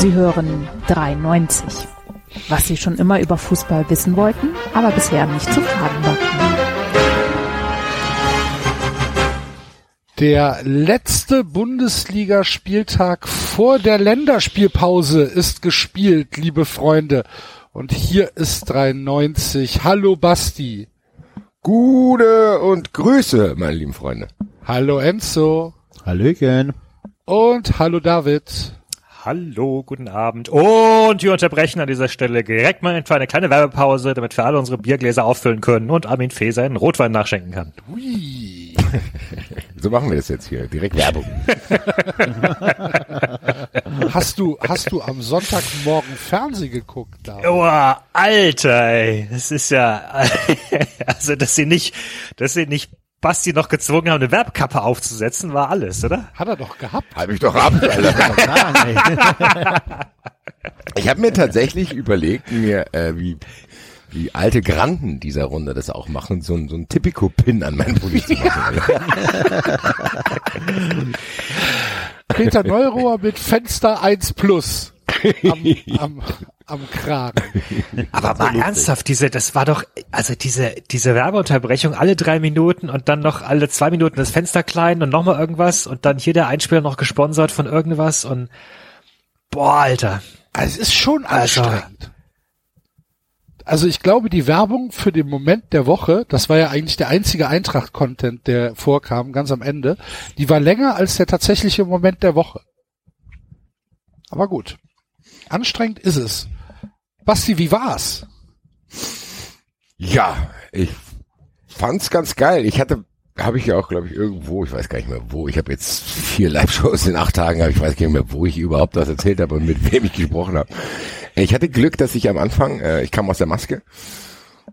Sie hören 93. Was Sie schon immer über Fußball wissen wollten, aber bisher nicht zu fragen war. Der letzte Bundesligaspieltag vor der Länderspielpause ist gespielt, liebe Freunde. Und hier ist 93. Hallo Basti. Gute und Grüße, meine lieben Freunde. Hallo Enzo. Hallöchen. Und hallo David. Hallo, guten Abend. Und wir unterbrechen an dieser Stelle direkt mal für eine kleine Werbepause, damit wir alle unsere Biergläser auffüllen können und Armin Fee seinen Rotwein nachschenken kann. Ui. So machen wir das jetzt hier. Direkt Werbung. Hast du, hast du am Sonntagmorgen Fernsehen geguckt, David? Oh, Alter, ey. Das ist ja, also, dass sie nicht, dass sie nicht Basti noch gezwungen haben, eine Werbkappe aufzusetzen, war alles, oder? Hat er doch gehabt. Halt mich doch ab, Alter. Ich habe mir tatsächlich überlegt, mir äh, wie wie alte Granden dieser Runde das auch machen, so ein, so ein Tipico-Pin an meinen Pulli zu machen. Peter Neurohr mit Fenster 1 Plus am, am, am Kragen. Aber mal ernsthaft, diese, das war doch, also diese, diese Werbeunterbrechung alle drei Minuten und dann noch alle zwei Minuten das Fenster klein und nochmal irgendwas und dann hier der Einspieler noch gesponsert von irgendwas und boah, Alter. Also es ist schon Also- anstrengend. Also ich glaube, die Werbung für den Moment der Woche, das war ja eigentlich der einzige Eintracht-Content, der vorkam, ganz am Ende, die war länger als der tatsächliche Moment der Woche. Aber gut. Anstrengend ist es. Basti, wie war's? Ja, ich fand's ganz geil. Ich hatte, habe ich ja auch, glaube ich, irgendwo, ich weiß gar nicht mehr wo. Ich habe jetzt vier Live-Shows in acht Tagen, aber ich weiß gar nicht mehr, wo ich überhaupt was erzählt habe und mit wem ich gesprochen habe. Ich hatte Glück, dass ich am Anfang, äh, ich kam aus der Maske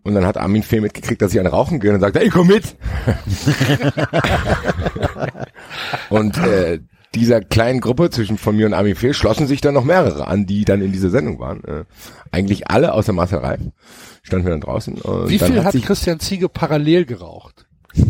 und dann hat Armin Fee mitgekriegt, dass ich an Rauchen gehe und sagte, ey, komm mit. und äh, dieser kleinen Gruppe zwischen von mir und Armin Fee schlossen sich dann noch mehrere an, die dann in dieser Sendung waren. Äh, eigentlich alle außer Marcel Reif standen wir dann draußen. Wie viel hat sich, Christian Ziege parallel geraucht?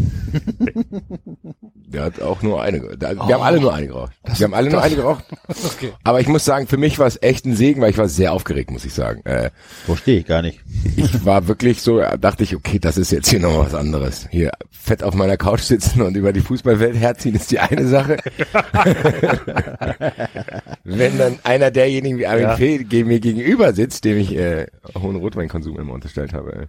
Der hat auch nur eine. ge- Da, wir haben alle nur eine geraucht. wir haben alle nur eine geraucht. Okay. Aber ich muss sagen, für mich war es echt ein Segen, weil ich war sehr aufgeregt, muss ich sagen. Äh, Verstehe ich gar nicht. ich war wirklich so, dachte ich, okay, das ist jetzt hier noch was anderes. Hier fett auf meiner Couch sitzen und über die Fußballwelt herziehen ist die eine Sache. Wenn dann einer derjenigen wie Armin Ja. Fee mir gegenüber sitzt, dem ich äh, hohen Rotweinkonsum immer unterstellt habe, äh,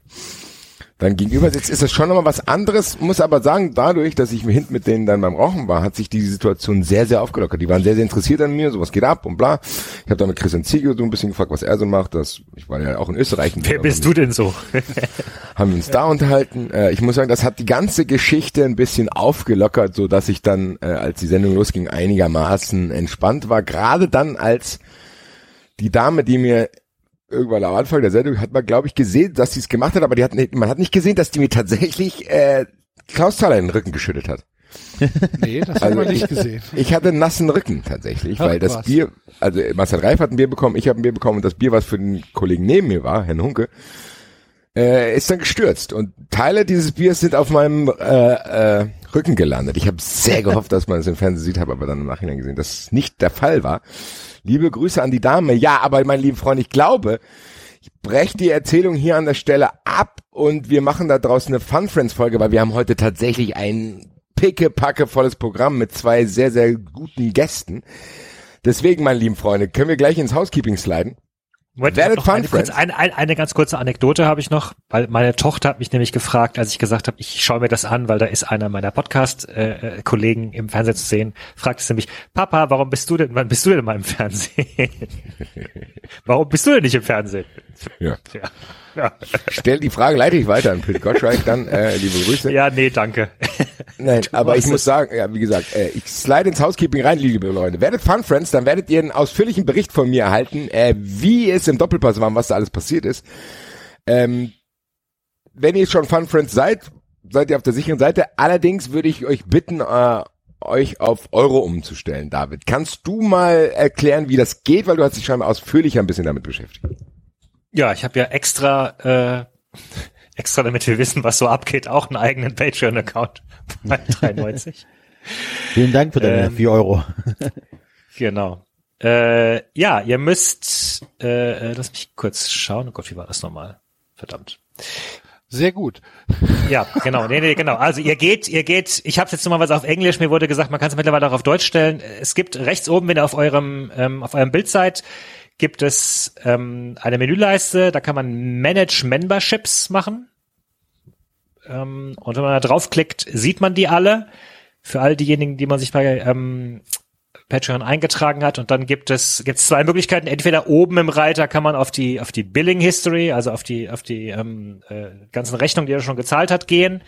dann gegenüber sitzt, ist das schon nochmal was anderes. Muss aber sagen, dadurch, dass ich hinten mit denen dann beim Rauchen war, hat sich die Situation sehr, sehr aufgelockert. Die waren sehr, sehr interessiert an mir, so was geht ab und bla. Ich habe dann mit Christian Ziegel so ein bisschen gefragt, was er so macht. Das, ich war ja auch in Österreich. Wer bist du denn so? Haben wir uns da unterhalten. Äh, ich muss sagen, das hat die ganze Geschichte ein bisschen aufgelockert, so dass ich dann, äh, als die Sendung losging, einigermaßen entspannt war. Gerade dann, als die Dame, die mir irgendwann am Anfang der Sendung hat man, glaube ich, gesehen, dass sie es gemacht hat, aber die hat nicht, man hat nicht gesehen, dass die mir tatsächlich äh, Klaus Thaler in den Rücken geschüttet hat. Nee, das hat Also man nicht ich- gesehen. Ich hatte einen nassen Rücken tatsächlich, Ach, weil das was. Bier, also Marcel Reif hat ein Bier bekommen, ich habe ein Bier bekommen und das Bier, was für den Kollegen neben mir war, Herrn Hunke, äh, ist dann gestürzt und Teile dieses Biers sind auf meinem äh, äh, Rücken gelandet. Ich habe sehr gehofft, dass man es im Fernsehen sieht, habe aber dann im Nachhinein gesehen, dass es nicht der Fall war. Liebe Grüße an die Dame. Ja, aber mein lieben Freund, ich glaube, ich breche die Erzählung hier an der Stelle ab und wir machen da draußen eine Fun Friends Folge, weil wir haben heute tatsächlich ein pickepacke volles Programm mit zwei sehr, sehr guten Gästen. Deswegen, meine lieben Freunde, können wir gleich ins Housekeeping sliden? Moment, Werdet noch Fun eine, kurz, Friends. eine, eine, eine ganz kurze Anekdote habe ich noch, weil meine Tochter hat mich nämlich gefragt, als ich gesagt habe, ich schaue mir das an, weil da ist einer meiner Podcast-Kollegen im Fernsehen zu sehen, fragte sie mich, Papa, warum bist du denn, wann bist du denn mal im Fernsehen? warum bist du denn nicht im Fernsehen? Ja. Ja, ja. Stell die Frage, leite ich weiter an Pete Gottschalk, dann äh, liebe Grüße. ja nee, danke. Nein, aber ich muss es. sagen, ja, wie gesagt, äh, ich slide ins Housekeeping rein, liebe Leute. Werdet Fun Friends, dann werdet ihr einen ausführlichen Bericht von mir erhalten, äh, wie es im Doppelpass war und was da alles passiert ist. Ähm, wenn ihr schon Fun Friends seid, seid ihr auf der sicheren Seite. Allerdings würde ich euch bitten, äh, euch auf Euro umzustellen, David. Kannst du mal erklären, wie das geht, weil du hast dich scheinbar ausführlicher ein bisschen damit beschäftigt. Ja, ich habe ja extra, äh, extra damit wir wissen, was so abgeht, auch einen eigenen Patreon-Account bei 93. Vielen Dank für deine Ähm, 4 Euro. Genau. Äh, ja, ihr müsst, äh, äh, lass mich kurz schauen. Oh Gott, wie war das nochmal? Verdammt. Sehr gut. Ja, genau, nee, nee, genau. Also ihr geht, ihr geht, ich habe jetzt nochmal was auf Englisch, mir wurde gesagt, man kann es mittlerweile auch auf Deutsch stellen. Es gibt rechts oben, wenn ihr auf eurem, ähm, auf eurem Bild seid, gibt es ähm, eine Menüleiste, da kann man Manage Memberships machen. Ähm, und wenn man da draufklickt, sieht man die alle. Für all diejenigen, die man sich bei ähm, Patreon eingetragen hat und dann gibt es gibt zwei Möglichkeiten. Entweder oben im Reiter kann man auf die auf die Billing History, also auf die auf die ähm, äh, ganzen Rechnungen, die er schon gezahlt hat, gehen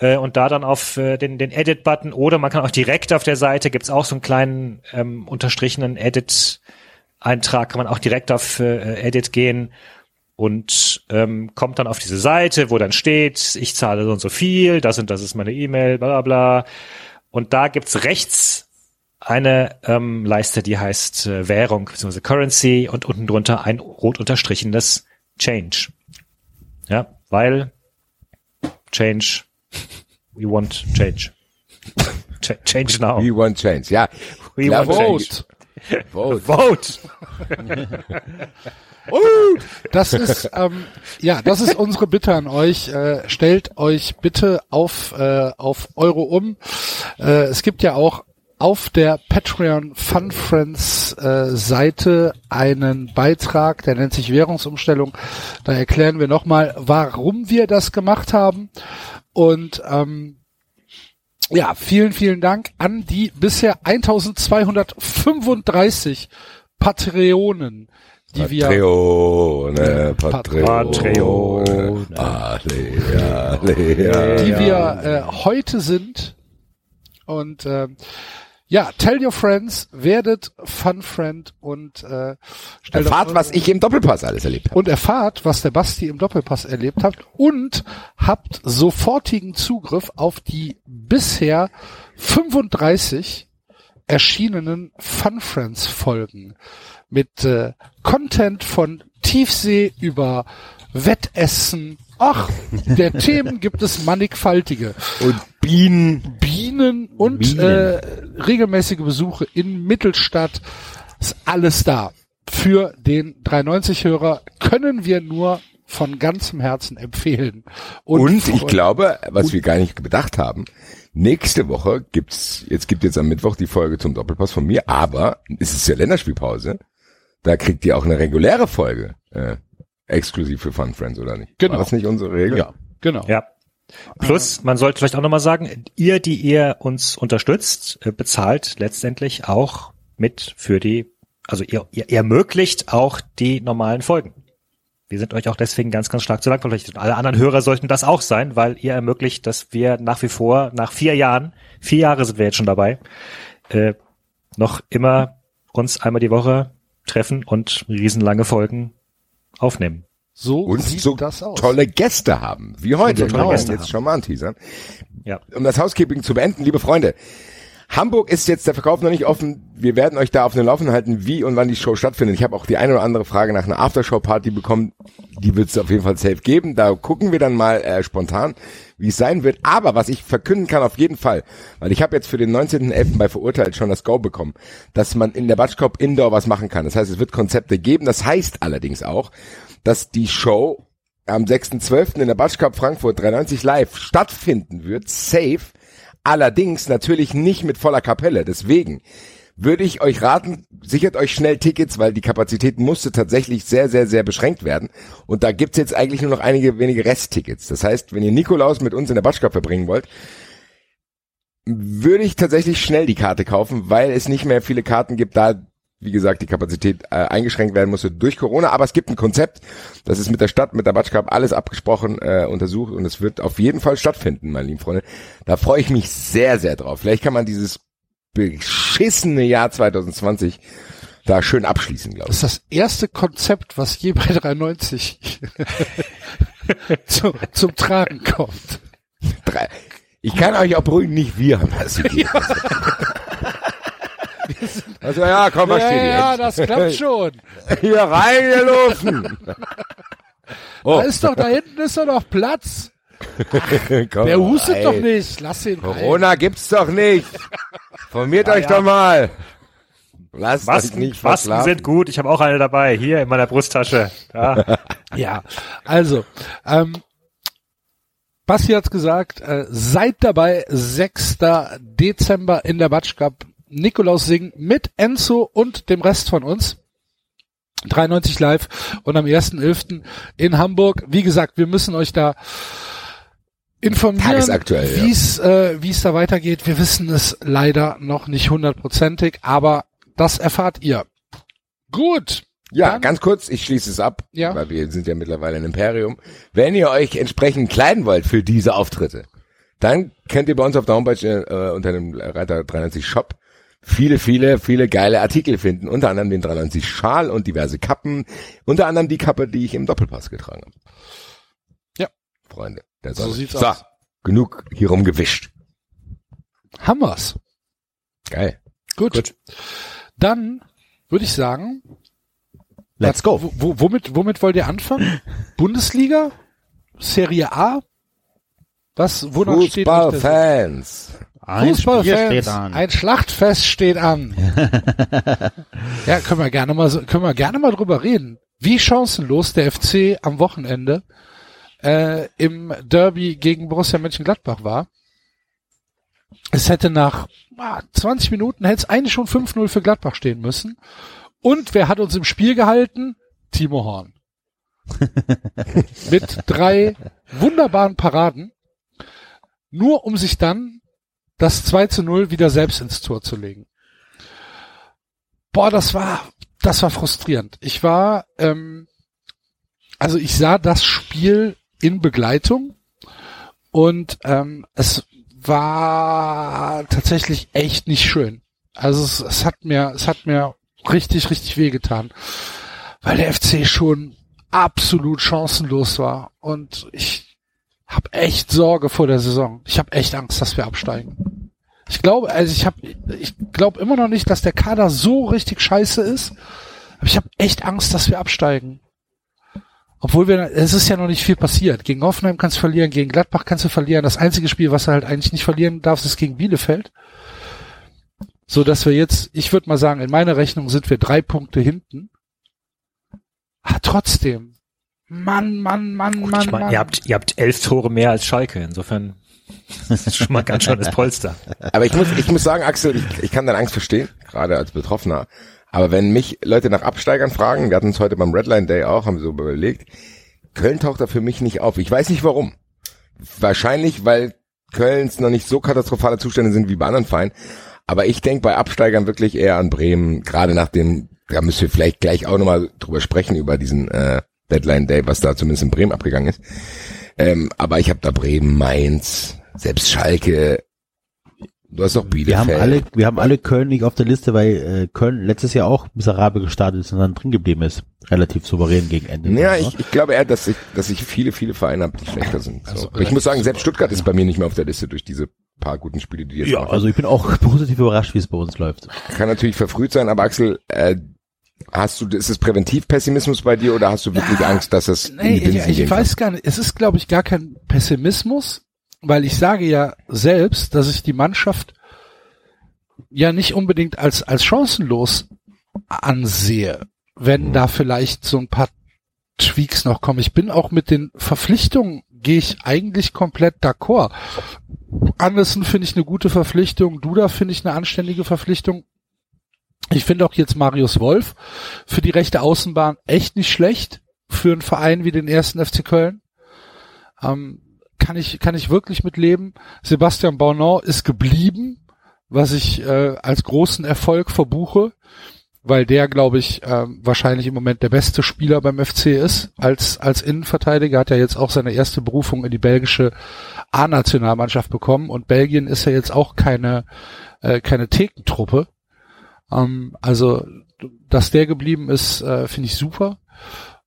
äh, und da dann auf äh, den den Edit Button oder man kann auch direkt auf der Seite gibt's auch so einen kleinen ähm, unterstrichenen Edit Eintrag, kann man auch direkt auf äh, Edit gehen und ähm, kommt dann auf diese Seite, wo dann steht, ich zahle so und so viel, das und das ist meine E-Mail, bla bla bla. Und da gibt's rechts eine ähm, Leiste, die heißt äh, Währung bzw. Currency und unten drunter ein rot unterstrichenes Change. Ja, weil Change, we want change. Ch change now. We want change, ja. We Klar, want Vote. Vote. Das ist ähm, ja, das ist unsere Bitte an euch. Äh, stellt euch bitte auf äh, auf Euro um. Äh, es gibt ja auch auf der Patreon Fun Friends äh, Seite einen Beitrag, der nennt sich Währungsumstellung. Da erklären wir nochmal, warum wir das gemacht haben. Und ähm, ja, vielen, vielen Dank an die bisher 1235 Patreonen, die wir Patreone, Patreone. Patreone. Alle, alle, die wir äh, heute sind. Und äh, ja, tell your friends, werdet Fun Friend und äh, Erfahrt, was ich im Doppelpass alles erlebt habe. und erfahrt, was der Basti im Doppelpass erlebt hat und habt sofortigen Zugriff auf die bisher 35 erschienenen Fun Friends Folgen mit äh, Content von Tiefsee über Wettessen. Ach, der Themen gibt es mannigfaltige. Und Bienen. Bienen und Bienen. Äh, regelmäßige Besuche in Mittelstadt. Ist alles da. Für den 390-Hörer können wir nur von ganzem Herzen empfehlen. Und, ich von- glaube, was wir gar nicht bedacht haben, nächste Woche gibt's, jetzt gibt jetzt am Mittwoch die Folge zum Doppelpass von mir, aber es ist ja Länderspielpause. Da kriegt ihr auch eine reguläre Folge, äh, exklusiv für Fun Friends, oder nicht? Genau. War das nicht unsere Regel? Ja, genau. Ja. Plus, man sollte vielleicht auch nochmal sagen, ihr, die ihr uns unterstützt, äh, bezahlt letztendlich auch mit für die, also ihr, ihr ermöglicht auch die normalen Folgen. Wir sind euch auch deswegen ganz, ganz stark zu Dank verpflichtet. Und alle anderen Hörer sollten das auch sein, weil ihr ermöglicht, dass wir nach wie vor, nach vier Jahren, vier Jahre sind wir jetzt schon dabei, äh, noch immer uns einmal die Woche treffen und riesenlange Folgen aufnehmen. So Und sieht so das aus. tolle Gäste haben, wie heute. Genau. Jetzt haben. schon mal anteasern. Ja. um das Housekeeping zu beenden, liebe Freunde. Hamburg ist jetzt der Verkauf noch nicht offen. Wir werden euch da auf den Laufenden halten, wie und wann die Show stattfindet. Ich habe auch die eine oder andere Frage nach einer Aftershow-Party bekommen. Die wird es auf jeden Fall safe geben. Da gucken wir dann mal äh, spontan, wie es sein wird. Aber was ich verkünden kann auf jeden Fall, weil ich habe jetzt für den 19.11. bei Verurteilt schon das Go bekommen, dass man in der Batschkop Indoor was machen kann. Das heißt, es wird Konzepte geben. Das heißt allerdings auch, dass die Show am 6.12. in der Batsch Cup Frankfurt 93 live stattfinden wird, safe. Allerdings natürlich nicht mit voller Kapelle. Deswegen würde ich euch raten, sichert euch schnell Tickets, weil die Kapazität musste tatsächlich sehr, sehr, sehr beschränkt werden. Und da gibt's jetzt eigentlich nur noch einige wenige Resttickets. Das heißt, wenn ihr Nikolaus mit uns in der Batsch Cup verbringen wollt, würde ich tatsächlich schnell die Karte kaufen, weil es nicht mehr viele Karten gibt, da wie gesagt, die Kapazität äh, eingeschränkt werden musste durch Corona, aber es gibt ein Konzept, das ist mit der Stadt, mit der Batsch Cup alles abgesprochen, äh, untersucht und es wird auf jeden Fall stattfinden, meine lieben Freunde. Da freue ich mich sehr, sehr drauf. Vielleicht kann man dieses beschissene Jahr 2020 da schön abschließen, glaube Das ich. ist das erste Konzept, was je bei 390 zu, zum Tragen kommt. Drei. Ich kann euch auch beruhigen, nicht wir haben das Idee. Also ja, komm, was Ja, steht ja, hier? das klappt schon. Hier reingelaufen. Oh, Da ist doch, da hinten ist doch noch Platz. komm, Der hustet ey. doch nicht. Lass ihn rein. Corona gibt's doch nicht. Formiert euch doch mal. Lasst euch Masken, nicht Masken sind gut. Ich habe auch eine dabei, hier in meiner Brusttasche. Ja. Ja, also, ähm, Basti hat's gesagt, äh, seid dabei, 6. Dezember in der Batsch Cup. Nikolaus singen mit Enzo und dem Rest von uns. 93 live und am 1.11. in Hamburg. Wie gesagt, wir müssen euch da informieren, wie es äh, wie es da weitergeht. Wir wissen es leider noch nicht hundertprozentig, aber das erfahrt ihr. Gut. Ja, Dann- ganz kurz, ich schließe es ab, Ja. weil wir sind ja mittlerweile ein Imperium. Wenn ihr euch entsprechend kleiden wollt für diese Auftritte, dann könnt ihr bei uns auf der Homepage äh, unter dem Reiter 93 Shop viele, viele, viele geile Artikel finden. Unter anderem den 93 Schal und diverse Kappen. Unter anderem die Kappe, die ich im Doppelpass getragen habe. Ja. Freunde. Der So Sonne. sieht's so, aus. genug hier rumgewischt. Haben wir's. Geil. Gut. Gut. Dann würde ich sagen, Let's go. Wo, wo, womit, womit wollt ihr anfangen? Bundesliga? Serie A? Was, wonach? Fußballfans. Ein Fußballfans, steht an. ein Schlachtfest steht an. ja, können wir gerne mal so, können wir gerne mal drüber reden. Wie chancenlos der FC am Wochenende äh, im Derby gegen Borussia Mönchengladbach war. Es hätte nach ah, 20 Minuten hätte es eigentlich schon 5-0 für Gladbach stehen müssen. Und wer hat uns im Spiel gehalten? Timo Horn. Mit drei wunderbaren Paraden. Nur um sich dann das 2 zu 0 wieder selbst ins Tor zu legen. Boah, das war, das war frustrierend. Ich war, ähm, also ich sah das Spiel in Begleitung und ähm, es war tatsächlich echt nicht schön. Also es, es hat mir, es hat mir richtig, richtig wehgetan, weil der FC schon absolut chancenlos war und ich habe echt Sorge vor der Saison. Ich habe echt Angst, dass wir absteigen. Ich glaube, also ich habe, ich glaube immer noch nicht, dass der Kader so richtig scheiße ist, aber ich habe echt Angst, dass wir absteigen. Obwohl wir, es ist ja noch nicht viel passiert. Gegen Hoffenheim kannst du verlieren, gegen Gladbach kannst du verlieren. Das einzige Spiel, was du halt eigentlich nicht verlieren darfst, ist gegen Bielefeld. So dass wir jetzt, ich würde mal sagen, in meiner Rechnung sind wir drei Punkte hinten. Ah, trotzdem. Mann, Mann, Mann, Gut, Mann, ich meine, Mann. ihr habt, ihr habt elf Tore mehr als Schalke. Insofern ist das schon mal ganz schönes Polster. Aber ich muss, ich muss sagen, Axel, ich, ich kann deine Angst verstehen, gerade als Betroffener. Aber wenn mich Leute nach Absteigern fragen, wir hatten es heute beim Redline Day auch, haben so überlegt, Köln taucht da für mich nicht auf. Ich weiß nicht warum. Wahrscheinlich, weil Kölns noch nicht so katastrophale Zustände sind wie bei anderen Vereinen. Aber ich denke bei Absteigern wirklich eher an Bremen, gerade nach dem, da müssen wir vielleicht gleich auch nochmal drüber sprechen, über diesen äh, Deadline Day, was da zumindest in Bremen abgegangen ist. Ähm, aber ich habe da Bremen, Mainz, selbst Schalke, du hast doch Wir Bielefeld. haben alle, wir haben alle Köln nicht auf der Liste, weil äh, Köln letztes Jahr auch miserabel gestartet ist und dann drin geblieben ist. Relativ souverän gegen Ende. Ja, Ne? ich, ich glaube eher, dass ich, dass ich viele, viele Vereine habe, die schlechter sind. So. Also ich muss sagen, selbst Stuttgart ist bei mir nicht mehr auf der Liste durch diese paar guten Spiele, die jetzt Ja, machen. also ich bin auch positiv überrascht, wie es bei uns läuft. Kann natürlich verfrüht sein, aber Axel, äh, hast du, ist es Präventivpessimismus bei dir oder hast du wirklich Angst, dass es in Nee, die Binsen ich, ich weiß gar nicht. Es ist, glaube ich, gar kein Pessimismus, weil ich sage ja selbst, dass ich die Mannschaft ja nicht unbedingt als, als chancenlos ansehe, wenn da vielleicht so ein paar Tweaks noch kommen. Ich bin auch mit den Verpflichtungen, gehe ich eigentlich komplett d'accord. Anderson finde ich eine gute Verpflichtung, Duda finde ich eine anständige Verpflichtung. Ich finde auch jetzt Marius Wolf für die rechte Außenbahn echt nicht schlecht für einen Verein wie den ersten FC Köln. Ähm, kann ich kann ich wirklich mit leben. Sebastian Bournon ist geblieben, was ich äh, als großen Erfolg verbuche, weil der, glaube ich, ähm, wahrscheinlich im Moment der beste Spieler beim FC ist als als Innenverteidiger. Hat ja jetzt auch seine erste Berufung in die belgische A-Nationalmannschaft bekommen und Belgien ist ja jetzt auch keine äh, keine Thekentruppe. Ähm, also, dass der geblieben ist, äh, finde ich super.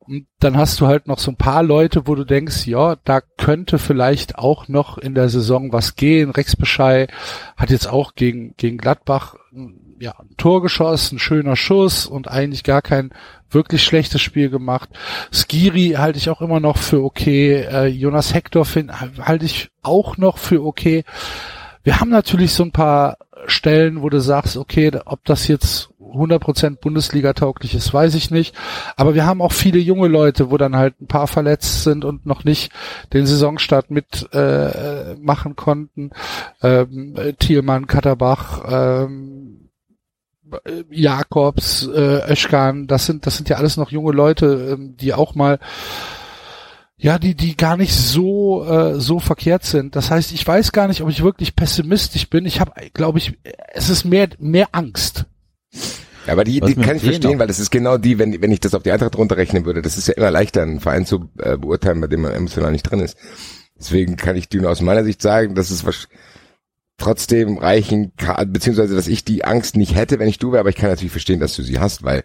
Und dann hast du halt noch so ein paar Leute, wo du denkst, ja, da könnte vielleicht auch noch in der Saison was gehen. Rex Beschei hat jetzt auch gegen, gegen Gladbach ja, ein Tor geschossen, ein schöner Schuss und eigentlich gar kein wirklich schlechtes Spiel gemacht. Skiri halte ich auch immer noch für okay. Äh, Jonas Hector halte ich auch noch für okay. Wir haben natürlich so ein paar Stellen, wo du sagst, okay, ob das jetzt 100% Bundesliga tauglich ist, weiß ich nicht. Aber wir haben auch viele junge Leute, wo dann halt ein paar verletzt sind und noch nicht den Saisonstart mit äh, machen konnten. Ähm, Thielmann, Katterbach, ähm, Jakobs, äh, Öschkan, das sind, das sind ja alles noch junge Leute, ähm, die auch mal ja, die, die gar nicht so, äh, so verkehrt sind. Das heißt, ich weiß gar nicht, ob ich wirklich pessimistisch bin. Ich habe, glaube ich, es ist mehr, mehr Angst. Ja, aber die, Was die kann ich verstehen, noch. weil das ist genau die, wenn, wenn ich das auf die Eintracht runterrechnen würde, das ist ja immer leichter, einen Verein zu äh, beurteilen, bei dem man emotional nicht drin ist. Deswegen kann ich dir nur aus meiner Sicht sagen, dass es trotzdem reichen kann, beziehungsweise, dass ich die Angst nicht hätte, wenn ich du wäre, aber ich kann natürlich verstehen, dass du sie hast, weil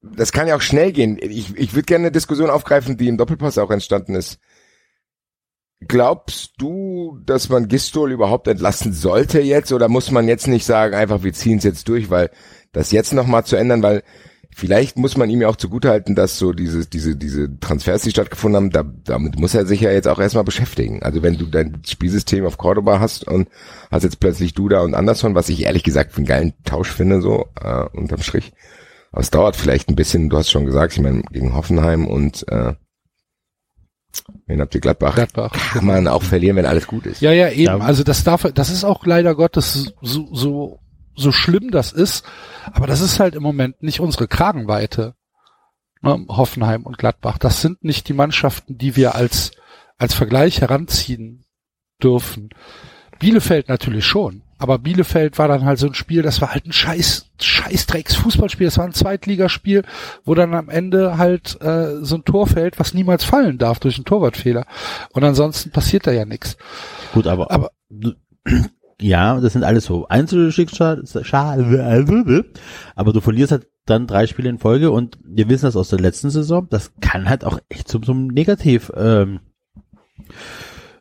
das kann ja auch schnell gehen. Ich, ich würde gerne eine Diskussion aufgreifen, die im Doppelpass auch entstanden ist. Glaubst du, dass man Gistol überhaupt entlassen sollte jetzt oder muss man jetzt nicht sagen, einfach wir ziehen es jetzt durch, weil das jetzt nochmal zu ändern, weil vielleicht muss man ihm ja auch zugutehalten, dass so diese, diese, diese Transfers, die stattgefunden haben, da, damit muss er sich ja jetzt auch erstmal beschäftigen. Also wenn du dein Spielsystem auf Cordoba hast und hast jetzt plötzlich Duda und Anderson, was ich ehrlich gesagt einen geilen Tausch finde, so äh, unterm Strich. Aber es dauert vielleicht ein bisschen, du hast schon gesagt, ich meine, gegen Hoffenheim und äh, wen habt ihr Gladbach? Gladbach. Kann man auch verlieren, wenn alles gut ist. Ja, ja, eben. Also das darf, das ist auch leider Gottes so, so, so schlimm das ist. Aber das ist halt im Moment nicht unsere Kragenweite. Ne, Hoffenheim und Gladbach. Das sind nicht die Mannschaften, die wir als, als Vergleich heranziehen dürfen. Bielefeld natürlich schon. Aber Bielefeld war dann halt so ein Spiel, das war halt ein scheiß, scheiß Drecks Fußballspiel. Das war ein Zweitligaspiel, wo dann am Ende halt äh, so ein Tor fällt, was niemals fallen darf durch einen Torwartfehler. Und ansonsten passiert da ja nichts. Gut, aber, Aber- ja, das sind alles so Einzelschicksale, Schade, aber du verlierst halt dann drei Spiele in Folge und wir wissen das aus der letzten Saison, das kann halt auch echt zum, zum Negativ ähm,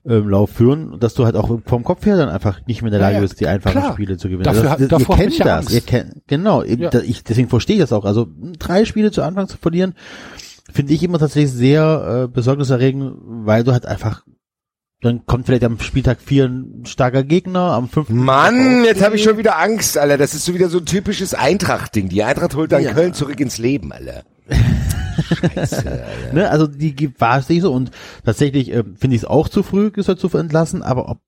ähm, Lauf führen, dass du halt auch vom Kopf her dann einfach nicht mehr in der Lage ja, bist, die einfachen klar. Spiele zu gewinnen. Dafür hat- das, davor ihr hab ich kennt das, Angst. ihr kennt, genau, Ja. ich, deswegen verstehe ich das auch. Also drei Spiele zu Anfang zu verlieren, finde ich immer tatsächlich sehr äh, besorgniserregend, weil du halt einfach dann kommt vielleicht am Spieltag vier ein starker Gegner, am fünften Mann, jetzt habe ich schon wieder Angst, Alter. Das ist so wieder so ein typisches Eintracht-Ding. Die Eintracht holt dann Ja. Köln zurück ins Leben, Alter. Scheiße. Ne, also die Gefahr sehe ich so und tatsächlich ähm, finde ich es auch zu früh, Gisdol zu entlassen, aber ob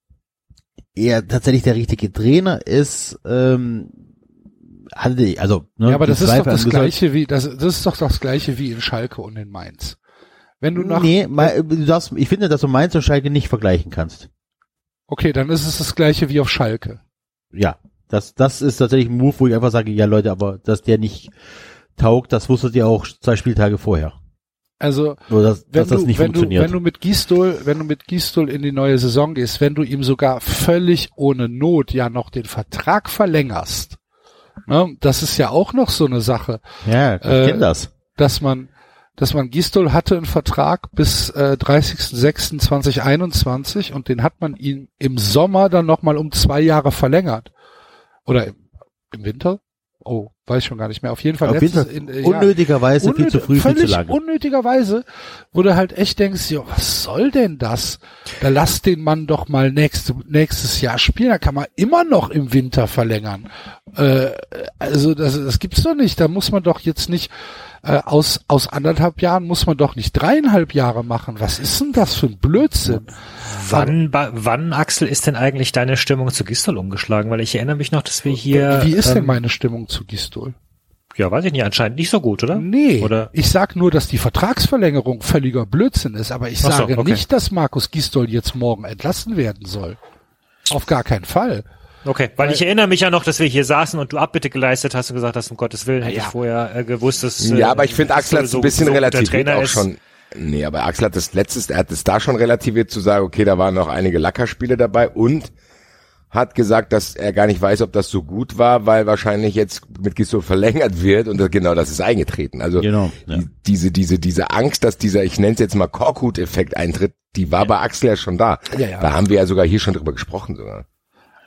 er tatsächlich der richtige Trainer ist, ähm, hatte ich, also ne, Ja, aber das ist doch das gleiche wie das, das ist doch das gleiche wie in Schalke und in Mainz. Wenn du nach Nee, mal, du darfst, ich finde, dass du Mainz und Schalke nicht vergleichen kannst. Okay, dann ist es das gleiche wie auf Schalke. Ja, das, das ist tatsächlich ein Move, wo ich einfach sage, ja Leute, aber dass der nicht taugt, das wusstet ihr auch zwei Spieltage vorher. Also dass, wenn das du, nicht wenn du, wenn du mit Gistol, wenn du mit Gistol in die neue Saison gehst, wenn du ihm sogar völlig ohne Not ja noch den Vertrag verlängerst, ne, das ist ja auch noch so eine Sache, ja, ich äh, kenn das. dass man, dass man Gistol hatte einen Vertrag bis äh, 30.06.2021 und den hat man ihn im Sommer dann nochmal um zwei Jahre verlängert. Oder im, im Winter? Oh, weiß ich schon gar nicht mehr. Auf jeden Fall Auf jeden Fall in, äh, ja. unnötigerweise viel Unnöt- zu früh, viel völlig zu lange. unnötigerweise, wo du halt echt denkst, ja, was soll denn das? Da lass den Mann doch mal nächste, nächstes Jahr spielen, da kann man immer noch im Winter verlängern. Äh, also das, das gibt's doch nicht. Da muss man doch jetzt nicht äh, aus aus anderthalb Jahren muss man doch nicht dreieinhalb Jahre machen. Was ist denn das für ein Blödsinn? Wann, wann, Axel, ist denn eigentlich deine Stimmung zu Gistol umgeschlagen? Weil ich erinnere mich noch, dass wir hier. Wie ist denn ähm, meine Stimmung zu Gistol? Ja, weiß ich nicht, anscheinend nicht so gut, oder? Nee, Oder? ich sag nur, dass die Vertragsverlängerung völliger Blödsinn ist, aber ich so, sage okay. nicht, dass Markus Gistol jetzt morgen entlassen werden soll. Auf gar keinen Fall. Okay, weil ich erinnere mich ja noch, dass wir hier saßen und du Abbitte geleistet hast und gesagt hast, um Gottes Willen, hätte Ja. ich vorher äh, gewusst, dass. Ja, äh, aber ich finde, Axel hat es so- ein bisschen so Trainer auch ist. schon. Nee, aber Axel hat das letztes, er hat es da schon relativiert zu sagen, okay, da waren noch einige Lackerspiele dabei und hat gesagt, dass er gar nicht weiß, ob das so gut war, weil wahrscheinlich jetzt mit Gisdol verlängert wird und das, genau das ist eingetreten. Also Genau, ja. die, diese, diese, diese Angst, dass dieser, ich nenne es jetzt mal Korkut-Effekt eintritt, die war bei Axel ja schon da. Ja, ja. Da haben wir ja sogar hier schon drüber gesprochen sogar.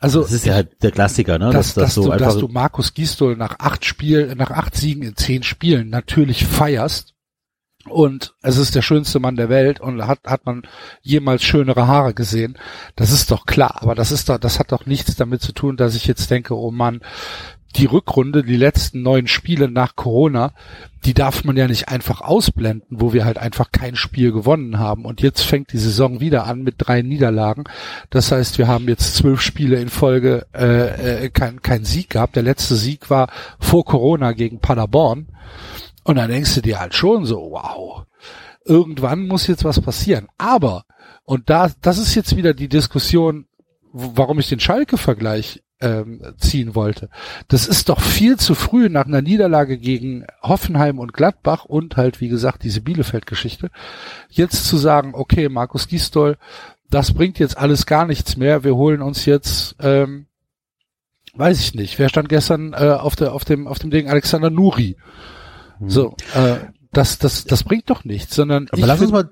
Also Das ist ja halt der Klassiker, ne? dass, dass, so du, einfach dass du Markus Gistol nach acht Spielen, nach acht Siegen in zehn Spielen natürlich feierst. Und es ist der schönste Mann der Welt und hat, hat man jemals schönere Haare gesehen. Das ist doch klar. Aber das ist doch, das hat doch nichts damit zu tun, dass ich jetzt denke, oh Mann, die Rückrunde, die letzten neun Spiele nach Corona, die darf man ja nicht einfach ausblenden, wo wir halt einfach kein Spiel gewonnen haben. Und jetzt fängt die Saison wieder an mit drei Niederlagen. Das heißt, wir haben jetzt zwölf Spiele in Folge äh, äh, kein, kein Sieg gehabt. Der letzte Sieg war vor Corona gegen Paderborn. Und dann denkst du dir halt schon so, wow, irgendwann muss jetzt was passieren. Aber, und da, das ist jetzt wieder die Diskussion, warum ich den Schalke-Vergleich ähm, ziehen wollte. Das ist doch viel zu früh nach einer Niederlage gegen Hoffenheim und Gladbach und halt, wie gesagt, diese Bielefeld-Geschichte, jetzt zu sagen, okay, Markus Gisdol, das bringt jetzt alles gar nichts mehr, wir holen uns jetzt, ähm, weiß ich nicht, wer stand gestern äh, auf, der, auf, dem, auf dem Ding Alexander Nuri. Hm. So, äh, das, das, das bringt doch nichts, sondern. Aber lass uns mal,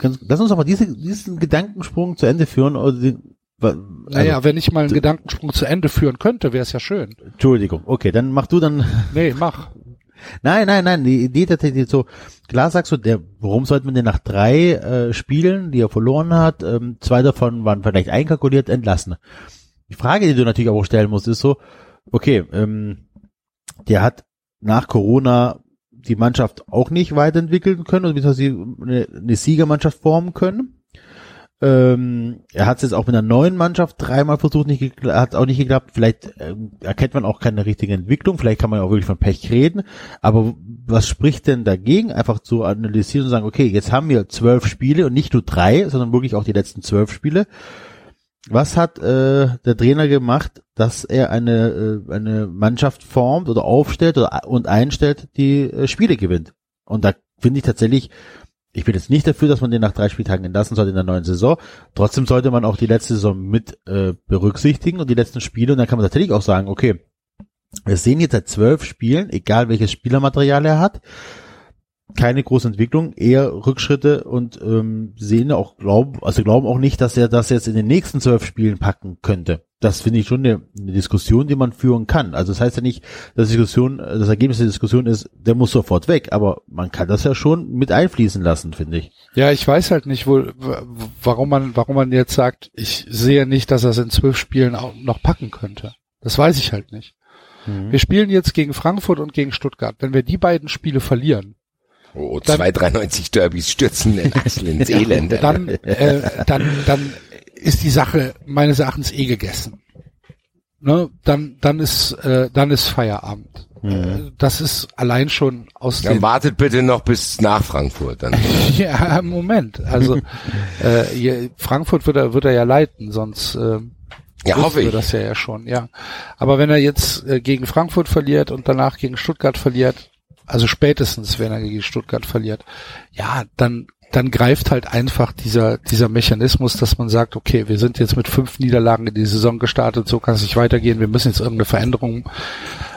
lass uns mal diese, diesen Gedankensprung zu Ende führen, oder den, also, naja, wenn ich mal einen Gedankensprung zu Ende führen könnte, wäre es ja schön. Entschuldigung, okay, dann mach du dann. Nee, mach. Nein, nein, nein, die Idee tatsächlich so, klar sagst du, der, warum sollte man den nach drei äh, Spielen, die er verloren hat, ähm, zwei davon waren vielleicht einkalkuliert, entlassen. Die Frage, die du natürlich auch stellen musst, ist so, okay, ähm, der hat nach Corona die Mannschaft auch nicht weiterentwickeln können, oder wie sie eine, eine Siegermannschaft formen können. Ähm, er hat es jetzt auch mit einer neuen Mannschaft dreimal versucht, hat auch nicht geklappt. Vielleicht ähm, erkennt man auch keine richtige Entwicklung. Vielleicht kann man auch wirklich von Pech reden. Aber was spricht denn dagegen, einfach zu analysieren und sagen, okay, jetzt haben wir zwölf Spiele und nicht nur drei, sondern wirklich auch die letzten zwölf Spiele. Was hat äh, der Trainer gemacht, dass er eine äh, eine Mannschaft formt oder aufstellt oder, und einstellt, die äh, Spiele gewinnt? Und da finde ich tatsächlich ich bin jetzt nicht dafür, dass man den nach drei Spieltagen entlassen sollte in der neuen Saison. Trotzdem sollte man auch die letzte Saison mit äh, berücksichtigen und die letzten Spiele. Und dann kann man tatsächlich auch sagen, okay, wir sehen jetzt seit zwölf Spielen, egal welches Spielermaterial er hat, keine große Entwicklung, eher Rückschritte und ähm, sehen auch glauben, also glauben auch nicht, dass er das jetzt in den nächsten zwölf Spielen packen könnte. Das finde ich schon eine, eine, Diskussion, die man führen kann. Also das heißt ja nicht, dass die Diskussion, das Ergebnis der Diskussion ist, der muss sofort weg, aber man kann das ja schon mit einfließen lassen, finde ich. Ja, ich weiß halt nicht, wo, warum man, warum man jetzt sagt, ich sehe nicht, dass er es in zwölf Spielen auch noch packen könnte. Das weiß ich halt nicht. Mhm. Wir spielen jetzt gegen Frankfurt und gegen Stuttgart. Wenn wir die beiden Spiele verlieren, Oh, dann, 293 Derbys stürzen den Axel ins Elend. Dann, äh, dann, dann ist die Sache meines Erachtens eh gegessen. Ne? Dann, dann ist, äh, dann ist Feierabend. Mhm. Das ist allein schon aus Dann wartet bitte noch bis nach Frankfurt. Dann. ja, Moment. Also äh, Frankfurt wird er, wird er ja leiten, sonst äh, ja, hoffe ich. das ja, ja schon, ja. Aber wenn er jetzt äh, gegen Frankfurt verliert und danach gegen Stuttgart verliert, also spätestens, wenn er gegen Stuttgart verliert, ja, dann dann greift halt einfach dieser dieser Mechanismus, dass man sagt, okay, wir sind jetzt mit fünf Niederlagen in die Saison gestartet, so kann es nicht weitergehen, wir müssen jetzt irgendeine Veränderung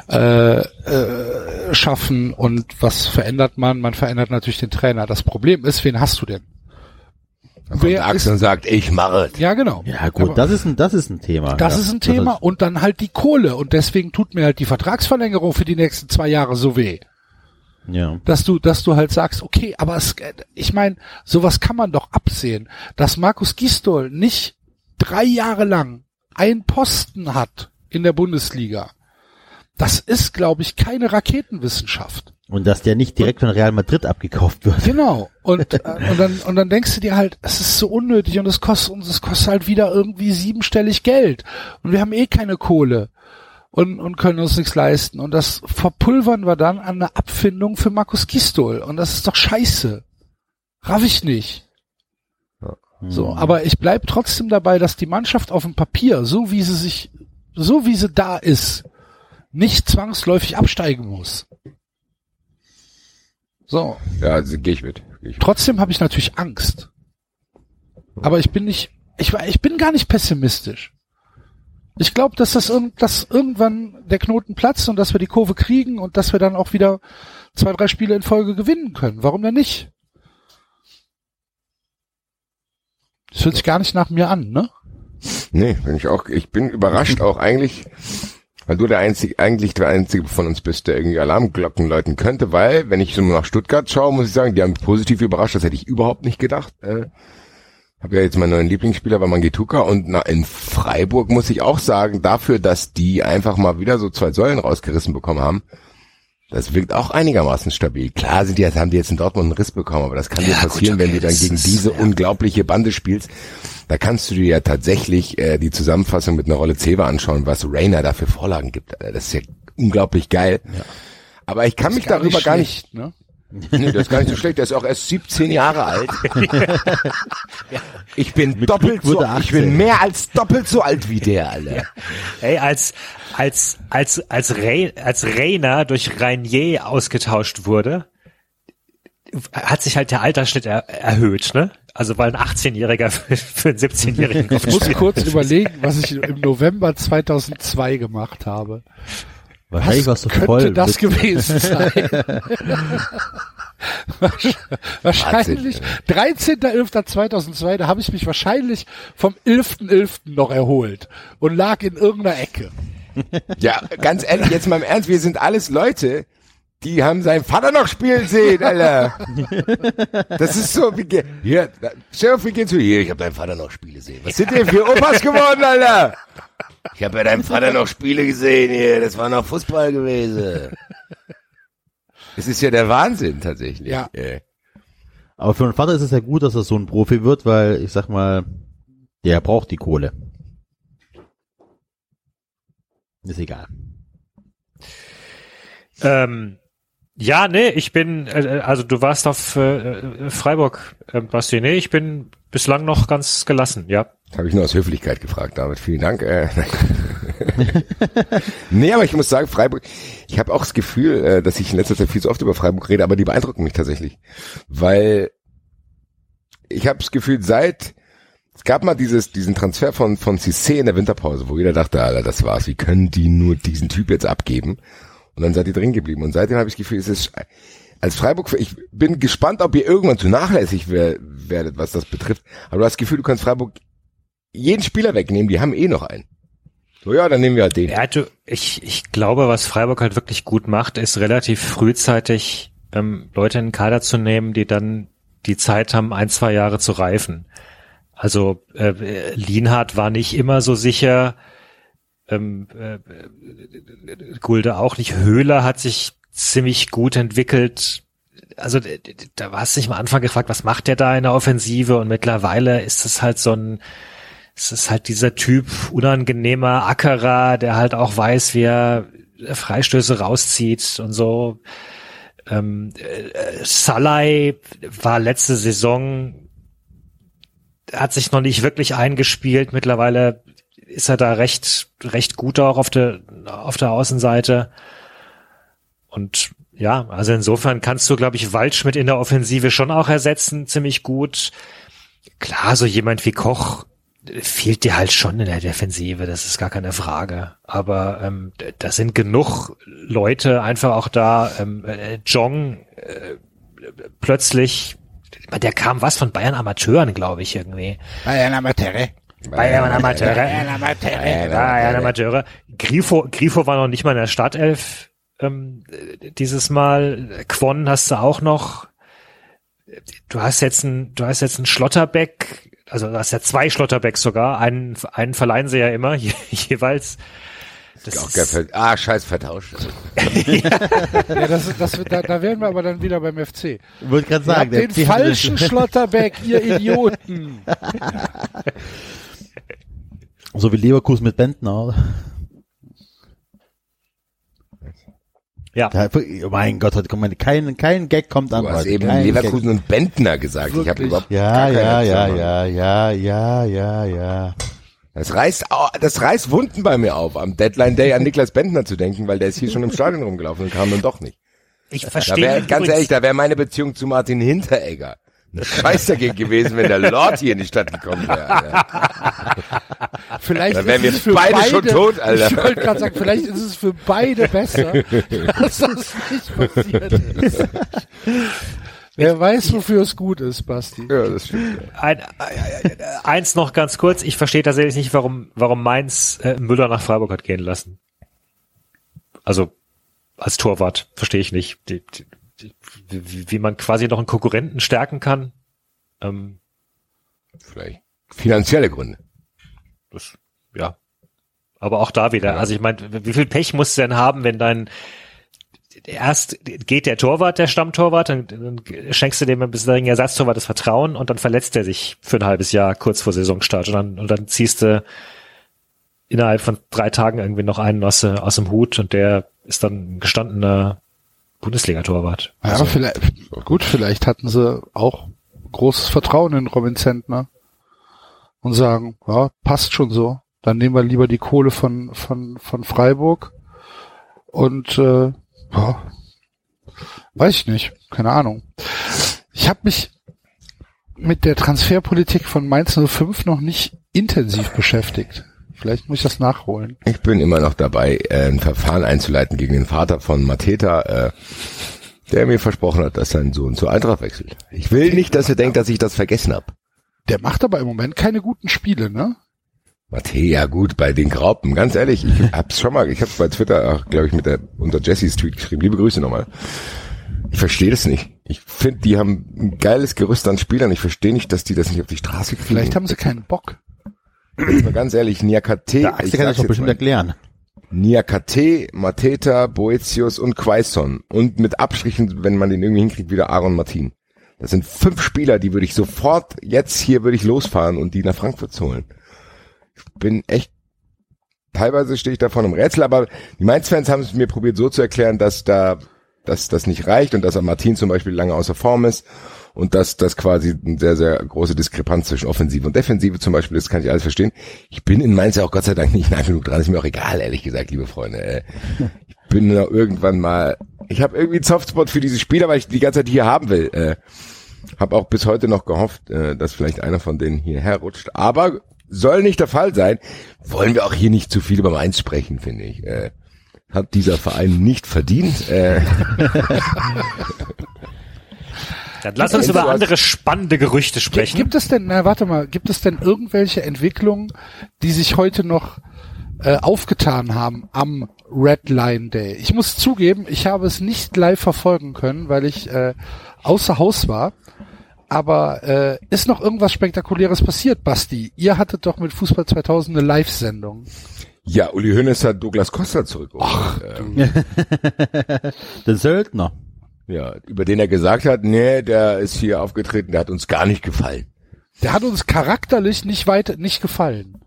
äh, äh, schaffen und was verändert man? Man verändert natürlich den Trainer. Das Problem ist, wen hast du denn? Wer Axel sagt, ich mache es. Ja, genau. Ja, gut, Aber das ist ein, das ist ein Thema. Das ja. ist ein Thema und dann halt die Kohle und deswegen tut mir halt die Vertragsverlängerung für die nächsten zwei Jahre so weh. Ja. Dass du, dass du halt sagst, okay, aber es, ich meine, sowas kann man doch absehen, dass Markus Gistol nicht drei Jahre lang einen Posten hat in der Bundesliga. Das ist, glaube ich, keine Raketenwissenschaft. Und dass der nicht direkt von Real Madrid abgekauft wird. Genau. Und, äh, und dann, und dann denkst du dir halt, es ist so unnötig und es kostet uns, es kostet halt wieder irgendwie siebenstellig Geld. Und wir haben eh keine Kohle und, und können uns nichts leisten. Und das verpulvern wir dann an eine Abfindung für Markus Gistol. Und das ist doch scheiße. Raff ich nicht. So, aber ich bleib trotzdem dabei, dass die Mannschaft auf dem Papier, so wie sie sich, so wie sie da ist, nicht zwangsläufig absteigen muss. So. Ja, also gehe ich mit. Geh ich mit. Trotzdem habe ich natürlich Angst. Aber ich bin nicht, ich, ich bin gar nicht pessimistisch. Ich glaube, dass das irgend, dass irgendwann der Knoten platzt und dass wir die Kurve kriegen und dass wir dann auch wieder zwei, drei Spiele in Folge gewinnen können. Warum denn nicht? Das hört sich gar nicht nach mir an, ne? Nee, bin ich auch, ich bin überrascht auch eigentlich, weil du der einzige, eigentlich der einzige von uns bist, der irgendwie Alarmglocken läuten könnte, weil, wenn ich so nach Stuttgart schaue, muss ich sagen, die haben positiv überrascht, das hätte ich überhaupt nicht gedacht. Äh, Habe ja jetzt meinen neuen Lieblingsspieler war Mangituka und na, in Freiburg muss ich auch sagen, dafür, dass die einfach mal wieder so zwei Säulen rausgerissen bekommen haben, das wirkt auch einigermaßen stabil. Klar sind die, haben die jetzt in Dortmund einen Riss bekommen, aber das kann dir Ja, gut, passieren, okay, wenn du dann gegen ist- diese ja. unglaubliche Bande spielst. Da kannst du dir ja tatsächlich äh, die Zusammenfassung mit einer Rolle Zewa anschauen, was Rainer da für Vorlagen gibt. Das ist ja unglaublich geil. Aber ich kann mich Gar darüber gar nicht schlecht, Ne? Nee, das ist gar nicht so schlecht. Der ist auch erst 17 Jahre alt. Ich bin doppelt Glück so, ich bin 18. mehr als doppelt so alt wie der, Alter. Ey, als, als, als, als, Re, als Rainer durch Reinier ausgetauscht wurde, hat sich halt der Altersschnitt er, erhöht, ne? Also weil ein 18-Jähriger für, für einen 17-Jährigen Ich muss kurz überlegen, was ich im November 2002 gemacht habe. Wahrscheinlich warst du könnte voll. das gewesen sein? Wahrsch- wahrscheinlich 13.11.2002, da habe ich mich wahrscheinlich vom 11.11. noch erholt und lag in irgendeiner Ecke. Ja, ganz ehrlich, jetzt mal im Ernst, wir sind alles Leute, die haben seinen Vater noch spielen sehen, Alter. Das ist so, wie, hier, Sheriff, wie geht's dir? Hier, ich habe deinen Vater noch Spiele sehen. Was sind denn für Opas geworden, Alter? Ich habe ja deinen Vater noch Spiele gesehen hier, das war noch Fußball gewesen. Es ist ja der Wahnsinn tatsächlich. Ja. Äh, Aber für einen Vater ist es ja gut, dass er so ein Profi wird, weil ich sag mal, der braucht die Kohle. Ist egal. Ähm, ja, nee, ich bin, äh, also du warst auf äh, äh, Freiburg, äh, Basti. Nee, ich bin bislang noch ganz gelassen, ja. Habe ich nur aus Höflichkeit gefragt, David. Vielen Dank. Äh, nee, aber ich muss sagen, Freiburg, ich habe auch das Gefühl, äh, dass ich in letzter Zeit viel zu oft über Freiburg rede, aber die beeindrucken mich tatsächlich. Weil ich habe das Gefühl, seit es gab mal dieses, diesen Transfer von, von Cissé in der Winterpause, wo jeder dachte, Alter, das war's, wie können die nur diesen Typ jetzt abgeben? Und dann seid ihr drin geblieben. Und seitdem habe ich das Gefühl, es ist als Freiburg, ich bin gespannt, ob ihr irgendwann zu nachlässig wer, werdet, was das betrifft. Aber du hast das Gefühl, du kannst Freiburg jeden Spieler wegnehmen, die haben eh noch einen. So, ja, dann nehmen wir halt den. Ja, du, ich, ich glaube, was Freiburg halt wirklich gut macht, ist relativ frühzeitig ähm, Leute in den Kader zu nehmen, die dann die Zeit haben, ein, zwei Jahre zu reifen. Also äh, Lienhardt war nicht immer so sicher, ähm, äh, Gulde auch nicht. Höhler hat sich ziemlich gut entwickelt. Also da war es sich am Anfang gefragt, was macht der da in der Offensive? Und mittlerweile ist es halt so ein, es ist halt dieser Typ unangenehmer Ackerer, der halt auch weiß, wie er Freistöße rauszieht und so. Ähm, äh, Salai war letzte Saison, hat sich noch nicht wirklich eingespielt. Mittlerweile ist er da recht, recht gut auch auf der, auf der Außenseite. Und ja, also insofern kannst du, glaube ich, Waldschmidt in der Offensive schon auch ersetzen, ziemlich gut. Klar, so jemand wie Koch äh, fehlt dir halt schon in der Defensive, das ist gar keine Frage. Aber ähm, da sind genug Leute einfach auch da. Ähm, äh, Jong äh, plötzlich, der kam was von Bayern Amateuren, glaube ich, irgendwie. Bayern Amateure. Bayern Amateure. Bayern Amateure. Bayern Amateure. Grifo, Grifo war noch nicht mal in der Startelf ähm, äh, dieses Mal. Quon hast du auch noch. Du hast jetzt ein, du hast jetzt einen Schlotterbeck, also du hast ja zwei Schlotterbecks sogar. Einen, einen verleihen sie ja immer je, jeweils. Das Auch ist- geil, ah, scheiß vertauscht. Ja, das, das, da, da wären wir aber dann wieder beim FC. Ich wollte gerade Ihr sagen, den FC falschen Schlotterbeck, ihr Idioten. So wie Leverkusen mit Bentner. Ja. Da, oh mein Gott, heute kommt meine, kein, kein Gag kommt an. Du hast heute, eben kein Leverkusen und Bentner gesagt. Ich habe Wirklich? überhaupt Gag. Ja, ja, ja, ja, ja, ja, ja, ja. Das reißt, das reißt Wunden bei mir auf, am Deadline Day an Niklas Bentner zu denken, weil der ist hier schon im Stadion rumgelaufen und kam dann doch nicht. Ich Da verstehe wäre, ganz übrigens- ehrlich, da wäre meine Beziehung zu Martin Hinteregger ein Scheiß dagegen gewesen, wenn der Lord hier in die Stadt gekommen wäre. Alter. Vielleicht Dann wären ist wir es für beide beide schon tot, Alter. Ich wollte gerade sagen, vielleicht ist es für beide besser, dass das nicht passiert ist. Wer weiß, wofür es gut ist, Basti. Ja, das stimmt. Ein, eins noch ganz kurz. Ich verstehe tatsächlich nicht, warum, warum Mainz äh, Müller nach Freiburg hat gehen lassen. Also als Torwart verstehe ich nicht, die, die, wie, wie man quasi noch einen Konkurrenten stärken kann. Ähm, Vielleicht finanzielle Gründe. Das, ja. Aber auch da wieder. Also ich meine, wie viel Pech musst du denn haben, wenn dein erst geht der Torwart, der Stammtorwart, dann, dann schenkst du dem ein bisschen Ersatztorwart das Vertrauen und dann verletzt er sich für ein halbes Jahr kurz vor Saisonstart und dann, und dann ziehst du innerhalb von drei Tagen irgendwie noch einen aus, aus dem Hut und der ist dann gestandener Bundesliga-Torwart. Ja, Also, vielleicht, gut, vielleicht hatten sie auch großes Vertrauen in Robin Zentner und sagen, ja, passt schon so. Dann nehmen wir lieber die Kohle von, von, von Freiburg und äh, ja, weiß ich nicht, keine Ahnung. Ich habe mich mit der Transferpolitik von Mainz 05 noch nicht intensiv beschäftigt. Vielleicht muss ich das nachholen. Ich bin immer noch dabei, äh, ein Verfahren einzuleiten gegen den Vater von Mateta, äh, der mir versprochen hat, dass sein Sohn zur Eintracht wechselt. Ich will nicht, dass er denkt, dass ich das vergessen habe. Der macht aber im Moment keine guten Spiele, ne? Mate, ja gut, bei den Graupen, ganz ehrlich, ich hab's schon mal, ich hab's bei Twitter, glaube ich, mit der unter Jessys Tweet geschrieben. Liebe Grüße nochmal. Ich verstehe das nicht. Ich finde, die haben ein geiles Gerüst an Spielern. Ich verstehe nicht, dass die das nicht auf die Straße kriegen. Vielleicht haben sie keinen Bock. Jetzt mal ganz ehrlich, Niakate, Der Axel kann das doch bestimmt erklären. Niakate, Mateta, Boetius und Quaison. Und mit Abstrichen, wenn man den irgendwie hinkriegt, wieder Aaron Martin. Das sind fünf Spieler, die würde ich sofort, jetzt hier würde ich losfahren und die nach Frankfurt holen. Ich bin echt, teilweise stehe ich davon im Rätsel, aber die Mainz-Fans haben es mir probiert so zu erklären, dass da, dass das nicht reicht und dass Martin zum Beispiel lange außer Form ist und dass das quasi eine sehr, sehr große Diskrepanz zwischen Offensive und Defensive zum Beispiel ist, kann ich alles verstehen. Ich bin in Mainz ja auch Gott sei Dank nicht nah genug dran, ist mir auch egal, ehrlich gesagt, liebe Freunde. Äh, Ich bin da irgendwann mal, ich habe irgendwie einen Softspot für diese Spieler, weil ich die ganze Zeit hier haben will. Äh, habe auch bis heute noch gehofft, äh, dass vielleicht einer von denen hierher rutscht. Aber soll nicht der Fall sein. Wollen wir auch hier nicht zu viel über Mainz sprechen, finde ich. Äh, hat dieser Verein nicht verdient. Äh, Dann lass uns über andere spannende Gerüchte sprechen. Gibt es denn, na warte mal, gibt es denn irgendwelche Entwicklungen, die sich heute noch äh, aufgetan haben am Red Line Day? Ich muss zugeben, ich habe es nicht live verfolgen können, weil ich äh, außer Haus war. Aber äh, ist noch irgendwas Spektakuläres passiert, Basti? Ihr hattet doch mit Fußball 2000 eine Live-Sendung. ja, Uli Hoeneß hat Douglas Costa zurückgeholt. ähm, Der Söldner. Ja, über den er gesagt hat, nee, der ist hier aufgetreten, der hat uns gar nicht gefallen. Der hat uns charakterlich nicht weit nicht gefallen.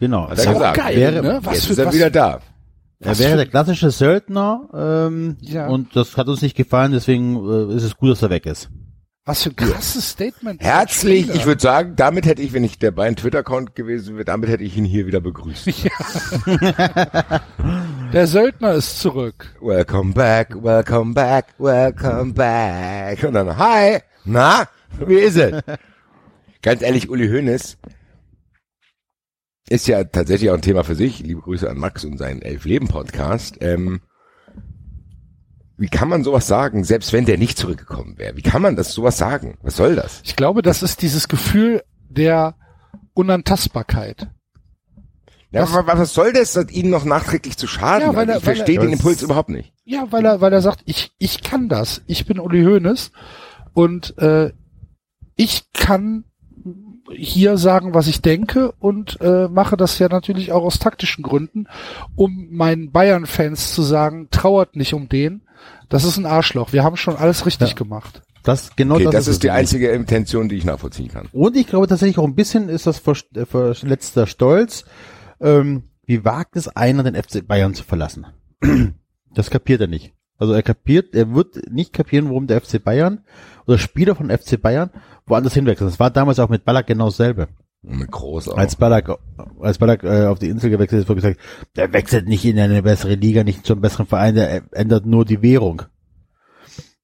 Genau. Er auch gesagt. geil, Wäre- ne? Was Jetzt für, ist er was, wieder da. Er wäre der klassische Söldner ähm, Ja. und das hat uns nicht gefallen, deswegen äh, ist es gut, dass er weg ist. Was für ein krasses Statement. Herzlich, ich würde sagen, damit hätte ich, wenn ich der beiden Twitter-Account gewesen wäre, damit hätte ich ihn hier wieder begrüßt. Der Söldner ist zurück. Welcome back, welcome back, welcome back. Und dann, hi, na, wie ist es? Ganz ehrlich, Uli Hoeneß ist ja tatsächlich auch ein Thema für sich. Liebe Grüße an Max und seinen Elf-Leben-Podcast. Ähm, wie kann man sowas sagen, selbst wenn der nicht zurückgekommen wäre? Wie kann man das sowas sagen? Was soll das? Ich glaube, das ist dieses Gefühl der Unantastbarkeit. Ja, Was- was, soll das, das ihnen noch nachträglich zu schaden? Ja, weil er- ich weil er- verstehe den Impuls überhaupt nicht. Ja, weil er, weil er sagt, ich, ich kann das. Ich bin Uli Hoeneß und äh, ich kann hier sagen, was ich denke und äh, mache das ja natürlich auch aus taktischen Gründen, um meinen Bayern-Fans zu sagen, trauert nicht um den. Das ist ein Arschloch. Wir haben schon alles richtig Ja. gemacht. Das genau Okay, das, das, es ist die einzige Intention, die ich nachvollziehen kann. Und ich glaube tatsächlich auch ein bisschen ist das ver äh, verletzter Stolz. Ähm, wie wagt es einer, den FC Bayern zu verlassen? Das kapiert er nicht. Also er kapiert, er wird nicht kapieren, warum der FC Bayern oder Spieler von FC Bayern woanders hinwechseln. Das war damals auch mit Ballack genau dasselbe. Und mit groß auch. Als Ballack, als Ballack äh, auf die Insel gewechselt ist, wurde gesagt, der wechselt nicht in eine bessere Liga, nicht zu einem besseren Verein, der ändert nur die Währung.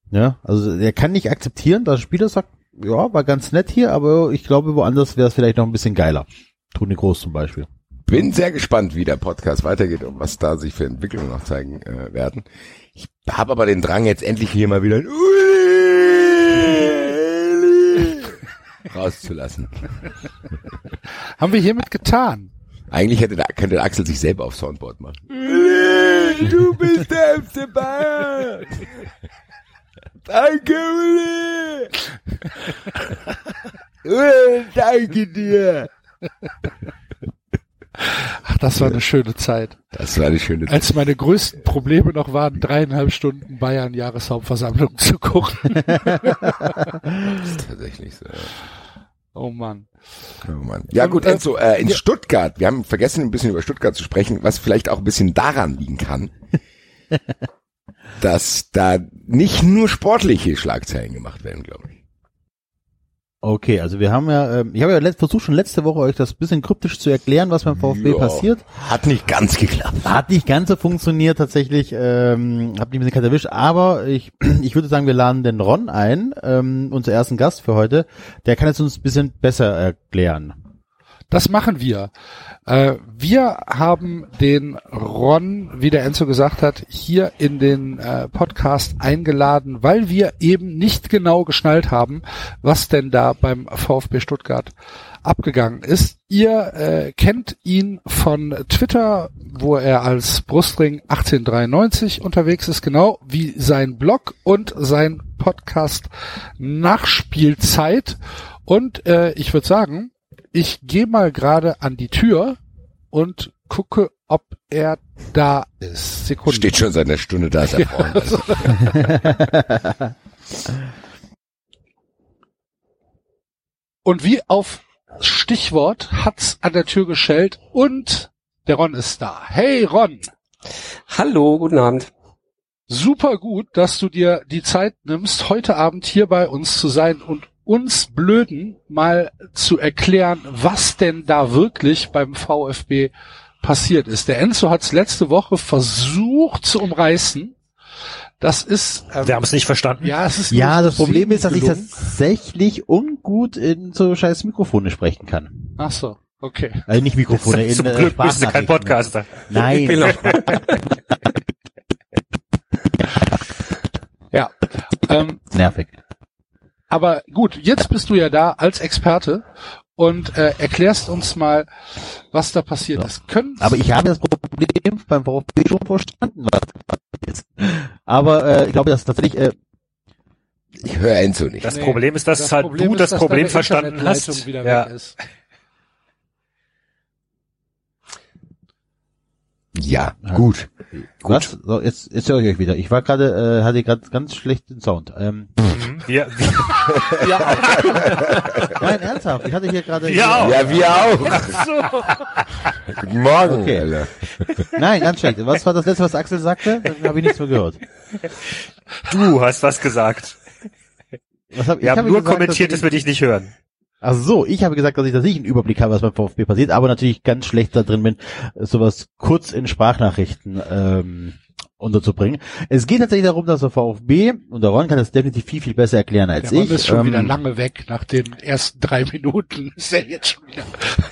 Ja, also er kann nicht akzeptieren, dass ein Spieler sagt, ja, war ganz nett hier, aber ich glaube, woanders wäre es vielleicht noch ein bisschen geiler. Toni Groß zum Beispiel. Bin sehr gespannt, wie der Podcast weitergeht und was da sich für Entwicklungen noch zeigen äh, werden. Ich habe aber den Drang, jetzt endlich hier mal wieder ein Uli rauszulassen. Haben wir hiermit getan. Eigentlich hätte der, könnte der Axel sich selber auf Soundboard machen. Uli, du bist der FC Bayern. Danke, Uli. Äh, danke dir. Ach, das war eine schöne Zeit. Das war eine schöne Zeit. Als meine größten Probleme noch waren, dreieinhalb Stunden Bayern Jahreshauptversammlung zu gucken. Tatsächlich so. Oh Mann. Oh Mann. Ja gut, Und, äh, Enzo, äh, in ja. Stuttgart, wir haben vergessen, ein bisschen über Stuttgart zu sprechen, was vielleicht auch ein bisschen daran liegen kann, dass da nicht nur sportliche Schlagzeilen gemacht werden, glaube ich. Okay, also wir haben ja, ähm, ich habe ja versucht schon letzte Woche euch das bisschen kryptisch zu erklären, was beim VfB Ja, passiert. Hat nicht ganz geklappt. Hat nicht ganz so funktioniert tatsächlich, ähm, hab nicht ein bisschen kalt erwischt, aber ich, ich würde sagen, wir laden den Ron ein, ähm, unser ersten Gast für heute. Der kann es uns ein bisschen besser erklären. Das machen wir. Äh, wir haben den Ron, wie der Enzo gesagt hat, hier in den äh, Podcast eingeladen, weil wir eben nicht genau geschnallt haben, was denn da beim VfB Stuttgart abgegangen ist. Ihr äh, kennt ihn von Twitter, wo er als Brustring 1893 unterwegs ist, genau wie sein Blog und sein Podcast Nachspielzeit. Und äh, ich würde sagen, ich gehe mal gerade an die Tür und gucke, ob er da ist. Sekunde. Steht schon seit einer Stunde da, ist er Freund. Und wie auf Stichwort hat's an der Tür geschellt und der Ron ist da. Hey Ron, Hallo, guten Abend. super gut, dass du dir die Zeit nimmst, heute Abend hier bei uns zu sein und uns Blöden mal zu erklären, was denn da wirklich beim VfB passiert ist. Der Enzo hat's letzte Woche versucht zu umreißen. Das ist ähm, Wir haben es nicht verstanden. ja, es ist Ja, das Problem ist, dass ich tatsächlich ungut in so scheiß Mikrofone sprechen kann. Ach so, okay. Also nicht Mikrofone, in Zum äh, Glück bist du kein. Podcaster. Nein. Ja. Ähm, nervig. Aber gut, jetzt bist du ja da als Experte und äh, erklärst uns mal, was da passiert ist. Können Aber ich habe das Problem beim VfB schon verstanden, was passiert ist. Aber äh, ich glaube, dass tatsächlich äh, Ich höre Enzo nicht. Das Nee, Problem ist, dass halt du das dass Problem verstanden hast. Wieder Ja. Ja, gut. was? So, jetzt, jetzt höre ich euch wieder. Ich war gerade, äh, hatte gerade ganz schlechten Sound. Ähm, Mhm. Ja, auch. Nein, ernsthaft. Ich hatte hier gerade. Ja, auch. Ja, wir auch. Guten Morgen, Okay. Alter. Nein, ganz schlecht. Was war das letzte, was Axel sagte? Dann habe ich nichts mehr gehört. du hast was gesagt. Was hab, Wir haben habe nur gesagt, kommentiert, dass wir dich nicht hören. Ach so, ich habe gesagt, dass ich, dass ich einen Überblick habe, was beim VfB passiert, aber natürlich ganz schlecht da drin bin, sowas kurz in Sprachnachrichten ähm, unterzubringen. Es geht tatsächlich darum, dass der VfB, und der Ron kann das definitiv viel, viel besser erklären als Der Ron ich. ist schon ähm, wieder lange weg. Nach den ersten drei Minuten ist er jetzt schon wieder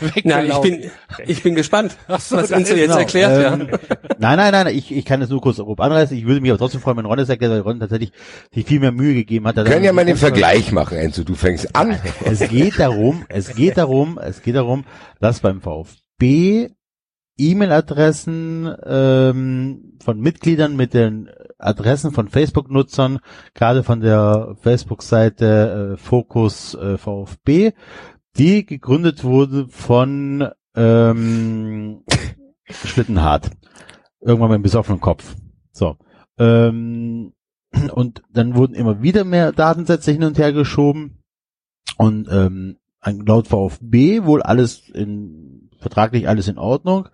Na, ich weggelaufen. bin, ich bin gespannt, so, was das Enzo ist jetzt Genau, erklärt. ähm, ja. Nein, nein, nein, ich, ich kann es nur kurz grob anreißen. Ich würde mich aber trotzdem freuen, wenn Ron es erklärt, weil Ron tatsächlich sich viel mehr Mühe gegeben hat. Wir können ja mal den Vergleich machen, Enzo. Du fängst an. Es geht darum, es geht darum, es geht darum, dass beim VfB E-Mail-Adressen ähm, von Mitgliedern mit den Adressen von Facebook-Nutzern, gerade von der Facebook-Seite äh, Fokus äh, VfB, die gegründet wurde von ähm, Schlittenhardt. Irgendwann mit einem besoffenen Kopf. So. Ähm, und dann wurden immer wieder mehr Datensätze hin und her geschoben. Und ähm, laut VfB wohl alles in vertraglich alles in Ordnung.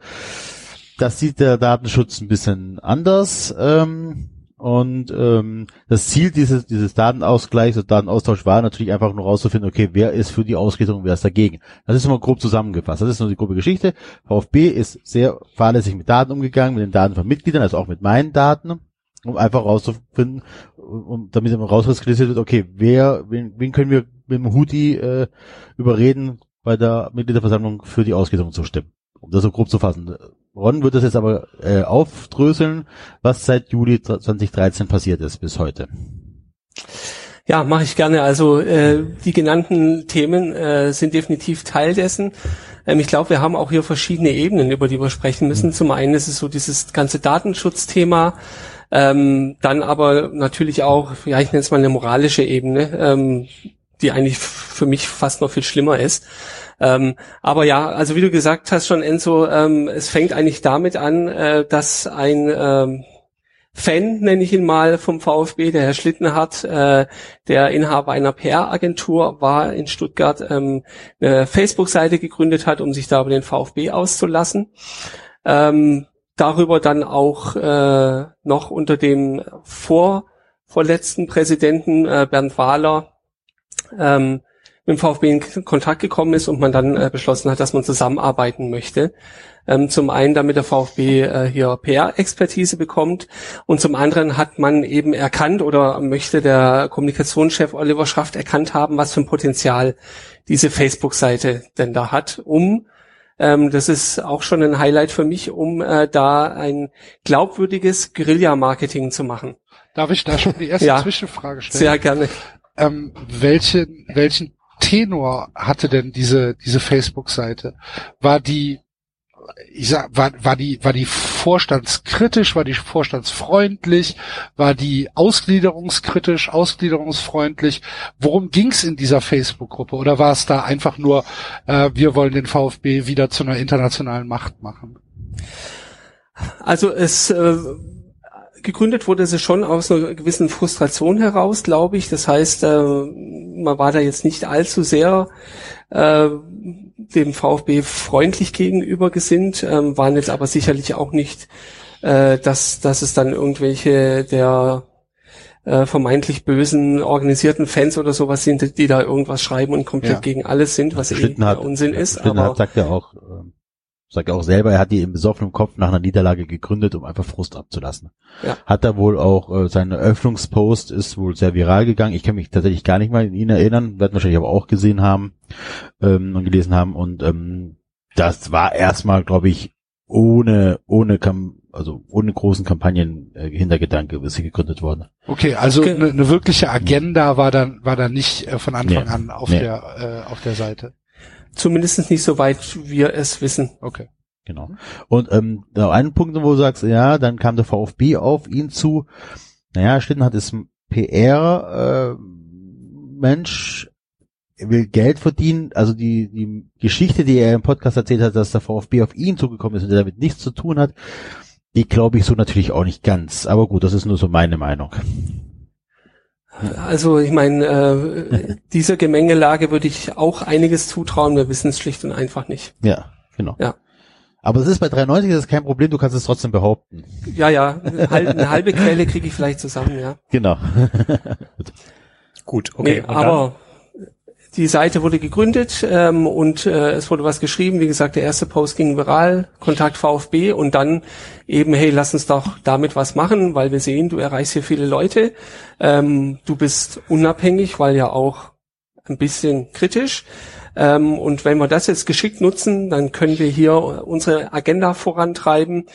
Das sieht der Datenschutz ein bisschen anders. Ähm, und ähm, das Ziel dieses, dieses Datenausgleichs und Datenaustausch war natürlich einfach nur rauszufinden, okay, wer ist für die Ausgliederung, wer ist dagegen. Das ist immer grob zusammengefasst. Das ist nur die grobe Geschichte. VfB ist sehr fahrlässig mit Daten umgegangen, mit den Daten von Mitgliedern, also auch mit meinen Daten, um einfach rauszufinden, um, damit immer rauskristallisiert wird, okay, wer, wen, wen können wir mit dem Huti äh, überreden, bei der Mitgliederversammlung für die Ausgliederung zu stimmen. Um das so grob zu fassen. Ron wird das jetzt aber äh, aufdröseln, was seit Juli 2013 passiert ist bis heute. Ja, mache ich gerne. Also äh, die genannten Themen äh, sind definitiv Teil dessen. Ähm, ich glaube, wir haben auch hier verschiedene Ebenen, über die wir sprechen müssen. Zum einen ist es so dieses ganze Datenschutzthema, ähm, dann aber natürlich auch, ja, ich nenne es mal eine moralische Ebene. Ähm, die eigentlich für mich fast noch viel schlimmer ist. Ähm, aber ja, also wie du gesagt hast schon, Enzo, ähm, es fängt eigentlich damit an, äh, dass ein ähm, Fan, nenne ich ihn mal, vom VfB, der Herr Schlittenhardt, äh, der Inhaber einer PR-Agentur war in Stuttgart, ähm, eine Facebook-Seite gegründet hat, um sich da über den VfB auszulassen. Ähm, darüber dann auch äh, noch unter dem vor, vorletzten Präsidenten äh, Bernd Wahler ähm, mit dem VfB in Kontakt gekommen ist und man dann äh, beschlossen hat, dass man zusammenarbeiten möchte. Ähm, zum einen, damit der VfB äh, hier PR-Expertise bekommt und zum anderen hat man eben erkannt oder möchte der Kommunikationschef Oliver Schraft erkannt haben, was für ein Potenzial diese Facebook-Seite denn da hat, um ähm, das ist auch schon ein Highlight für mich, um äh, da ein glaubwürdiges Guerilla-Marketing zu machen. Darf ich da schon die erste Ja. Zwischenfrage stellen? Sehr gerne. Ähm, welchen, welchen Tenor hatte denn diese, diese Facebook-Seite? War die, ich sag, war, war die, war die vorstandskritisch, war die vorstandsfreundlich, war die ausgliederungskritisch, ausgliederungsfreundlich? Worum ging's in dieser Facebook-Gruppe? Oder war es da einfach nur, äh, wir wollen den VfB wieder zu einer internationalen Macht machen? Also es äh, gegründet wurde sie schon aus einer gewissen Frustration heraus, glaube ich. Das heißt, äh, man war da jetzt nicht allzu sehr äh, dem VfB freundlich gegenüber gesinnt, ähm, waren jetzt aber sicherlich auch nicht, äh, dass, dass es dann irgendwelche der äh, vermeintlich bösen organisierten Fans oder sowas sind, die da irgendwas schreiben und komplett Ja. gegen alles sind, was eh Schlittenhardt- Unsinn ist. Schlittenhardt Aber sagt ja auch, ähm, sagt ja auch selber, er hat die im besoffenen Kopf nach einer Niederlage gegründet, um einfach Frust abzulassen. Ja. Hat er wohl auch, äh, sein Eröffnungspost ist wohl sehr viral gegangen. Ich kann mich tatsächlich gar nicht mal an ihn erinnern, werden wahrscheinlich aber auch gesehen haben ähm, und gelesen haben. Und ähm, das war erstmal, glaube ich, ohne, ohne Kam also ohne großen Kampagnen äh, Hintergedanke ist sie gegründet worden. Okay, also eine ne wirkliche Agenda war dann, war dann nicht äh, von Anfang Nee. an auf Nee. der, äh, auf der Seite. Zumindest nicht so weit wir es wissen. Okay. Genau. Und ähm, da einen Punkt, wo du sagst, ja, dann kam der VfB auf ihn zu. Naja, Schlittenhardt ist ein PR äh, Mensch, er will Geld verdienen. Also die die Geschichte, die er im Podcast erzählt hat, dass der VfB auf ihn zugekommen ist und der damit nichts zu tun hat, die glaube ich so natürlich auch nicht ganz. Aber gut, das ist nur so meine Meinung. Also ich meine, äh, dieser Gemengelage würde ich auch einiges zutrauen. Wir wissen es schlicht und einfach nicht. Ja, genau. Ja. Aber es ist bei 93 das ist kein Problem, du kannst es trotzdem behaupten. Ja, ja, eine halbe, eine halbe Quelle kriege ich vielleicht zusammen, ja. Genau. Gut, okay. nee, und dann- aber die Seite wurde gegründet ähm, und äh, es wurde was geschrieben. Wie gesagt, der erste Post ging viral, Kontakt VfB und dann eben, hey, lass uns doch damit was machen, weil wir sehen, du erreichst hier viele Leute. Ähm, du bist unabhängig, weil ja auch ein bisschen kritisch. Ähm, und wenn wir das jetzt geschickt nutzen, dann können wir hier unsere Agenda vorantreiben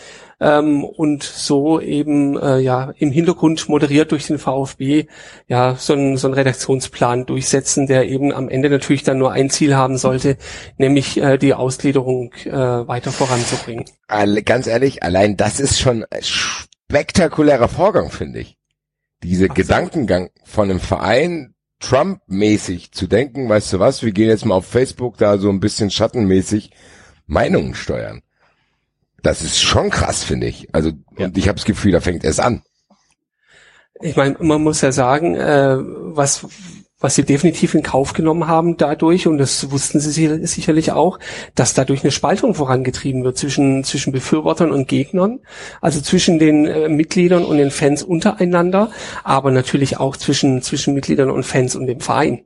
ähm, und so eben äh, ja im Hintergrund moderiert durch den VfB ja so einen so einen Redaktionsplan durchsetzen, der eben am Ende natürlich dann nur ein Ziel haben sollte, nämlich äh, die Ausgliederung äh, weiter voranzubringen. Alle, ganz ehrlich, allein das ist schon ein spektakulärer Vorgang, finde ich. Diese Ach. Gedankengang von einem Verein Trump-mäßig zu denken, weißt du was, wir gehen jetzt mal auf Facebook da so ein bisschen schattenmäßig Meinungen steuern. Das ist schon krass, finde ich. Also, Ja. und ich habe das Gefühl, da fängt es an. Ich meine, man muss ja sagen, äh, was was sie definitiv in Kauf genommen haben dadurch, und das wussten sie sicher- sicherlich auch, dass dadurch eine Spaltung vorangetrieben wird zwischen, zwischen Befürwortern und Gegnern, also zwischen den äh, Mitgliedern und den Fans untereinander, aber natürlich auch zwischen, zwischen Mitgliedern und Fans und dem Verein.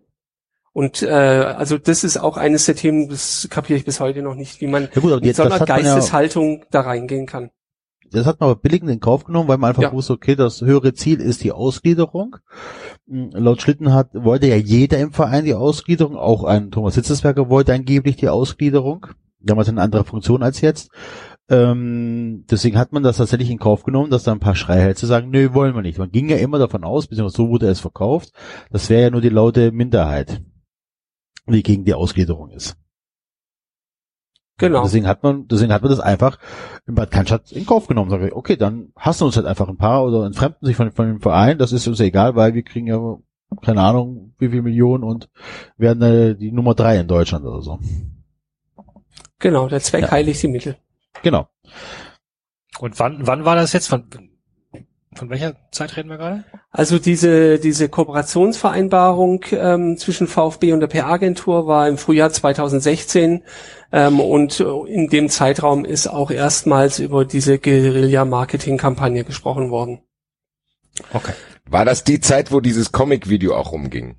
Und äh, also das ist auch eines der Themen, das kapiere ich bis heute noch nicht, wie man Ja gut, mit so einer man ja, Geisteshaltung da reingehen kann. Das hat man aber billigend in Kauf genommen, weil man einfach Ja. wusste, okay, das höhere Ziel ist die Ausgliederung. Mm, Laut Schlittenhardt wollte ja jeder im Verein die Ausgliederung, auch ein Thomas Hitzesberger wollte angeblich die Ausgliederung. Damals in anderer Funktion als jetzt. Ähm, deswegen hat man das tatsächlich in Kauf genommen, dass da ein paar Schreihälse sagen, nö, wollen wir nicht. Man ging ja immer davon aus, beziehungsweise so wurde es verkauft, das wäre ja nur die laute Minderheit, die gegen die Ausgliederung ist. Genau. Deswegen hat man, deswegen hat man das einfach in Bad Cannstatt in Kauf genommen. Sag ich, okay, dann hassen uns halt einfach ein paar oder entfremden sich von, von dem Verein. Das ist uns ja egal, weil wir kriegen ja keine Ahnung, wie viel Millionen und werden äh, die Nummer drei in Deutschland oder so. Genau, der Zweck Ja. heiligt die Mittel. Genau. Und wann, wann war das jetzt? Von, von welcher Zeit reden wir gerade? Also diese, diese Kooperationsvereinbarung ähm, zwischen VfB und der PR-Agentur war im Frühjahr 2016 ähm, und in dem Zeitraum ist auch erstmals über diese Guerilla-Marketing-Kampagne gesprochen worden. Okay. War das die Zeit, wo dieses Comic-Video auch rumging?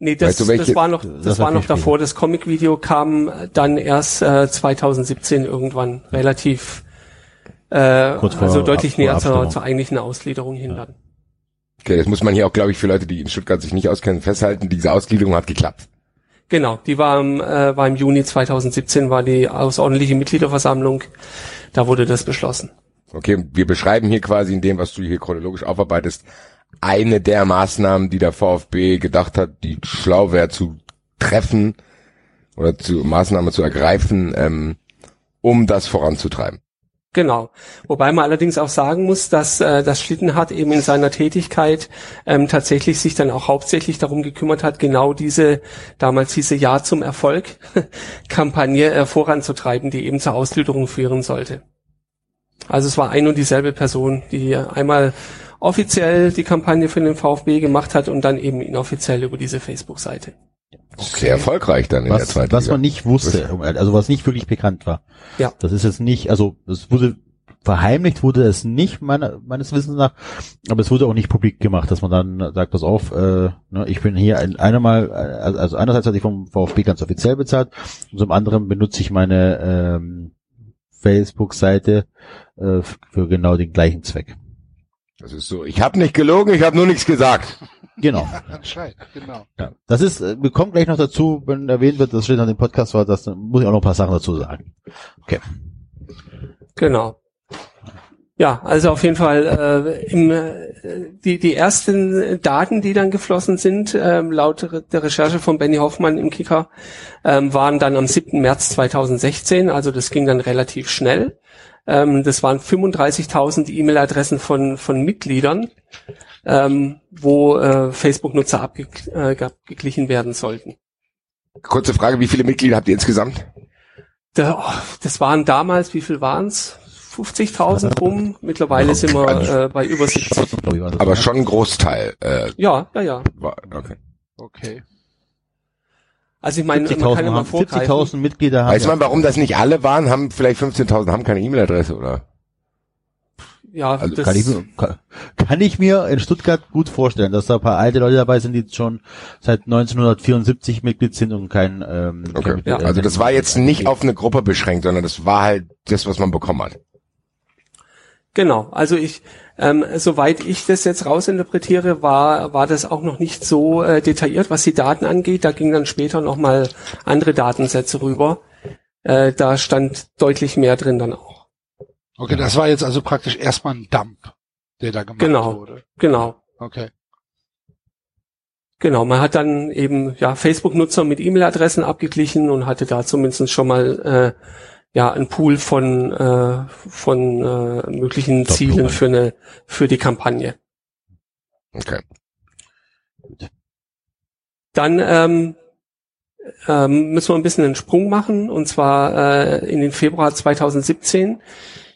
Nee, das, Weißt du, welche- das war noch, Das das war noch davor. Das Comic-Video kam dann erst äh, 2017 irgendwann relativ, äh, Kurz vor also deutlich Ab- näher zur, Abstimmung. zur eigentlichen Ausgliederung hin dann. Okay, das muss man hier auch, glaube ich, für Leute, die in Stuttgart sich nicht auskennen, festhalten. Diese Ausgliederung hat geklappt. Genau, die war im, äh, war im Juni 2017, war die außerordentliche Mitgliederversammlung. Da wurde das beschlossen. Okay, wir beschreiben hier quasi in dem, was du hier chronologisch aufarbeitest, eine der Maßnahmen, die der VfB gedacht hat, die schlau wäre zu treffen oder zu Maßnahmen zu ergreifen, ähm, um das voranzutreiben. Genau. Wobei man allerdings auch sagen muss, dass äh, das Schlittenhardt eben in seiner Tätigkeit ähm, tatsächlich sich dann auch hauptsächlich darum gekümmert hat, genau diese, damals hieße Ja zum Erfolg, Kampagne äh, voranzutreiben, die eben zur Ausgliederung führen sollte. Also es war ein und dieselbe Person, die einmal offiziell die Kampagne für den VfB gemacht hat und dann eben inoffiziell über diese Facebook-Seite. Sehr erfolgreich dann in der Was, zweiten was Liga. man nicht wusste, also was nicht wirklich bekannt war. Ja. Das ist jetzt nicht, also es wurde verheimlicht wurde es nicht meiner, meines Wissens nach, aber es wurde auch nicht publik gemacht, dass man dann sagt, pass auf, äh, ne, ich bin hier ein, einmal, äh, also einerseits hatte ich vom VfB ganz offiziell bezahlt und zum anderen benutze ich meine ähm, Facebook-Seite äh, für genau den gleichen Zweck. Das ist so, ich habe nicht gelogen, ich habe nur nichts gesagt. Genau. Anscheinend, genau. Ja. Das ist, äh, wir kommen gleich noch dazu, wenn erwähnt wird, dass steht an dem Podcast war, das dann muss ich auch noch ein paar Sachen dazu sagen. Okay. Genau. Ja, also auf jeden Fall äh, im, äh, die, die ersten Daten, die dann geflossen sind, ähm, laut der Recherche von Benny Hoffmann im Kicker, ähm, waren dann am 7. März 2016, also das ging dann relativ schnell. Ähm, das waren 35.000 E-Mail-Adressen von, von Mitgliedern, ähm, wo äh, Facebook-Nutzer abgeglichen äh, abgeglichen werden sollten. Kurze Frage, wie viele Mitglieder habt ihr insgesamt? Da, oh, das waren damals, wie viel waren's? 50.000 rum. Mittlerweile sind wir äh, bei über 70. Glaub ich, war das, Aber schon ein Großteil. Äh, Ja, ja, ja. war, okay. Okay. Also ich meine, man 70.000 kann ja mal haben- vorgreifen. 70.000 Mitglieder haben. Weiß man, warum das nicht alle waren? Haben vielleicht 15.000 haben keine E-Mail-Adresse oder? Ja, Also das, kann ich, mir, kann, kann ich mir in Stuttgart gut vorstellen, dass da ein paar alte Leute dabei sind, die schon seit 1974 Mitglied sind und kein, ähm, Okay. kein Mitglied- Also das war jetzt nicht auf eine Gruppe beschränkt, sondern das war halt das, was man bekommen hat. Genau. Also ich, ähm, soweit ich das jetzt rausinterpretiere, war war das auch noch nicht so äh, detailliert, was die Daten angeht. Da gingen dann später noch mal andere Datensätze rüber. Äh, da stand deutlich mehr drin dann auch. Okay, das war jetzt also praktisch erstmal ein Dump, der da gemacht Genau. wurde. Genau. Okay. Genau, man hat dann eben ja Facebook-Nutzer mit E-Mail-Adressen abgeglichen und hatte da zumindest schon mal äh, ja einen Pool von äh, von äh, möglichen Top Zielen Nummer. für eine für die Kampagne. Okay. Dann ähm, ähm, müssen wir ein bisschen einen Sprung machen und zwar äh, in den Februar 2017.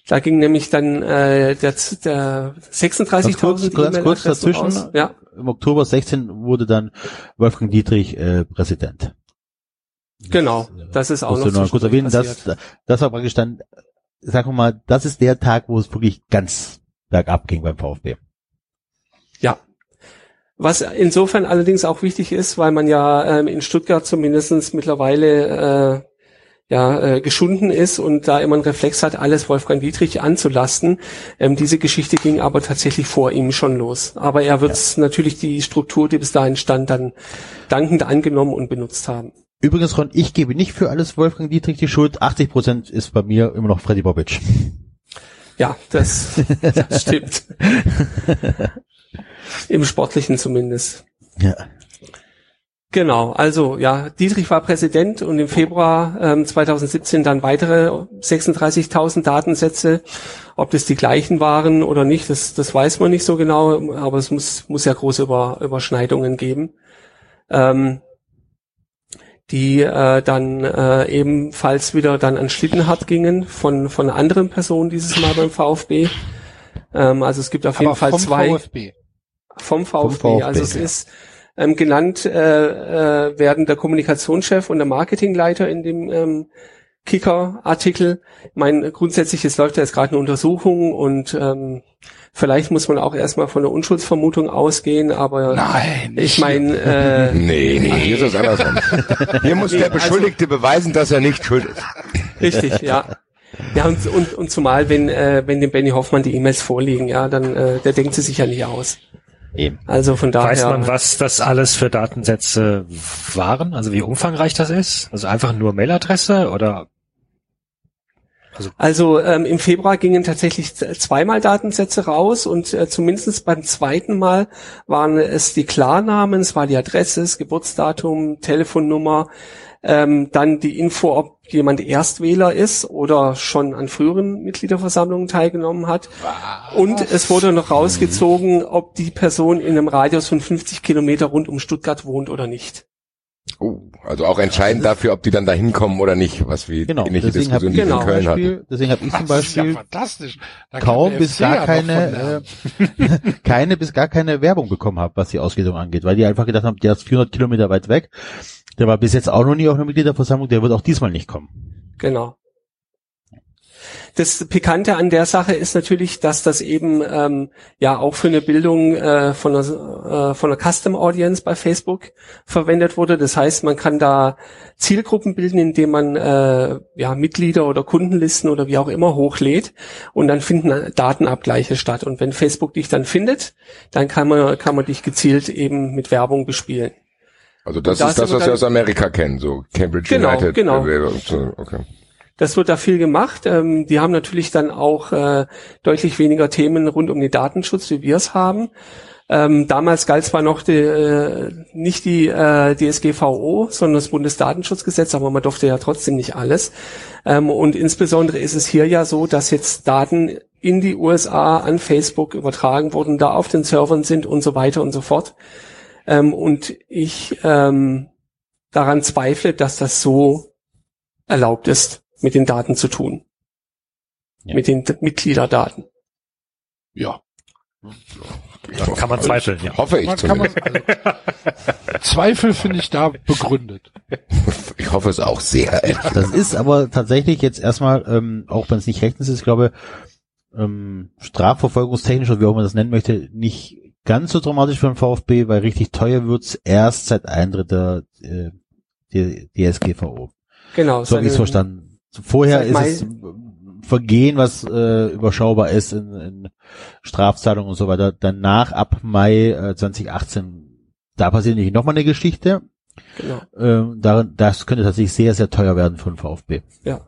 Da ging nämlich dann äh, der, der 36.000 Ganz kurz, ganz kurz dazwischen. raus. Ja, Im Oktober 16 wurde dann Wolfgang Dietrich äh, Präsident. Genau. Das ist auch Musst du noch noch kurz erwähnen, passiert. das, das war praktisch dann, sagen wir mal, das ist der Tag, wo es wirklich ganz bergab ging beim VfB. Ja. Was insofern allerdings auch wichtig ist, weil man ja ähm, in Stuttgart zumindestens mittlerweile äh, ja äh, geschunden ist und da immer einen Reflex hat, alles Wolfgang Dietrich anzulasten. Ähm, diese Geschichte ging aber tatsächlich vor ihm schon los. Aber er wird natürlich die Struktur, die bis dahin stand, dann dankend angenommen und benutzt haben. Übrigens, Ron, ich gebe nicht für alles Wolfgang Dietrich die Schuld. 80 Prozent ist bei mir immer noch Freddy Bobic. Ja, das, das stimmt. Im Sportlichen zumindest. Ja. Genau, also ja, Dietrich war Präsident und im Februar ähm, 2017 dann weitere 36.000 Datensätze. Ob das die gleichen waren oder nicht, das, das weiß man nicht so genau, aber es muss, muss ja große Über, Überschneidungen geben. Ähm, die äh, dann äh, ebenfalls wieder dann an Schlittenhardt gingen von von anderen Person dieses Mal beim VfB. Ähm, also es gibt auf jeden Aber Fall vom zwei VfB. vom VfB. VfB, also es ja. ist ähm, genannt äh, äh, werden der Kommunikationschef und der Marketingleiter in dem ähm, Kicker-Artikel. Ich meine, grundsätzlich, es läuft ja jetzt gerade eine Untersuchung und ähm, vielleicht muss man auch erstmal von der Unschuldsvermutung ausgehen, aber Nein. ich meine, äh, Nee, nee, hier ist es andersrum. Hier muss der Beschuldigte beweisen, dass er nicht schuld ist. richtig, ja. Ja, und, und, und zumal, wenn, äh, wenn dem Benny Hoffmann die E-Mails vorliegen, ja, dann, äh, der denkt sie sich ja nicht aus. Eben. Also von daher. Weiß man, was das alles für Datensätze waren? Also wie umfangreich das ist? Also einfach nur Mailadresse oder? Also ähm, im Februar gingen tatsächlich zweimal Datensätze raus und äh, zumindest beim zweiten Mal waren es die Klarnamen, es war die Adresse, das Geburtsdatum, Telefonnummer, ähm, dann die Info, ob jemand Erstwähler ist oder schon an früheren Mitgliederversammlungen teilgenommen hat. Und es wurde noch rausgezogen, ob die Person in einem Radius von 50 Kilometer rund um Stuttgart wohnt oder nicht. Oh, also auch entscheidend dafür, ob die dann da hinkommen oder nicht, was wir Genau. ähnliche habe Diskussionen Genau. in Köln hatten. Beispiel, deswegen hab ich zum ja Beispiel. Da kaum bis gar ja keine, äh, keine bis gar keine Werbung bekommen habe, was die Ausgliederung angeht, weil die einfach gedacht haben, der ist 400 Kilometer weit weg. Der war bis jetzt auch noch nie auf einer Mitgliederversammlung, der wird auch diesmal nicht kommen. Genau. Das Pikante an der Sache ist natürlich, dass das eben ähm, ja auch für eine Bildung äh, von, einer, äh, von einer Custom Audience bei Facebook verwendet wurde. Das heißt, man kann da Zielgruppen bilden, indem man äh, ja Mitglieder oder Kundenlisten oder wie auch immer hochlädt und dann finden Datenabgleiche statt. Und wenn Facebook dich dann findet, dann kann man kann man dich gezielt eben mit Werbung bespielen. Also das Da ist das, was wir aus Amerika kennen, so Cambridge Genau, United. genau. äh, so, Okay. Das wird da viel gemacht. Ähm, die haben natürlich dann auch äh, deutlich weniger Themen rund um den Datenschutz, wie wir es haben. Ähm, damals galt zwar noch die, äh, nicht die äh, DSGVO, sondern das Bundesdatenschutzgesetz, aber man durfte ja trotzdem nicht alles. Ähm, und insbesondere ist es hier ja so, dass jetzt Daten in die USA an Facebook übertragen wurden, da auf den Servern sind und so weiter und so fort. Ähm, und ich ähm, daran zweifle, dass das so erlaubt ist, mit den Daten zu tun. Ja. Mit den D- Mitgliederdaten. Ja. Da kann man zweifeln, ja. Hoffe ich Man kann man, zumindest. also, Zweifel finde ich da begründet. Ich hoffe es auch sehr. Das ist aber tatsächlich jetzt erstmal, ähm, auch wenn es nicht rechtens ist, ich glaube, ähm, strafverfolgungstechnisch oder wie auch man das nennen möchte, nicht ganz so dramatisch für den VfB, weil richtig teuer wird's erst seit Eintritt der äh, DSGVO. Genau. So habe ich verstanden. Vorher ist Mai- es Vergehen, was äh, überschaubar ist in, in Strafzahlungen und so weiter. Danach ab Mai äh, 2018, da passiert nämlich nochmal eine Geschichte. Genau. Ähm, darin, das könnte tatsächlich sehr, sehr teuer werden für den VfB. Ja.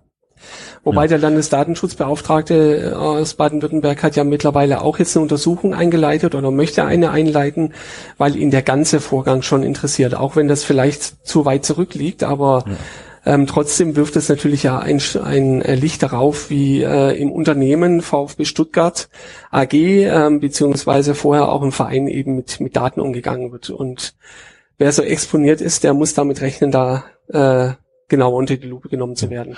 Wobei der Landesdatenschutzbeauftragte äh, aus Baden-Württemberg hat ja mittlerweile auch jetzt eine Untersuchung eingeleitet oder möchte eine einleiten, weil ihn der ganze Vorgang schon interessiert, auch wenn das vielleicht zu weit zurückliegt, aber ähm, trotzdem wirft es natürlich ja ein, ein äh, Licht darauf, wie äh, im Unternehmen VfB Stuttgart AG ähm, beziehungsweise vorher auch im Verein eben mit, mit Daten umgegangen wird. Und wer so exponiert ist, der muss damit rechnen, da äh, genau unter die Lupe genommen zu werden.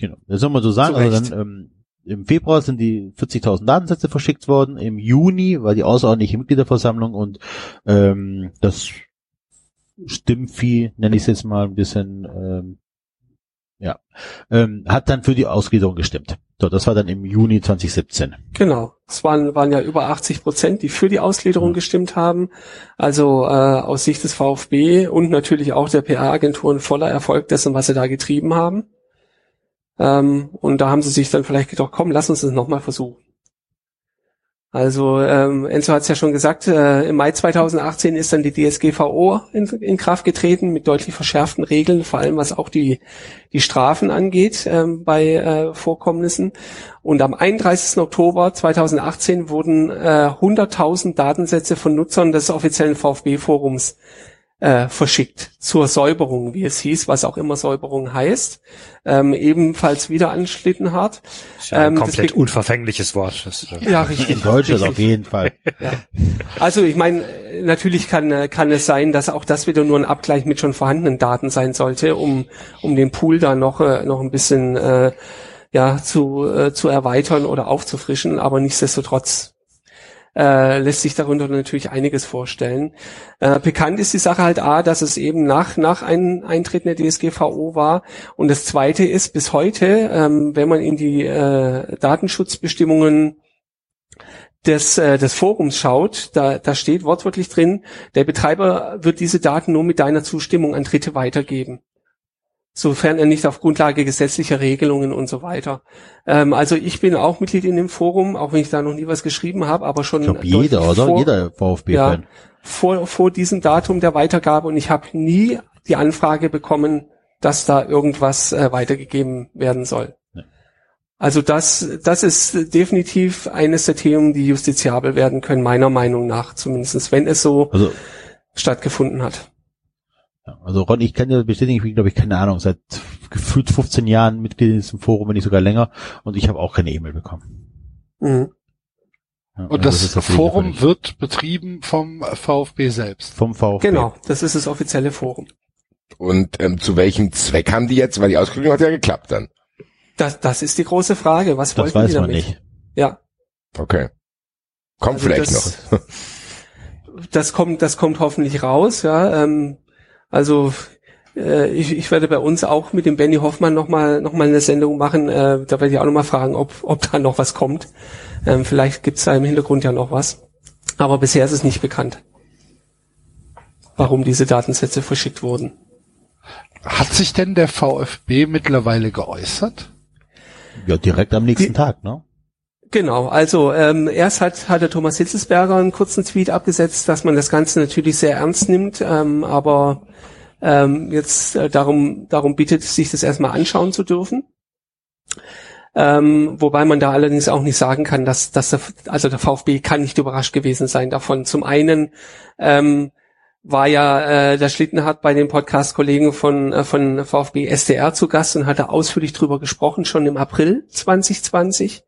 Genau. Das soll man so sagen. Also dann, ähm, Im Februar sind die 40.000 Datensätze verschickt worden. Im Juni war die außerordentliche Mitgliederversammlung und ähm, das Stimmvieh, nenne ich es jetzt mal ein bisschen, ähm, ja, ähm, hat dann für die Ausgliederung gestimmt. So, das war dann im Juni 2017. Genau. Es waren, waren ja über 80 Prozent, die für die Ausgliederung Mhm. gestimmt haben. Also äh, aus Sicht des VfB und natürlich auch der PR-Agenturen voller Erfolg dessen, was sie da getrieben haben. Ähm, und da haben sie sich dann vielleicht gedacht, komm, lass uns das nochmal versuchen. Also ähm, Enzo hat es ja schon gesagt, äh, im Mai 2018 ist dann die DSGVO in, in Kraft getreten mit deutlich verschärften Regeln, vor allem was auch die, die Strafen angeht ähm, bei äh, Vorkommnissen. Und am 31. Oktober 2018 wurden äh, 100.000 Datensätze von Nutzern des offiziellen VfB-Forums äh, verschickt zur Säuberung, wie es hieß, was auch immer Säuberung heißt. Ähm, ebenfalls wieder an Schlittenhardt. Ist ja ein Ähm, komplett deswegen- unverfängliches Wort. Das, äh, Ja, richtig. In Deutschland richtig. auf jeden Fall. Also ich meine, natürlich kann, äh, kann es sein, dass auch das wieder nur ein Abgleich mit schon vorhandenen Daten sein sollte, um, um den Pool da noch, äh, noch ein bisschen äh, ja, zu, äh, zu erweitern oder aufzufrischen, aber nichtsdestotrotz äh, lässt sich darunter natürlich einiges vorstellen. Äh, bekannt ist die Sache halt A, dass es eben nach, nach ein, Eintritt in der DSGVO war. Und das Zweite ist bis heute, ähm, wenn man in die äh, Datenschutzbestimmungen des, äh, des Forums schaut, da, da steht wortwörtlich drin, der Betreiber wird diese Daten nur mit deiner Zustimmung an Dritte weitergeben. Sofern er nicht auf Grundlage gesetzlicher Regelungen und so weiter. Ähm, also ich bin auch Mitglied in dem Forum, auch wenn ich da noch nie was geschrieben habe, aber schon Ich glaube, jeder, oder? vor, Jeder VfB-Fan. vor, vor diesem Datum der Weitergabe und ich habe nie die Anfrage bekommen, dass da irgendwas äh, weitergegeben werden soll. Ja. Also das, das ist definitiv eines der Themen, die justiziabel werden können, meiner Meinung nach, zumindest wenn es so Also, stattgefunden hat. Ja, also Ron, ich kann dir bestätigen, ich bin, glaube ich, keine Ahnung, seit gefühlt 15 Jahren Mitglied in diesem Forum, wenn nicht sogar länger, und ich habe auch keine E-Mail bekommen. Mhm. Ja, Und also das, Fall Forum wird betrieben vom VfB selbst. vom VfB. Genau, das ist das offizielle Forum. Und ähm, zu welchem Zweck haben die jetzt? Weil die Auskündigung hat ja geklappt dann. Das, das ist die große Frage. Was Das wollten weiß die man damit? nicht. Ja, Okay. Kommt Also vielleicht das- noch. das kommt, das kommt hoffentlich raus, ja. Ähm, also äh, ich, ich werde bei uns auch mit dem Benny Hoffmann nochmal noch mal eine Sendung machen. Äh, da werde ich auch nochmal fragen, ob, ob da noch was kommt. Ähm, vielleicht gibt's da im Hintergrund ja noch was. Aber bisher ist es nicht bekannt, warum diese Datensätze verschickt wurden. Hat sich denn der VfB mittlerweile geäußert? Ja, direkt am nächsten Die- Tag, ne? Genau, also ähm, erst hat, hat der Thomas Hitzelsberger einen kurzen Tweet abgesetzt, dass man das Ganze natürlich sehr ernst nimmt, ähm, aber ähm, jetzt äh, darum, darum bittet, sich das erstmal anschauen zu dürfen. Ähm, wobei man da allerdings auch nicht sagen kann, dass, dass der, also der VfB kann nicht überrascht gewesen sein davon. Zum einen ähm, war ja äh, der Schlittenhardt bei den Podcast-Kollegen von, äh, von VfB SDR zu Gast und hatte ausführlich drüber gesprochen, schon im April 2020.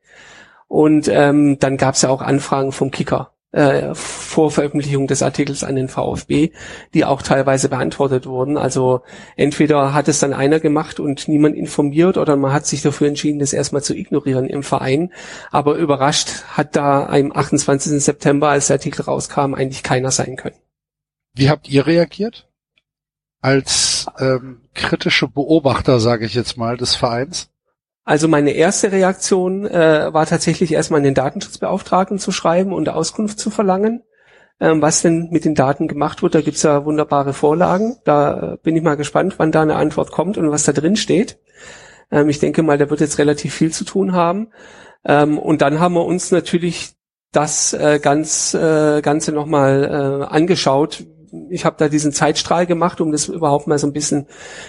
Und ähm, dann gab es ja auch Anfragen vom Kicker äh, vor Veröffentlichung des Artikels an den VfB, die auch teilweise beantwortet wurden. Also entweder hat es dann einer gemacht und niemand informiert oder man hat sich dafür entschieden, das erstmal zu ignorieren im Verein. Aber überrascht hat da am 28. September, als der Artikel rauskam, eigentlich keiner sein können. Wie habt ihr reagiert? Als ähm, kritische Beobachter, sage ich jetzt mal, des Vereins? Also meine erste Reaktion äh, war tatsächlich erstmal an den Datenschutzbeauftragten zu schreiben und Auskunft zu verlangen, ähm, was denn mit den Daten gemacht wird. Da gibt's ja wunderbare Vorlagen. Da äh, bin ich mal gespannt, wann da eine Antwort kommt und was da drin steht. Ähm, ich denke mal, da wird jetzt relativ viel zu tun haben. Ähm, und dann haben wir uns natürlich das äh, ganz äh, Ganze nochmal äh, angeschaut. Ich habe da diesen Zeitstrahl gemacht, um das überhaupt mal so ein bisschen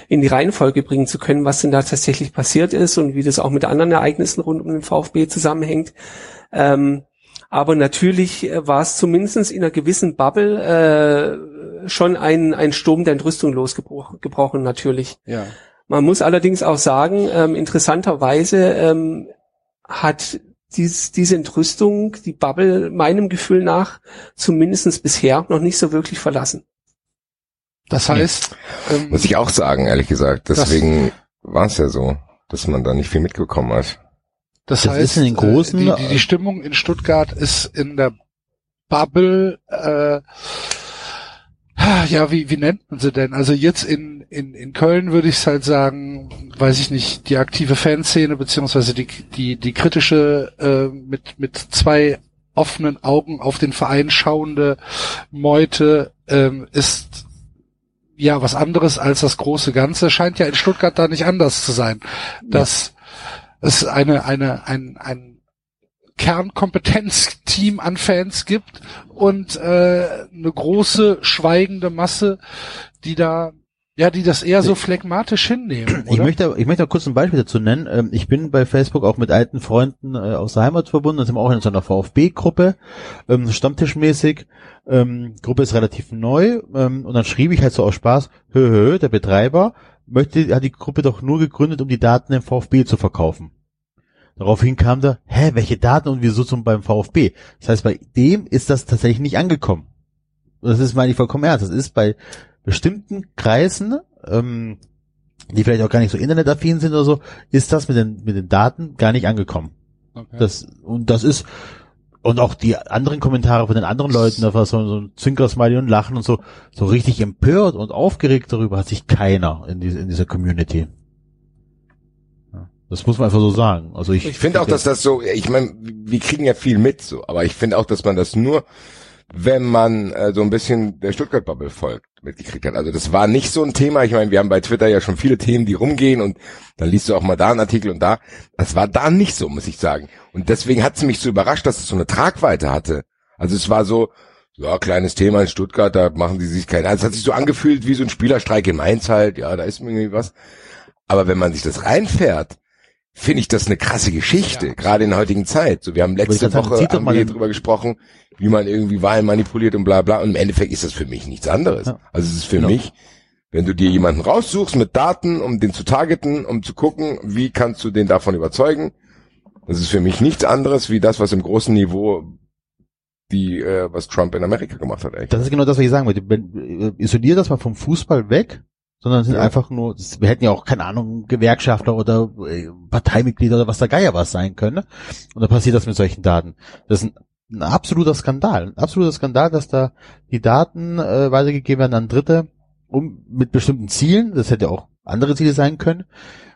in die Reihenfolge bringen zu können, was denn da tatsächlich passiert ist und wie das auch mit anderen Ereignissen rund um den VfB zusammenhängt. Ähm, aber natürlich äh, war es zumindest in einer gewissen Bubble äh, schon ein, ein Sturm der Entrüstung losgebrochen, natürlich. Ja. Man muss allerdings auch sagen, ähm, interessanterweise ähm, hat dies, diese Entrüstung, die Bubble meinem Gefühl nach zumindestens bisher noch nicht so wirklich verlassen. Das heißt, ähm, Muss ich auch sagen, ehrlich gesagt. Deswegen war es ja so, dass man da nicht viel mitbekommen hat. das, das heißt, in den großen- äh, die, die, die Stimmung in Stuttgart ist in der Bubble, äh, ja, wie, wie nennt man sie denn? Also jetzt in, in, in Köln würde ich es halt sagen, weiß ich nicht, die aktive Fanszene beziehungsweise die, die, die kritische äh, mit, mit zwei offenen Augen auf den Verein schauende Meute ähm, ist ja was anderes als das große Ganze. Scheint ja in Stuttgart da nicht anders zu sein. Dass es eine, eine, ein, ein Kernkompetenzteam an Fans gibt und äh, eine große schweigende Masse, die da Ja, die das eher so phlegmatisch hinnehmen. Ich Oder? möchte, ich möchte kurz ein Beispiel dazu nennen. Ähm, Ich bin bei Facebook auch mit alten Freunden äh, aus der Heimat verbunden. Da sind wir auch in so einer VfB-Gruppe, ähm, stammtischmäßig. Ähm, Gruppe ist relativ neu. Und dann schrieb ich halt so aus Spaß, hö, hö, der Betreiber möchte, hat die Gruppe doch nur gegründet, um die Daten im VfB zu verkaufen. Daraufhin kam da, hä, welche Daten und wieso zum beim VfB? Das heißt, bei dem ist das tatsächlich nicht angekommen. Das ist meine ich vollkommen ernst. Das ist bei bestimmten Kreisen, ähm, die vielleicht auch gar nicht so internetaffin sind oder so, ist das mit den, mit den Daten gar nicht angekommen. Okay. Das, und das ist, und auch die anderen Kommentare von den anderen Leuten, da war so, so ein Zwinkersmiley und Lachen und so, so richtig empört und aufgeregt darüber hat sich keiner in, diese, in dieser Community. Das muss man einfach so sagen. Also ich, Ich finde auch, dass das so, ich meine, wir kriegen ja viel mit so, aber ich finde auch, dass man das nur, wenn man äh, so ein bisschen der Stuttgart-Bubble folgt, mitgekriegt hat. Also das war nicht so ein Thema. Ich meine, wir haben bei Twitter ja schon viele Themen, die rumgehen und dann liest du auch mal da einen Artikel und da. Das war da nicht so, muss ich sagen. Und deswegen hat es mich so überrascht, dass es so eine Tragweite hatte. Also es war so, ja, kleines Thema in Stuttgart, da machen die sich keine. Also es hat sich so angefühlt wie so ein Spielerstreik in Mainz halt, ja, da ist irgendwie was. Aber wenn man sich das reinfährt, finde ich das eine krasse Geschichte, Ja. gerade in der heutigen Zeit. So, wir haben letzte sagen, Woche haben mal wir drüber gesprochen, wie man irgendwie Wahlen manipuliert und bla bla. Und im Endeffekt ist das für mich nichts anderes. Ja. Also es ist für Genau. mich, wenn du dir jemanden raussuchst mit Daten, um den zu targeten, um zu gucken, wie kannst du den davon überzeugen, das ist für mich nichts anderes wie das, was im großen Niveau die, äh, was Trump in Amerika gemacht hat. Eigentlich. das ist genau das, was ich sagen wollte. Wenn- äh, Isolier das mal vom Fußball weg, sondern es sind Ja. einfach nur, das, wir hätten ja auch, keine Ahnung, Gewerkschaftler oder äh, Parteimitglieder oder was der Geier was sein können. Und dann passiert das mit solchen Daten. Das ist ein, ein absoluter Skandal. Ein absoluter Skandal, dass da die Daten äh, weitergegeben werden an Dritte, um mit bestimmten Zielen, das hätte auch andere Ziele sein können,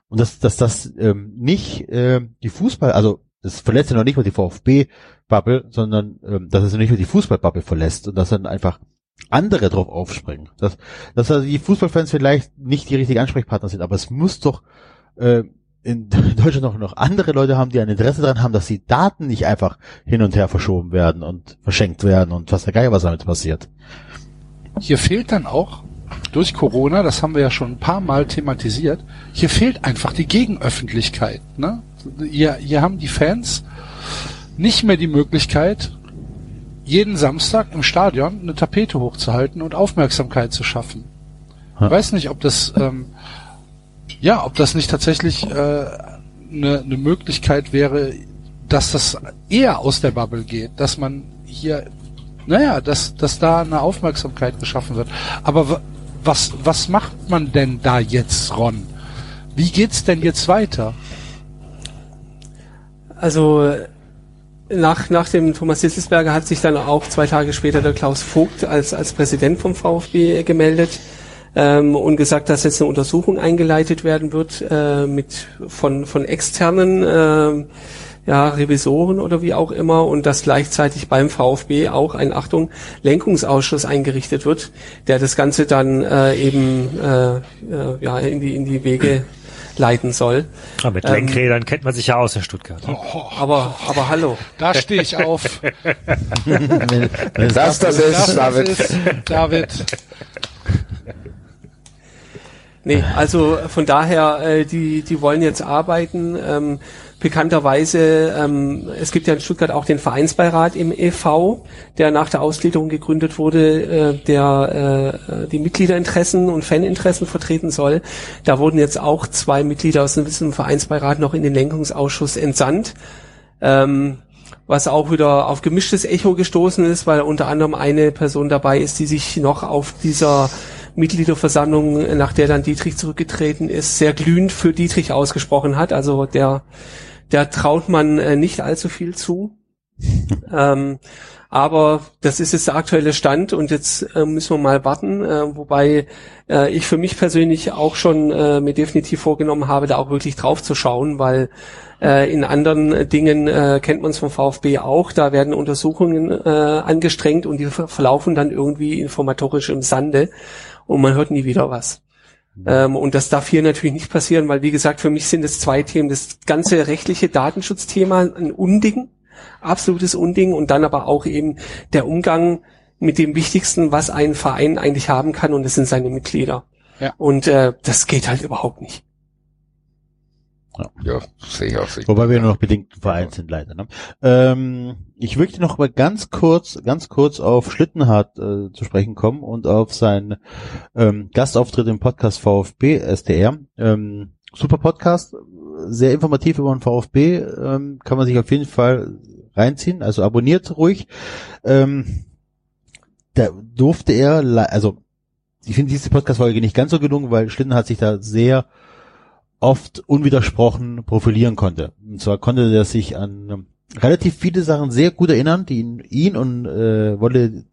und dass, dass das ähm, nicht äh, die Fußball, also das verletzt ja noch nicht mal die VfB-Bubble, sondern ähm, dass es nicht nur die Fußball-Bubble verlässt und dass dann einfach andere drauf aufspringen. Dass, dass also die Fußballfans vielleicht nicht die richtigen Ansprechpartner sind, aber es muss doch äh, in Deutschland noch, noch andere Leute haben, die ein Interesse daran haben, dass die Daten nicht einfach hin und her verschoben werden und verschenkt werden und was der Geier was damit passiert. Hier fehlt dann auch durch Corona, das haben wir ja schon ein paar Mal thematisiert, hier fehlt einfach die Gegenöffentlichkeit. Ne? Hier, hier haben die Fans nicht mehr die Möglichkeit, jeden Samstag im Stadion eine Tapete hochzuhalten und Aufmerksamkeit zu schaffen. Ja. Ich weiß nicht, ob das ähm, ja, ob das nicht tatsächlich eine äh, ne ne Möglichkeit wäre, dass das eher aus der Bubble geht, dass man hier, naja, dass, dass da eine Aufmerksamkeit geschaffen wird. Aber wa- was, was macht man denn da jetzt, Ron? Wie geht's denn jetzt weiter? Also nach, nach dem Thomas Hitzelsberger hat sich dann auch zwei Tage später der Klaus Vogt als, als Präsident vom VfB gemeldet ähm, und gesagt, dass jetzt eine Untersuchung eingeleitet werden wird äh, mit von, von externen ähm, ja, Revisoren oder wie auch immer und dass gleichzeitig beim VfB auch ein Achtung Lenkungsausschuss eingerichtet wird, der das Ganze dann äh, eben äh, äh, ja in die in die Wege leiten soll. Aber mit Ähm, Lenkrädern kennt man sich ja aus in Stuttgart. ne? Aber aber hallo. Da stehe ich auf. Wenn- wenn es Das, das ist, David. ist David. Nee, also von daher, äh, die, die wollen jetzt arbeiten. Ähm, bekannterweise, ähm, es gibt ja in Stuttgart auch den Vereinsbeirat im e.V., der nach der Ausgliederung gegründet wurde, äh, der äh, die Mitgliederinteressen und Faninteressen vertreten soll. Da wurden jetzt auch zwei Mitglieder aus diesem Vereinsbeirat noch in den Lenkungsausschuss entsandt. Ähm, was auch wieder auf gemischtes Echo gestoßen ist, weil unter anderem eine Person dabei ist, die sich noch auf dieser Mitgliederversammlung, nach der dann Dietrich zurückgetreten ist, sehr glühend für Dietrich ausgesprochen hat. Also der, der traut man äh, nicht allzu viel zu. ähm, aber das ist jetzt der aktuelle Stand und jetzt äh, müssen wir mal warten, äh, wobei äh, ich für mich persönlich auch schon äh, mir definitiv vorgenommen habe, da auch wirklich drauf zu schauen, weil äh, in anderen Dingen äh, kennt man es vom VfB auch, da werden Untersuchungen angestrengt und die ver- verlaufen dann irgendwie informatorisch im Sande und man hört nie wieder was. Ähm, und das darf hier natürlich nicht passieren, weil wie gesagt, für mich sind es zwei Themen. Das ganze rechtliche Datenschutzthema ein Unding, absolutes Unding und dann aber auch eben der Umgang mit dem Wichtigsten, was ein Verein eigentlich haben kann und das sind seine Mitglieder. Ja. Und äh, das geht halt überhaupt nicht. Ja, sehe ich auch. Sehe. Wobei wir nur noch bedingt vereint sind, leider. Ne? Ähm, ich möchte noch mal ganz kurz, ganz kurz auf Schlittenhardt äh, zu sprechen kommen und auf seinen ähm, Gastauftritt im Podcast VfB SDR. Ähm, super Podcast, sehr informativ über den VfB, ähm, kann man sich auf jeden Fall reinziehen. Also abonniert ruhig. Ähm, da durfte er, also ich finde diese Podcast-Folge nicht ganz so gelungen, weil Schlittenhardt sich da sehr oft unwidersprochen profilieren konnte. Und zwar konnte er sich an ähm, relativ viele Sachen sehr gut erinnern, die ihn, ihn und äh, Wolle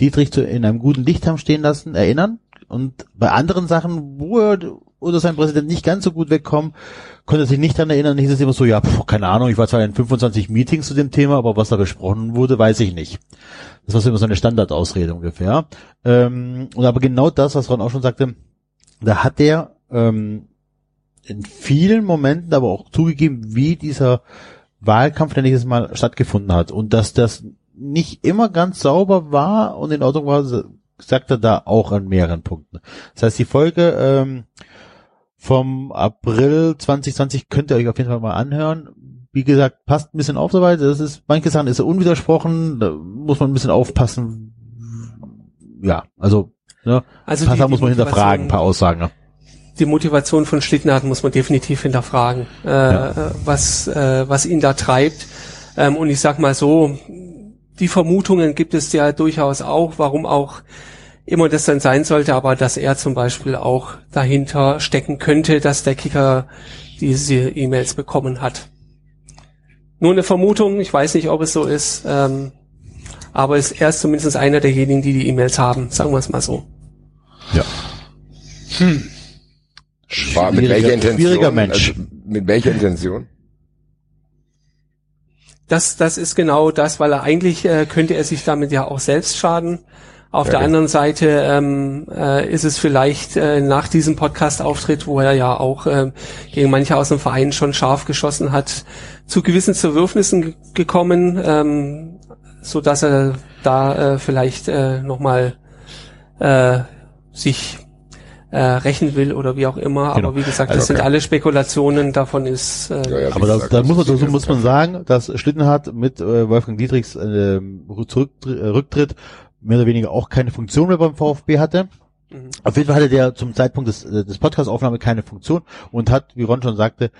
Dietrich zu, in einem guten Licht haben stehen lassen, erinnern. Und bei anderen Sachen, wo er oder sein Präsident nicht ganz so gut wegkommen, konnte er sich nicht daran erinnern. Hieß es immer so, ja, pf, keine Ahnung, ich war zwar in 25 Meetings zu dem Thema, aber was da besprochen wurde, weiß ich nicht. Das war so immer so eine Standardausrede ungefähr. Ähm, und aber genau das, was Ron auch schon sagte, da hat er ähm, in vielen Momenten aber auch zugegeben, wie dieser Wahlkampf, nenne ich es mal, stattgefunden hat. Und dass das nicht immer ganz sauber war und in Ordnung war, sagt er da auch an mehreren Punkten. Das heißt, die Folge ähm, vom April 2020 könnt ihr euch auf jeden Fall mal anhören. Wie gesagt, passt ein bisschen auf soweit. Das ist, manche Sachen ist er unwidersprochen, da muss man ein bisschen aufpassen. Ja, also, ne, Also ein paar die- Sachen die muss man hinterfragen, ein paar Aussagen. Ne? Die Motivation von Schlittenhardt muss man definitiv hinterfragen, äh, Ja. äh, was, äh, was ihn da treibt. Ähm, und ich sag mal so, die Vermutungen gibt es ja durchaus auch, warum auch immer das dann sein sollte, aber dass er zum Beispiel auch dahinter stecken könnte, dass der Kicker diese E-Mails bekommen hat. Nur eine Vermutung, ich weiß nicht, ob es so ist, ähm, aber ist, er ist zumindest einer derjenigen, die die E-Mails haben, sagen wir es mal so. Ja. War, mit Schwieriger- welcher Intention? schwieriger Mensch. Also, mit welcher Intention? Das, das ist genau das, weil er eigentlich äh, könnte er sich damit ja auch selbst schaden. Auf Ja, der anderen Seite ähm, äh, ist es vielleicht äh, nach diesem Podcast-Auftritt, wo er ja auch äh, gegen manche aus dem Verein schon scharf geschossen hat, zu gewissen Zerwürfnissen ge- gekommen, ähm, so dass er da äh, vielleicht äh, nochmal äh, sich äh, rächen will oder wie auch immer. Genau. Aber wie gesagt, Also, das sind okay. alle Spekulationen. Davon ist äh, Ja, ja, Aber da, gesagt, da muss man, jetzt muss man sagen, dass Schlittenhardt mit äh, Wolfgang Dietrichs äh, Zurück, äh, Rücktritt mehr oder weniger auch keine Funktion mehr beim VfB hatte. Mhm. Auf jeden Fall hatte der zum Zeitpunkt des, äh, des Podcast-Aufnahme keine Funktion und hat, wie Ron schon sagte,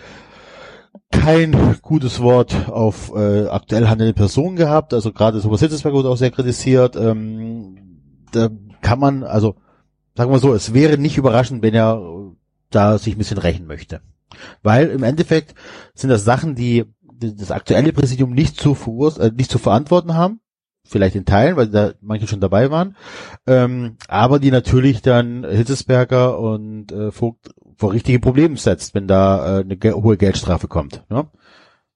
kein gutes Wort auf äh, aktuell handelnde Personen gehabt. Also gerade Thomas Hitzesberg wurde auch sehr kritisiert. Ähm, da kann man, also sagen wir so, es wäre nicht überraschend, wenn er äh, da sich ein bisschen rächen möchte. Weil im Endeffekt sind das Sachen, die das aktuelle Präsidium nicht zu, verurs äh, nicht zu verantworten haben. Vielleicht in Teilen, weil da manche schon dabei waren. Ähm, aber die natürlich dann Hitzesberger und äh, Vogt vor richtige Probleme setzt, wenn da äh, eine ge hohe Geldstrafe kommt. Ne?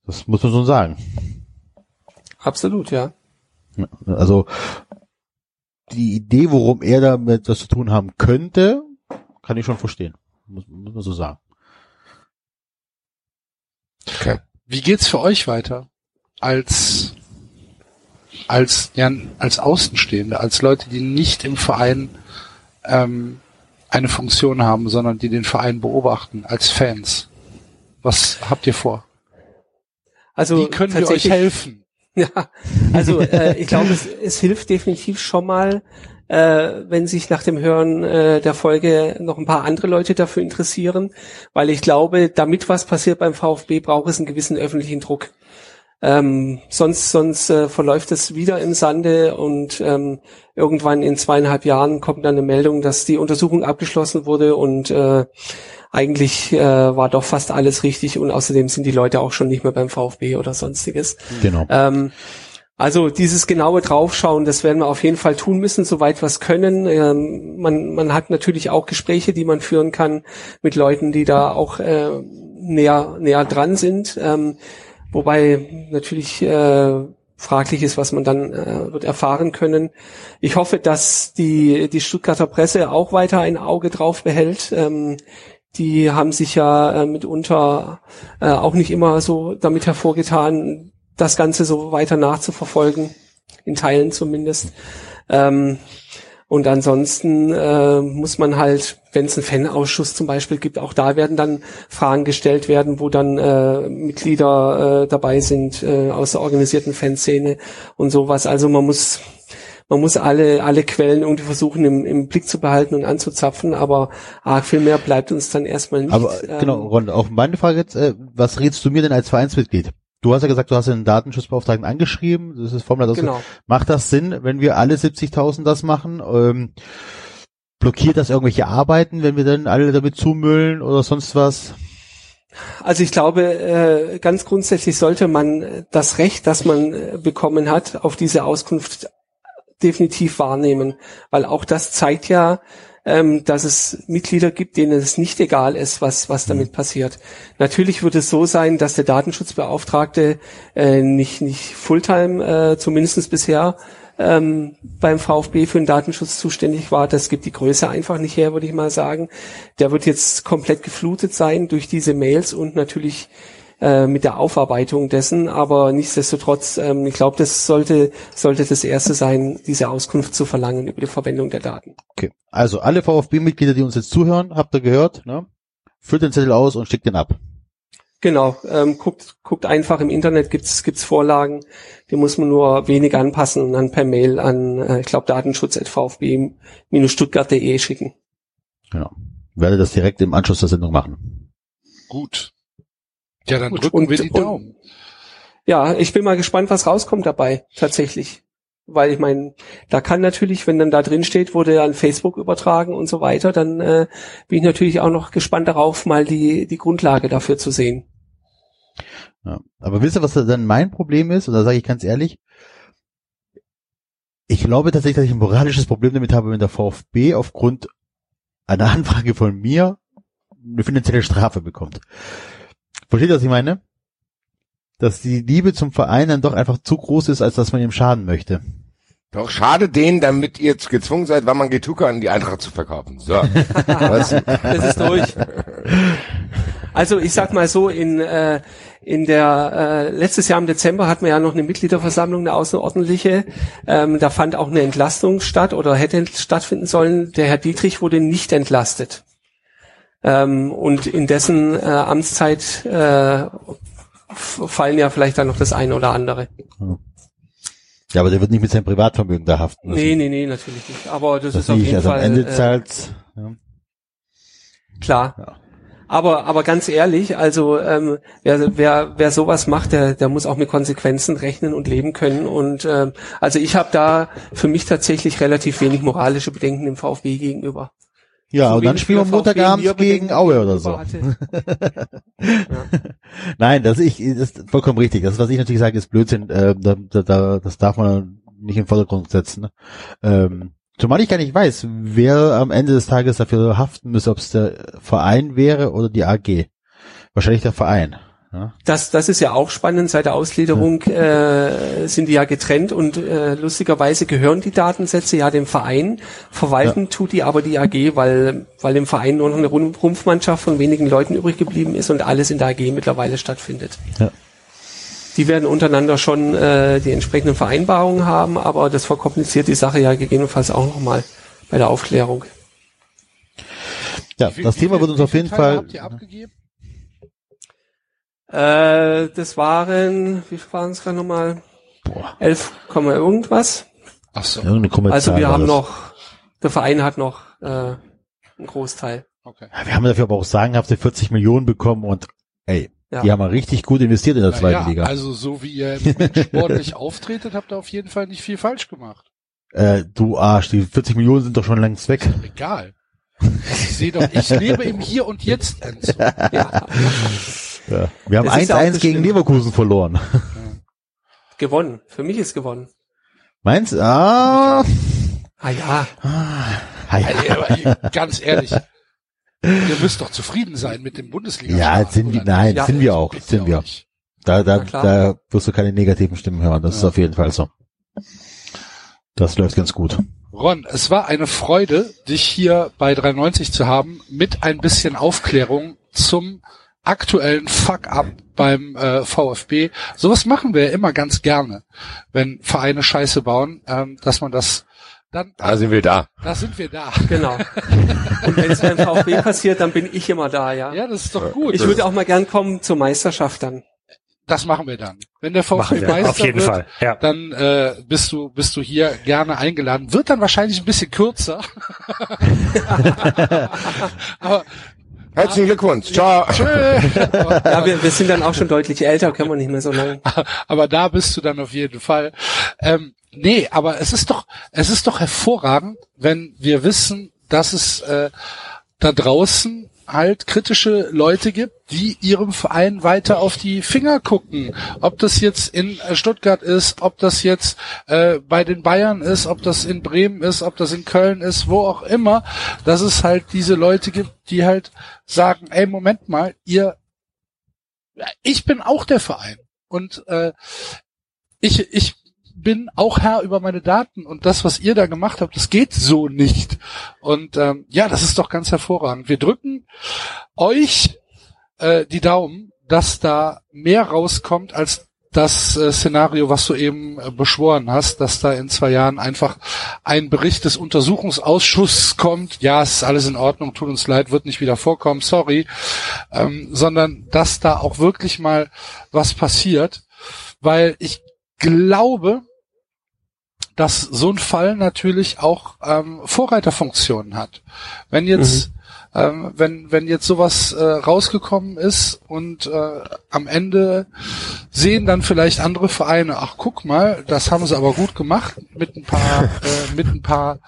Das muss man schon sagen. absolut. Ja, Also die Idee, worum er damit was zu tun haben könnte, kann ich schon verstehen. Muss, muss man so sagen. Okay. Wie geht's für euch weiter? Als, als, ja, als Außenstehende, als Leute, die nicht im Verein ähm, eine Funktion haben, sondern die den Verein beobachten, als Fans. Was habt ihr vor? Also Wie können wir euch helfen? Ja, also äh, ich glaube, es, es hilft definitiv schon mal, äh, wenn sich nach dem Hören äh, der Folge noch ein paar andere Leute dafür interessieren, weil ich glaube, damit was passiert beim VfB, braucht es einen gewissen öffentlichen Druck. Ähm, sonst sonst äh, verläuft es wieder im Sande und ähm, irgendwann in zweieinhalb Jahren kommt dann eine Meldung, dass die Untersuchung abgeschlossen wurde und äh, eigentlich äh, war doch fast alles richtig und außerdem sind die Leute auch schon nicht mehr beim VfB oder sonstiges. Genau. Ähm, also dieses genaue Draufschauen, das werden wir auf jeden Fall tun müssen, soweit wir es können. Ähm, man, man hat natürlich auch Gespräche, die man führen kann mit Leuten, die da auch äh, näher, näher dran sind. Ähm, wobei natürlich äh, fraglich ist, was man dann äh, wird erfahren können. Ich hoffe, dass die, die Stuttgarter Presse auch weiter ein Auge drauf behält. Ähm, die haben sich ja äh, mitunter äh, auch nicht immer so damit hervorgetan, das Ganze so weiter nachzuverfolgen, in Teilen zumindest. Ähm, Und ansonsten äh, muss man halt, wenn es einen Fanausschuss zum Beispiel gibt, auch da werden dann Fragen gestellt werden, wo dann äh, Mitglieder äh, dabei sind äh, aus der organisierten Fanszene und sowas. Also man muss man muss alle, alle Quellen irgendwie versuchen im, im Blick zu behalten und anzuzapfen, aber arg viel mehr bleibt uns dann erstmal nicht. Aber ähm, genau, Ron, auch meine Frage jetzt, äh, was rätst du mir denn als Vereinsmitglied? Du hast ja gesagt, du hast den Datenschutzbeauftragten angeschrieben, das ist Formel, das Genau. macht das Sinn, wenn wir alle 70.000 das machen? Ähm, blockiert das irgendwelche Arbeiten, wenn wir dann alle damit zumüllen oder sonst was? Also ich glaube, äh, ganz grundsätzlich sollte man das Recht, das man äh, bekommen hat, auf diese Auskunft definitiv wahrnehmen, weil auch das zeigt ja, ähm, dass es Mitglieder gibt, denen es nicht egal ist, was, was damit passiert. Natürlich wird es so sein, dass der Datenschutzbeauftragte äh, nicht, nicht Fulltime, äh, zumindest bisher, ähm, beim VfB für den Datenschutz zuständig war. Das gibt die Größe einfach nicht her, würde ich mal sagen. Der wird jetzt komplett geflutet sein durch diese Mails und natürlich äh, mit der Aufarbeitung dessen, aber nichtsdestotrotz, ähm, ich glaube, das sollte, sollte das Erste sein, diese Auskunft zu verlangen über die Verwendung der Daten. Okay. Also alle VfB-Mitglieder, die uns jetzt zuhören, habt ihr gehört, ne? Füllt den Zettel aus und schickt den ab. Genau, ähm, guckt, guckt einfach im Internet, gibt's gibt's Vorlagen, die muss man nur wenig anpassen und dann per Mail an, äh, ich glaube, datenschutz.vfb-stuttgart.de schicken. Genau. Werde das direkt im Anschluss der Sendung machen. Gut. Ja, dann Gut, drücken und- wir die und- Daumen. Ja, ich bin mal gespannt, was rauskommt dabei, tatsächlich. Weil ich meine, da kann natürlich, wenn dann da drin steht, wurde an Facebook übertragen und so weiter, dann äh, bin ich natürlich auch noch gespannt darauf, mal die, die Grundlage dafür zu sehen. Ja. Aber wisst ihr, was dann mein Problem ist? Und da sage ich ganz ehrlich, ich glaube tatsächlich, dass ich ein moralisches Problem damit habe, wenn der VfB aufgrund einer Anfrage von mir eine finanzielle Strafe bekommt. Versteht ihr, was ich meine? Dass die Liebe zum Verein dann doch einfach zu groß ist, als dass man ihm schaden möchte. Doch schade denen, damit ihr jetzt gezwungen seid, Wamangituka an die Eintracht zu verkaufen. So. Was? Das ist durch. Also ich sag mal so, in, äh, in der äh, letztes Jahr im Dezember hatten wir ja noch eine Mitgliederversammlung, eine außerordentliche. Ähm, da fand auch eine Entlastung statt oder hätte stattfinden sollen. Der Herr Dietrich wurde nicht entlastet. Ähm, und in dessen äh, Amtszeit äh, fallen ja vielleicht dann noch das eine oder andere. Ja, aber der wird nicht mit seinem Privatvermögen da haften müssen. Nee, nee, nee, natürlich nicht. Aber das, das ist auf jeden Also Fall am Ende äh, zahlt, ja. Klar. Ja. Aber, aber ganz ehrlich, also ähm, wer, wer, wer sowas macht, der, der muss auch mit Konsequenzen rechnen und leben können. Und ähm, also ich habe da für mich tatsächlich relativ wenig moralische Bedenken dem VfB gegenüber. Ja, So und dann spielen wir Montagabend gegen Aue oder so. hatte. Nein, das ich das ist vollkommen richtig. Das was ich natürlich sage ist Blödsinn. Äh, da, da, das darf man nicht im Vordergrund setzen. Ne? Ähm, zumal ich gar nicht weiß, wer am Ende des Tages dafür haften müsste, ob es der Verein wäre oder die AG. Wahrscheinlich der Verein. Ja? Das, das ist ja auch spannend. Seit der Ausgliederung äh, sind die ja getrennt und äh, lustigerweise gehören die Datensätze ja dem Verein. Verwalten tut die aber die AG, weil, weil im Verein nur noch eine Rum- Rumpfmannschaft von wenigen Leuten übrig geblieben ist und alles in der AG mittlerweile stattfindet. Ja. Die werden untereinander schon äh, die entsprechenden Vereinbarungen haben, aber das verkompliziert die Sache ja gegebenenfalls auch nochmal bei der Aufklärung. ja, das wie Thema wird uns auf jeden Fall. Habt ihr abgegeben? Äh, das waren, wie viel waren es gerade nochmal? Boah, 11, Komma irgendwas. Ach so, irgendeine Also wir haben noch, der Verein hat noch äh, einen Großteil. okay. Ja, wir haben dafür aber auch sagenhafte 40 Millionen bekommen und ey, Ja. die haben wir richtig gut investiert in der zweiten Naja, Liga. also so wie ihr sportlich auftretet, habt ihr auf jeden Fall nicht viel falsch gemacht. Äh, du Arsch, die 40 Millionen sind doch schon längst weg. Egal. Ich sehe doch, ich lebe im Hier und Jetzt, Enzo. Ja, Ja. Wir haben Das ist ja auch 1-1 das gegen. Leverkusen verloren. gewonnen. Für mich ist gewonnen. Meinst du? Ah, Ah ja, ah, ja. Aber ganz ehrlich, ihr müsst doch zufrieden sein mit dem bundesliga Ja, sind wir, nein, Ja, sind wir auch, sind wir. nicht. Da, da, da wirst du keine negativen Stimmen hören. Das ist Ja. auf jeden Fall so. Das läuft ganz gut. Ron, es war eine Freude, dich hier bei 93 zu haben, mit ein bisschen Aufklärung zum aktuellen Fuck-up beim äh, VfB. Sowas machen wir ja immer ganz gerne, wenn Vereine Scheiße bauen, ähm, dass man das dann, Da sind wir da. da sind wir da. Genau. Und wenn es beim VfB passiert, dann bin ich immer da, ja. Ja, das ist doch gut. Ich würde auch mal gern kommen zur Meisterschaft dann. das machen wir dann. Wenn der VfB wir. Meister Auf jeden wird, Fall. Ja. dann äh, bist du bist du hier gerne eingeladen. Wird dann wahrscheinlich ein bisschen kürzer. Aber Herzlichen Glückwunsch. Ciao. Ja, wir, wir sind dann auch schon deutlich älter, können wir nicht mehr so lange. aber da bist du dann auf jeden Fall. Ähm, nee, aber es ist doch, es ist doch hervorragend, wenn wir wissen, dass es äh, da draußen halt kritische Leute gibt, die ihrem Verein weiter auf die Finger gucken. Ob das jetzt in äh, Stuttgart ist, ob das jetzt äh, bei den Bayern ist, ob das in Bremen ist, ob das in Köln ist, wo auch immer, dass es halt diese Leute gibt, die halt sagen, ey, Moment mal, ihr, ich bin auch der Verein. Und äh, ich, ich bin auch Herr über meine Daten und das, was ihr da gemacht habt, das geht so nicht. Und ähm, ja, das ist doch ganz hervorragend. Wir drücken euch äh, die Daumen, dass da mehr rauskommt als das äh, Szenario, was du eben äh, beschworen hast, dass da in zwei Jahren einfach ein Bericht des Untersuchungsausschusses kommt. Ja, es ist alles in Ordnung, tut uns leid, wird nicht wieder vorkommen, sorry, ähm, sondern dass da auch wirklich mal was passiert, weil ich glaube, dass so ein Fall natürlich auch ähm, Vorreiterfunktionen hat. Wenn jetzt, ähm, wenn wenn jetzt sowas äh, rausgekommen ist und äh, am Ende sehen dann vielleicht andere Vereine, ach guck mal, das haben sie aber gut gemacht mit ein paar äh, mit ein paar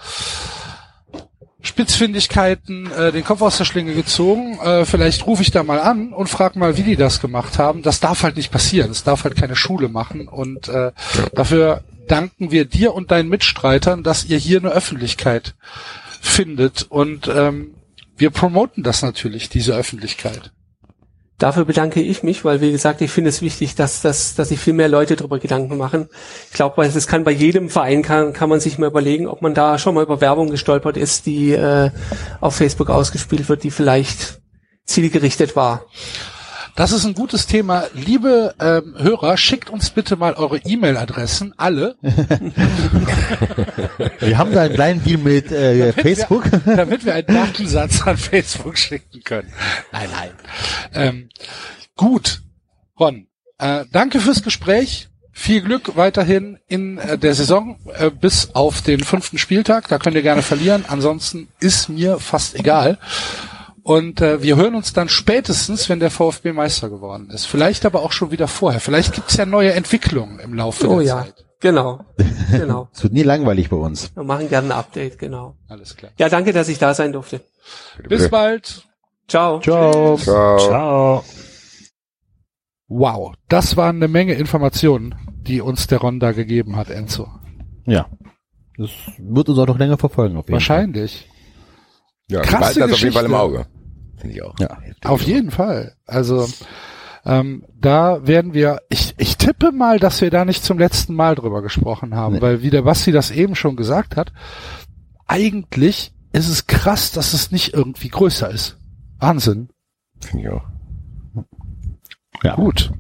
Spitzfindigkeiten äh, den Kopf aus der Schlinge gezogen. Äh, vielleicht rufe ich da mal an und frag mal, wie die das gemacht haben. Das darf halt nicht passieren. Es darf halt keine Schule machen. Und äh, dafür danken wir dir und deinen Mitstreitern, dass ihr hier eine Öffentlichkeit findet. Und ähm, wir promoten das natürlich, diese Öffentlichkeit. Dafür bedanke ich mich, weil wie gesagt, ich finde es wichtig, dass, dass, dass sich viel mehr Leute darüber Gedanken machen. Ich glaube, weil das kann bei jedem Verein kann, kann man sich mal überlegen, ob man da schon mal über Werbung gestolpert ist, die äh, auf Facebook ausgespielt wird, die vielleicht zielgerichtet war. Das ist ein gutes Thema. Liebe ähm, Hörer, schickt uns bitte mal eure E-Mail-Adressen, alle, Wir haben da einen kleinen Deal mit äh, Facebook. Wir, damit wir einen Datensatz an Facebook schicken können. Nein, nein. Ähm, gut, Ron, äh, danke fürs Gespräch. Viel Glück weiterhin in äh, der Saison äh, bis auf den fünften Spieltag. Da könnt ihr gerne verlieren. Ansonsten ist mir fast egal. Und äh, wir hören uns dann spätestens, wenn der VfB Meister geworden ist. Vielleicht aber auch schon wieder vorher. Vielleicht gibt's ja neue Entwicklungen im Laufe Oh der ja, Zeit. genau, genau. Es wird nie langweilig bei uns. Wir machen gerne ein Update, genau. Alles klar. Ja, danke, dass ich da sein durfte. Bis bald. Ciao. Ciao. Ciao. Ciao. Wow, das waren eine Menge Informationen, die uns der Ron da gegeben hat, Enzo. Ja. Das wird uns auch noch länger verfolgen auf jeden Wahrscheinlich. Ja, Krasse das auf jeden Fall im Geschichte. Auge. Finde ich auch. Ja. Auf jeden Fall. Also ähm, da werden wir, ich, ich tippe mal, dass wir da nicht zum letzten Mal drüber gesprochen haben, Nee. weil wie der Basti das eben schon gesagt hat, eigentlich ist es krass, dass es nicht irgendwie größer ist. Wahnsinn. Finde ich auch. Ja. Gut.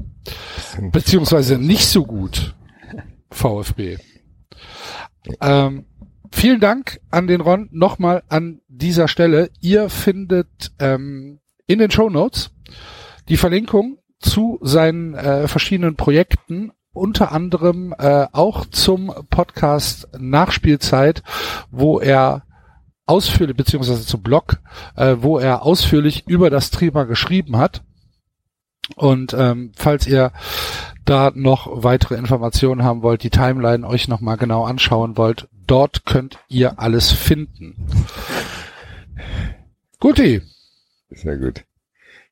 Beziehungsweise nicht so gut. VfB. Ähm, vielen Dank an den Ron nochmal an dieser Stelle. Ihr findet ähm, in den Show Notes die Verlinkung zu seinen äh, verschiedenen Projekten, unter anderem äh, auch zum Podcast Nachspielzeit, wo er ausführlich, beziehungsweise zum Blog, äh, wo er ausführlich über das Thema geschrieben hat. Und ähm, falls ihr da noch weitere Informationen haben wollt, die Timeline euch nochmal genau anschauen wollt, dort könnt ihr alles finden. Guti, Sehr gut.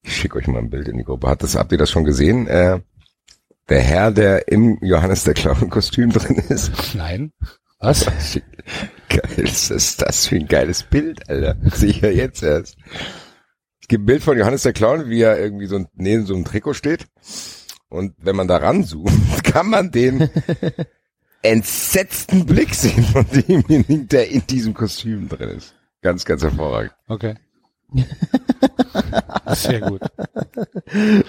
Ich schicke euch mal ein Bild in die Gruppe. Hat das, habt ihr das schon gesehen? Äh, der Herr, der im Johannes der Clown-Kostüm drin ist. nein. Was? Geil, ist das für ein geiles Bild, Alter. Sicher jetzt erst. Es gibt ein Bild von Johannes der Clown, wie er irgendwie so neben so einem Trikot steht. Und wenn man da ranzoomt, kann man den entsetzten Blick sehen von demjenigen, der in diesem Kostüm drin ist. Ganz, ganz hervorragend. Okay. Sehr gut.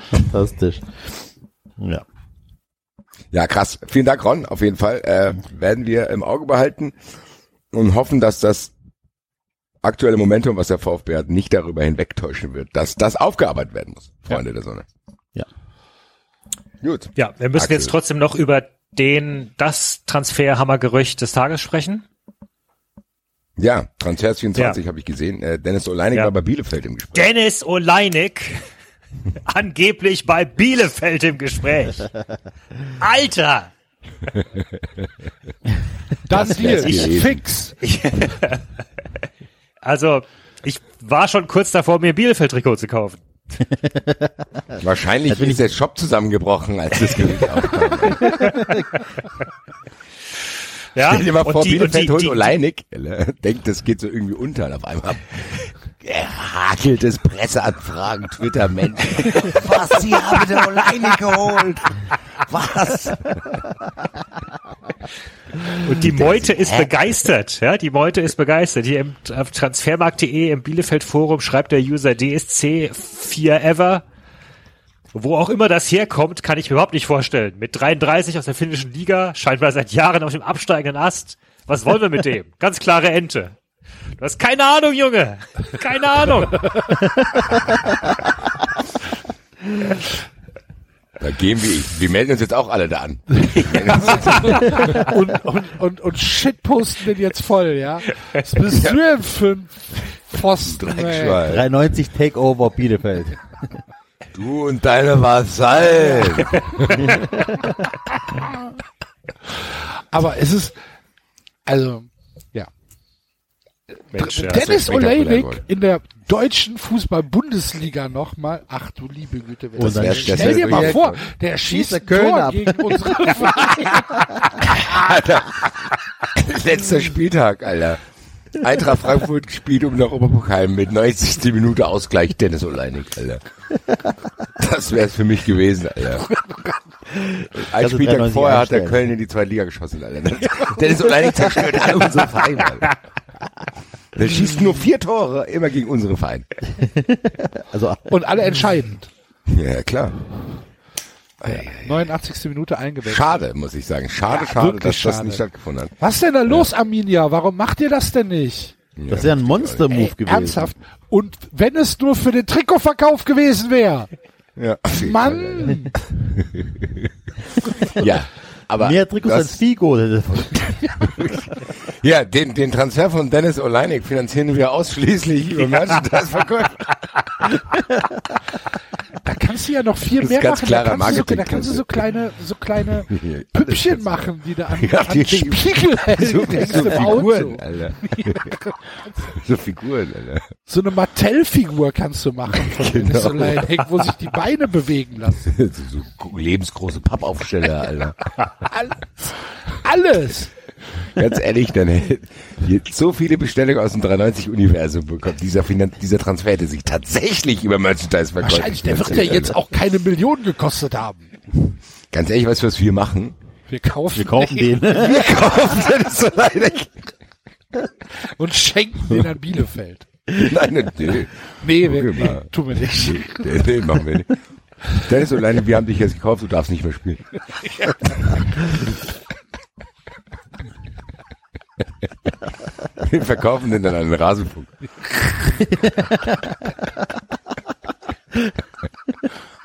Fantastisch. Ja. Ja, krass. Vielen Dank, Ron. Auf jeden Fall äh, werden wir im Auge behalten. und hoffen, dass das aktuelle Momentum, was der VfB hat, nicht darüber hinwegtäuschen wird, dass das aufgearbeitet werden muss, Freunde der Sonne. Ja. Gut. Ja, wir müssen Axel. jetzt trotzdem noch über den, das Transferhammergerücht des Tages sprechen. Ja, Transfers 24 Ja. habe ich gesehen. Äh, Dennis Oleinik Ja. war bei Bielefeld im Gespräch. Dennis Oleinik angeblich bei Bielefeld im Gespräch. Alter! Dann wär's Deal. gewesen. Fix. Also, ich war schon kurz davor, mir Bielefeld-Trikot zu kaufen. Wahrscheinlich ist der Shop zusammengebrochen, als das Gerücht aufkam. Ja, Stell dir mal vor, die, Bielefeld holt Oleinik, äh, denkt, das geht so irgendwie unter und auf einmal hakelt es Presseanfragen, Twitter, Menschen. Was, Sie haben den Oleinik geholt? Was? und die Meute ist begeistert. Ja, die Meute ist begeistert. Hier im auf transfermarkt.de im Bielefeld Forum schreibt der User DSC4ever. Wo auch immer das herkommt, kann ich mir überhaupt nicht vorstellen. Mit 33 aus der finnischen Liga, scheinbar seit Jahren auf dem absteigenden Ast. Was wollen wir mit dem? Ganz klare Ente. Du hast keine Ahnung, Junge. Keine Ahnung. Gehen wir, wir melden uns jetzt auch alle da an. Und, und, und, und shit posten den jetzt voll, ja. Was bist du denn für ein Pfosten, ey? Dreckschwein. 390 Takeover Bielefeld. Du und deine Vasallen. Aber es ist, also, ja. Mensch. Dennis geworden. in der deutschen Fußball-Bundesliga nochmal. Ach du liebe Güte. wer das- dann Stell dir mal vor, der schießt ein Köln Tor ab. gegen unsere. Letzter Spieltag, Alter. Eintracht Frankfurt gespielt um nach Oberpokal mit 90. Minute Ausgleich Dennis Oleinik, Alter. Das wär's für mich gewesen, Alter. Ein Spieltag 93 vorher hat der. Köln in die zweite Liga geschossen, Alter. Dennis Oleinik zerstört alle unsere Vereine, Alter. Der schießt nur vier Tore immer gegen unsere Vereine. Also Und alle entscheidend. Ja, klar. 89. Minute eingewechselt. Schade, muss ich sagen. Schade, Ja, schade, dass das schade. nicht stattgefunden hat. Was ist denn da los, Arminia? Warum macht ihr das denn nicht? das ist ja ein Monster-Move gewesen. ernsthaft. Und wenn es nur für den Trikotverkauf gewesen wäre. Ja. Mann! Ja. Aber Mehr Trikots als Figo. ja, den, den Transfer von Dennis Oleinik finanzieren wir ausschließlich über Merchandise-Verkäufe. Da kannst du ja noch viel mehr ganz machen. da kannst, du so, da kannst du so kleine, so kleine Püppchen machen, die da an, Ja, an die- Spiegel. So, so Figuren. Alter. so Figuren, Alter. So eine Mattel-Figur kannst du machen von Genau. Dennis Oleinik, wo sich die Beine bewegen lassen. so, so lebensgroße Pappaufsteller, Alter. Alles! Ganz ehrlich, dann hätte jetzt so viele Bestellungen aus dem 390-Universum bekommen. Dieser, Finan dieser Transfer hätte sich tatsächlich über Merchandise-Verkäufe Wahrscheinlich, der wird ja jetzt auch keine Millionen gekostet haben. Ganz ehrlich, weißt du, was wir machen? Wir kaufen, Wir kaufen den. Wir kaufen Dennis Oleinik. und schenken den an Bielefeld. Nein, nee, nee, Nee, nee tun wir nicht. nee, nee, machen wir nicht. Dennis Oleinik, wir haben dich jetzt gekauft, du darfst nicht mehr spielen. Wir verkaufen den dann an den Rasenfunk.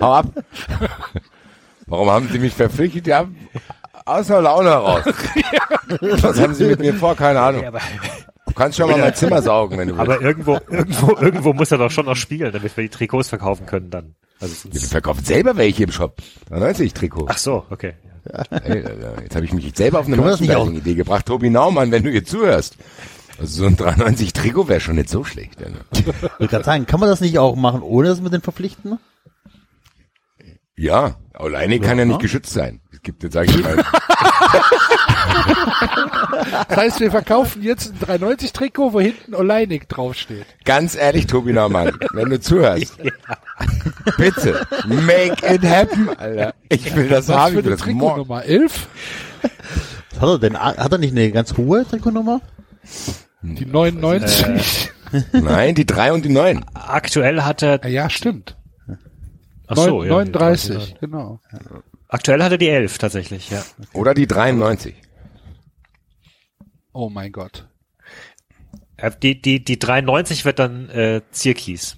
Hau ab. Warum haben Sie mich verpflichtet? Die haben aus der Laune heraus. Was haben Sie mit mir vor? Keine Ahnung. Du kannst schon mal mein Zimmer saugen, wenn du willst. aber irgendwo, irgendwo, irgendwo muss er doch schon noch spielen, damit wir die Trikots verkaufen können dann. Also Wir verkaufen selber welche im Shop. 90 Trikot. ach so, okay. Ey, Alter, jetzt habe ich mich selber auf eine Merchandising-Idee gebracht. Tobi Naumann, wenn du hier zuhörst. Also so ein 93 Trikot wäre schon nicht so schlecht. Alter. Ich wollte gerade sagen, kann man das nicht auch machen, ohne dass wir den verpflichten? Ja, alleine kann ja nicht geschützt sein. Es gibt jetzt, sag ich mal, Das heißt, wir verkaufen jetzt ein 390-Trikot, wo hinten Oleinik draufsteht. ganz ehrlich, Tobi Naumann, wenn du zuhörst, bitte, make it happen, Alter. Ich will das Was haben, für ich will das morgen. Trikotnummer? 11? Was hat er denn? Hat er nicht eine ganz hohe Trikotnummer? Die 99? Nein, die drei und die neun. Aktuell hat er, Ja, ja, stimmt. ach Neun- so, ja, 39, genau. Aktuell hat er die 11 tatsächlich, ja. Oder die 93. Oh mein Gott. Die, die, die 93 wird dann äh, Zierkies.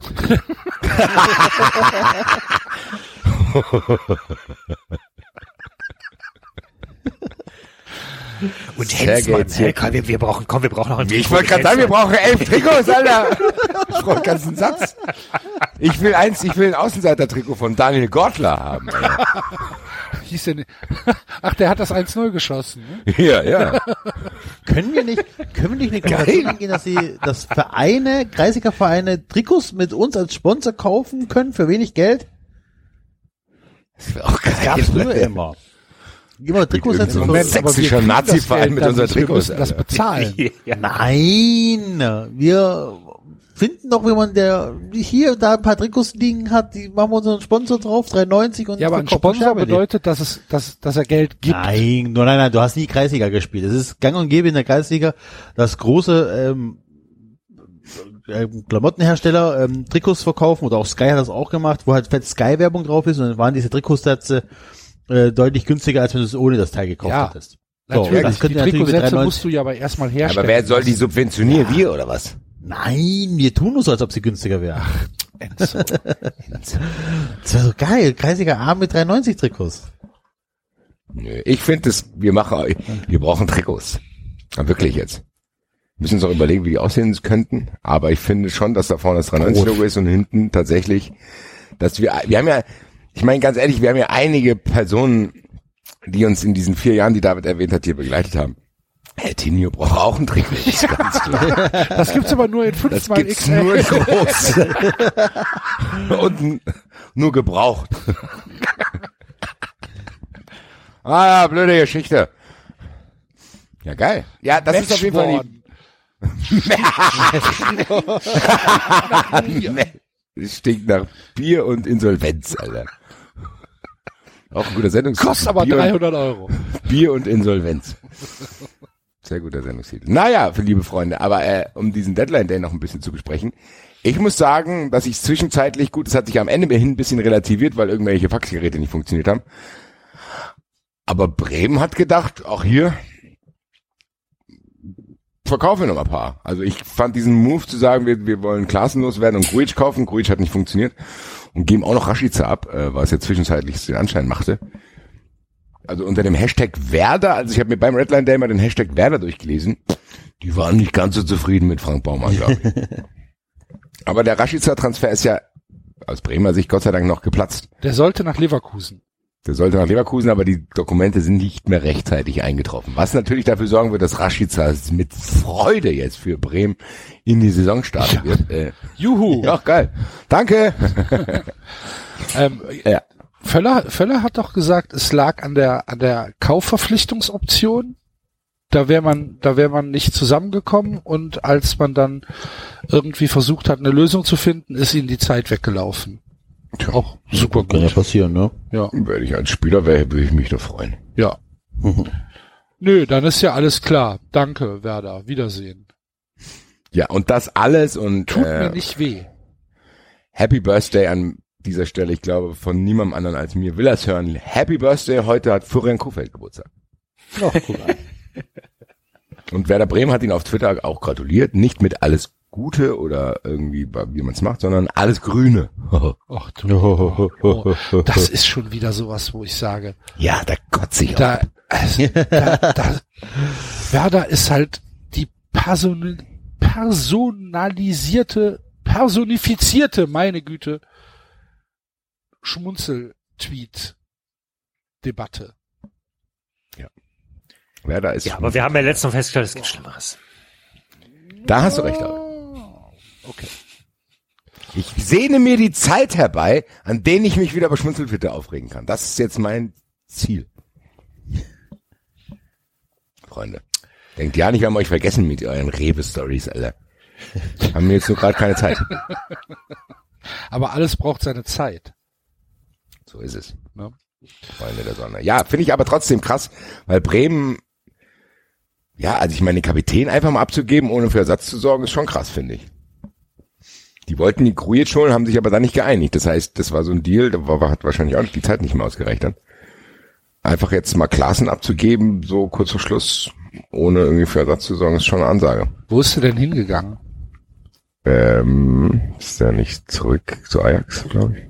Und Hensmann, hey, komm, wir, wir brauchen, komm, wir brauchen noch einen Ich wollte gerade sagen, wir brauchen elf Trikots, Alter. Ich brauche einen ganzen Satz. Ich will eins, ich will ein Außenseiter-Trikot von Daniel Gortler haben. Alter. Hieß nicht? Ach, der hat das 1-0 geschossen. Ne? Ja, ja. Können wir nicht, können wir nicht eine Kooperation eingehen, dass sie, dass Vereine, Kreisiger Vereine Trikots mit uns als Sponsor kaufen können für wenig Geld? Das wäre auch geil. Das gab's früher immer. Trikots Irgend als so ein Moment, aber wir Nazi-Verein Geld mit unseren wir Trikots. müssen das bezahlen. Ja. Nein, wir finden doch jemanden, der hier da ein paar Trikots liegen hat, die machen wir unseren Sponsor drauf, 3,90 und Ja, aber ein Sponsor bedeutet, dass es, dass, dass er Geld gibt. Nein, nur nein, nein, du hast nie Kreisliga gespielt. Es ist gang und gäbe in der Kreisliga, dass große ähm, äh, Klamottenhersteller ähm, Trikots verkaufen oder auch Sky hat das auch gemacht, wo halt fett Sky-Werbung drauf ist und dann waren diese Trikotsätze äh, deutlich günstiger, als wenn du es ohne das Teil gekauft Ja, hättest. So, Natürlich, das die Trikotsätze 93 musst du ja aber erstmal herstellen. Aber wer soll die subventionieren? Wir oder was? Nein, wir tun nur so, als ob sie günstiger wäre. Enzo. Das wäre so geil. Kreisiger A mit 93 Trikots. Nö, ich finde es, wir machen, wir brauchen Trikots. Ja, wirklich jetzt. Müssen uns auch überlegen, wie die aussehen könnten. Aber ich finde schon, dass da vorne das 93-Logo ist und hinten tatsächlich, dass wir, wir haben ja, ich meine ganz ehrlich, wir haben ja einige Personen, die uns in diesen vier Jahren, die David erwähnt hat, hier begleitet haben. Herr Tinio braucht auch ein Trikot, ist ganz klar. Das gibt's aber nur in Das fünfmal gibt's XL. nur groß. und nur gebraucht. ah ja, blöde Geschichte. Ja, geil. Ja, das ist auf jeden Fall die, Es stinkt nach Bier und Insolvenz, Alter. Auch ein guter Sendungstitel. Kostet aber Bier 300 Euro. Bier und Insolvenz. Sehr guter Sendungstitel. Naja, für liebe Freunde, aber äh, um diesen Deadline Day noch ein bisschen zu besprechen. Ich muss sagen, dass ich zwischenzeitlich, gut, es hat sich am Ende hin ein bisschen relativiert, weil irgendwelche Faxgeräte nicht funktioniert haben. Aber Bremen hat gedacht, auch hier, verkaufen wir noch mal ein paar. Also ich fand diesen Move zu sagen, wir, wir wollen klassenlos werden und Grujic kaufen. Grujic hat nicht funktioniert. Und geben auch noch Rashica ab, äh, was ja zwischenzeitlich den Anschein machte. Also unter dem Hashtag Werder, also ich habe mir beim Redline Day mal den Hashtag Werder durchgelesen. Die waren nicht ganz so zufrieden mit Frank Baumann, glaube ich. Aber der Rashica-Transfer ist ja aus Bremer Sicht Gott sei Dank noch geplatzt. Der sollte nach Leverkusen. Der sollte nach Leverkusen, aber die Dokumente sind nicht mehr rechtzeitig eingetroffen. Was natürlich dafür sorgen wird, dass Rashica mit Freude jetzt für Bremen in die Saison starten wird. Äh, Juhu. ja, geil. Danke. Ähm, Ja. Völler, Völler hat doch gesagt, es lag an der, an der Kaufverpflichtungsoption. Da wäre man, da wäre man nicht zusammengekommen und als man dann irgendwie versucht hat, eine Lösung zu finden, ist ihnen die Zeit weggelaufen. Auch super Kann ja gut. passieren, ne? Ja, Wenn ich als Spieler wäre, würde ich mich da freuen. ja. Nö, dann ist ja alles klar. Danke, Werder. Wiedersehen. Ja, und das alles und Tut äh, mir nicht weh. Happy Birthday an dieser Stelle, ich glaube, von niemandem anderen als mir will er's hören. Happy Birthday, heute hat Florian Kofeld Geburtstag. Ach, guck an. Und Werder Bremen hat ihn auf Twitter auch gratuliert, nicht mit alles Gute oder irgendwie, wie man es macht, sondern alles Grüne. Ach du. Oh, das ist schon wieder sowas, wo ich sage, ja, da kotze ich da, auch. also, da, da Werder ist halt die Person, personalisierte, personifizierte, meine Güte, Schmunzel-Tweet-Debatte. Werder ist, Ja, aber wir haben ja letztens noch festgestellt, es gibt Schlimmeres. da hast du recht. David. Okay. Ich sehne mir die Zeit herbei, an denen ich mich wieder über Schmunzelfitte aufregen kann. Das ist jetzt mein Ziel. Freunde. Denkt ja nicht, wir haben euch vergessen mit euren Rewe-Stories, Alter. Haben wir jetzt nur gerade keine Zeit. Aber alles braucht seine Zeit. So ist es. Ne? Freunde der Sonne. Ja, finde ich aber trotzdem krass, weil Bremen, ja, also ich meine, den Kapitän einfach mal abzugeben, ohne für Ersatz zu sorgen, ist schon krass, finde ich. Die wollten die Grujic holen, haben sich aber dann nicht geeinigt. Das heißt, das war so ein Deal, da war, hat wahrscheinlich auch die Zeit nicht mehr ausgereicht dann. Einfach jetzt mal Klassen abzugeben, so kurz vor Schluss, ohne irgendwie für Ersatz zu sorgen, ist schon eine Ansage. Wo ist du denn hingegangen? Ähm, ist der nicht zurück zu Ajax, glaube ich?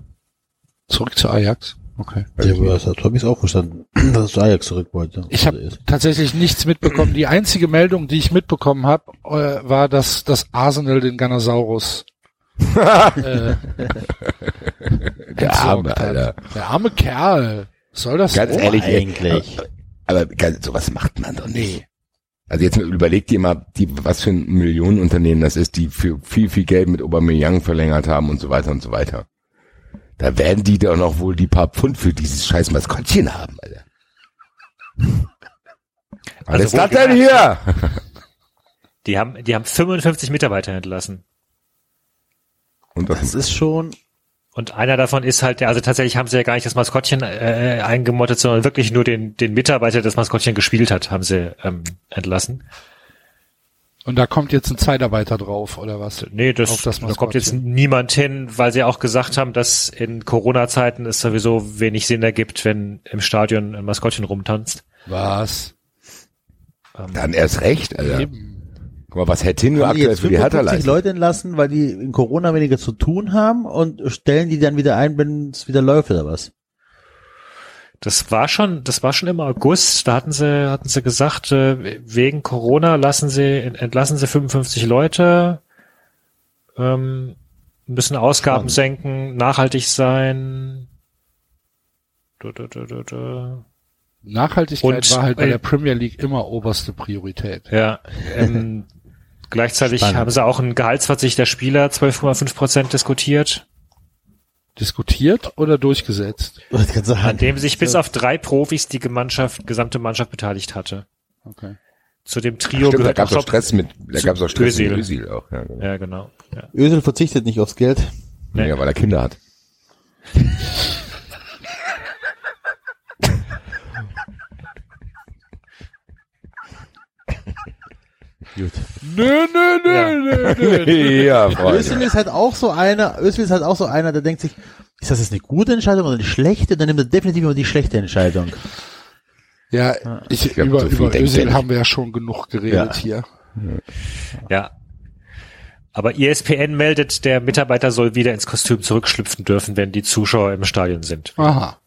Zurück zu Ajax? Okay. Ja, aber das habe ich auch verstanden, dass es zu Ajax zurück wollte. Ich habe tatsächlich nichts mitbekommen. Die einzige Meldung, die ich mitbekommen habe, äh, war, dass das Arsenal den Ganosaurus äh, Der Arme. Alter. Der arme Kerl. Was Soll das Ganz ehrlich, eigentlich. Aber ganz, sowas macht man doch nicht. Also jetzt mal überleg dir mal, die, was für ein Millionenunternehmen das ist, die für viel, viel Geld mit Aubameyang verlängert haben und so weiter und so weiter. Da werden die doch noch wohl die paar Pfund für dieses scheiß Maskottchen haben, Alter. Was Also ist das denn hier? Die haben, die haben 55 Mitarbeiter entlassen. Und Das das, ist schon, Und einer davon ist halt, der, also tatsächlich haben sie ja gar nicht das Maskottchen äh, eingemottet, sondern wirklich nur den, den Mitarbeiter, der das Maskottchen gespielt hat, haben sie ähm, entlassen. Und da kommt jetzt ein Zeitarbeiter drauf, oder was? Nee, das, das da kommt jetzt niemand hin, weil sie auch gesagt haben, dass in Corona-Zeiten es sowieso wenig Sinn ergibt, wenn im Stadion ein Maskottchen rumtanzt. Was? dann erst recht, Alter. Eben. Guck mal, was haben die aktuell jetzt für die Hertha 55 leistet. Leute entlassen, weil die in Corona weniger zu tun haben und stellen die dann wieder ein, wenn es wieder läuft oder was? Das war schon, das war schon im August. Da hatten sie, hatten sie gesagt, äh, wegen Corona lassen sie, entlassen sie 55 Leute, ähm, müssen Ausgaben Spannend. senken, nachhaltig sein. Du, du, du, du, du. Nachhaltigkeit Und- war halt bei äh, der Premier League immer oberste Priorität. Ja, ähm, gleichzeitig Spannend. haben sie auch einen Gehaltsverzicht der Spieler 12,5 Prozent diskutiert, Diskutiert oder durchgesetzt? An dem sich bis auf drei Profis die Mannschaft, gesamte Mannschaft beteiligt hatte. Okay. Zu dem Trio Stimmt, da gehört gab es noch auch Stress mit, da gab es auch Stress Özil. mit Özil auch. Ja, genau. Ja, genau. Ja. Ösel verzichtet nicht aufs Geld. Nee. ja, weil er Kinder hat. Gut. Nö, nö, nö, Ja. nö, nö, nö. ja, Özil Freunde. ist halt auch so einer, Özil ist halt auch so einer, der denkt sich, ist das jetzt eine gute Entscheidung oder eine schlechte? Dann nimmt er definitiv immer die schlechte Entscheidung. Ja, ich, Ich glaub, über, so über er Özil haben wir ja schon genug geredet Ja. hier. Ja. Aber ESPN meldet, der Mitarbeiter soll wieder ins Kostüm zurückschlüpfen dürfen, wenn die Zuschauer im Stadion sind. Aha.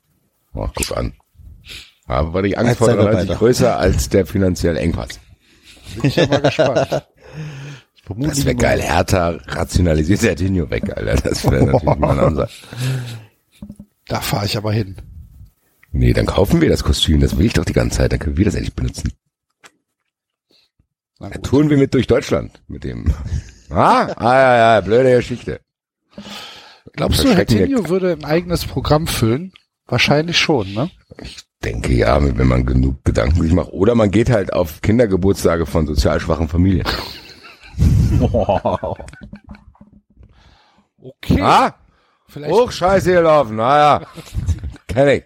Oh, guck an. Aber war die Angst vor Zeitarbeiter. 30 größer als der finanzielle Engpass. Bin ich ja mal gespannt. Das wäre geil. Hertha rationalisiert Serginho weg, Alter. Das wäre natürlich mal ein Ansatz. Da fahre ich aber hin. Nee, dann kaufen wir das Kostüm. Das will ich doch die ganze Zeit. Dann können wir das endlich benutzen. Gut. touren wir mit durch Deutschland mit dem. Ah, ah ja, ja, blöde Geschichte. Glaubst du, Herr Tinio würde ein eigenes Programm füllen? Wahrscheinlich schon, ne? Ich denke ja, wenn man genug Gedanken sich macht. Oder man geht halt auf Kindergeburtstage von sozial schwachen Familien. Okay. Ah, Vielleicht, hoch scheiße gelaufen. Naja, kenn ich.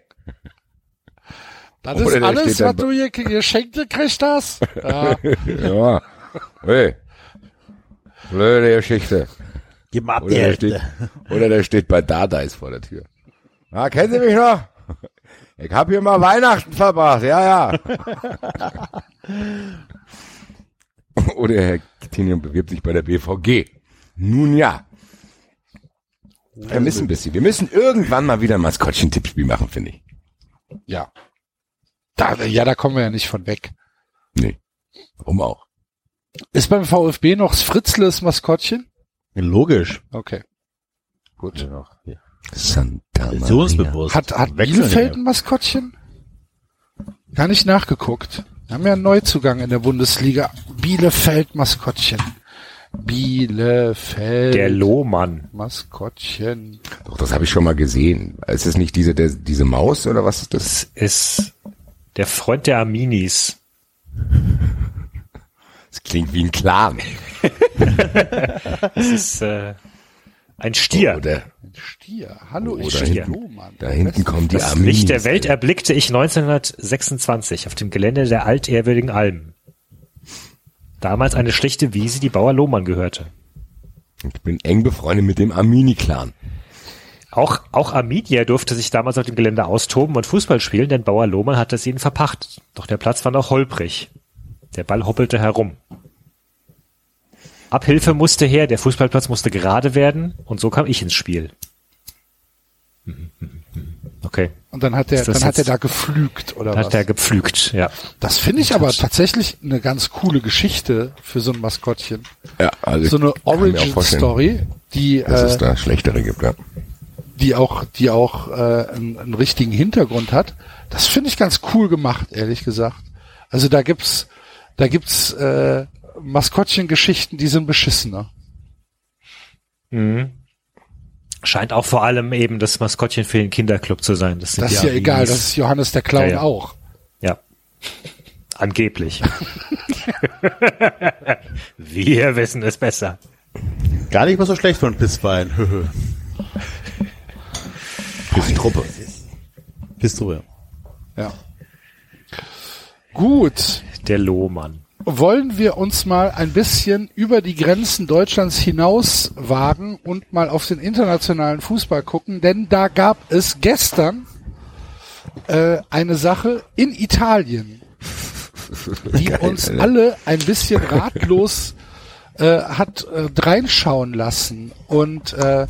das ist oder der alles, was du hier geschenkt gekriegt hast? Ja. Ja. Hey. Blöde Geschichte. Gib mal ab die Oder der, steht, oder der steht bei Dardais vor der Tür. Ah, kennen Sie mich noch? Ich hab hier mal Weihnachten verbracht, ja, ja. oder Herr Tinium bewirbt sich bei der BVG. Nun ja. Vermissen ein bisschen. Wir müssen irgendwann mal wieder ein Maskottchen-Tippspiel machen, finde ich. ja. Da, ja, da kommen wir ja nicht von weg. Nee. Warum auch? Ist beim VfB noch das Fritzles Maskottchen? Logisch. Okay. Gut. Santa Maria. Hat, hat Bielefeld ein Maskottchen? Gar nicht nachgeguckt. Wir haben ja einen Neuzugang in der Bundesliga. Bielefeld Maskottchen. Bielefeld Der Lohmann. Maskottchen. Doch, das habe ich schon mal gesehen. Ist es nicht diese, der, diese Maus oder was ist das? Das ist der Freund der Arminis. Das klingt wie ein Clan. Das ist äh, ein Stier. Oder Ein Stier. Hallo, ich da Stier. hinten- Oh, Mann. da hinten kommt die Das Arminis. Licht der Welt erblickte ich 1926 auf dem Gelände der altehrwürdigen Alm. Damals eine schlichte Wiese, die Bauer Lohmann gehörte. Ich bin eng befreundet mit dem Armini-Clan. Auch, auch Arminia durfte sich damals auf dem Gelände austoben und Fußball spielen, denn Bauer Lohmann hatte es ihnen verpachtet. Doch der Platz war noch holprig. Der Ball hoppelte herum. Abhilfe musste her, der Fußballplatz musste gerade werden und so kam ich ins Spiel. Okay. Und dann hat er, dann hat er da geflügt oder Da was? hat er gepflügt, ja. Das finde ich aber tatsächlich eine ganz coole Geschichte für so ein Maskottchen. Ja, also So eine Origin Story, die Dass es äh, da schlechtere gibt, ja. die auch die auch äh, einen, einen richtigen Hintergrund hat. Das finde ich ganz cool gemacht, ehrlich gesagt. Also da gibt's da gibt's äh, Maskottchengeschichten, die sind beschissener. Mhm. Scheint auch vor allem eben das Maskottchen für den Kinderclub zu sein. Das, sind Das ist ja egal, das ist Johannes der Clown Ja, ja. auch. Ja. Angeblich. Wir wissen es besser. Gar nicht mal so schlecht von Pissbein. Pisstruppe. Pisstruhe. Ja. Gut. Der Lohmann. Wollen wir uns mal ein bisschen über die Grenzen Deutschlands hinaus wagen und mal auf den internationalen Fußball gucken, denn da gab es gestern äh, eine Sache in Italien, die Geil, uns Alter. alle ein bisschen ratlos äh, hat äh, reinschauen lassen. Und äh,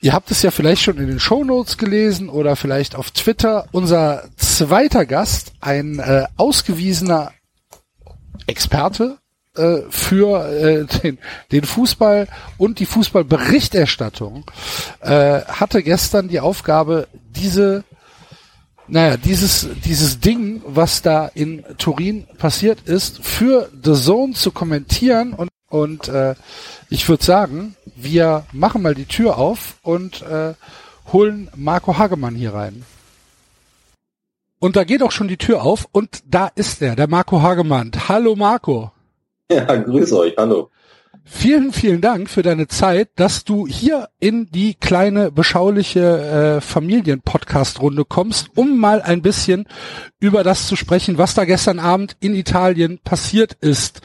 ihr habt es ja vielleicht schon in den Shownotes gelesen oder vielleicht auf Twitter. Unser zweiter Gast, ein äh, ausgewiesener Experte äh, für äh, den, den Fußball und die Fußballberichterstattung, äh, hatte gestern die Aufgabe, diese naja, dieses, dieses Ding, was da in Turin passiert ist, für The Zone zu kommentieren und, und äh, ich würde sagen, wir machen mal die Tür auf und äh, holen Marco Hagemann hier rein. Und da geht auch schon die Tür auf und da ist er, der Marco Hagemann. Hallo Marco. Ja, grüße euch, hallo. Vielen, vielen Dank für deine Zeit, dass du hier in die kleine, beschauliche äh, Familien-Podcast-Runde kommst, um mal ein bisschen über das zu sprechen, was da gestern Abend in Italien passiert ist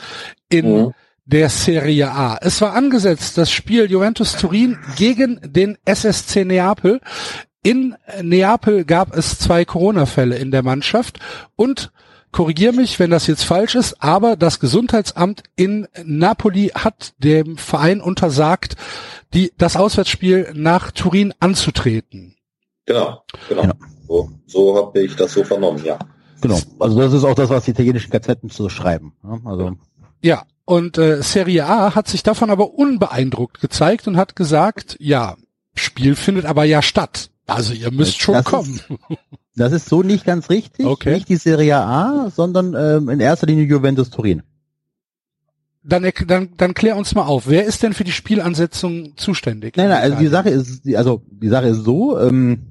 in Mhm. der Serie A. Es war angesetzt, das Spiel Juventus Turin gegen den SSC Neapel. In Neapel gab es zwei Corona-Fälle in der Mannschaft und korrigier mich, wenn das jetzt falsch ist, aber das Gesundheitsamt in Napoli hat dem Verein untersagt, die, das Auswärtsspiel nach Turin anzutreten. Genau, genau. Ja. So, so habe ich das so vernommen, ja. Genau. Also das ist auch das, was die italienischen Gazetten so schreiben. Ja, Also Ja, und äh, Serie A hat sich davon aber unbeeindruckt gezeigt und hat gesagt, ja, Spiel findet aber ja statt. Also ihr müsst Das schon ist- kommen. das ist so nicht ganz richtig. Okay. Nicht die Serie A, sondern ähm, in erster Linie Juventus Turin. Dann, dann, dann klär uns mal auf. Wer ist denn für die Spielansetzung zuständig? Nein, nein, also die? Sache ist, also die Sache ist so, ähm,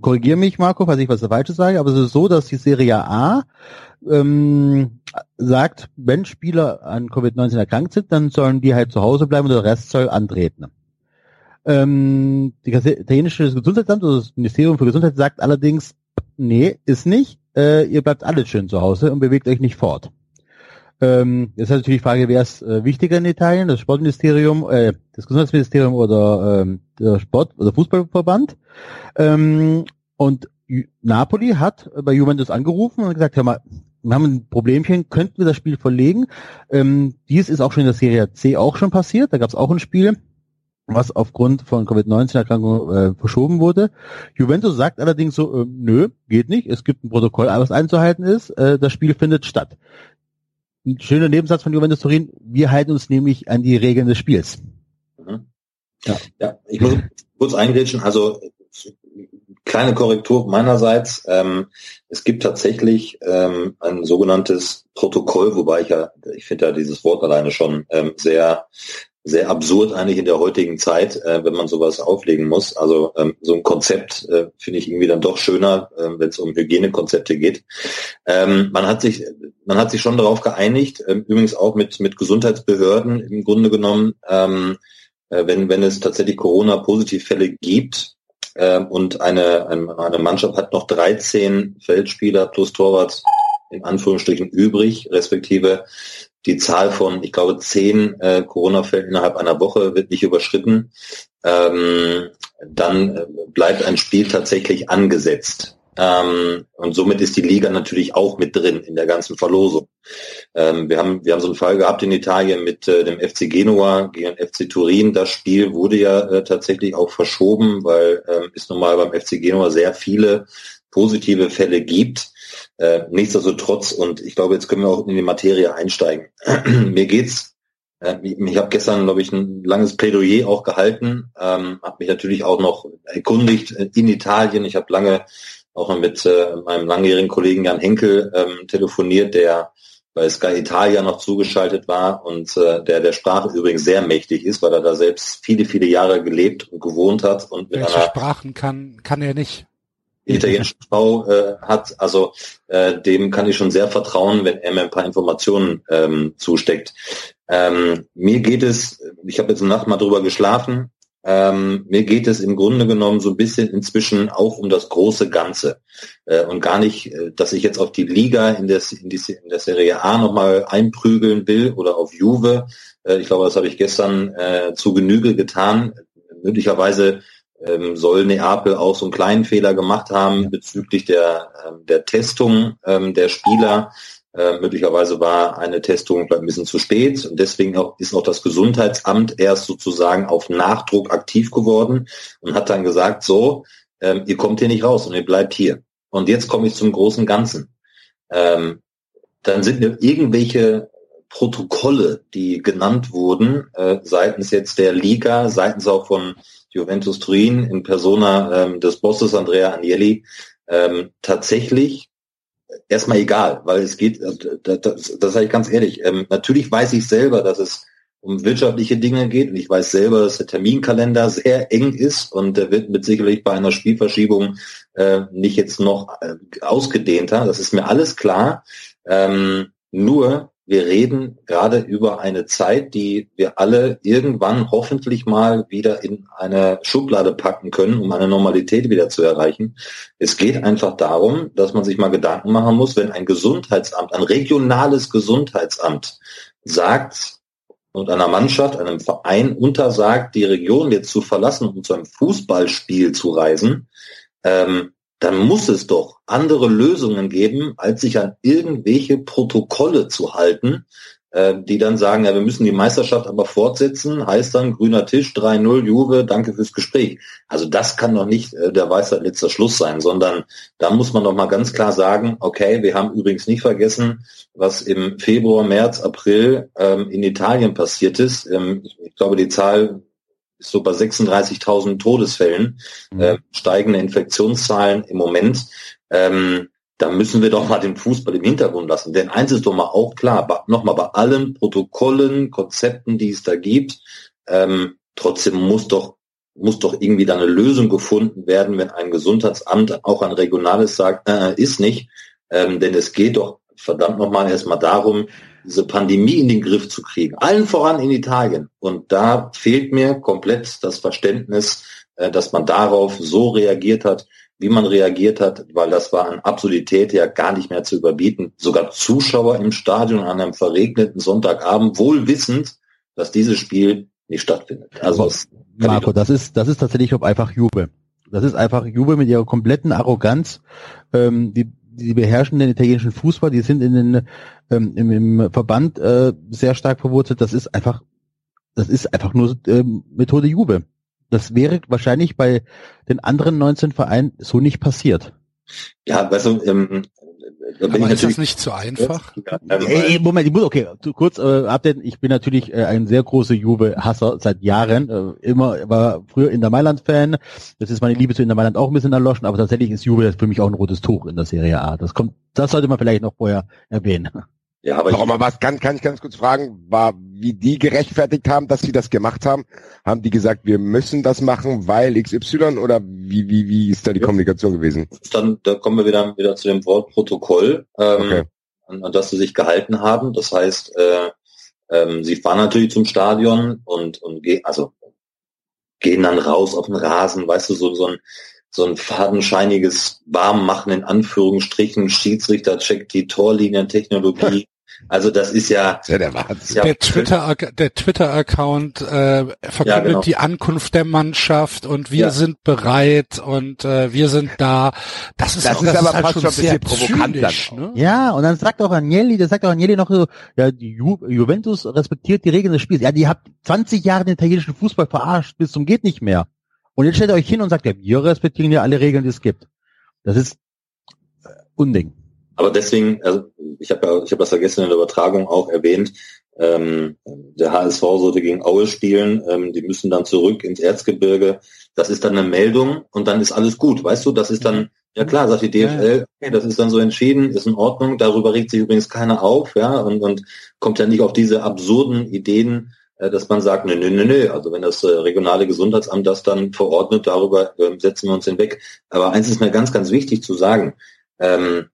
korrigier mich, Marco, falls ich was Falsches sage, aber es ist so, dass die Serie A ähm, sagt, wenn Spieler an Covid-19 erkrankt sind, dann sollen die halt zu Hause bleiben und der Rest soll antreten. Ähm, die italienische Gesundheitsamt, also das Ministerium für Gesundheit, sagt allerdings, nee, ist nicht, äh, ihr bleibt alle schön zu Hause und bewegt euch nicht fort. Ähm, jetzt ist natürlich die Frage, wer ist äh, wichtiger in Italien, das Sportministerium, äh, das Gesundheitsministerium oder ähm, der Sport- oder Fußballverband. Ähm, und Napoli hat bei Juventus angerufen und gesagt, hör mal, wir haben ein Problemchen, könnten wir das Spiel verlegen? Ähm, dies ist auch schon in der Serie C auch schon passiert, da gab es auch ein Spiel, was aufgrund von Covid-19-Erkrankung äh, verschoben wurde. Juventus sagt allerdings so, äh, nö, geht nicht, es gibt ein Protokoll, was einzuhalten ist, äh, das Spiel findet statt. Ein schöner Nebensatz von Juventus Turin, wir halten uns nämlich an die Regeln des Spiels. Mhm. Ja. ja, ich muss kurz eingrätschen. Also kleine Korrektur meinerseits. Ähm, es gibt tatsächlich ähm, ein sogenanntes Protokoll, wobei ich ja, ich finde ja dieses Wort alleine schon ähm, sehr sehr absurd eigentlich in der heutigen Zeit, äh, wenn man sowas auflegen muss. Also ähm, so ein Konzept äh, finde ich irgendwie dann doch schöner, äh, wenn es um Hygienekonzepte geht. Ähm, man hat sich, man hat sich schon darauf geeinigt, ähm, übrigens auch mit mit Gesundheitsbehörden im Grunde genommen, ähm, äh, wenn wenn es tatsächlich Corona-Positivfälle gibt äh, und eine, eine eine Mannschaft hat noch 13 Feldspieler plus Torwart in Anführungsstrichen übrig, respektive die Zahl von, ich glaube, zehn äh, Corona-Fällen innerhalb einer Woche wird nicht überschritten, ähm, dann äh, bleibt ein Spiel tatsächlich angesetzt. Ähm, und somit ist die Liga natürlich auch mit drin in der ganzen Verlosung. Ähm, wir haben wir haben so einen Fall gehabt in Italien mit äh, dem FC Genua gegen FC Turin. Das Spiel wurde ja äh, tatsächlich auch verschoben, weil ähm, es nun mal beim FC Genua sehr viele positive Fälle gibt. Äh, nichtsdestotrotz, und ich glaube, jetzt können wir auch in die Materie einsteigen. Mir geht's äh, ich habe gestern, glaube ich, ein langes Plädoyer auch gehalten, ähm, habe mich natürlich auch noch erkundigt in Italien. Ich habe lange auch mit äh, meinem langjährigen Kollegen Jan Henkel ähm, telefoniert, der bei Sky Italia noch zugeschaltet war und äh, der der Sprache übrigens sehr mächtig ist, weil er da selbst viele, viele Jahre gelebt und gewohnt hat. Und mit Welche einer Sprachen kann, kann er nicht? Italienischen Frau äh, hat. Also äh, dem kann ich schon sehr vertrauen, wenn er mir ein paar Informationen ähm, zusteckt. Ähm, mir geht es, ich habe jetzt eine Nacht mal drüber geschlafen, ähm, mir geht es im Grunde genommen so ein bisschen inzwischen auch um das große Ganze äh, und gar nicht, äh, dass ich jetzt auf die Liga in der, in, die, in der Serie A nochmal einprügeln will oder auf Juve. Äh, ich glaube, das habe ich gestern äh, zu Genüge getan. Möglicherweise ähm, soll Neapel auch so einen kleinen Fehler gemacht haben bezüglich der, ähm, der Testung ähm, der Spieler. Äh, möglicherweise war eine Testung ein bisschen zu spät und deswegen auch, ist auch das Gesundheitsamt erst sozusagen auf Nachdruck aktiv geworden und hat dann gesagt, so, ähm, ihr kommt hier nicht raus und ihr bleibt hier. Und jetzt komme ich zum großen Ganzen. Ähm, dann sind mir irgendwelche Protokolle, die genannt wurden, äh, seitens jetzt der Liga, seitens auch von Juventus Turin in Persona ähm, des Bosses Andrea Agnelli, ähm, tatsächlich erstmal egal, weil es geht, äh, das, das, das sage ich ganz ehrlich, ähm, natürlich weiß ich selber, dass es um wirtschaftliche Dinge geht und ich weiß selber, dass der Terminkalender sehr eng ist und der wird mit sicherlich bei einer Spielverschiebung äh, nicht jetzt noch äh, ausgedehnter, das ist mir alles klar. Ähm, nur wir reden gerade über eine Zeit, die wir alle irgendwann hoffentlich mal wieder in eine Schublade packen können, um eine Normalität wieder zu erreichen. Es geht einfach darum, dass man sich mal Gedanken machen muss, wenn ein Gesundheitsamt, ein regionales Gesundheitsamt sagt und einer Mannschaft, einem Verein untersagt, die Region jetzt zu verlassen, um zu einem Fußballspiel zu reisen, ähm, dann muss es doch andere Lösungen geben, als sich an irgendwelche Protokolle zu halten, äh, die dann sagen, ja, wir müssen die Meisterschaft aber fortsetzen, heißt dann grüner Tisch, 3-0, Juve, danke fürs Gespräch. Also das kann doch nicht äh, der Weisheit letzter Schluss sein, sondern da muss man doch mal ganz klar sagen, okay, wir haben übrigens nicht vergessen, was im Februar, März, April ähm, in Italien passiert ist. Ähm, ich glaube, die Zahl so bei 36.000 Todesfällen, mhm. äh, steigende Infektionszahlen im Moment. Ähm, da müssen wir doch mal den Fußball im Hintergrund lassen. Denn eins ist doch mal auch klar, nochmal bei allen Protokollen, Konzepten, die es da gibt, ähm, trotzdem muss doch muss doch irgendwie da eine Lösung gefunden werden, wenn ein Gesundheitsamt auch ein regionales sagt, äh, ist nicht. Ähm, denn es geht doch verdammt nochmal erstmal darum, diese Pandemie in den Griff zu kriegen. Allen voran in Italien. Und da fehlt mir komplett das Verständnis, äh, dass man darauf so reagiert hat, wie man reagiert hat, weil das war an Absurdität ja gar nicht mehr zu überbieten. Sogar Zuschauer im Stadion an einem verregneten Sonntagabend, wohl wissend, dass dieses Spiel nicht stattfindet. Also Marco, das ist das ist tatsächlich einfach Juve. Das ist einfach Juve mit ihrer kompletten Arroganz. Ähm, die die beherrschen den italienischen Fußball, die sind in den ähm, im, im Verband äh, sehr stark verwurzelt. Das ist einfach, das ist einfach nur ähm, Methode Juve. Das wäre wahrscheinlich bei den anderen 19 Vereinen so nicht passiert. Ja, du, ähm, da bin Aber ich ist das nicht zu einfach? Ey, Moment, ich muss, okay, kurz äh, Update. Ich bin natürlich äh, ein sehr großer Juve-Hasser seit Jahren. Äh, immer war früher in der Mailand-Fan. Das ist meine Liebe zu Inter Mailand auch ein bisschen erloschen, aber tatsächlich ist Juve für mich auch ein rotes Tuch in der Serie A. Das kommt, das sollte man vielleicht noch vorher erwähnen. Ja, aber Warum, aber was kann, kann ich ganz kurz fragen, war, wie die gerechtfertigt haben, dass sie das gemacht haben? Haben die gesagt, wir müssen das machen, weil XY oder wie, wie, wie ist da die ja. Kommunikation gewesen? Dann, da kommen wir wieder, wieder zu dem Wort Protokoll, ähm, okay. an, an das sie sich gehalten haben. Das heißt, äh, ähm, sie fahren natürlich zum Stadion und, und gehen, also gehen dann raus auf den Rasen, weißt du, so, so ein, so ein fadenscheiniges Warmmachen in Anführungsstrichen. Schiedsrichter checkt die Torlinientechnologie. Also das ist ja, ja der Wahnsinn. ja der Twitter, der Twitter-Account äh, verkündet Ja, genau. die Ankunft der Mannschaft und wir Ja. sind bereit und äh, wir sind da. Das ist, Das auch, ist das aber ist halt fast schon schon ein sehr bisschen provokant zynisch, dann ne? Ja, und dann sagt auch Agnelli, der sagt auch Agnelli noch so, ja, die Ju Juventus respektiert die Regeln des Spiels. Ja, die habt 20 Jahre den italienischen Fußball verarscht, bis zum geht nicht mehr. Und jetzt stellt ihr euch hin und sagt, ja, wir respektieren ja alle Regeln, die es gibt. Das ist äh, Unding. Aber deswegen, also ich habe ja, ich habe das ja gestern in der Übertragung auch erwähnt, ähm, der HSV sollte gegen Aue spielen, ähm, die müssen dann zurück ins Erzgebirge. Das ist dann eine Meldung und dann ist alles gut, weißt du? Das ist dann, ja klar, sagt die DFL, okay, das ist dann so entschieden, ist in Ordnung. Darüber regt sich übrigens keiner auf, ja, und, und kommt ja nicht auf diese absurden Ideen, dass man sagt, nö, nö, nö, nö. Also wenn das äh, regionale Gesundheitsamt das dann verordnet, darüber ähm, setzen wir uns hinweg. Aber eins ist mir ganz, ganz wichtig zu sagen. Ähm,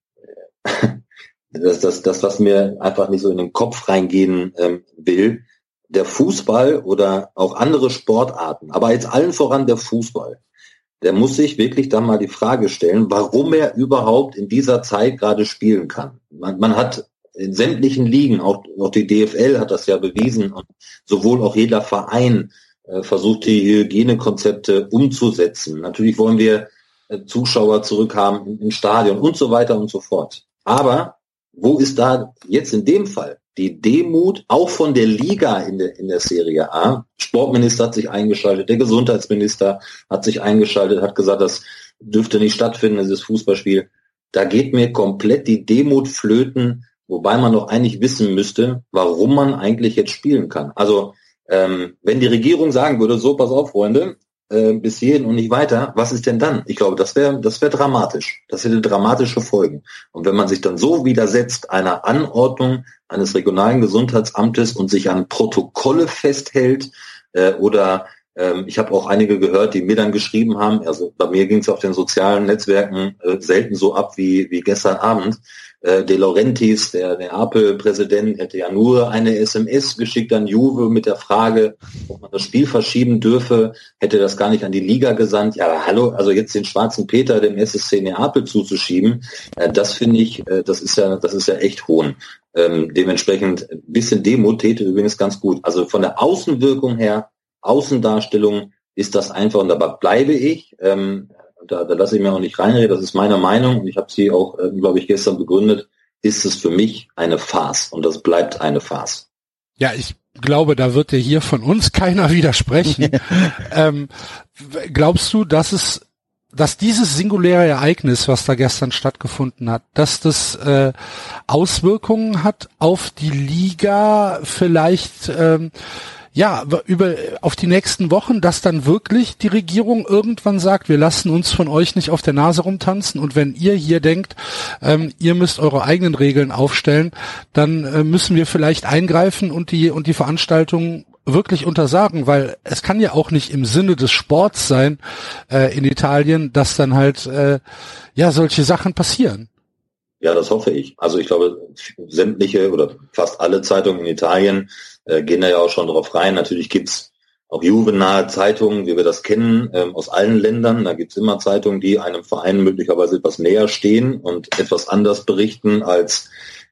das, das, das, was mir einfach nicht so in den Kopf reingehen ähm, will, der Fußball oder auch andere Sportarten, aber jetzt allen voran der Fußball, der muss sich wirklich dann mal die Frage stellen, warum er überhaupt in dieser Zeit gerade spielen kann. Man, man hat in sämtlichen Ligen, auch, auch die DFL hat das ja bewiesen und sowohl auch jeder Verein äh, versucht, die Hygienekonzepte umzusetzen. Natürlich wollen wir äh, Zuschauer zurückhaben im, im Stadion und so weiter und so fort. Aber wo ist da jetzt in dem Fall die Demut auch von der Liga in der, in der Serie A? Sportminister hat sich eingeschaltet, der Gesundheitsminister hat sich eingeschaltet, hat gesagt, das dürfte nicht stattfinden, dieses Fußballspiel. Da geht mir komplett die Demut flöten, wobei man doch eigentlich wissen müsste, warum man eigentlich jetzt spielen kann. Also ähm, wenn die Regierung sagen würde, so pass auf, Freunde, äh, bis hierhin und nicht weiter, was ist denn dann? Ich glaube, das wäre das wäre dramatisch. Das hätte dramatische Folgen. Und wenn man sich dann so widersetzt einer Anordnung eines regionalen Gesundheitsamtes und sich an Protokolle festhält äh, oder ähm, ich habe auch einige gehört, die mir dann geschrieben haben, also bei mir ging es auf den sozialen Netzwerken äh, selten so ab wie, wie gestern Abend. Äh, De Laurentiis, der Neapel-Präsident, hätte ja nur eine SMS geschickt an Juve mit der Frage, ob man das Spiel verschieben dürfe, hätte das gar nicht an die Liga gesandt. Ja, hallo, also jetzt den schwarzen Peter dem SSC Neapel zuzuschieben, äh, das finde ich, äh, das ist ja, das ist ja echt hohn. Ähm, dementsprechend ein bisschen Demut täte übrigens ganz gut. Also von der Außenwirkung her, Außendarstellung ist das einfach, und dabei bleibe ich, ähm, da, da lasse ich mir auch nicht reinreden, das ist meine Meinung und ich habe sie auch, äh, glaube ich, gestern begründet, ist es für mich eine Farce und das bleibt eine Farce. Ja, ich glaube, da wird dir hier von uns keiner widersprechen. ähm, glaubst du, dass es, dass dieses singuläre Ereignis, was da gestern stattgefunden hat, dass das äh, Auswirkungen hat auf die Liga vielleicht ähm, ja, über auf die nächsten Wochen, dass dann wirklich die Regierung irgendwann sagt, wir lassen uns von euch nicht auf der Nase rumtanzen und wenn ihr hier denkt, ähm, ihr müsst eure eigenen Regeln aufstellen, dann äh, müssen wir vielleicht eingreifen und die und die Veranstaltung wirklich untersagen, weil es kann ja auch nicht im Sinne des Sports sein äh, in Italien, dass dann halt äh, ja solche Sachen passieren. Ja, das hoffe ich. Also ich glaube, sämtliche oder fast alle Zeitungen in Italien äh, gehen da ja auch schon drauf rein. Natürlich gibt's auch jugendnahe Zeitungen, wie wir das kennen, ähm, aus allen Ländern. Da gibt's immer Zeitungen, die einem Verein möglicherweise etwas näher stehen und etwas anders berichten als,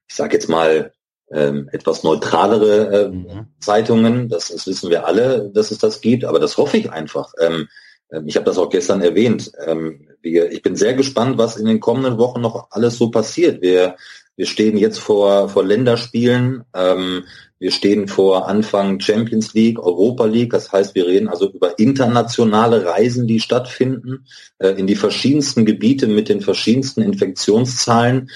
ich sage jetzt mal, ähm, etwas neutralere äh, Mhm. Zeitungen. Das, das wissen wir alle, dass es das gibt, aber das hoffe ich einfach. Ähm, ähm, ich habe das auch gestern erwähnt. Ähm, wir, ich bin sehr gespannt, was in den kommenden Wochen noch alles so passiert. Wir, wir stehen jetzt vor, vor Länderspielen. Ähm, wir stehen vor Anfang Champions League, Europa League. Das heißt, wir reden also über internationale Reisen, die stattfinden, äh, in die verschiedensten Gebiete mit den verschiedensten Infektionszahlen.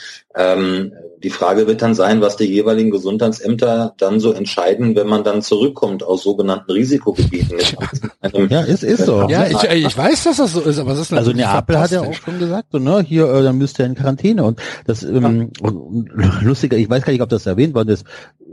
Die Frage wird dann sein, was die jeweiligen Gesundheitsämter dann so entscheiden, wenn man dann zurückkommt aus sogenannten Risikogebieten. Mit einem, Ja, ist, ist so. Ja, ich, äh, ich weiß, dass das so ist, aber es ist Also Neapel hat ja auch schon gesagt, so, ne, hier, äh, dann müsst ihr in Quarantäne. Und das ähm, und lustiger, ich weiß gar nicht, ob das erwähnt worden ist.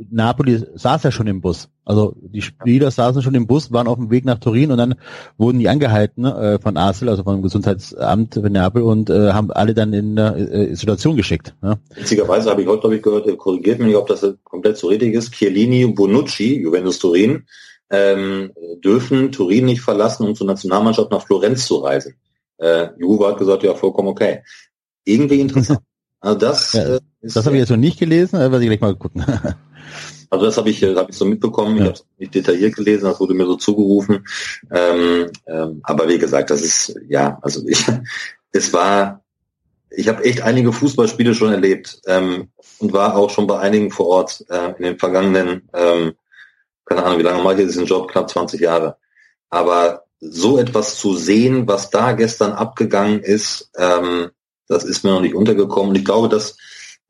Napoli saß ja schon im Bus. Also die Spieler saßen schon im Bus, waren auf dem Weg nach Turin und dann wurden die angehalten äh, von ASL, also vom Gesundheitsamt von Neapel und äh, haben alle dann in äh, Isolation geschickt. Ne? Witzigerweise habe ich heute, glaube ich, gehört, er korrigiert mich ob das komplett so richtig ist. Chiellini, Bonucci, Juventus Turin, ähm, dürfen Turin nicht verlassen, um zur Nationalmannschaft nach Florenz zu reisen. Äh, Juve hat gesagt, ja, vollkommen okay. Irgendwie interessant. Also das, Ja, äh, ist, Das habe ich jetzt noch nicht gelesen, aber ich gleich mal gucken. also das habe ich, äh, hab ich so mitbekommen. Ja. Ich habe es nicht detailliert gelesen, das wurde mir so zugerufen. Ähm, ähm, aber wie gesagt, das ist ja, also ich, es war, ich habe echt einige Fußballspiele schon erlebt ähm, und war auch schon bei einigen vor Ort äh, in den vergangenen, ähm, keine Ahnung, wie lange mache ich diesen Job? Knapp 20 Jahre. Aber so etwas zu sehen, was da gestern abgegangen ist, ähm, das ist mir noch nicht untergekommen. Und ich glaube, dass,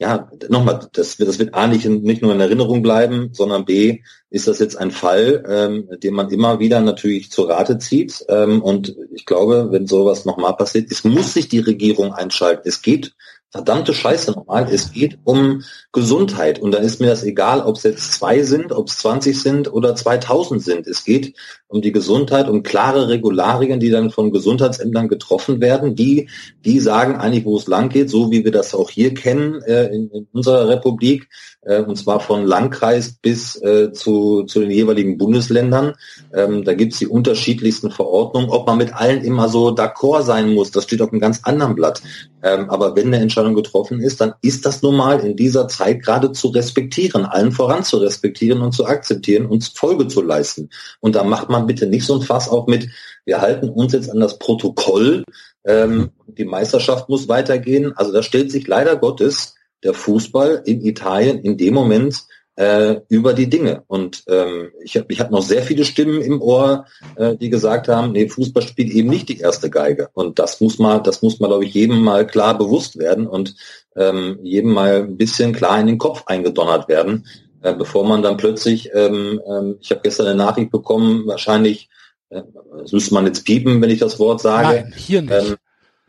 ja, nochmal, das, wird- das wird A nicht, nicht nur in Erinnerung bleiben, sondern B ist das jetzt ein Fall, ähm, den man immer wieder natürlich zur Rate zieht. Ähm, und ich glaube, wenn sowas nochmal passiert, es muss sich die Regierung einschalten. Es geht verdammte Scheiße nochmal. Es geht um Gesundheit. Und dann ist mir das egal, ob es jetzt zwei sind, ob es 20 sind oder 2000 sind. Es geht um die Gesundheit, um klare Regularien, die dann von Gesundheitsämtern getroffen werden, die, die sagen eigentlich, wo es lang geht, so wie wir das auch hier kennen äh, in, in unserer Republik, und zwar von Landkreis bis äh, zu, zu den jeweiligen Bundesländern. Ähm, da gibt's die unterschiedlichsten Verordnungen. Ob man mit allen immer so d'accord sein muss, das steht auf einem ganz anderen Blatt. Ähm, aber wenn eine Entscheidung getroffen ist, dann ist das nun mal in dieser Zeit gerade zu respektieren, allen voran zu respektieren und zu akzeptieren und Folge zu leisten. Und da macht man bitte nicht so ein Fass auch mit, wir halten uns jetzt an das Protokoll, ähm, die Meisterschaft muss weitergehen. Also da stellt sich leider Gottes der Fußball in Italien in dem Moment äh, über die Dinge. Und ähm, ich habe ich hab noch sehr viele Stimmen im Ohr, äh, die gesagt haben, nee, Fußball spielt eben nicht die erste Geige. Und das muss mal, das muss mal, glaube ich, jedem mal klar bewusst werden und ähm, jedem mal ein bisschen klar in den Kopf eingedonnert werden, äh, bevor man dann plötzlich, ähm, ähm, ich habe gestern eine Nachricht bekommen, wahrscheinlich, äh, das müsste man jetzt piepen, wenn ich das Wort sage. Nein, hier nicht. Ähm,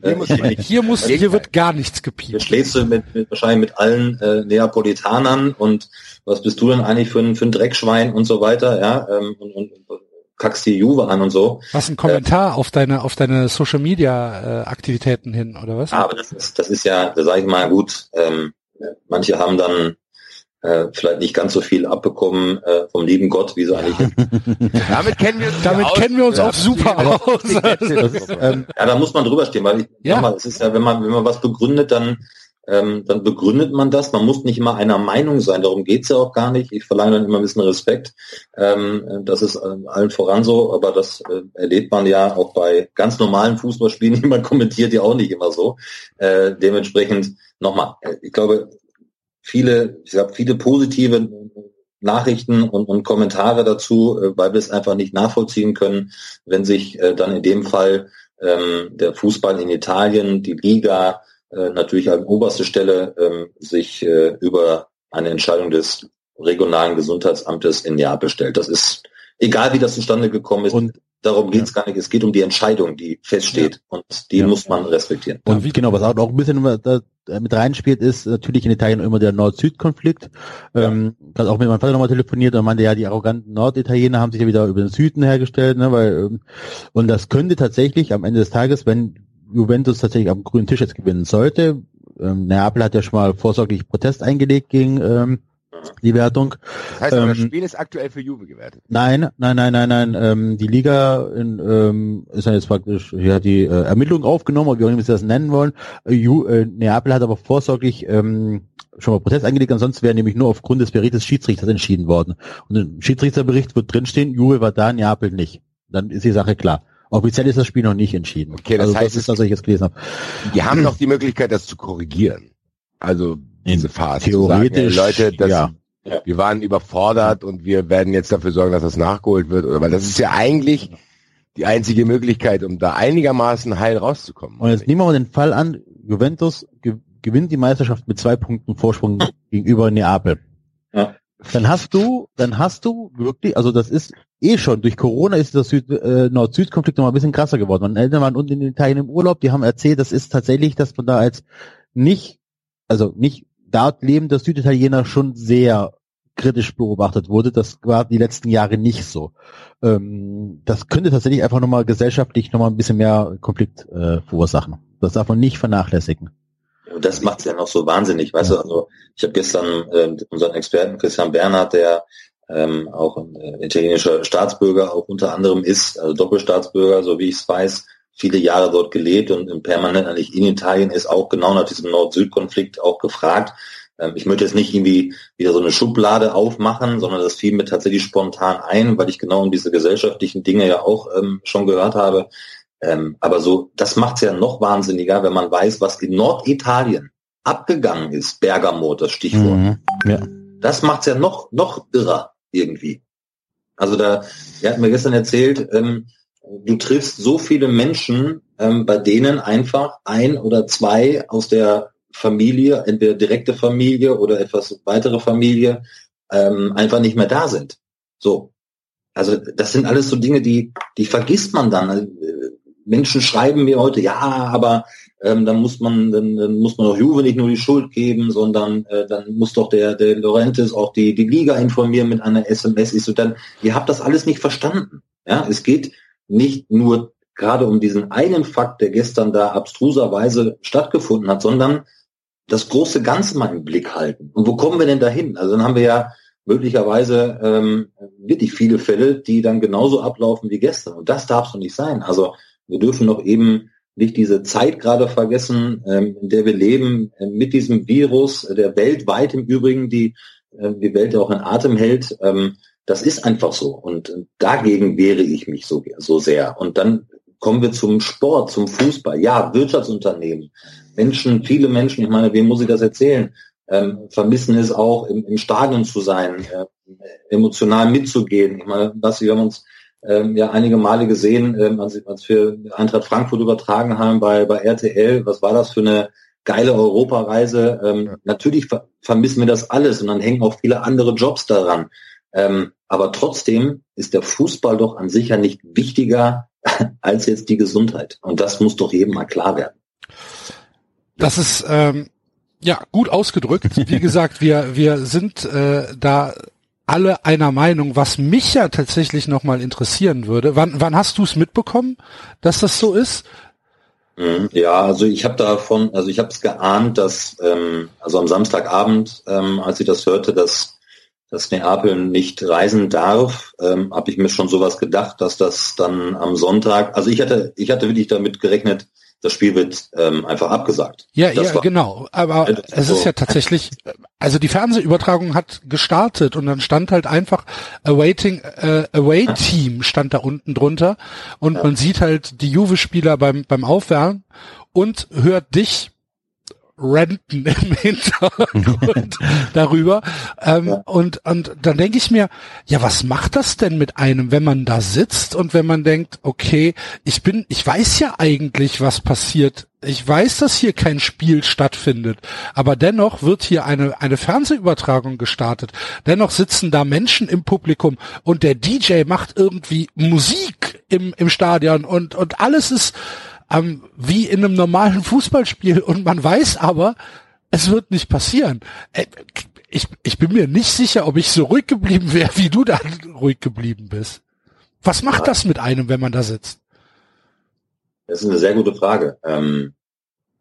Hier muss man nicht. hier muss, hier wird gar nichts Hier gepiept. schläfst du mit, mit wahrscheinlich mit allen äh, Neapolitanern und was bist du denn eigentlich für ein, für ein Dreckschwein und so weiter, ja, ähm, und, und, und kackst die Juve an und so. Was ein Kommentar auf deine auf deine Social Media äh, Aktivitäten hin oder was? Aber das ist, das ist ja, da sage ich mal, gut, ähm, manche haben dann äh, vielleicht nicht ganz so viel abbekommen äh, vom lieben Gott, wie sie eigentlich. Damit kennen wir uns Damit aus. kennen wir uns Ja. auch super aus. Das ist, ähm, ja, da muss man drüber stehen, weil ich, Ja. ja. mal, es ist ja, wenn man, wenn man was begründet, dann ähm, dann begründet man das. Man muss nicht immer einer Meinung sein. Darum geht's ja auch gar nicht. Ich verlange dann immer ein bisschen Respekt. Ähm, das ist ähm, allen voran so, aber das äh, erlebt man ja auch bei ganz normalen Fußballspielen, die man kommentiert, ja auch nicht immer so. Äh, dementsprechend nochmal, äh, ich glaube, viele, ich habe viele positive Nachrichten und, und Kommentare dazu, äh, weil wir es einfach nicht nachvollziehen können, wenn sich äh, dann in dem Fall ähm, der Fußball in Italien, die Liga, äh, natürlich an oberste Stelle ähm, sich äh, über eine Entscheidung des regionalen Gesundheitsamtes in Neapel stellt. Das ist egal, wie das zustande gekommen ist. Und- darum geht es gar nicht. Es geht um die Entscheidung, die feststeht und die Ja. muss man respektieren. Und genau, was auch noch ein bisschen mit reinspielt, ist natürlich in Italien immer der Nord-Süd-Konflikt. Ähm, gerade auch mit meinem Vater nochmal telefoniert und meinte, ja, die arroganten Norditaliener haben sich ja wieder über den Süden hergestellt, ne, weil ähm, und das könnte tatsächlich am Ende des Tages, wenn Juventus tatsächlich am grünen Tisch jetzt gewinnen sollte, ähm, Neapel hat ja schon mal vorsorglich Protest eingelegt gegen ähm, die Wertung. Das heißt, aber das Ähm, Spiel ist aktuell für Juve gewertet. Nein, nein, nein, nein, nein. Ähm, die Liga in, ähm, ist ja jetzt praktisch, hier hat die äh, Ermittlung aufgenommen, oder wie auch immer sie das nennen wollen. Äh, Ju, äh, Neapel hat aber vorsorglich ähm, schon mal Protest eingelegt, ansonsten wäre nämlich nur aufgrund des Berichts des Schiedsrichters entschieden worden. Und im Schiedsrichterbericht wird drinstehen, Juve war da, Neapel nicht. Dann ist die Sache klar. Offiziell ist das Spiel noch nicht entschieden. Okay, das also heißt, das ist das, was ich jetzt gelesen habe. Die haben noch die Möglichkeit, das zu korrigieren. Also diese Phase. Theoretisch, sagen, Leute, das, ja. wir waren überfordert und wir werden jetzt dafür sorgen, dass das nachgeholt wird. Oder weil das ist ja eigentlich die einzige Möglichkeit, um da einigermaßen heil rauszukommen. Und jetzt nehmen wir mal den Fall an, Juventus ge gewinnt die Meisterschaft mit zwei Punkten Vorsprung gegenüber Neapel. Ja. Dann hast du, dann hast du wirklich, also das ist eh schon, durch Corona ist das Süd, äh, Nord-Süd-Konflikt noch mal ein bisschen krasser geworden. Meine Eltern waren unten in Italien im Urlaub, die haben erzählt, das ist tatsächlich, dass man da als nicht, also nicht dort lebender Süditaliener schon sehr kritisch beobachtet wurde. Das war die letzten Jahre nicht so. Ähm, das könnte tatsächlich einfach nochmal gesellschaftlich nochmal ein bisschen mehr Konflikt äh, verursachen. Das darf man nicht vernachlässigen. Das macht's ja noch so wahnsinnig, weißt du, also ich habe gestern äh, unseren Experten Christian Bernhard, der ähm, auch ein äh, italienischer Staatsbürger auch unter anderem ist, also Doppelstaatsbürger, so wie ich es weiß, viele Jahre dort gelebt und permanent eigentlich in Italien ist, auch genau nach diesem Nord-Süd-Konflikt auch gefragt. Ähm, ich möchte jetzt nicht irgendwie wieder so eine Schublade aufmachen, sondern das fiel mir tatsächlich spontan ein, weil ich genau um diese gesellschaftlichen Dinge ja auch ähm, schon gehört habe. Ähm, aber so, das macht es ja noch wahnsinniger, wenn man weiß, was in Norditalien abgegangen ist. Bergamo, das Stichwort. Mhm, ja. Das macht es ja noch, noch irrer irgendwie. Also da, er hat mir gestern erzählt, ähm, du triffst so viele Menschen, ähm, bei denen einfach ein oder zwei aus der Familie, entweder direkte Familie oder etwas weitere Familie, ähm, einfach nicht mehr da sind. So. Also das sind alles so Dinge, die, die vergisst man dann. Also, Menschen schreiben mir heute, ja, aber ähm, dann muss man, dann, dann muss man doch Juve nicht nur die Schuld geben, sondern äh, dann muss doch der, der Laurentis auch die, die Liga informieren mit einer SMS. Ich so, dann, ihr habt das alles nicht verstanden. Ja, es geht nicht nur gerade um diesen einen Fakt, der gestern da abstruserweise stattgefunden hat, sondern das große Ganze mal im Blick halten. Und wo kommen wir denn dahin? Also dann haben wir ja möglicherweise ähm, wirklich viele Fälle, die dann genauso ablaufen wie gestern. Und das darf so nicht sein. Also wir dürfen noch eben nicht diese Zeit gerade vergessen, ähm, in der wir leben, äh, mit diesem Virus, der weltweit im Übrigen die, äh, die Welt auch in Atem hält. Ähm, das ist einfach so. Und dagegen wehre ich mich so, so sehr. Und dann kommen wir zum Sport, zum Fußball. Ja, Wirtschaftsunternehmen, Menschen, viele Menschen, ich meine, wem muss ich das erzählen? Ähm, vermissen es auch, im, im Stadion zu sein, äh, emotional mitzugehen. Ich meine, was wir haben uns ähm, ja einige Male gesehen, ähm, als, als wir Eintracht Frankfurt übertragen haben bei, bei RTL. Was war das für eine geile Europareise? Ähm, ja. Natürlich ver vermissen wir das alles und dann hängen auch viele andere Jobs daran. Ähm, aber trotzdem ist der Fußball doch an sich ja nicht wichtiger als jetzt die Gesundheit. Und das muss doch jedem mal klar werden. Das ist ähm, ja gut ausgedrückt. Wie gesagt, wir wir sind äh, da alle einer Meinung. Was mich ja tatsächlich noch mal interessieren würde, wann wann hast du es mitbekommen, dass das so ist? Mhm. Ja, also ich habe davon, also ich habe es geahnt, dass ähm, also am Samstagabend, ähm, als ich das hörte, dass dass Neapel nicht reisen darf, ähm, habe ich mir schon sowas gedacht, dass das dann am Sonntag, also ich hatte ich hatte wirklich damit gerechnet, das Spiel wird ähm, einfach abgesagt. Ja, das ja, genau. Aber ja, es ist ja tatsächlich, also die Fernsehübertragung hat gestartet und dann stand halt einfach Awaiting äh, Away Team stand da unten drunter und ja. man sieht halt die Juve-Spieler beim beim Aufwärmen und hört dich renten im Hintergrund darüber. Ähm, ja. und, und dann denke ich mir, ja, was macht das denn mit einem, wenn man da sitzt und wenn man denkt, okay, ich bin, ich weiß ja eigentlich, was passiert. Ich weiß, dass hier kein Spiel stattfindet, aber dennoch wird hier eine, eine Fernsehübertragung gestartet. Dennoch sitzen da Menschen im Publikum und der DJ macht irgendwie Musik im, im Stadion und, und alles ist, ähm, wie in einem normalen Fußballspiel und man weiß aber, es wird nicht passieren. Äh, ich, ich bin mir nicht sicher, ob ich so ruhig geblieben wäre, wie du da ruhig geblieben bist. Was macht das mit einem, wenn man da sitzt? Das ist eine sehr gute Frage. Ähm,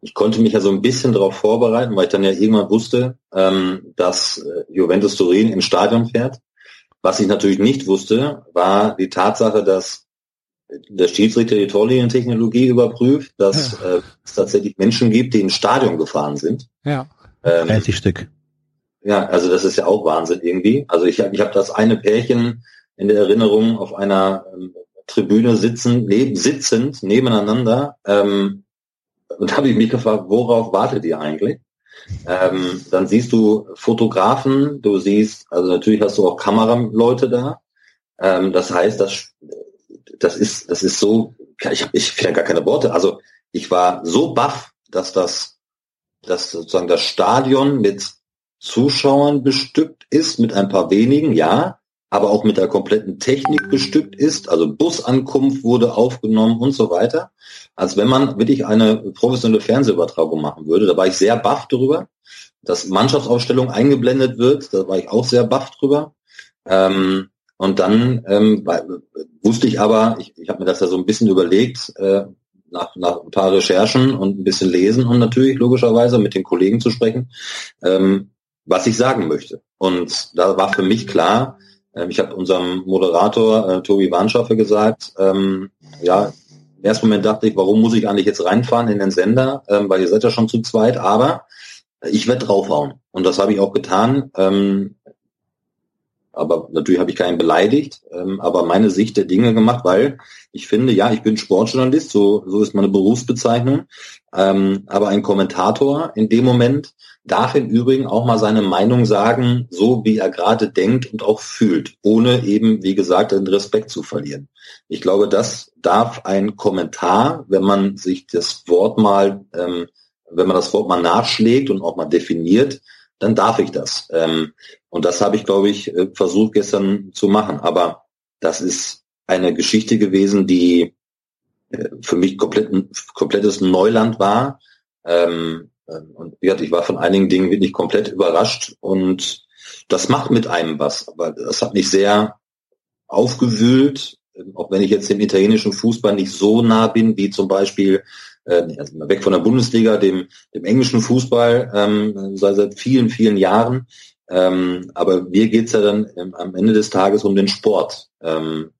ich konnte mich ja so ein bisschen darauf vorbereiten, weil ich dann ja irgendwann wusste, ähm, dass äh, Juventus Turin ins Stadion fährt. Was ich natürlich nicht wusste, war die Tatsache, dass der Schiedsrichter die Torlinientechnologie überprüft, dass ja. äh, es tatsächlich Menschen gibt, die ins Stadion gefahren sind. Ja. Ähm, 30 Stück. Ja, also das ist ja auch Wahnsinn irgendwie. Also ich, ich habe das eine Pärchen in der Erinnerung auf einer ähm, Tribüne sitzen, neben, sitzend nebeneinander. Ähm, und habe ich mich gefragt, worauf wartet ihr eigentlich? Ähm, dann siehst du Fotografen, du siehst, also natürlich hast du auch Kameraleute da. Ähm, das heißt, das das ist, das ist so, ich habe ich finde gar keine Worte. Also ich war so baff, dass das, dass sozusagen das Stadion mit Zuschauern bestückt ist, mit ein paar wenigen, ja, aber auch mit der kompletten Technik bestückt ist. Also Busankunft wurde aufgenommen und so weiter. Als wenn man wirklich eine professionelle Fernsehübertragung machen würde. Da war ich sehr baff drüber. Dass Mannschaftsaufstellung eingeblendet wird, da war ich auch sehr baff drüber. Ähm, und dann ähm, wusste ich aber, ich, ich habe mir das ja so ein bisschen überlegt, äh, nach, nach ein paar Recherchen und ein bisschen lesen und natürlich logischerweise mit den Kollegen zu sprechen, ähm, was ich sagen möchte. Und da war für mich klar, äh, ich habe unserem Moderator äh, Tobi Warnschaffe gesagt, ähm, ja, ersten Moment dachte ich, warum muss ich eigentlich jetzt reinfahren in den Sender, ähm, weil ihr seid ja schon zu zweit, aber ich werde draufhauen. Und das habe ich auch getan. Ähm, aber natürlich habe ich keinen beleidigt, ähm, aber meine Sicht der Dinge gemacht, weil ich finde, ja, ich bin Sportjournalist, so, so ist meine Berufsbezeichnung, ähm, aber ein Kommentator in dem Moment darf im Übrigen auch mal seine Meinung sagen, so wie er gerade denkt und auch fühlt, ohne eben, wie gesagt, den Respekt zu verlieren. Ich glaube, das darf ein Kommentar, wenn man sich das Wort mal, ähm, wenn man das Wort mal nachschlägt und auch mal definiert, dann darf ich das. Ähm, und das habe ich, glaube ich, äh, versucht gestern zu machen. Aber das ist eine Geschichte gewesen, die äh, für mich komplett, komplettes Neuland war. Ähm, ähm, und ich war von einigen Dingen wirklich komplett überrascht und das macht mit einem was. Aber das hat mich sehr aufgewühlt, auch wenn ich jetzt dem italienischen Fußball nicht so nah bin, wie zum Beispiel äh, weg von der Bundesliga, dem, dem englischen Fußball ähm, seit, seit vielen, vielen Jahren. Ähm, aber mir geht's ja dann ähm, am Ende des Tages um den Sport. Ähm,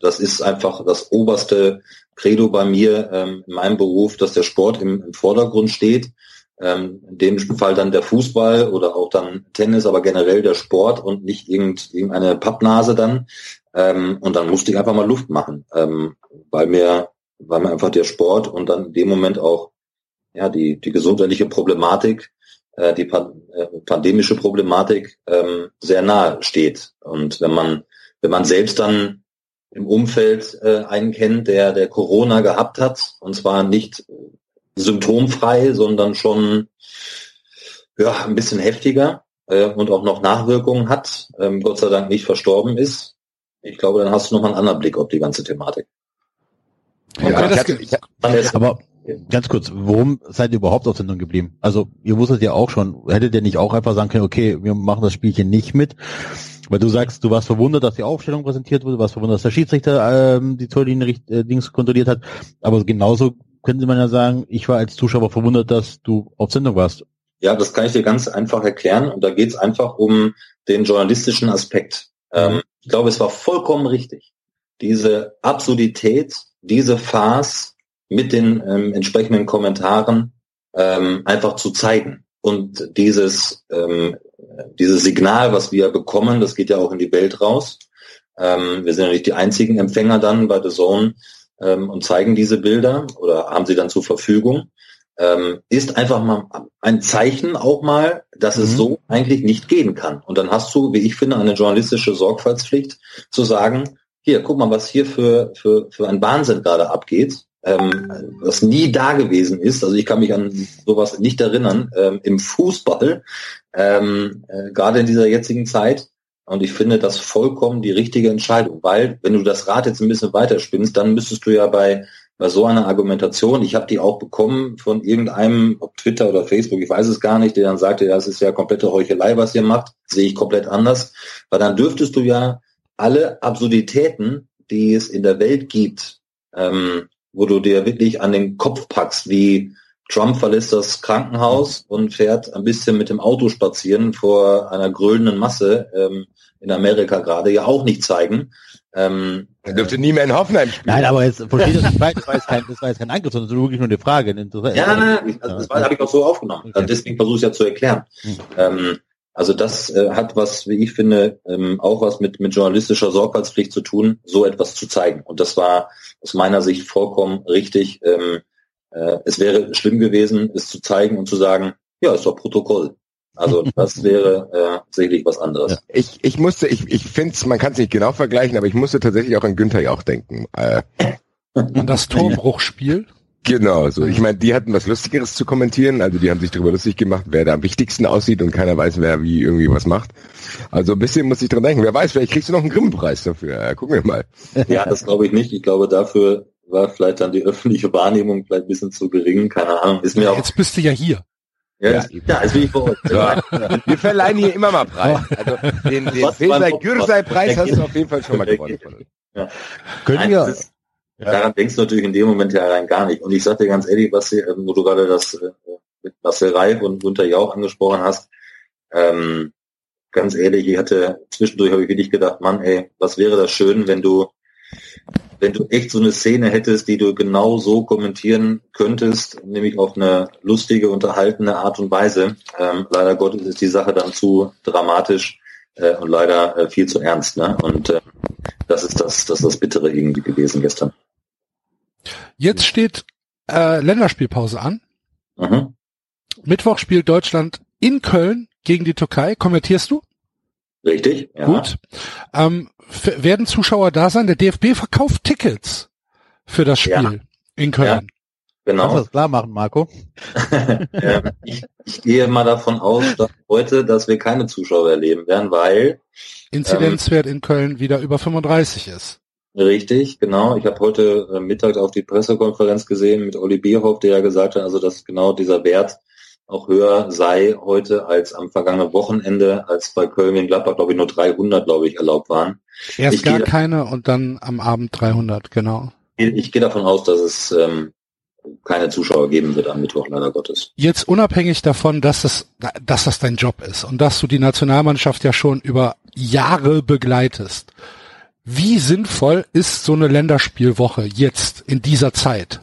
das ist einfach das oberste Credo bei mir ähm, in meinem Beruf, dass der Sport im, im Vordergrund steht. Ähm, in dem Fall dann der Fußball oder auch dann Tennis, aber generell der Sport und nicht irgend, irgendeine Pappnase dann. Ähm, und dann musste ich einfach mal Luft machen, ähm, weil mir, weil mir einfach der Sport und dann in dem Moment auch ja die die gesundheitliche Problematik, äh, die pa äh, pandemische Problematik ähm, sehr nahe steht. Und wenn man wenn man selbst dann im Umfeld äh, einen kennt, der, der Corona gehabt hat. Und zwar nicht symptomfrei, sondern schon ja, ein bisschen heftiger äh, und auch noch Nachwirkungen hat, ähm, Gott sei Dank nicht verstorben ist. Ich glaube, dann hast du noch mal einen anderen Blick auf die ganze Thematik. Ja, das ich ich, aber ganz kurz, warum seid ihr überhaupt auf Sendung geblieben? Also ihr wusstet ja auch schon, hättet ihr nicht auch einfach sagen können, okay, wir machen das Spielchen nicht mit, weil du sagst, du warst verwundert, dass die Aufstellung präsentiert wurde, du warst verwundert, dass der Schiedsrichter ähm, die Torlinie äh, Dings kontrolliert hat. Aber genauso könnte man ja sagen, ich war als Zuschauer verwundert, dass du auf Sendung warst. Ja, das kann ich dir ganz einfach erklären. Und da geht es einfach um den journalistischen Aspekt. Ähm, ich glaube, es war vollkommen richtig, diese Absurdität, diese Farce mit den ähm, entsprechenden Kommentaren ähm, einfach zu zeigen. Und dieses ähm, dieses Signal, was wir bekommen, das geht ja auch in die Welt raus. Ähm, wir sind ja nicht die einzigen Empfänger dann bei The Zone ähm, und zeigen diese Bilder oder haben sie dann zur Verfügung. Ähm, ist einfach mal ein Zeichen auch mal, dass mhm. es so eigentlich nicht gehen kann. Und dann hast du, wie ich finde, eine journalistische Sorgfaltspflicht zu sagen, hier, guck mal, was hier für, für, für ein Wahnsinn gerade abgeht ähm, was nie da gewesen ist. Also ich kann mich an sowas nicht erinnern ähm, im Fußball, ähm, äh, gerade in dieser jetzigen Zeit. Und ich finde das vollkommen die richtige Entscheidung, weil wenn du das Rad jetzt ein bisschen weiterspinnst, dann müsstest du ja bei bei so einer Argumentation, ich habe die auch bekommen von irgendeinem, ob Twitter oder Facebook, ich weiß es gar nicht, der dann sagte, das ist ja komplette Heuchelei, was ihr macht, sehe ich komplett anders, weil dann dürftest du ja alle Absurditäten, die es in der Welt gibt, ähm, wo du dir wirklich an den Kopf packst, wie Trump verlässt das Krankenhaus und fährt ein bisschen mit dem Auto spazieren vor einer grölenden Masse ähm, in Amerika gerade, ja auch nicht zeigen. Ähm, er dürfte nie mehr in Hoffenheim spielen. Nein, aber jetzt versteht das, das war jetzt kein, das war jetzt kein Angriff, sondern wirklich nur eine Frage. Ja, nein, nein, also das habe ich auch so aufgenommen. Okay. Deswegen versuche ich es ja zu erklären. Hm. Ähm, also das äh, hat was, wie ich finde, ähm, auch was mit, mit journalistischer Sorgfaltspflicht zu tun, so etwas zu zeigen. Und das war aus meiner Sicht vollkommen richtig. Ähm, äh, es wäre schlimm gewesen, es zu zeigen und zu sagen, ja, ist doch Protokoll. Also das wäre äh, sicherlich was anderes. Ja. Ich, ich musste, ich, ich finde man kann es nicht genau vergleichen, aber ich musste tatsächlich auch an Günther Jauch denken. Äh, an das Torbruchspiel? Genau, so. Ich meine, die hatten was Lustigeres zu kommentieren, also die haben sich darüber lustig gemacht, wer da am wichtigsten aussieht und keiner weiß, wer wie irgendwie was macht. Also ein bisschen muss ich dran denken. Wer weiß, vielleicht kriegst du noch einen Grimme-Preis dafür. Ja, gucken wir mal. Ja, das glaube ich nicht. Ich glaube, dafür war vielleicht dann die öffentliche Wahrnehmung vielleicht ein bisschen zu gering. Keine Ahnung. Ist mir auch Jetzt bist du ja hier. Ja, ja, ja ist wie vor Ort. Ja. Wir verleihen hier immer mal Preis. Also den, den Gürsei-Preis hast du auf jeden Fall schon mal gewonnen von uns. Ja. Können wir ja. Daran denkst du natürlich in dem Moment ja rein gar nicht. Und ich sag dir ganz ehrlich, was hier, wo du gerade das äh, mit Marcel Reif und Gunter Jauch angesprochen hast, ähm, ganz ehrlich, ich hatte zwischendurch habe ich wirklich gedacht, Mann, ey, was wäre das schön, wenn du wenn du echt so eine Szene hättest, die du genau so kommentieren könntest, nämlich auf eine lustige, unterhaltende Art und Weise. Ähm, leider Gottes ist die Sache dann zu dramatisch äh, und leider äh, viel zu ernst. Ne? Und äh, das ist das, das ist das Bittere irgendwie gewesen gestern. Jetzt steht äh, Länderspielpause an. Mhm. Mittwoch spielt Deutschland in Köln gegen die Türkei. Kommentierst du? Richtig, ja. Gut. Ähm, werden Zuschauer da sein? Der DFB verkauft Tickets für das Spiel Ja. in Köln. Kannst du Genau. das klar machen, Marco? ähm, ich, ich gehe mal davon aus, dass heute, dass wir keine Zuschauer erleben werden, weil Inzidenzwert in Köln wieder über 35 ist. Richtig, genau. Ich habe heute äh, Mittag auch die Pressekonferenz gesehen mit Olli Bierhoff, der ja gesagt hat, also dass genau dieser Wert auch höher sei heute als am vergangenen Wochenende, als bei Köln in Gladbach, glaube ich, nur 300, glaube ich, erlaubt waren. Erst Ich gar gehe- keine und dann am Abend 300, genau. Ich, ich gehe davon aus, dass es ähm, keine Zuschauer geben wird am Mittwoch, leider Gottes. Jetzt unabhängig davon, dass es, dass das dein Job ist und dass du die Nationalmannschaft ja schon über Jahre begleitest. Wie sinnvoll ist so eine Länderspielwoche jetzt in dieser Zeit?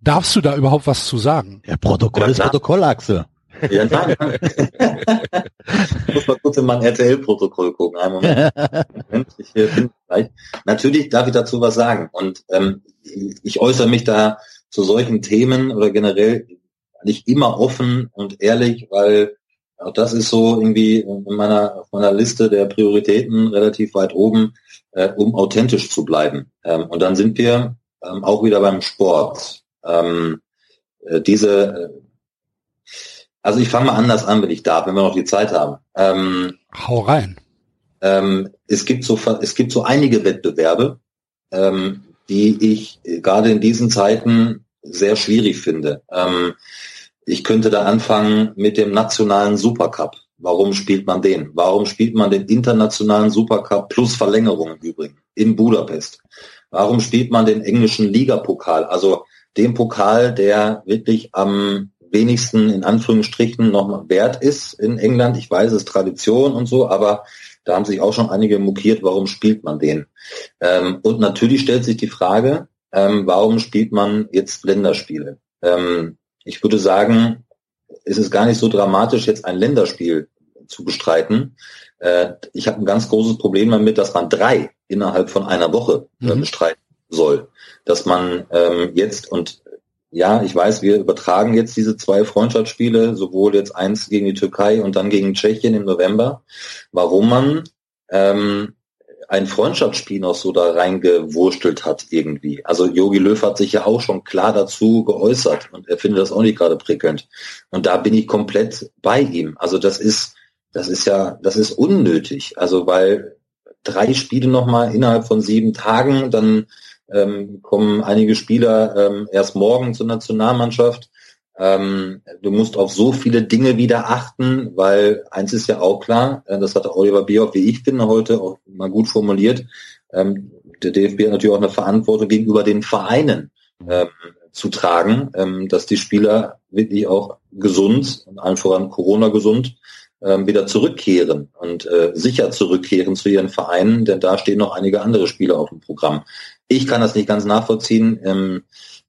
Darfst du da überhaupt was zu sagen? Ja, Protokoll Ja, ist klar. Protokoll, Axel. Ja, nein, ich muss mal kurz in mein RTL-Protokoll gucken. Einen Moment. Moment, ich äh, bin gleich. Natürlich darf ich dazu was sagen. Und ähm, ich äußere mich da zu solchen Themen oder generell nicht immer offen und ehrlich, weil auch das ist so irgendwie in meiner, auf meiner Liste der Prioritäten relativ weit oben, äh, um authentisch zu bleiben. Ähm, und dann sind wir ähm, auch wieder beim Sport. Ähm, äh, diese, äh, also ich fange mal anders an, wenn ich darf, wenn wir noch die Zeit haben. Ähm, Hau rein. ähm, es gibt so es gibt so einige Wettbewerbe, ähm, die ich äh, gerade in diesen Zeiten sehr schwierig finde. Ähm, ich könnte da anfangen mit dem nationalen Supercup. Warum spielt man den? Warum spielt man den internationalen Supercup plus Verlängerung im Übrigen in Budapest? Warum spielt man den englischen Ligapokal? Also den Pokal, der wirklich am wenigsten in Anführungsstrichen noch wert ist in England. Ich weiß, es ist Tradition und so, aber da haben sich auch schon einige mokiert, warum spielt man den? Ähm, und natürlich stellt sich die Frage, ähm, warum spielt man jetzt Länderspiele? Ähm, ich würde sagen, es ist gar nicht so dramatisch, jetzt ein Länderspiel zu bestreiten. Äh, ich habe ein ganz großes Problem damit, dass man drei innerhalb von einer Woche äh, Mhm. bestreiten soll. Dass man ähm, jetzt und ja, ich weiß, wir übertragen jetzt diese zwei Freundschaftsspiele, sowohl jetzt eins gegen die Türkei und dann gegen Tschechien im November. Warum man ähm, ein Freundschaftsspiel noch so da reingewurstelt hat irgendwie. Also Jogi Löw hat sich ja auch schon klar dazu geäußert und er findet das auch nicht gerade prickelnd. Und da bin ich komplett bei ihm. Also das ist, das ist ja, das ist unnötig. Also weil drei Spiele nochmal innerhalb von sieben Tagen, dann ähm, kommen einige Spieler ähm, erst morgen zur Nationalmannschaft. Ähm, du musst auf so viele Dinge wieder achten, weil eins ist ja auch klar, äh, das hatte Oliver Bierhoff, wie ich finde, heute auch mal gut formuliert. Ähm, der DFB hat natürlich auch eine Verantwortung gegenüber den Vereinen ähm, zu tragen, ähm, dass die Spieler wirklich auch gesund, und allen voran Corona gesund, ähm, wieder zurückkehren und äh, sicher zurückkehren zu ihren Vereinen, denn da stehen noch einige andere Spieler auf dem Programm. Ich kann das nicht ganz nachvollziehen. Ähm,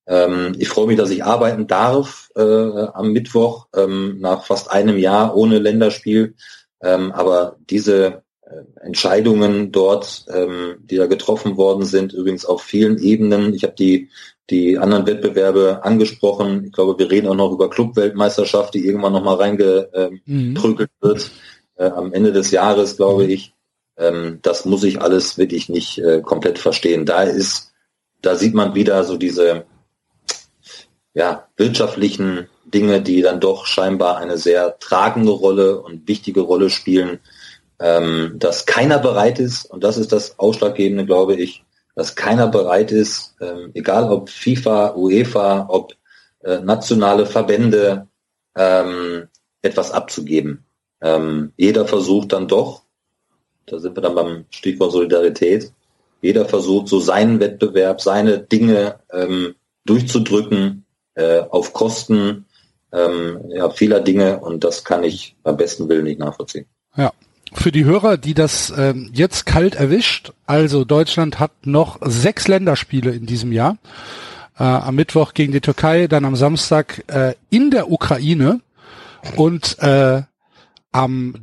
ähm, ich freue mich, dass ich arbeiten darf äh, am Mittwoch ähm, nach fast einem Jahr ohne Länderspiel. Ähm, aber diese äh, Entscheidungen dort, ähm, die da getroffen worden sind, übrigens auf vielen Ebenen. Ich habe die die anderen Wettbewerbe angesprochen. Ich glaube, wir reden auch noch über Clubweltmeisterschaft, die irgendwann noch mal reingeprügelt Mhm. wird äh, am Ende des Jahres, glaube ich. Ähm, das muss ich alles wirklich nicht äh, komplett verstehen. Da ist, da sieht man wieder so diese ja, wirtschaftlichen Dinge, die dann doch scheinbar eine sehr tragende Rolle und wichtige Rolle spielen, ähm, dass keiner bereit ist, und das ist das Ausschlaggebende, glaube ich, dass keiner bereit ist, ähm, egal ob FIFA, UEFA, ob äh, nationale Verbände, ähm, etwas abzugeben. Ähm, jeder versucht dann doch, da sind wir dann beim Stichwort Solidarität, jeder versucht so seinen Wettbewerb, seine Dinge ähm, durchzudrücken äh, auf Kosten ähm, ja, vieler Dinge und das kann ich beim besten Willen nicht nachvollziehen. Ja. für die Hörer, die das ähm, jetzt kalt erwischt, also Deutschland hat noch sechs Länderspiele in diesem Jahr. Äh, am Mittwoch gegen die Türkei, dann am Samstag äh, in der Ukraine und äh, am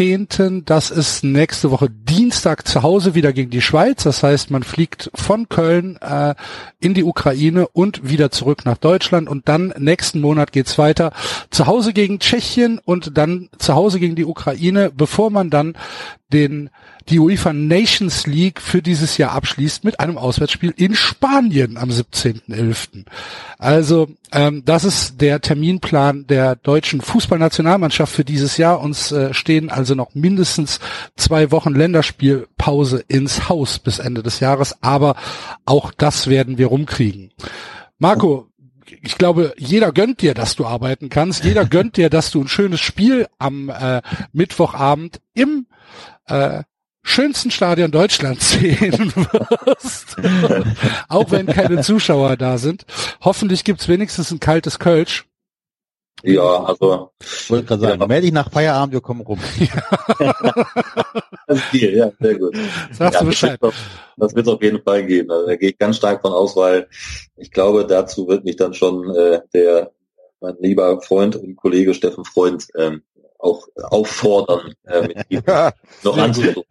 13.10., das ist nächste Woche Dienstag zu Hause wieder gegen die Schweiz. Das heißt, man fliegt von Köln äh, in die Ukraine und wieder zurück nach Deutschland. Und dann nächsten Monat geht's weiter zu Hause gegen Tschechien und dann zu Hause gegen die Ukraine, bevor man dann den die UEFA Nations League für dieses Jahr abschließt mit einem Auswärtsspiel in Spanien am 17.11. Also ähm, das ist der Terminplan der deutschen Fußballnationalmannschaft für dieses Jahr. Uns äh, stehen also noch mindestens zwei Wochen Länderspielpause ins Haus bis Ende des Jahres, aber auch das werden wir rumkriegen. Marco, ich glaube, jeder gönnt dir, dass du arbeiten kannst. Jeder gönnt dir, dass du ein schönes Spiel am äh, Mittwochabend im äh, schönsten Stadion Deutschlands sehen wirst. Auch wenn keine Zuschauer da sind. Hoffentlich gibt's wenigstens ein kaltes Kölsch. Ja, also. Ich wollte gerade sagen, Ja. melde dich nach Feierabend, wir kommen rum. Das ist Deal, ja, sehr gut. Sagst ja, du Bescheid. Das wird wird's auf jeden Fall geben. Also, da gehe ich ganz stark von aus, weil ich glaube, dazu wird mich dann schon äh, der mein lieber Freund und Kollege Steffen Freund ähm, auch auffordern, äh, mit ihm noch anzusuchen.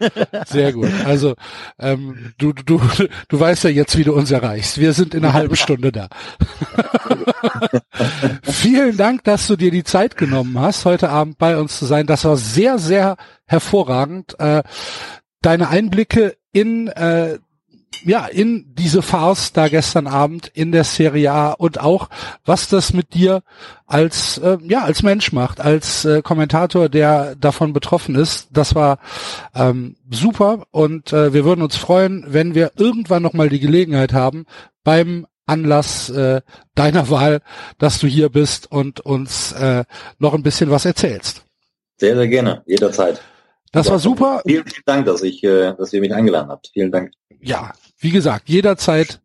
Sehr gut. Also ähm, du, du, du weißt ja jetzt, wie du uns erreichst. Wir sind in einer halben Stunde da. Vielen Dank, dass du dir die Zeit genommen hast, heute Abend bei uns zu sein. Das war sehr, sehr hervorragend. Äh, deine Einblicke in äh, ja, in diese Farce da gestern Abend in der Serie A und auch, was das mit dir als, äh, ja, als Mensch macht, als äh, Kommentator, der davon betroffen ist. Das war ähm, super und äh, wir würden uns freuen, wenn wir irgendwann nochmal die Gelegenheit haben, beim Anlass äh, deiner Wahl, dass du hier bist und uns äh, noch ein bisschen was erzählst. Sehr, sehr gerne, jederzeit. Das war super. Vielen, vielen Dank, dass ich, äh, dass ihr mich eingeladen habt. Vielen Dank. ja, wie gesagt, jederzeit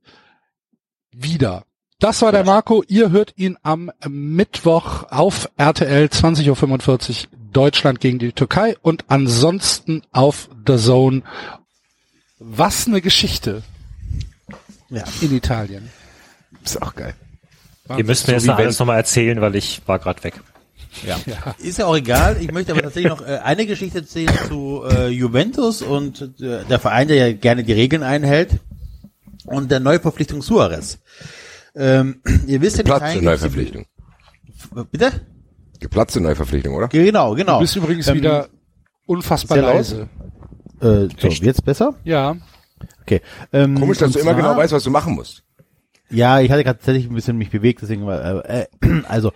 wieder. Das war der Marco. Ihr hört ihn am Mittwoch auf RTL 20.45 Uhr Deutschland gegen die Türkei und ansonsten auf The Zone. Was eine Geschichte Ja. in Italien. Ist auch geil. Ihr müsst mir So jetzt noch alles nochmal erzählen, weil ich war gerade weg. Ja. Ist ja auch egal. Ich möchte aber tatsächlich noch äh, eine Geschichte erzählen zu äh, Juventus und äh, der Verein, der ja gerne die Regeln einhält und der Neuverpflichtung Suarez. Ähm, ihr wisst ja, die die- Neuverpflichtung. Bitte? Geplatzte Neuverpflichtung, oder? Genau, genau. Du bist übrigens Ähm, wieder unfassbar leise. Äh, so, jetzt besser? Ja, Okay. Ähm, Komisch, dass du immer genau weißt, was du machen musst. Ja, ich hatte gerade tatsächlich ein bisschen mich bewegt, deswegen war, äh, äh, also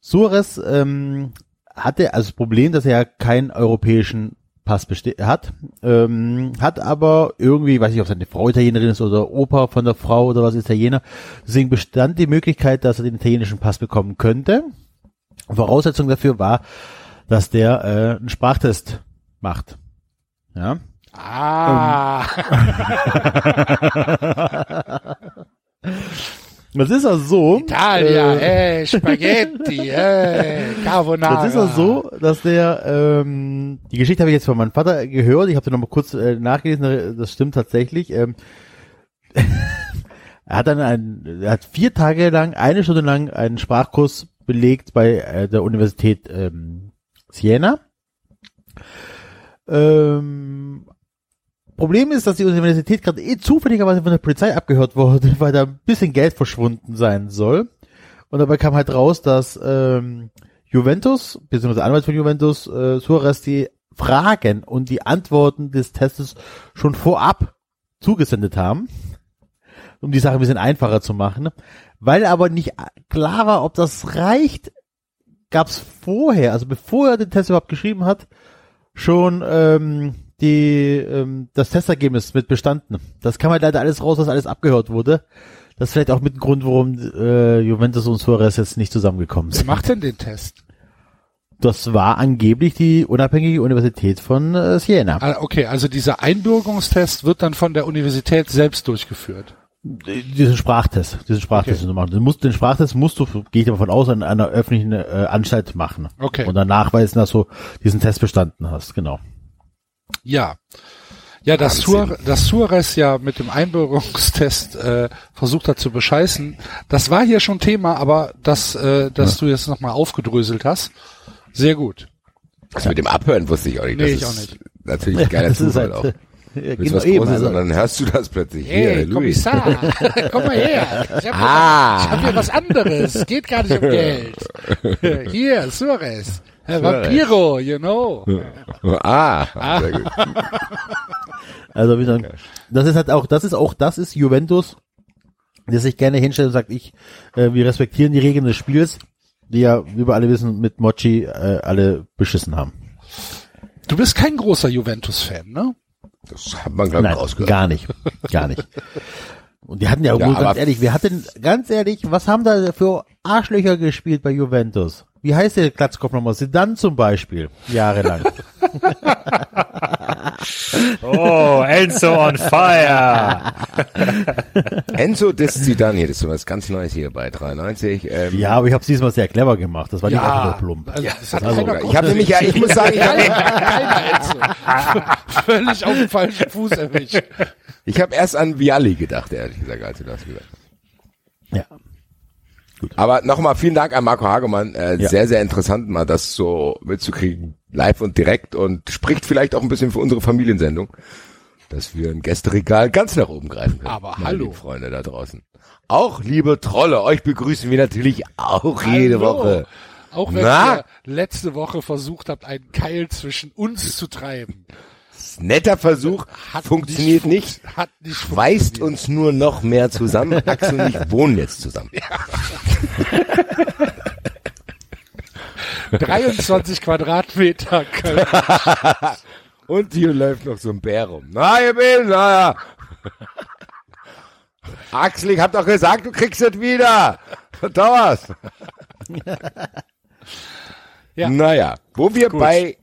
Suarez ähm, hatte also das Problem, dass er keinen europäischen Pass hat, ähm, hat aber irgendwie, weiß ich, ob seine Frau Italienerin ist oder Opa von der Frau oder was Italiener, deswegen bestand die Möglichkeit, dass er den italienischen Pass bekommen könnte. Voraussetzung dafür war, dass der äh, einen Sprachtest macht. Ja. Ah, Das ist also so. Italia, äh, äh, Spaghetti, äh, Carbonara. Das ist auch so, dass der, ähm, die Geschichte habe ich jetzt von meinem Vater gehört, ich habe noch mal kurz äh, nachgelesen, das stimmt tatsächlich. Ähm, er hat dann ein, er hat vier Tage lang, eine Stunde lang einen Sprachkurs belegt bei äh, der Universität ähm, Siena. Ähm, Problem ist, dass die Universität gerade eh zufälligerweise von der Polizei abgehört wurde, weil da ein bisschen Geld verschwunden sein soll. Und dabei kam halt raus, dass ähm, Juventus, beziehungsweise Anwalt von Juventus, äh, Suarez die Fragen und die Antworten des Testes schon vorab zugesendet haben, um die Sache ein bisschen einfacher zu machen. Weil aber nicht klar war, ob das reicht, gab es vorher, also bevor er den Test überhaupt geschrieben hat, schon ähm, die ähm, das Testergebnis mit bestanden. Das kam halt leider alles raus, was alles abgehört wurde. Das ist vielleicht auch mit ein Grund, warum äh, Juventus und Suarez jetzt nicht zusammengekommen Wer sind. macht denn den Test? Das war angeblich die unabhängige Universität von äh, Siena. Ah, okay, also dieser Einbürgerungstest wird dann von der Universität selbst durchgeführt. Diesen Sprachtest, diesen Sprachtest okay. machen. Du musst, den Sprachtest musst du, gehe ich davon aus, an einer öffentlichen äh, Anstalt machen. Okay. Und dann nachweisen, dass du diesen Test bestanden hast, genau. Ja. Ja, dass, Suarez, dass Suarez ja mit dem Einbürgerungstest äh, versucht hat zu bescheißen, das war hier schon Thema, aber das, äh, dass ja. du jetzt nochmal aufgedröselt hast, sehr gut. Also mit dem Abhören wusste ich auch nicht. Nee, ich auch nicht. Natürlich ein geiler Zufall halt, auch. Ja, Willst was eben, Großes, also. dann hörst du das plötzlich. Hey, hier, Kommissar, komm mal her. Ich habe ah. hier, hab hier was anderes. Geht gar nicht um Geld. Hier, Suarez. Herr Vampiro, you know. Ah, ah. Sehr gut. Also wie gesagt, das ist halt auch, das ist auch, das ist Juventus, der sich gerne hinstellt und sagt, ich, äh, wir respektieren die Regeln des Spiels, die ja, wie wir alle wissen, mit Mochi äh, alle beschissen haben. Du bist kein großer Juventus-Fan, ne? Das hat man, glaube ich, rausgehört. Gar nicht. Gar nicht. Und die hatten ja, ja wohl ganz ehrlich, wir hatten, ganz ehrlich, was haben da für Arschlöcher gespielt bei Juventus? Wie heißt der Glatzkopf nochmal? Sedan zum Beispiel. Jahrelang. oh, Enzo on fire. Enzo disst Zidane hier, das ist was ganz Neues hier bei 93. Ähm, ja, aber ich habe es diesmal sehr clever gemacht. Das war nicht einfach nur plump. Also, ja, also, ich habe nämlich ja, ich muss sagen, ich habe völlig auf dem falschen Fuß erwischt. Ich habe erst an Vialli gedacht, ehrlich gesagt, als du das gesagt Ja. Gut. Aber nochmal vielen Dank an Marco Hagemann. Äh, ja. Sehr, sehr interessant, mal das so mitzukriegen, live und direkt und spricht vielleicht auch ein bisschen für unsere Familiensendung, dass wir ein Gästeregal ganz nach oben greifen können. Aber hallo. Freunde da draußen. Auch liebe Trolle, euch begrüßen wir natürlich auch hallo. jede Woche. Auch wenn Na? ihr letzte Woche versucht habt, einen Keil zwischen uns zu treiben netter Versuch, hat funktioniert nicht, nicht, hat nicht weist uns nur noch mehr zusammen. Axel und ich wohnen jetzt zusammen. Ja. 23 Quadratmeter. und hier läuft noch so ein Bär rum. Na, ihr bin, naja. Axel, ich hab doch gesagt, du kriegst es wieder. Thomas. ja. Naja, wo wir Gut. bei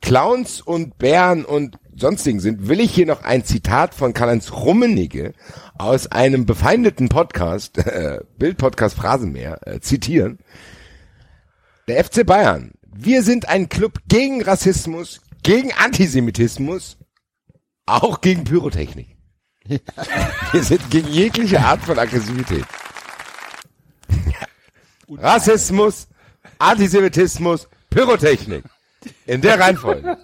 Clowns und Bären und sonstigen sind, will ich hier noch ein Zitat von Karl-Heinz Rummenigge aus einem befeindeten Podcast, äh, Bildpodcast Phrasenmeer, äh, zitieren. Der FC Bayern. Wir sind ein Club gegen Rassismus, gegen Antisemitismus, auch gegen Pyrotechnik. Wir sind gegen jegliche Art von Aggressivität. Rassismus, Antisemitismus, Pyrotechnik. In der Reihenfolge.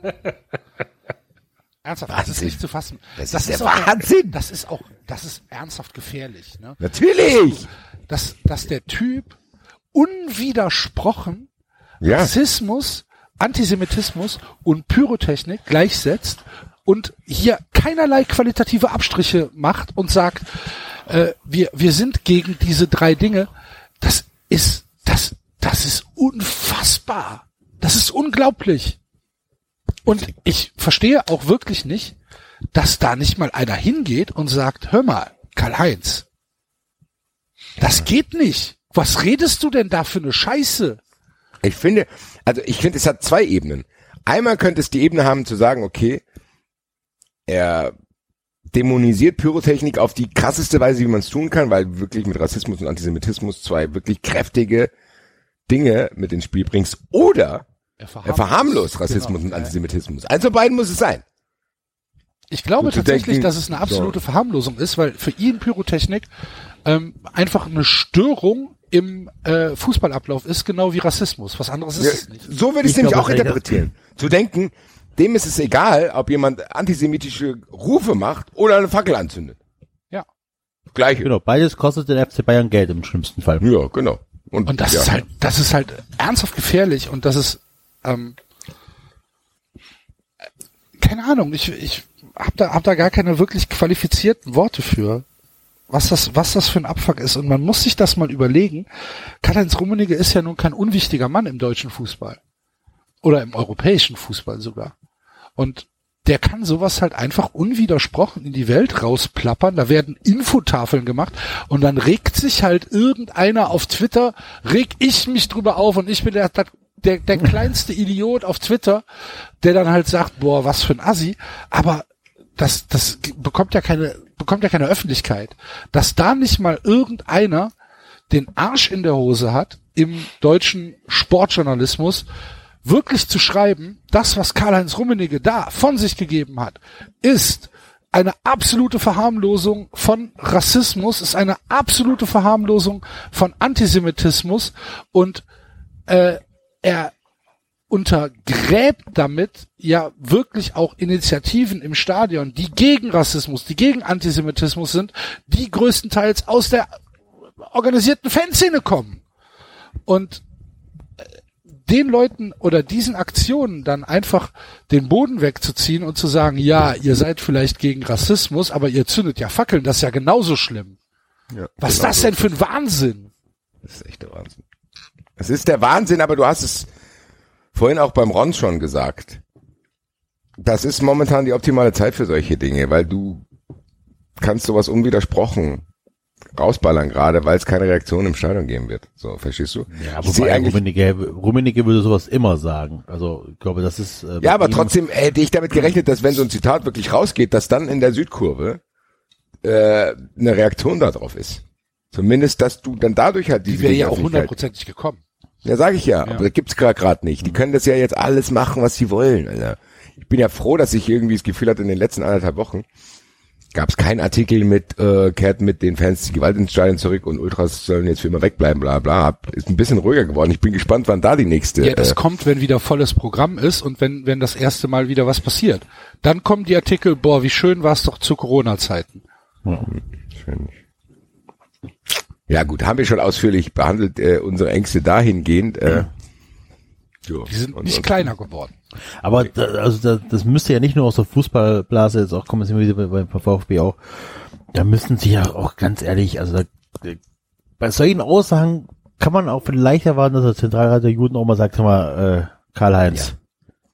Ernsthaft, Wahnsinn. das ist nicht zu fassen. Das, das ist, ist der Wahnsinn. das ist auch, das ist ernsthaft gefährlich. Ne? Natürlich. Dass, dass der Typ unwidersprochen ja. Rassismus, Antisemitismus und Pyrotechnik gleichsetzt und hier keinerlei qualitative Abstriche macht und sagt, äh, wir, wir sind gegen diese drei Dinge. Das ist, das, das ist unfassbar. Das ist unglaublich. Und ich verstehe auch wirklich nicht, dass da nicht mal einer hingeht und sagt, hör mal, Karl-Heinz, das geht nicht. Was redest du denn da für eine Scheiße? Ich finde, also ich finde, es hat zwei Ebenen. Einmal könnte es die Ebene haben zu sagen, okay, er dämonisiert Pyrotechnik auf die krasseste Weise, wie man es tun kann, weil wirklich mit Rassismus und Antisemitismus zwei wirklich kräftige Dinge mit ins Spiel bringst. Oder er verharmlost, er verharmlost Rassismus genau, und Antisemitismus. Eins von beiden muss es sein. Ich glaube tatsächlich, denken, dass es eine absolute so. Verharmlosung ist, weil für ihn Pyrotechnik ähm, einfach eine Störung im äh, Fußballablauf ist, genau wie Rassismus. Was anderes ist ja, es nicht. So würde ich es nämlich auch interpretieren. Zu denken, dem ist es egal, ob jemand antisemitische Rufe macht oder eine Fackel anzündet. Ja. Gleiche. Genau, beides kostet den FC Bayern Geld im schlimmsten Fall. Ja, genau. Und, und das ja. ist halt, das ist halt ernsthaft gefährlich und das ist ähm, keine Ahnung, ich, ich hab da, hab da gar keine wirklich qualifizierten Worte für, was das, was das für ein Abfuck ist. Und man muss sich das mal überlegen. Karl-Heinz Rummenigge ist ja nun kein unwichtiger Mann im deutschen Fußball. Oder im europäischen Fußball sogar. Und der kann sowas halt einfach unwidersprochen in die Welt rausplappern. Da werden Infotafeln gemacht und dann regt sich halt irgendeiner auf Twitter, reg ich mich drüber auf und ich bin der, der, der kleinste Idiot auf Twitter, der dann halt sagt, boah, was für ein Assi, aber das, das bekommt ja keine, bekommt ja keine Öffentlichkeit, dass da nicht mal irgendeiner den Arsch in der Hose hat, im deutschen Sportjournalismus wirklich zu schreiben, das, was Karl-Heinz Rummenigge da von sich gegeben hat, ist eine absolute Verharmlosung von Rassismus, ist eine absolute Verharmlosung von Antisemitismus und äh, er untergräbt damit ja wirklich auch Initiativen im Stadion, die gegen Rassismus, die gegen Antisemitismus sind, die größtenteils aus der organisierten Fanszene kommen. Und äh, den Leuten oder diesen Aktionen dann einfach den Boden wegzuziehen und zu sagen, ja, ihr seid vielleicht gegen Rassismus, aber ihr zündet ja Fackeln, das ist ja genauso schlimm. Ja, Was ist genau das denn für ein Wahnsinn? Das ist echt der Wahnsinn. Es ist der Wahnsinn, aber du hast es vorhin auch beim Ron schon gesagt. Das ist momentan die optimale Zeit für solche Dinge, weil du kannst sowas unwidersprochen rausballern gerade, weil es keine Reaktion im Stadion geben wird. So, verstehst du? Ja, sehe wobei eigentlich- Rummenigge, Rummenigge würde sowas immer sagen. Also ich glaube, das ist äh, Ja, aber trotzdem hätte ich damit gerechnet, dass wenn so ein Zitat wirklich rausgeht, dass dann in der Südkurve äh, eine Reaktion darauf ist. Zumindest, dass du dann dadurch halt Die diese wäre ja auch Öffentlichkeit- hundertprozentig gekommen. Ja, sage ich ja, aber das gibt's gerade grad nicht. Die können das ja jetzt alles machen, was sie wollen, Alter. Ich bin ja froh, dass ich irgendwie das Gefühl hatte, in den letzten anderthalb Wochen gab's keinen Artikel mit, äh, kehrt mit den Fans die Gewalt ins Stadion zurück und Ultras sollen jetzt für immer wegbleiben, bla bla. Ist ein bisschen ruhiger geworden. Ich bin gespannt, wann da die nächste. Ja, das äh, kommt, wenn wieder volles Programm ist und wenn, wenn das erste Mal wieder was passiert. Dann kommen die Artikel, boah, wie schön war es doch zu Corona-Zeiten. Schön. Ja gut, haben wir schon ausführlich behandelt, äh, unsere Ängste dahingehend. Äh, jo. Die sind Und- nicht und- kleiner geworden. Aber da, also da, das müsste ja nicht nur aus der Fußballblase jetzt auch kommen, das sind wir wieder bei, bei VfB auch. Da müssten sie ja auch ganz ehrlich, also da, bei solchen Aussagen kann man auch vielleicht erwarten, dass der Zentralrat der Juden auch mal sagt, sag mal, äh, Karl-Heinz,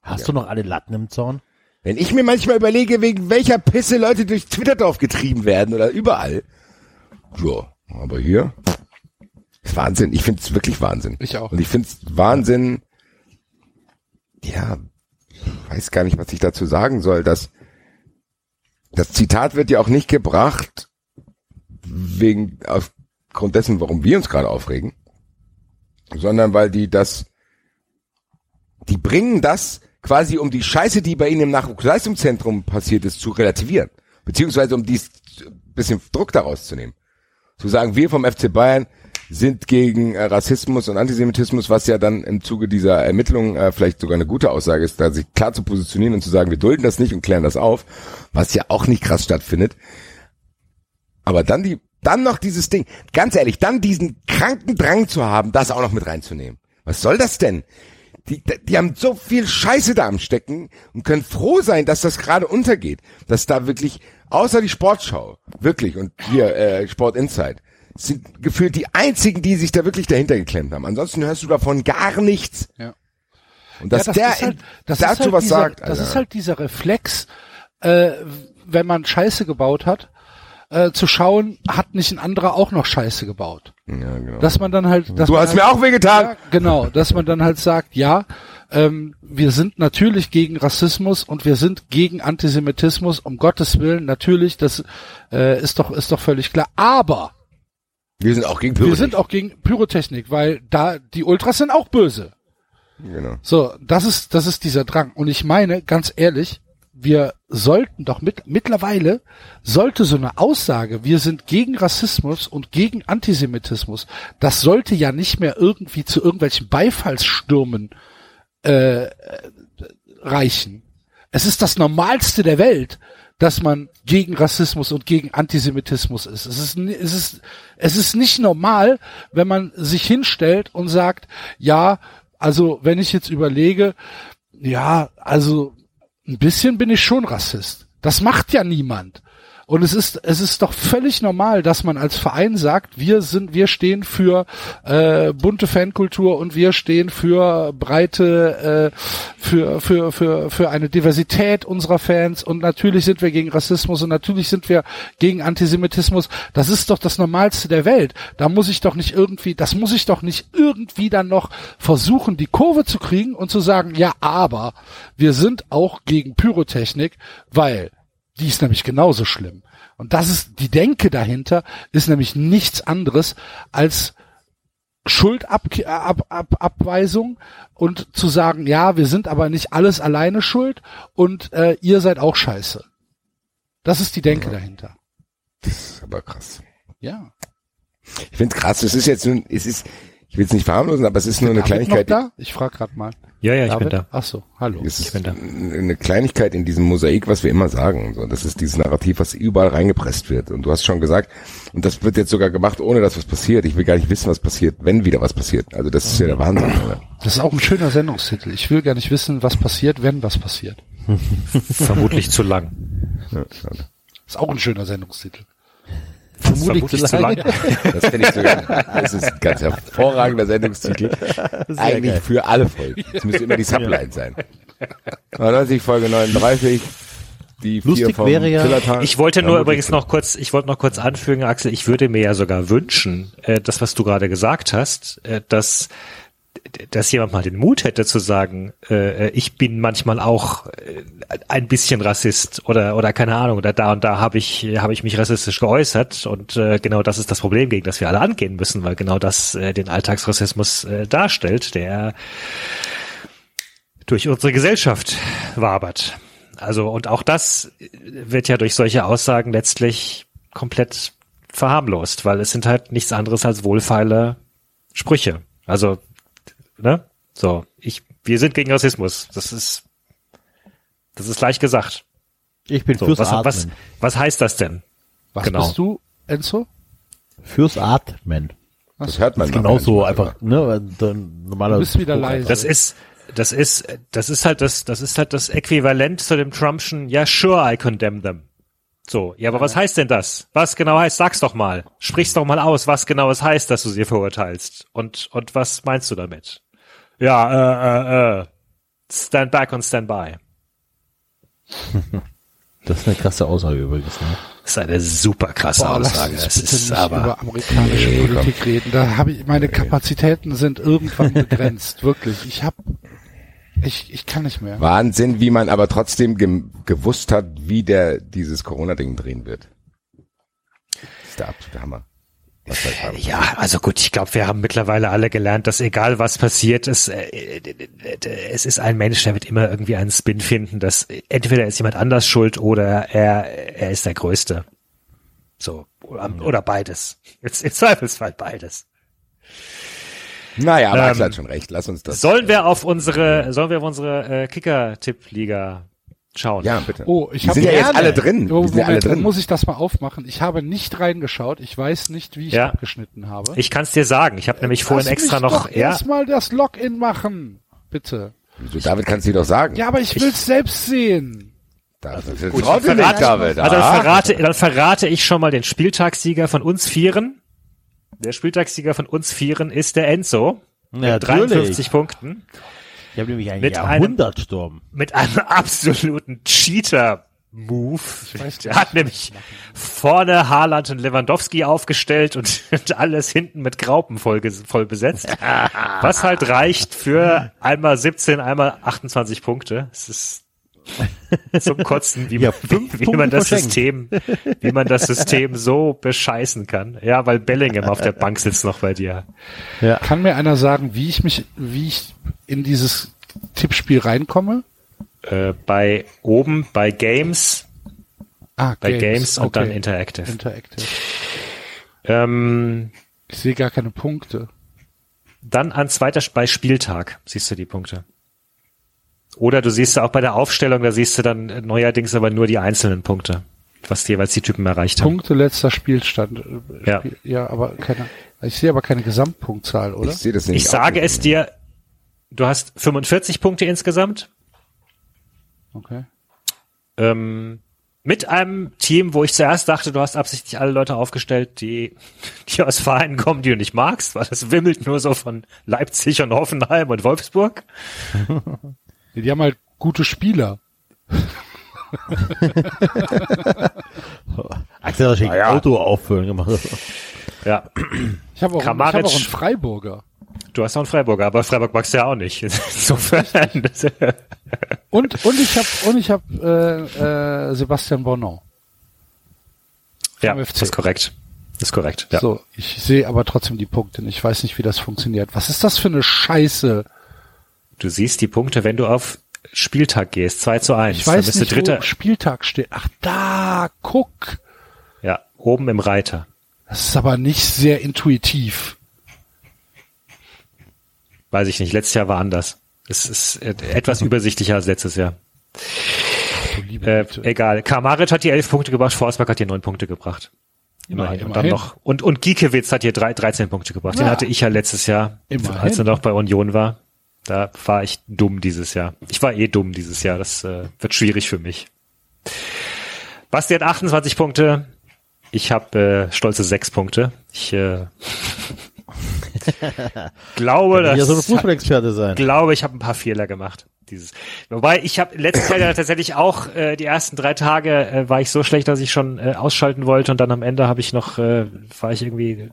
hast du noch alle Latten im Zaun? Wenn ich mir manchmal überlege, wegen welcher Pisse Leute durch Twitter drauf getrieben werden oder überall. Ja, aber hier ist Wahnsinn. Ich finde es wirklich Wahnsinn. Ich auch. Und ich finde es Wahnsinn. Ja, weiß gar nicht, was ich dazu sagen soll. Dass das Zitat wird ja auch nicht gebracht wegen aufgrund dessen, warum wir uns gerade aufregen, sondern weil die das, die bringen das quasi um die Scheiße, die bei ihnen im Nachwuchsleistungszentrum passiert ist, zu relativieren, beziehungsweise um dies bisschen Druck daraus zu nehmen. Zu sagen, wir vom FC Bayern sind gegen äh, Rassismus und Antisemitismus, was ja dann im Zuge dieser Ermittlungen äh, vielleicht sogar eine gute Aussage ist, da sich klar zu positionieren und zu sagen, wir dulden das nicht und klären das auf, was ja auch nicht krass stattfindet. Aber dann die, dann noch dieses Ding, ganz ehrlich, dann diesen kranken Drang zu haben, das auch noch mit reinzunehmen. Was soll das denn? Die, die haben so viel Scheiße da am Stecken und können froh sein, dass das gerade untergeht. Dass da wirklich, außer die Sportschau, wirklich, und hier, äh, Sport Insight, sind gefühlt die einzigen, die sich da wirklich dahinter geklemmt haben. Ansonsten hörst du davon gar nichts. Ja. Und dass ja, das der ist halt, das dazu ist halt was dieser, sagt, Das Alter. ist halt dieser Reflex, äh, wenn man Scheiße gebaut hat, äh, zu schauen, hat nicht ein anderer auch noch Scheiße gebaut. ja, genau. Dass man dann halt, dass du hast halt, mir auch wehgetan. Ja, genau, dass man dann halt sagt, ja, ähm, wir sind natürlich gegen Rassismus und wir sind gegen Antisemitismus, um Gottes Willen, natürlich, das äh, ist doch, ist doch völlig klar. Aber Wir sind auch gegen wir Pyrotechnik. sind auch gegen Pyrotechnik, weil da die Ultras sind auch böse. Genau. So, das ist, das ist dieser Drang. Und ich meine, ganz ehrlich, wir sollten doch mit, mittlerweile sollte so eine Aussage, wir sind gegen Rassismus und gegen Antisemitismus, das sollte ja nicht mehr irgendwie zu irgendwelchen Beifallsstürmen äh, reichen. Es ist das Normalste der Welt, dass man gegen Rassismus und gegen Antisemitismus ist. Es ist, es ist, es ist nicht normal, wenn man sich hinstellt und sagt, ja, also wenn ich jetzt überlege, ja, also ein bisschen bin ich schon Rassist. Das macht ja niemand. Und es ist, es ist doch völlig normal, dass man als Verein sagt, wir sind, wir stehen für äh, bunte Fankultur und wir stehen für breite, äh, für, für, für, für eine Diversität unserer Fans und natürlich sind wir gegen Rassismus und natürlich sind wir gegen Antisemitismus. Das ist doch das Normalste der Welt. Da muss ich doch nicht irgendwie, das muss ich doch nicht irgendwie dann noch versuchen, die Kurve zu kriegen und zu sagen, ja, aber wir sind auch gegen Pyrotechnik, weil Die ist nämlich genauso schlimm. Und das ist, die Denke dahinter ist nämlich nichts anderes als Schuldabweisung und zu sagen, ja, wir sind aber nicht alles alleine schuld und äh, ihr seid auch scheiße. Das ist die Denke ja. dahinter. Das ist aber krass. Ja. Ich finde krass, es ist jetzt nun, es ist, ich will es nicht verharmlosen, aber es ist nur eine David Kleinigkeit. Noch da? Ich frage gerade mal. Ja, ja, ich David? bin da. Ach so, hallo. Es Ich ist bin da. eine Kleinigkeit in diesem Mosaik, was wir immer sagen. So, das ist dieses Narrativ, was überall reingepresst wird. Und du hast schon gesagt, und das wird jetzt sogar gemacht, ohne dass was passiert. Ich will gar nicht wissen, was passiert, wenn wieder was passiert. Also das ist ja der Wahnsinn. Oder? Das ist auch ein schöner Sendungstitel. Ich will gar nicht wissen, was passiert, wenn was passiert. Vermutlich zu lang. Ja. Ist auch ein schöner Sendungstitel. Vermutlich zu lang. Das finde ich sogar, das ist ein ganz hervorragender Sendungstitel. Eigentlich geil. für alle Folgen. Das müsste immer die Subline sein. 99, Folge 39, die vier Lustig wäre ja- Zillertal. Ich wollte nur Vermutlich übrigens noch kurz, ich wollte noch kurz anfügen, Axel, ich würde mir ja sogar wünschen, äh, das, was du gerade gesagt hast, äh, dass dass jemand mal den Mut hätte zu sagen, äh, ich bin manchmal auch äh, ein bisschen Rassist oder oder keine Ahnung oder da und da habe ich habe ich mich rassistisch geäußert und äh, genau das ist das Problem, gegen das wir alle angehen müssen, weil genau das äh, den Alltagsrassismus äh, darstellt, der durch unsere Gesellschaft wabert. Also und auch das wird ja durch solche Aussagen letztlich komplett verharmlost, weil es sind halt nichts anderes als wohlfeile Sprüche. Also, ne? So, ich, wir sind gegen Rassismus. Das ist, das ist leicht gesagt. Ich bin So, fürs was, Atmen. was, was heißt das denn? Was Genau. bist du, Enzo? Fürs Atmen. Das hört man Das genauso manchmal einfach, ne? Normaler Du bist wieder Spruch leise. Das ist, das ist, das ist halt das, das ist halt das Äquivalent zu dem Trumpschen, ja, sure, I condemn them. So, ja, aber was heißt denn das? Was genau heißt? Sag's doch mal. Sprich's doch mal aus, was genau es heißt, dass du sie verurteilst. Und, und was meinst du damit? Ja, äh, äh, äh. Stand back und stand by. Das ist eine krasse Aussage übrigens. Ne? Das ist eine super krasse Boah, lass Aussage. uns Das bitte ist nicht aber, über amerikanische Nee, Politik reden. Da habe ich meine Kapazitäten sind irgendwann begrenzt, wirklich. Ich habe ich ich kann nicht mehr. Wahnsinn, wie man aber trotzdem ge gewusst hat, wie der dieses Corona-Ding drehen wird. Das ist der absolute Hammer. Ja, also gut, ich glaube, wir haben mittlerweile alle gelernt, dass egal was passiert ist, äh, äh, es ist ein Mensch, der wird immer irgendwie einen Spin finden, dass entweder ist jemand anders schuld oder er, er ist der Größte. So, oder, oder beides. Jetzt im Zweifelsfall beides. Naja, aber Ähm, hat schon recht. Lass uns das. Sollen wir auf unsere, sollen wir auf unsere äh, Kicker-Tipp-Liga schauen? Ja, bitte. Oh, ich Die habe sind ja jetzt alle drin. Oh, Die sind ja alle Moment, dann drin. muss ich das mal aufmachen. Ich habe nicht reingeschaut. Ich weiß nicht, wie ich Ja. abgeschnitten habe. Ich kann es dir sagen. Ich habe nämlich vorhin Lass extra mich noch, doch ja, erstmal das Login machen, bitte. Wieso, David kannst du dir doch sagen. Ja, aber ich will's selbst sehen. David, Gut, traut dir nicht, verrate, David. also dann Ah. verrate, dann verrate ich schon mal den Spieltagssieger von uns Vieren. Der Spieltagssieger von uns Vieren ist der Enzo. Ja, mit 53 Punkten. Ich habe nämlich einen Mit einem- Jahrhundertsturm. Mit einem absoluten Cheater-Move. weiß Der hat nämlich vorne Haaland und Lewandowski aufgestellt und, und alles hinten mit Graupen voll, voll besetzt. Was halt reicht für einmal 17, einmal 28 Punkte. Es ist zum Kotzen, wie, Ja, man, wie, wie man das. System, wie man das System so bescheißen kann. Ja, weil Bellingham auf der Bank sitzt noch bei dir. Kann mir einer sagen, wie ich mich, wie ich in dieses Tippspiel reinkomme? Äh, bei oben bei Games, Ah, bei Games, und okay. dann Interactive. Interactive. Ähm, Ich sehe gar keine Punkte. Dann an zweiter bei Spieltag siehst du die Punkte. Oder du siehst auch bei der Aufstellung, da siehst du dann neuerdings aber nur die einzelnen Punkte, was jeweils die Typen erreicht haben. Punkte letzter Spielstand. Ja. Spiel, ja, aber keine. Ich sehe aber keine Gesamtpunktzahl, oder? Ich sehe das nämlich Ich sage nicht. es dir, du hast 45 Punkte insgesamt. Okay. Ähm, mit einem Team, wo ich zuerst dachte, du hast absichtlich alle Leute aufgestellt, die, die aus Vereinen kommen, die du nicht magst, weil das wimmelt nur so von Leipzig und Hoffenheim und Wolfsburg. Die haben halt gute Spieler. Axel hat wahrscheinlich ja. Auto auffüllen gemacht. Ja, Ich habe auch, ich habe auch einen Freiburger. du hast auch einen Freiburger, aber Freiburg magst du ja auch nicht. Insofern, Und, und ich habe und ich habe äh, äh, Sebastian Bonon. Ja, das ist korrekt. Das ist korrekt. Ja. So, ich sehe aber trotzdem die Punkte. Ich weiß nicht, wie das funktioniert. Was ist das für eine Scheiße? Du siehst die Punkte, wenn du auf Spieltag gehst, 2 zu 1. Ich dann weiß bist nicht, du Dritter. wo Spieltag steht. Ach, da, guck. Ja, oben im Reiter. Das ist aber nicht sehr intuitiv. Weiß ich nicht. Letztes Jahr war anders. Es ist etwas übersichtlicher als letztes Jahr. Äh, egal. Kramaric hat die elf Punkte gebracht, Forsberg hat die neun Punkte gebracht. Immerhin. Na, Und dann immerhin. noch, und, und Giekewitz hat hier drei, 13 Punkte gebracht. Den Ja. hatte ich ja letztes Jahr, Immerhin. als er noch bei Union war. Da war ich dumm dieses Jahr. Ich war eh dumm dieses Jahr. Das äh, wird schwierig für mich. Basti hat 28 Punkte. Ich habe äh, stolze sechs Punkte. Ich äh, glaube, Ja, dass so ein Fußballexperte sein. glaube, ich habe ein paar Fehler gemacht. Dieses. Wobei ich habe letztes Jahr ja tatsächlich auch äh, die ersten drei Tage äh, war ich so schlecht, dass ich schon äh, ausschalten wollte und dann am Ende habe ich noch äh, war ich irgendwie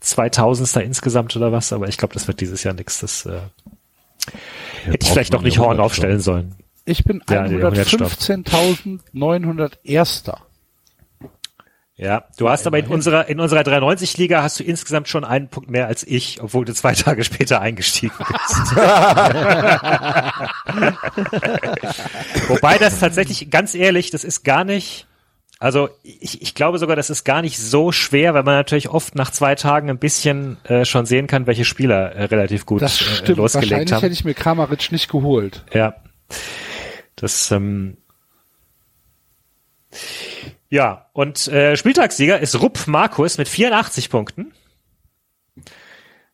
2000 insgesamt oder was. Aber ich glaube, das wird dieses Jahr nichts. Das äh, hätte ich vielleicht noch nicht Horn aufstellen sollen. Ich bin Ja, der Jahrhundertstopp. 115.901. Ja, du hast aber in unserer in unserer 93 Liga hast du insgesamt schon einen Punkt mehr als ich, obwohl du zwei Tage später eingestiegen bist. Wobei das tatsächlich, ganz ehrlich, das ist gar nicht. Also ich, ich glaube sogar, das ist gar nicht so schwer, weil man natürlich oft nach zwei Tagen ein bisschen äh, schon sehen kann, welche Spieler äh, relativ gut Das äh, stimmt. losgelegt Wahrscheinlich haben. hätte ich mir Kramaric nicht geholt. Ja. Das, ähm, ja, und äh, Spieltagssieger ist Rupp Markus mit 84 Punkten.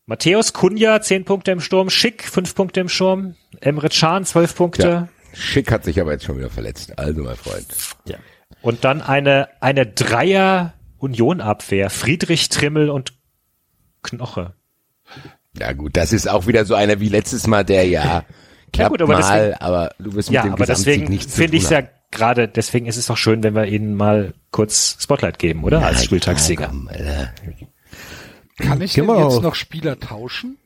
Matthäus Kunja 10 Punkte im Sturm, Schick 5 Punkte im Sturm, Emre Can 12 Punkte Ja. Schick hat sich aber jetzt schon wieder verletzt. Also, mein Freund. Und dann eine, eine Dreier Union-Abwehr, Friedrich, Trimmel und Knoche. Ja gut, das ist auch wieder so einer wie letztes Mal, der ja klappt gut, aber mal, deswegen- aber du wirst mit Ja, dem aber Gesamtsieg deswegen nichts finde ich es ja gerade, deswegen ist es doch schön, wenn wir ihnen mal kurz Spotlight geben, oder? Als Ja, Spieltagssieger. Kann ich denn jetzt noch Spieler tauschen?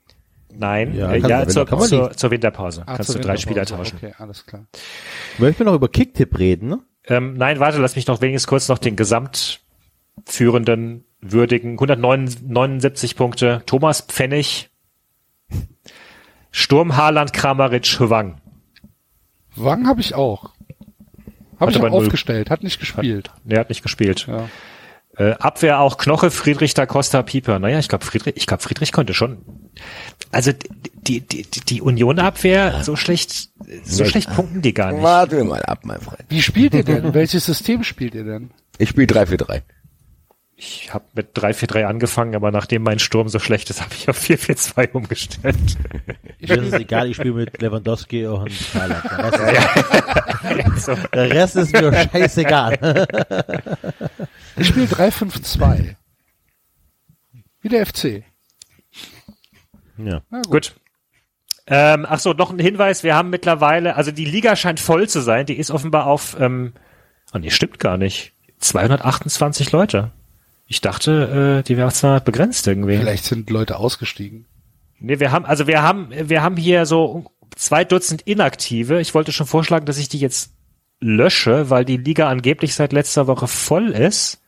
Nein, Ja, äh, ja, zur, zur, zur Winterpause Ah, kannst du zur drei Winterpause. Spieler tauschen. Okay, alles klar. Möchten wir noch über Kicktipp reden, ne? Ähm, nein, warte, lass mich noch wenigstens kurz noch den Gesamtführenden würdigen. 179 Punkte. Thomas Pfennig. Sturm Haaland, Kramaric, Hwang. Wang habe ich auch. Habe Hat ich aber aufgestellt, hat nicht gespielt. Der hat nicht gespielt. Ja. Äh, Abwehr auch Knoche, Friedrich, da Costa, Pieper. Naja, ich glaube Friedrich, ich glaube Friedrich konnte schon. Also die die die, die Union Abwehr so schlecht so Ja. schlecht punkten die gar nicht. Warte mal ab, mein Freund. Wie spielt ihr denn? Welches System spielt ihr denn? Ich spiele 3-4-3. Ich habe mit 3-4-3 angefangen, aber nachdem mein Sturm so schlecht ist, habe ich auf 4-4-2 umgestellt. Mir ist es egal, ich spiele mit Lewandowski und Haaland. Der Rest, so. der Rest ist mir scheißegal. Ich spiele 3-5-2. Wie der FC. Ja. Na Gut. Ähm, ach so, noch ein Hinweis. Wir haben mittlerweile, also die Liga scheint voll zu sein. Die ist offenbar auf, ähm, oh nee, stimmt gar nicht. 228 Leute. Ich dachte, äh, die wäre auf 200 begrenzt irgendwie. Vielleicht sind Leute ausgestiegen. Nee, wir haben, also wir haben, wir haben hier so zwei Dutzend Inaktive. Ich wollte schon vorschlagen, dass ich die jetzt lösche, weil die Liga angeblich seit letzter Woche voll ist.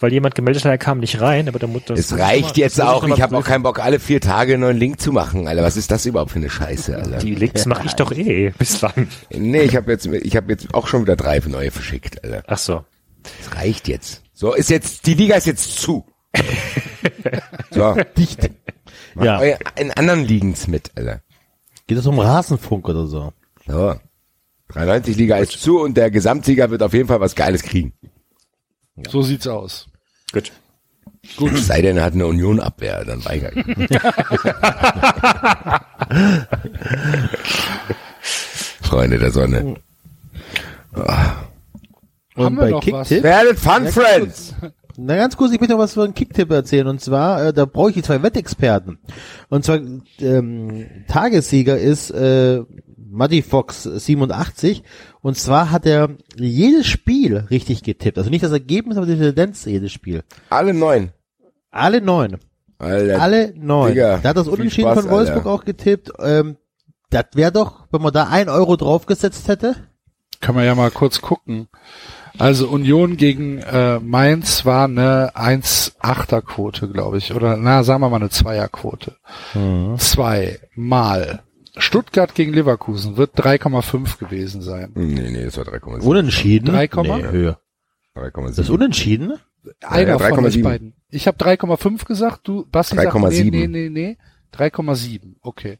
Weil jemand gemeldet hat, er kam nicht rein, aber da muss das. Es reicht jetzt auch. Ich habe auch keinen Bock, alle vier Tage einen neuen Link zu machen, Alter. Was ist das überhaupt für eine Scheiße, Alter? Die Links mache ich doch eh bislang. Nee, ich habe jetzt, ich habe jetzt auch schon wieder drei neue verschickt, Alter. Ach so. Es reicht jetzt. So, ist jetzt, die Liga ist jetzt zu. so, dicht. Macht Ja. euer, in anderen Liegens mit, Alter. Geht es um Rasenfunk oder so? So. 93 Liga ist zu und der Gesamtsieger wird auf jeden Fall was Geiles kriegen. So sieht's aus. Gut. Gut. Sei denn, er hat eine Union-Abwehr, dann weigert. Freunde der Sonne. Und Haben wir bei noch was? Kicktipp, Werdet Fun Friends! Na ganz kurz, ich möchte noch was für einen Kicktipp erzählen. Und zwar, äh, da brauche ich die zwei Wettexperten. Und zwar, ähm, Tagessieger ist äh, Muddy Fox 87. Und zwar hat er jedes Spiel richtig getippt. Also nicht das Ergebnis, aber die Tendenz jedes Spiel. Alle neun. Alle neun. Alter, Alle neun. Digga, da hat das Unentschieden Spaß, von Wolfsburg Alter. auch getippt. Ähm, das wäre doch, wenn man da ein Euro draufgesetzt hätte. Können wir ja mal kurz gucken. Also Union gegen äh, Mainz war eine 1,8er Quote, glaube ich. Oder na, sagen wir mal eine 2er Quote. Zwei mal. Stuttgart gegen Leverkusen wird 3,5 gewesen sein. Nee, nee, das war 3,7. Unentschieden. Drei Komma? Nee, höher. 3,7. Das ist unentschieden? Einer ja, von euch 3,7. beiden. Ich habe 3,5 gesagt, du, Basti sagt, nee, 3,7. nee, nee, nee. 3,7, okay.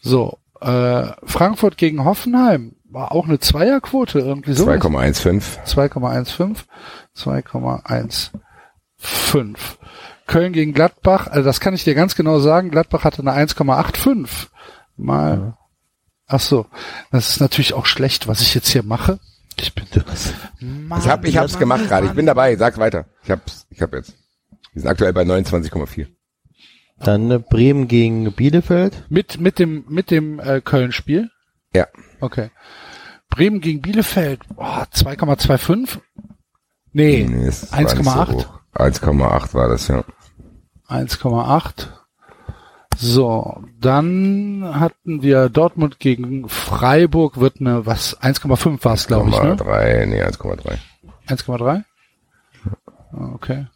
So, äh, Frankfurt gegen Hoffenheim war auch eine Zweierquote, irgendwie so. 2,15. 2,15, 2,15. Köln gegen Gladbach, also das kann ich dir ganz genau sagen, Gladbach hatte eine 1,85 mal. Ach so, das ist natürlich auch schlecht, was ich jetzt hier mache. Ich bin Mann, Ich hab, ich hab's Mann, gemacht gerade. Ich bin dabei. Sag weiter. Ich hab's, ich hab jetzt. Wir sind aktuell bei 29,4. Dann äh, Bremen gegen Bielefeld. mit mit dem mit dem äh, Köln-Spiel. Ja. Okay. Bremen gegen Bielefeld, boah, 2,25? Nee, Nee, es war nicht so 1,8. hoch. 1,8 war das, ja. 1,8. So, dann hatten wir Dortmund gegen Freiburg, wird eine, was, 1,5 war es, glaube ich, ne? 1,3, nee, 1,3. 1,3? Ah, Okay.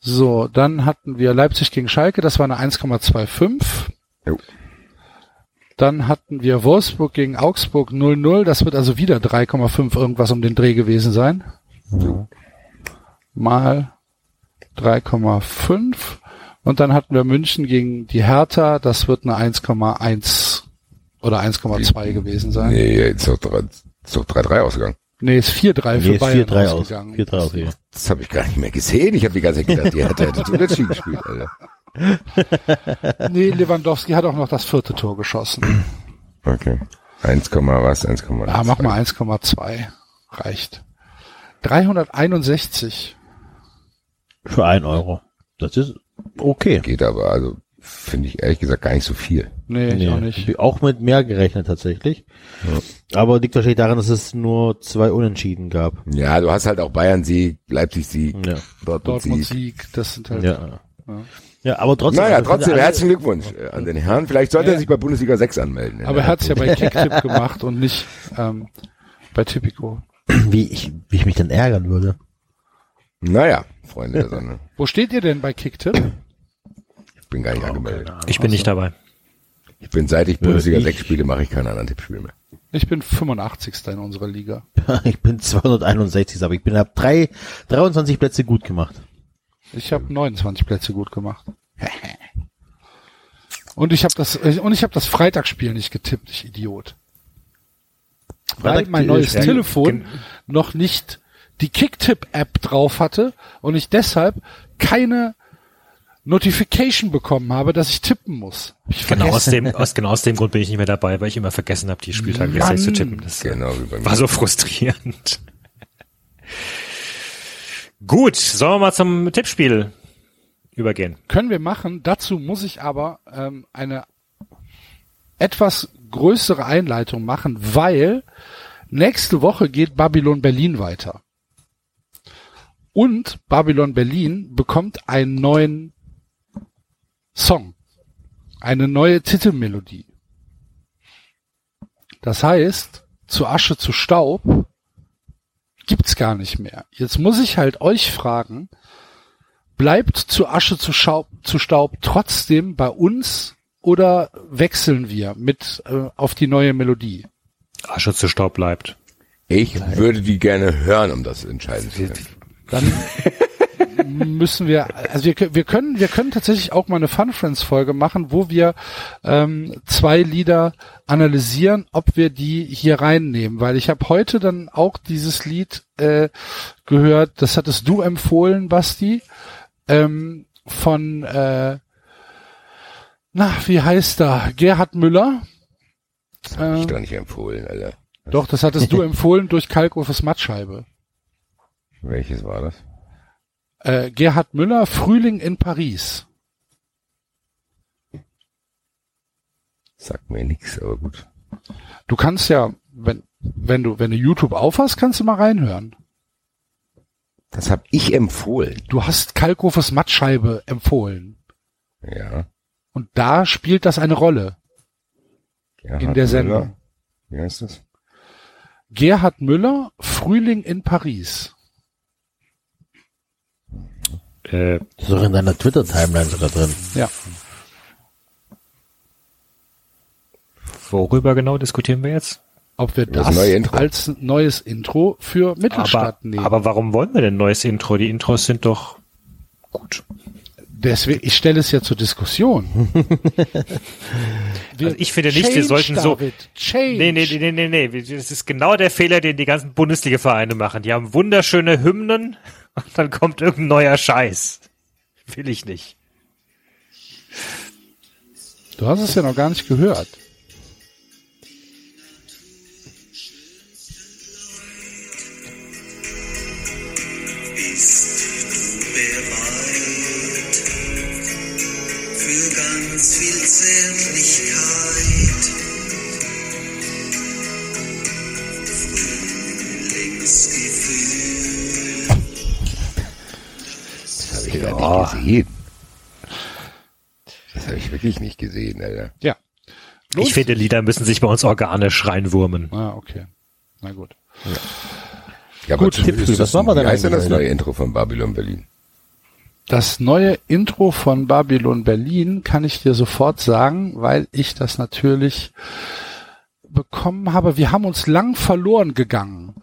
So, dann hatten wir Leipzig gegen Schalke, das war eine 1,25. Dann hatten wir Wolfsburg gegen Augsburg 0-0, das wird also wieder 3,5 irgendwas um den Dreh gewesen sein. Mal 3,5. Und dann hatten wir München gegen die Hertha, das wird eine 1,1 oder 1,2 gewesen sein. Nee, Nee, ist doch 3 ist doch 3-3 ausgegangen. ist 4-3 für Nee, ist Bayern 4-3 aus. ausgegangen. 4-3 aus, ja. Das habe ich gar nicht mehr gesehen. Ich habe die ganze Zeit gedacht, die hätte, hätte unentschieden gespielt, Alter. Nee, Lewandowski hat auch noch das vierte Tor geschossen. Okay. 1, was? 1,2. Ah, mach mal 1,2. Reicht. 361. Für ein Euro. Das ist okay. Geht aber, also finde ich ehrlich gesagt gar nicht so viel. Nee, ich Nee, auch nicht. Auch mit mehr gerechnet tatsächlich. Aber liegt wahrscheinlich daran, dass es nur zwei Unentschieden gab. Ja, du hast halt auch Bayern-Sieg, Leipzig-Sieg, Ja. Dortmund-Sieg. Dortmund-Sieg, das sind halt. Ja. Ja, aber trotzdem. Naja, also trotzdem alle- herzlichen Glückwunsch äh, an den Herrn. Vielleicht sollte Ja. er sich bei Bundesliga 6 anmelden. Aber er hat es ja bei Kicktip gemacht und nicht ähm, bei Tipico. Wie ich, wie ich mich dann ärgern würde. Naja, Freunde der Sonne. Wo steht ihr denn bei Kicktip? Ich bin gar nicht angemeldet. Ich bin nicht dabei. Ich bin seit ich Bundesliga ich- 6 spiele, mache ich keinen anderen Tippspiel mehr. Ich bin 85. in unserer Liga. Ich bin 261, aber ich bin hab drei, 23 Plätze gut gemacht. Ich habe 29 Plätze gut gemacht. Und ich habe das und ich habe das Freitagsspiel nicht getippt, ich Idiot. Weil Freitag- mein neues Ja, Telefon noch nicht die Kicktip-App drauf hatte und ich deshalb keine Notification bekommen habe, dass ich tippen muss. Ich Genau aus dem, aus, genau aus dem Grund bin ich nicht mehr dabei, weil ich immer vergessen habe, die Spieltage Mann. zu tippen. Das äh, Genau wie bei mir. war so frustrierend. Gut, sollen wir mal zum Tippspiel übergehen? Können wir machen. Dazu muss ich aber ähm, eine etwas größere Einleitung machen, weil nächste Woche geht Babylon Berlin weiter. Und Babylon Berlin bekommt einen neuen Song. Eine neue Titelmelodie. Das heißt, zu Asche zu Staub gibt's gar nicht mehr. Jetzt muss ich halt euch fragen, bleibt zu Asche zu, Schaub, zu Staub trotzdem bei uns oder wechseln wir mit äh, auf die neue Melodie? Asche zu Staub bleibt. Ich würde die gerne hören, um das entscheiden zu können. Dann müssen wir, also wir, wir können, wir können tatsächlich auch mal eine Fun Friends Folge machen, wo wir ähm, zwei Lieder analysieren, ob wir die hier reinnehmen, weil ich habe heute dann auch dieses Lied äh, gehört, das hattest du empfohlen, Basti, ähm, von äh, na, wie heißt er? Gerhard Müller. Das hab ich Äh, doch nicht empfohlen, Alter. doch, das hattest du empfohlen durch Kalkofes Mattscheibe. Welches war das? Äh, Gerhard Müller, Frühling in Paris. Sagt mir nix, aber gut. Du kannst ja, wenn, wenn du, wenn du YouTube aufhast, kannst du mal reinhören. Das hab ich empfohlen. Du hast Kalkofes Mattscheibe empfohlen. Ja. Und da spielt das eine Rolle Gerhard in der Sendung. Müller. Wie heißt das? Gerhard Müller, Frühling in Paris. Äh, Das ist doch in deiner Twitter-Timeline sogar drin. Ja. worüber genau diskutieren wir jetzt? Ob wir Das das, neue als neues Intro für Mittelstadt Aber, nehmen. aber warum wollen wir denn ein neues Intro? Die Intros sind doch gut. Deswegen, ich stelle es ja zur Diskussion. Also ich finde nicht, wir sollten so- Change. Nee, nee, nee, nee, nee. Das ist genau der Fehler, den die ganzen Bundesliga-Vereine machen. Die haben wunderschöne Hymnen und dann kommt irgendein neuer Scheiß. Will ich nicht. Du hast es ja noch gar nicht gehört. Bist du bereit für ganz viel Zärtlichkeit? Das habe ich gar nicht gesehen. Das habe ich wirklich nicht gesehen, Alter. Ja. Ich finde, Lieder müssen sich bei uns organisch reinwurmen. Ah, okay. Na gut. Ja, Gut, aber zumindest Tippspiel, was das- machen wir denn Wie heißt denn das neue Intro von Babylon Berlin? Das neue Intro von Babylon Berlin kann ich dir sofort sagen, weil ich das natürlich bekommen habe. Wir haben uns lang verloren gegangen.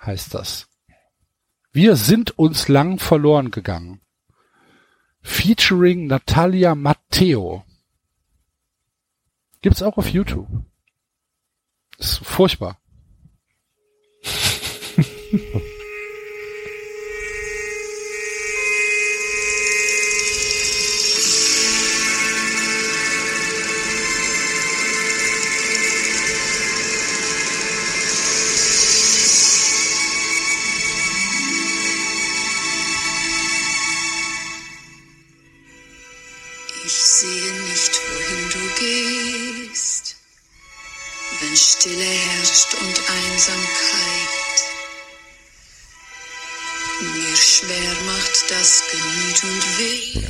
Heißt das. Wir sind uns lang verloren gegangen. Featuring Natalia Matteo. Gibt's auch auf YouTube. Ist furchtbar.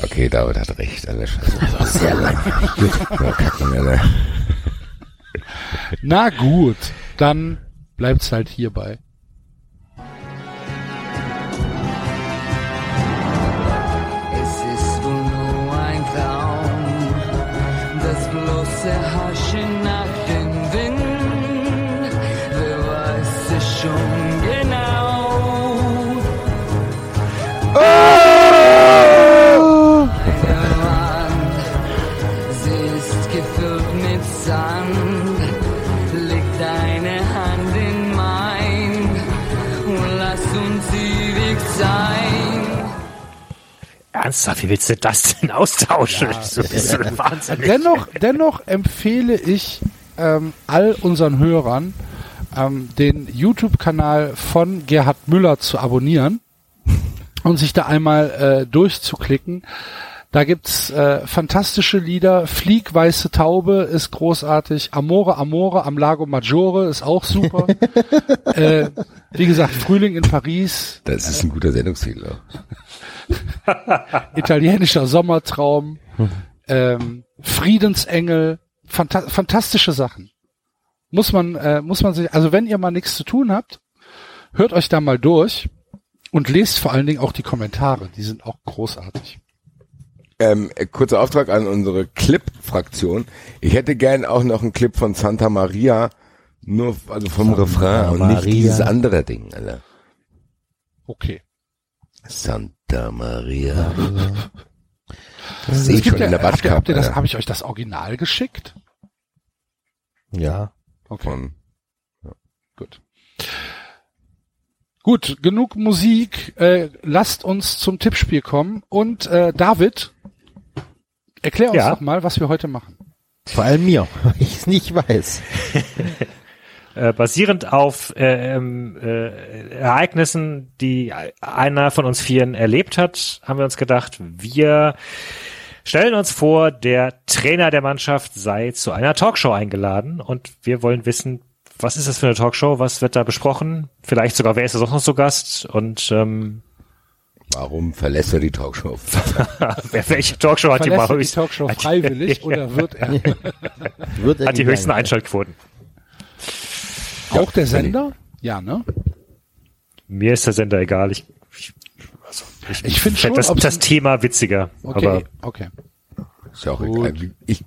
Okay, David hat recht. Scheiße. War sehr lang. Na gut, dann bleibt's halt hierbei. Sein. Ernsthaft, wie willst du das denn austauschen? so bist du wahnsinnig. Dennoch, dennoch empfehle ich ähm, all unseren Hörern, ähm, den YouTube-Kanal von Gerhard Müller zu abonnieren und sich da einmal äh, durchzuklicken. Da gibt's äh, fantastische Lieder. Flieg, weiße Taube ist großartig. Amore, Amore am Lago Maggiore ist auch super. äh, wie gesagt, Frühling in Paris, Das ist ein guter Sendungstitel. italienischer Sommertraum, ähm, Friedensengel, fanta fantastische Sachen. Muss man, äh, muss man sich, also wenn ihr mal nichts zu tun habt, hört euch da mal durch und lest vor allen Dingen auch die Kommentare, die sind auch großartig. Ähm, äh, kurzer Auftrag an unsere Clip-Fraktion. Ich hätte gern auch noch einen Clip von Santa Maria, nur also vom Santa Refrain und Maria. nicht dieses andere Ding, Alter. Okay. Santa Maria. Das Das sehe ich schon gibt in der ja, habt ihr, habt ihr das, habe ich euch das Original geschickt? Ja. Okay. Von Gut. Gut, genug Musik. Äh, lasst uns zum Tippspiel kommen. Und äh, David, erklär uns Ja. doch mal, was wir heute machen. Vor allem mir, weil ich es nicht weiß. Äh, basierend auf äh, ähm, äh, Ereignissen, die einer von uns Vieren erlebt hat, haben wir uns gedacht, wir stellen uns vor, der Trainer der Mannschaft sei zu einer Talkshow eingeladen und wir wollen wissen, was ist das für eine Talkshow, was wird da besprochen, vielleicht sogar, wer ist da sonst noch zu Gast und ähm, Warum verlässt er die Talkshow? Welche Talkshow hat die, Verlässt er die Talkshow freiwillig oder wird er Wird hat die höchsten. Einschaltquoten? auch der Sender? Ja, ne? Mir ist der Sender egal. Ich, ich, also, ich, Ich find fänd schon, das, das Thema witziger. Okay, Aber okay. Ist ja auch egal. Ich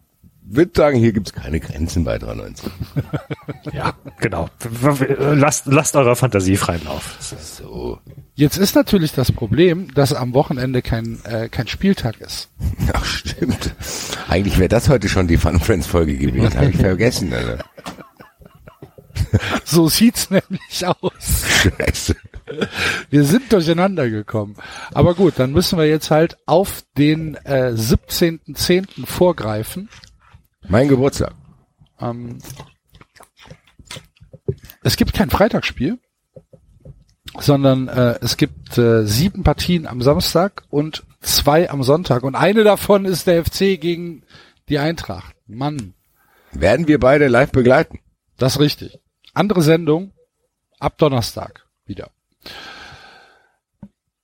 würde sagen, hier gibt's keine Grenzen bei 93. ja, genau. Lasst, lasst eurer Fantasie freien Lauf. So. Jetzt ist natürlich das Problem, dass am Wochenende kein, äh, kein Spieltag ist. Ach, stimmt. Eigentlich wäre das heute schon die Fun Friends Folge gewesen. Habe ich vergessen, Alter. So sieht's nämlich aus. Scheiße. Wir sind durcheinander gekommen. Aber gut, dann müssen wir jetzt halt auf den äh, 17.10. vorgreifen. Mein Geburtstag. Ähm, es gibt kein Freitagsspiel, sondern äh, es gibt äh, sieben Partien am Samstag und zwei am Sonntag. Und eine davon ist der FC gegen die Eintracht. Mann, Werden wir beide live begleiten? das ist richtig. Andere Sendung ab Donnerstag wieder.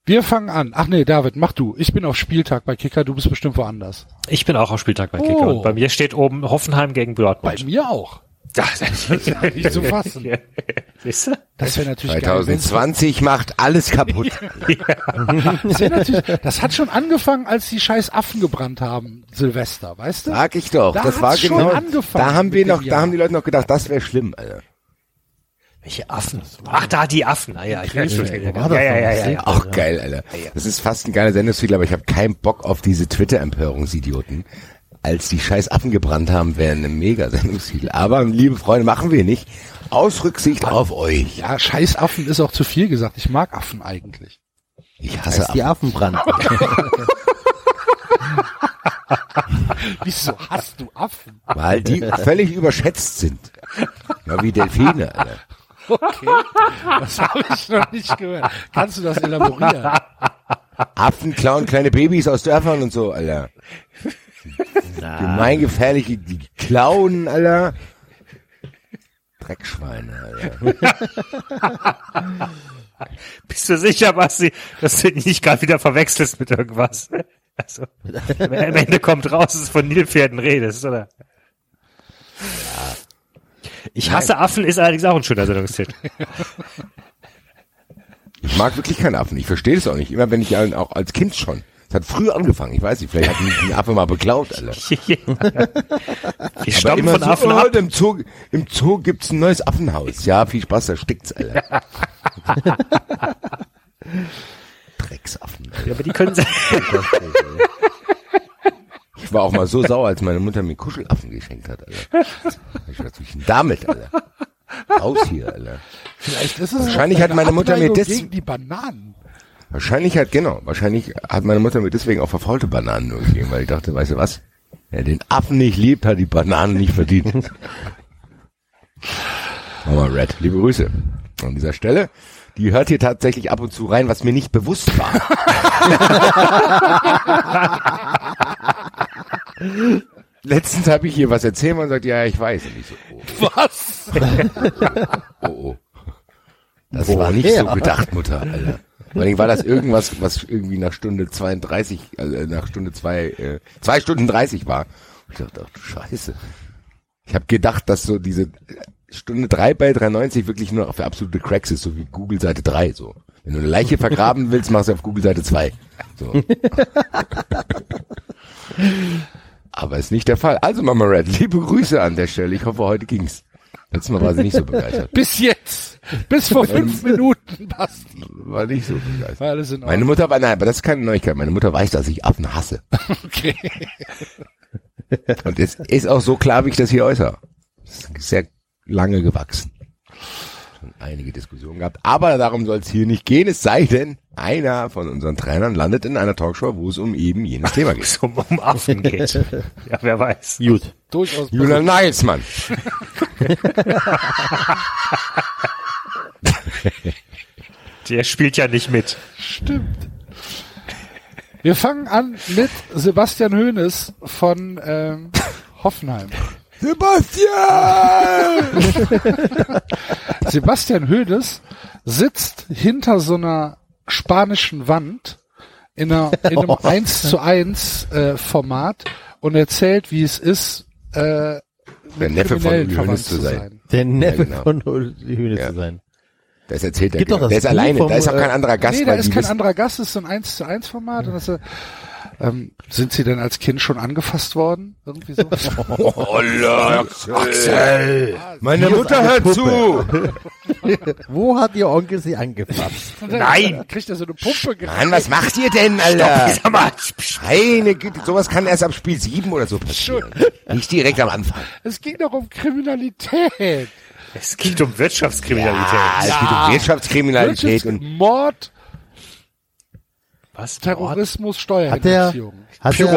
Wir fangen an. Ach nee, David, mach du. Ich bin auf Spieltag bei Kicker, du bist bestimmt woanders. Ich bin auch auf Spieltag bei Kicker. Oh. Und bei mir steht oben Hoffenheim gegen Bei Dortmund. mir auch. Das Nicht zu fassen. Siehst du? Das wäre natürlich geil. wenn's- 2020 macht alles kaputt. Das, natürlich, das hat schon angefangen, als die scheiß Affen gebrannt haben, Silvester, weißt du? Sag ich doch. Da das war schon genau. angefangen Da haben wir noch, da haben die Leute noch gedacht, das wäre schlimm, Alter. Welche Affen? Ach, da die Affen. Ah, ja, ich weiß schon. Ja, ja, ja, ja, ja. Auch geil, Alter. Das ist fast ein geiler Sendungstitel, aber ich habe keinen Bock auf diese Twitter-Empörungsidioten. Als die scheiß Affen gebrannt haben, wäre ein mega Sendungstitel. Aber, liebe Freunde, machen wir nicht. Aus Rücksicht auf euch. Ja, scheiß Affen ist auch zu viel gesagt. Ich mag Affen eigentlich. Ich Als hasse die Affen. Affen brannten. Wieso hast du Affen? Weil die völlig überschätzt sind. Ja, wie Delfine, Alter. Okay, das habe ich noch nicht gehört. Kannst du das elaborieren? Affen klauen kleine Babys aus Dörfern und so, Alter. Gemeingefährliche, die klauen, Alter. Dreckschweine, Alter. Bist du sicher, Basti, dass du dich nicht gerade wieder verwechselst mit irgendwas? Also, am Ende kommt raus, dass es von Nilpferden redest, oder? Ich hasse Affen ist allerdings auch ein schöner Sendungstitel. Ich mag wirklich keinen Affen. Ich verstehe das auch nicht. Immer wenn ich einen, auch als Kind schon. Es hat früh angefangen. Ich weiß nicht, vielleicht hat mich ein Affe mal beklaut, Aber stammen immer von so, Affen oh, ab. im Zoo, im Zoo gibt's ein neues Affenhaus. Ja, viel Spaß, da stickt's, Alter. Drecksaffen. Alter. Ja, aber die können Ich war auch mal so sauer, als meine Mutter mir Kuschelaffen geschenkt hat, Alter. Ich war zwischen damit, Alter. Raus hier, Alter. Vielleicht ist es Wahrscheinlich hat meine Mutter mir gegen die Bananen. Wahrscheinlich hat, genau, wahrscheinlich hat meine Mutter mir deswegen auch verfaulte Bananen nur gegeben, weil ich dachte, weißt du was? Wer den Affen nicht liebt, hat die Bananen nicht verdient. Mama Red, liebe Grüße an dieser Stelle. Die hört hier tatsächlich ab und zu rein, was mir nicht bewusst war. Letztens habe ich hier was erzählt und sagt, ja, ich weiß. Und ich so, oh, Was? oh, oh. Das war nicht so gedacht, Mutter, Alter. Vor allem war das irgendwas, was irgendwie nach Stunde 32, also nach Stunde zwei, äh, zwei Stunden 30 war. Und ich dachte, ach du Scheiße. Ich habe gedacht, dass so diese Stunde drei bei 93 wirklich nur für absolute Cracks ist, so wie Google Seite 3, so. Wenn du eine Leiche vergraben willst, machst du auf Google Seite 2. So. Aber ist nicht der Fall. Also Mama Red, liebe Grüße an der Stelle. Ich hoffe, heute ging's. Letztes Mal war sie nicht so begeistert. Bis jetzt. Bis vor fünf Minuten, Basti. War nicht so begeistert. War alles in Meine. Mutter war, nein, aber das ist keine Neuigkeit. Meine Mutter weiß, dass ich Affen hasse. Okay. Und es ist auch so klar, wie ich das hier äußere. Das ist sehr lange gewachsen. Schon einige Diskussionen gehabt. Aber darum soll es hier nicht gehen, es sei denn, einer von unseren Trainern landet in einer Talkshow, wo es um eben jenes Thema geht. es um, um Affen geht. Ja, wer weiß. Gut. Durchaus. Julian Nagelsmann. Der spielt ja nicht mit. Stimmt. Wir fangen an mit Sebastian Hoeneß von ähm, Hoffenheim. Sebastian! Sebastian Hoeneß sitzt hinter so einer spanischen Wand in, einer, in einem 1 zu 1 äh, Format und erzählt, wie es ist, äh, Der Neffe von Uli Hoeneß zu sein. Der Neffe genau. von Uli Hoeneß Ja. zu sein. Das erzählt er. Gibt doch genau. das Der ist alleine, vom, da ist auch kein äh, anderer Gast. nee, da ist kein wissen- anderer Gast, das ist so ein 1 zu 1 Format. Und das, äh, ähm, sind Sie denn als Kind schon angefasst worden? Irgendwie so? Oh, Axel! Meine Hier Mutter hört Puppe. zu! Wo hat Ihr Onkel Sie angefasst? Nein! Kriegt er so eine Pumpe gereicht. Mann, was macht ihr denn, Alter? Meine Güte, sowas kann erst ab Spiel 7 oder so passieren. Nicht direkt am Anfang. Es ging doch um Kriminalität. Es geht um Wirtschaftskriminalität. Ah, es geht um Wirtschaftskriminalität und Mord, Was? Terrorismus, Hat der, Steuerhinterziehung. hat der.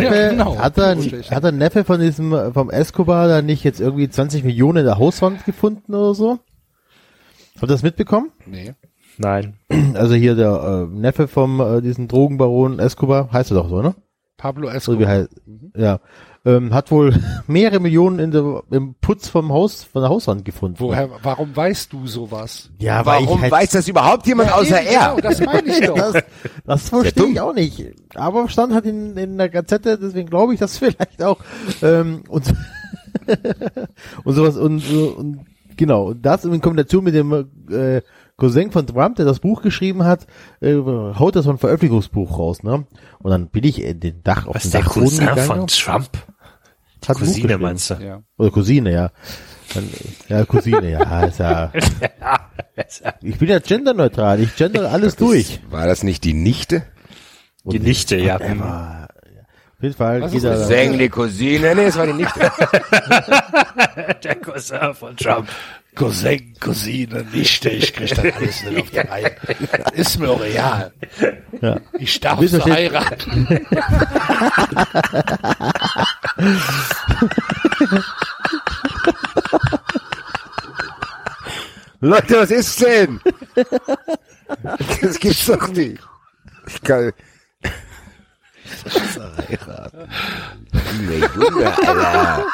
Neffe, Ja, genau, hat der, Pyrotechnik. hat der Neffe von diesem, äh, vom Escobar da nicht jetzt irgendwie 20 Millionen in der Hauswand gefunden oder so? Habt ihr das mitbekommen? Nee. Nein. Also hier der äh, Neffe vom äh, diesen Drogenbaron Escobar, heißt er doch so, ne? Pablo So wie Escobar. heißt, ja. Ähm, hat wohl mehrere Millionen in der, im Putz vom Haus, von der Hauswand gefunden. Woher, warum weißt du sowas? Ja, weil warum ich halt, weiß das überhaupt jemand außer Eben, er? Genau, das meine ich doch. das, das verstehe ich auch nicht. Aber stand halt in, in der Gazette, deswegen glaube ich das vielleicht auch. Ähm, und, und sowas und, und genau. Und das in Kombination mit dem äh, Cousin von Trump, der das Buch geschrieben hat, äh, haut das ein Veröffentlichungsbuch raus, ne? Und dann bin ich in den Dach auf Was den der Dachboden Cousin gegangen. von Trump? Die Hat Buch Cousine geschrieben. meinst du? Ja. Oder Cousine, ja. Dann, ja, Cousine, ja, ist ja. Ich bin ja genderneutral, ich gender alles durch. War das nicht die Nichte? Die Nichte, ja. Auf jeden Fall Was geht ist er. das? Säng die Cousine? Nee, es war die Nichte. Der Cousin von Trump. Cousin, Cousine, Nichte, ich krieg das alles nicht auf die Reihe. Ist mir auch real. Ja. Ich darf verheiraten. Leute, was ist denn? Das gibt's doch nicht. Ich kann... Verheiraten. Junge, Alter.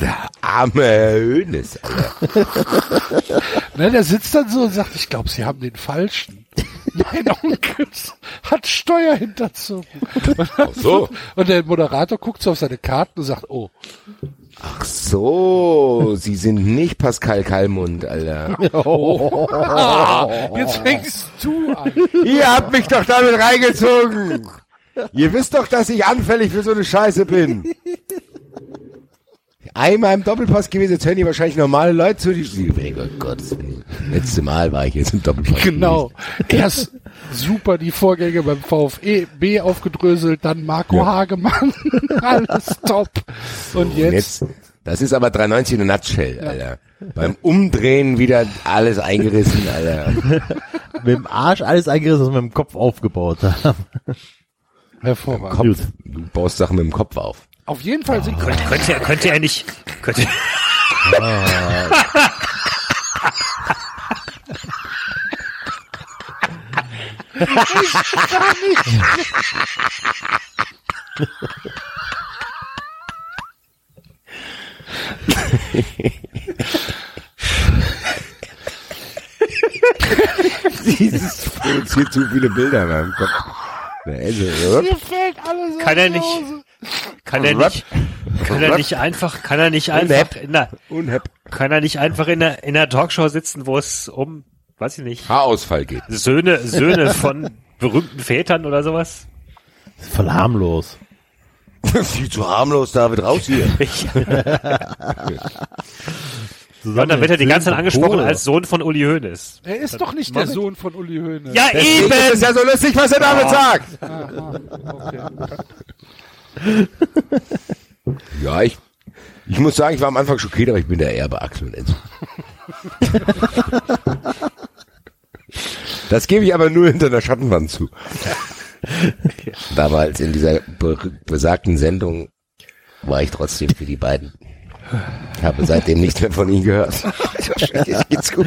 Der arme Hönes, Alter. Ne, der sitzt dann so und sagt, ich glaube, Sie haben den Falschen. Mein Onkel hat Steuer hinterzogen. Ach so. Und der Moderator guckt so auf seine Karten und sagt, oh, Ach so, Sie sind nicht Pascal Kalmund, Alter. jetzt fängst du an. Ihr habt mich doch damit reingezogen. Ihr wisst doch, dass ich anfällig für so eine Scheiße bin. Einmal im Doppelpass gewesen, jetzt hören die wahrscheinlich normale Leute zu, die die- oh Gott, letzte Mal war ich jetzt im Doppelpass. Genau. Erst super die Vorgänge beim VfE B aufgedröselt, dann Marco Ja. Hagemann. Alles top. Und Und jetzt, jetzt, das ist aber 390 in a nutshell, Alter. Beim Umdrehen wieder alles eingerissen, Alter. mit dem Arsch alles eingerissen, was wir mit dem Kopf aufgebaut haben. hervorragend. Kopf. Du baust Sachen mit dem Kopf auf. Auf jeden Fall sind Könnte, könnte, er- könnte er nicht, könnte, Dieses produziert zu viele Bilder in meinem Kopf. Also, mir fällt alles kann er nicht. Kann er nicht, kann er nicht einfach, kann er nicht einfach in der, kann er nicht einfach in der, in der Talkshow sitzen, wo es um, weiß ich nicht, Haarausfall geht. Söhne, Söhne von berühmten Vätern oder sowas? Voll harmlos. Viel zu harmlos, David, raus hier. Ja, und dann wird er die ganze Zeit angesprochen als Sohn von Uli Hoeneß. Er ist doch nicht der Sohn von Uli Hoeneß. Ja, Deswegen ist es ja so lustig, was er damit sagt. Okay. Ja, ich, ich muss sagen, ich war am Anfang schockiert, aber ich bin der Erbe Axel und Enzo. Das gebe ich aber nur hinter der Schattenwand zu. Damals in dieser be besagten Sendung war ich trotzdem für die beiden. Ich habe seitdem nichts mehr von ihnen gehört. Wahrscheinlich geht's gut.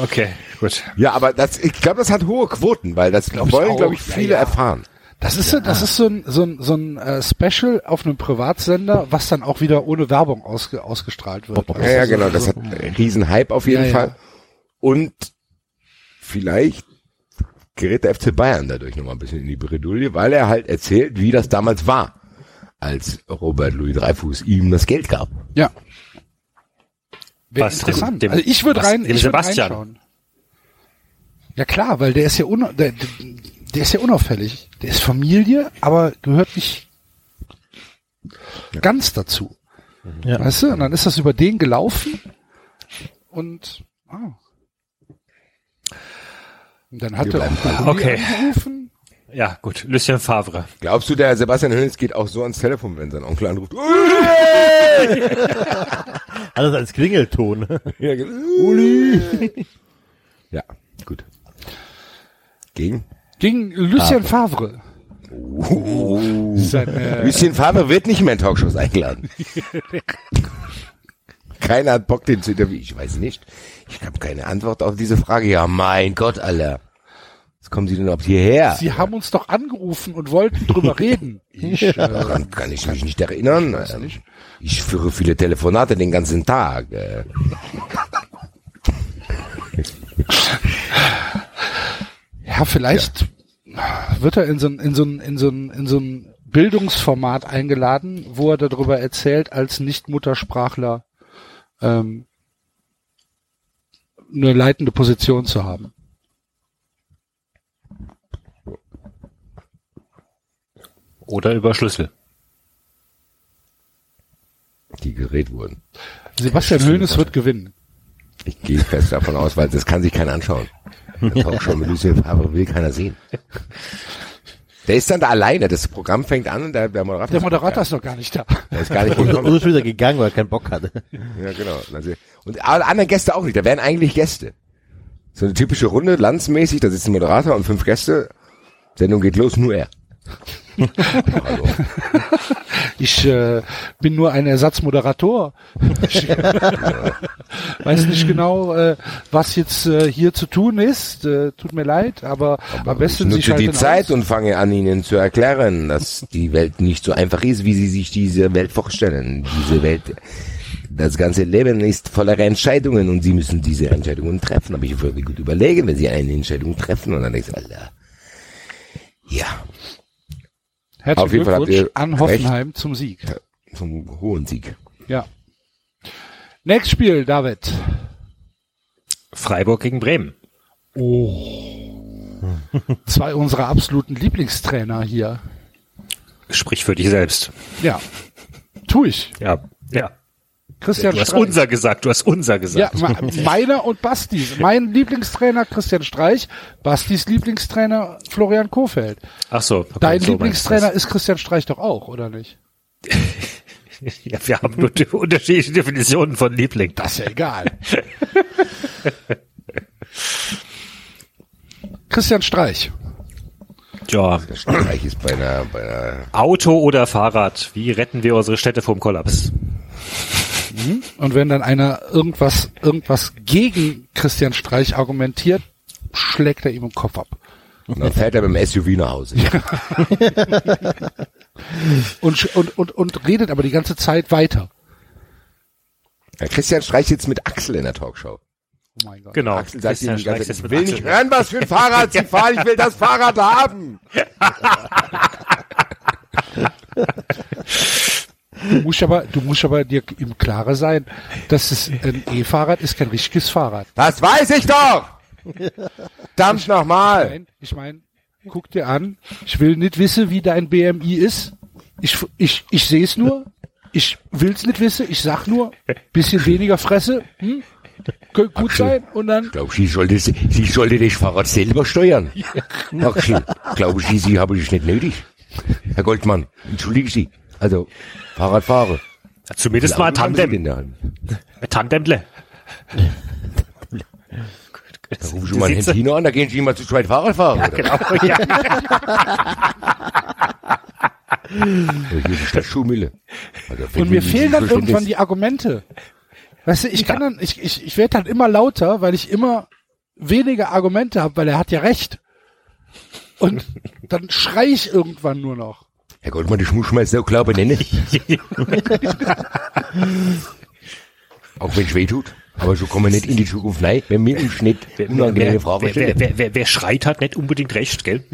Okay, gut. Ja, aber das, ich glaube, das hat hohe Quoten, weil das Glaub wollen, glaube ich, Ja, viele ja. erfahren. Das ist so, das ist so ein, so ein, so ein äh, Special auf einem Privatsender, was dann auch wieder ohne Werbung ausge, ausgestrahlt wird. Ja, ja, Also genau, so- das hat einen riesen Hype auf jeden Ja, ja. Fall. Und vielleicht gerät der FC Bayern dadurch nochmal ein bisschen in die Bredouille, weil er halt erzählt, wie das damals war, als Robert Louis Dreyfus ihm das Geld gab. Ja. Wäre Was, interessant. dem- also ich würde rein, ich würde Sebastian? reinschauen. Ja klar, weil der ist ja un, der, der ist ja unauffällig. Der ist Familie, aber gehört nicht ganz dazu. Ja. Weißt du? Und dann ist das über den gelaufen und ah. Und dann hat Wir er Okay. angerufen. Ja, gut. Lucien Favre. Glaubst du, der Sebastian Hönes geht auch so ans Telefon, wenn sein Onkel anruft? Alles als Klingelton. Ja. Uli. Ja, gut. Gegen? Gegen Lucien Favre. Sein, äh, Lucien Favre wird nicht mehr in Talkshows eingeladen. Keiner hat Bock, den zu interviewen. Ich weiß nicht. Ich habe keine Antwort auf diese Frage. Ja, mein Gott, Alter. Was kommen Sie denn überhaupt hierher? Sie haben uns doch angerufen und wollten drüber reden. Ich, äh, Daran kann ich mich nicht erinnern. Ähm, Ich führe viele Telefonate den ganzen Tag. ja, vielleicht wird er in so ein, in so ein, in so ein, in so ein Bildungsformat eingeladen, wo er darüber erzählt, als Nicht-Muttersprachler ähm, eine leitende Position zu haben. Oder über Schlüssel. Die gerät wurden. Sebastian Höhnes wird gewinnen. Ich gehe fest davon aus, weil das kann sich keiner anschauen. Das Talkshow mit Lucien Favre will keiner sehen. Der ist dann da alleine. Das Programm fängt an und der, der Moderator, Der Moderator ist noch gar nicht da. der ist gar nicht Und gekommen. ist schon wieder gegangen, weil er keinen Bock hatte. Ja, genau. Und alle anderen Gäste auch nicht. Da wären eigentlich Gäste. So eine typische Runde, landsmäßig, da sitzt ein Moderator und fünf Gäste. Sendung geht los, nur er. also, Ich äh, bin nur ein Ersatzmoderator. Ich weiß nicht genau, äh, was jetzt äh, hier zu tun ist. Äh, tut mir leid, aber, am ich besten Sie nutze die schalten Zeit aus. und fange an, Ihnen zu erklären, dass die Welt nicht so einfach ist, wie Sie sich diese Welt vorstellen. Diese Welt, das ganze Leben ist voller Entscheidungen und Sie müssen diese Entscheidungen treffen. Aber ich würde gut überlegen, wenn Sie eine Entscheidung treffen und dann denkst du, Alter, ja, Herzlichen Auf jeden Fall habt Glückwunsch ihr an. Hoffenheim zum Sieg. zum hohen Sieg. Ja. Nächstes Spiel, David. Freiburg gegen Bremen. Zwei unserer absoluten Lieblingstrainer hier. Sprich für dich selbst. Ja. Tu ich. Ja, ja. Christian Du hast Streich. unser gesagt, du hast unser Ja, gesagt. ma- meiner und Bastis. Mein Lieblingstrainer Christian Streich, Bastis Lieblingstrainer Florian Kofeld. Ach so. okay, Dein so Lieblingstrainer ist Christian Streich doch auch, oder nicht? Ja, wir haben nur die unterschiedliche Definitionen von Liebling. Das ist ja egal. Christian Streich. Ja, Der Streich ist bei einer, bei einer Auto oder Fahrrad. Wie retten wir unsere Städte vom Kollaps? Und wenn dann einer irgendwas, irgendwas gegen Christian Streich argumentiert, schlägt er ihm im Kopf ab. Und dann fährt er mit dem SUV nach Hause. Und, und, und, und redet aber die ganze Zeit weiter. Ja, Christian Streich sitzt mit Axel in der Talkshow. Oh mein Gott. Genau. Axel sagt ihm die ganze Zeit, ich will Axel. nicht hören, was für ein Fahrrad Sie fahren, ich will das Fahrrad haben. Du musst aber, du musst aber dir im Klare sein, dass es ein E-Fahrrad ist kein richtiges Fahrrad. Das weiß ich doch! Verdammt nochmal! Ich meine, guck dir an. Ich will nicht wissen, wie dein BMI ist. Ich, ich, ich sehe es nur. Ich will's nicht wissen. Ich sag nur, bisschen weniger Fresse. Hm? Könnte gut Axel. sein. Und dann, Glaub Sie sollte, Sie sollte das Fahrrad selber steuern. Axel, glauben Sie, Sie haben das nicht nötig? Herr Goldmann, entschuldigen Sie. Also, Fahrradfahrer. Zumindest mal ein Tandem. in der Hand. Ein Tandemle. Da rufen Sie mal einen Hentino an, da gehen Sie mal zu zweit Fahrrad fahren. oder? Genau, ja. Oder Hier ist das Schuhmülle. Also, wenn und mir fehlen dann irgendwann die Argumente. Weißt du, ich kann dann, ich, ich, ich werde dann immer lauter, weil ich immer weniger Argumente habe, weil er hat ja recht. Und dann schrei ich irgendwann nur noch. Herr Goldmann, das muss man so klar benennen. Auch wenn es weh tut. Aber so kommen wir nicht in die Zukunft rein, wenn wir im Schnitt unangenehme wer, Fragen wer, stellen. wer, wer, wer schreit, hat nicht unbedingt recht, gell?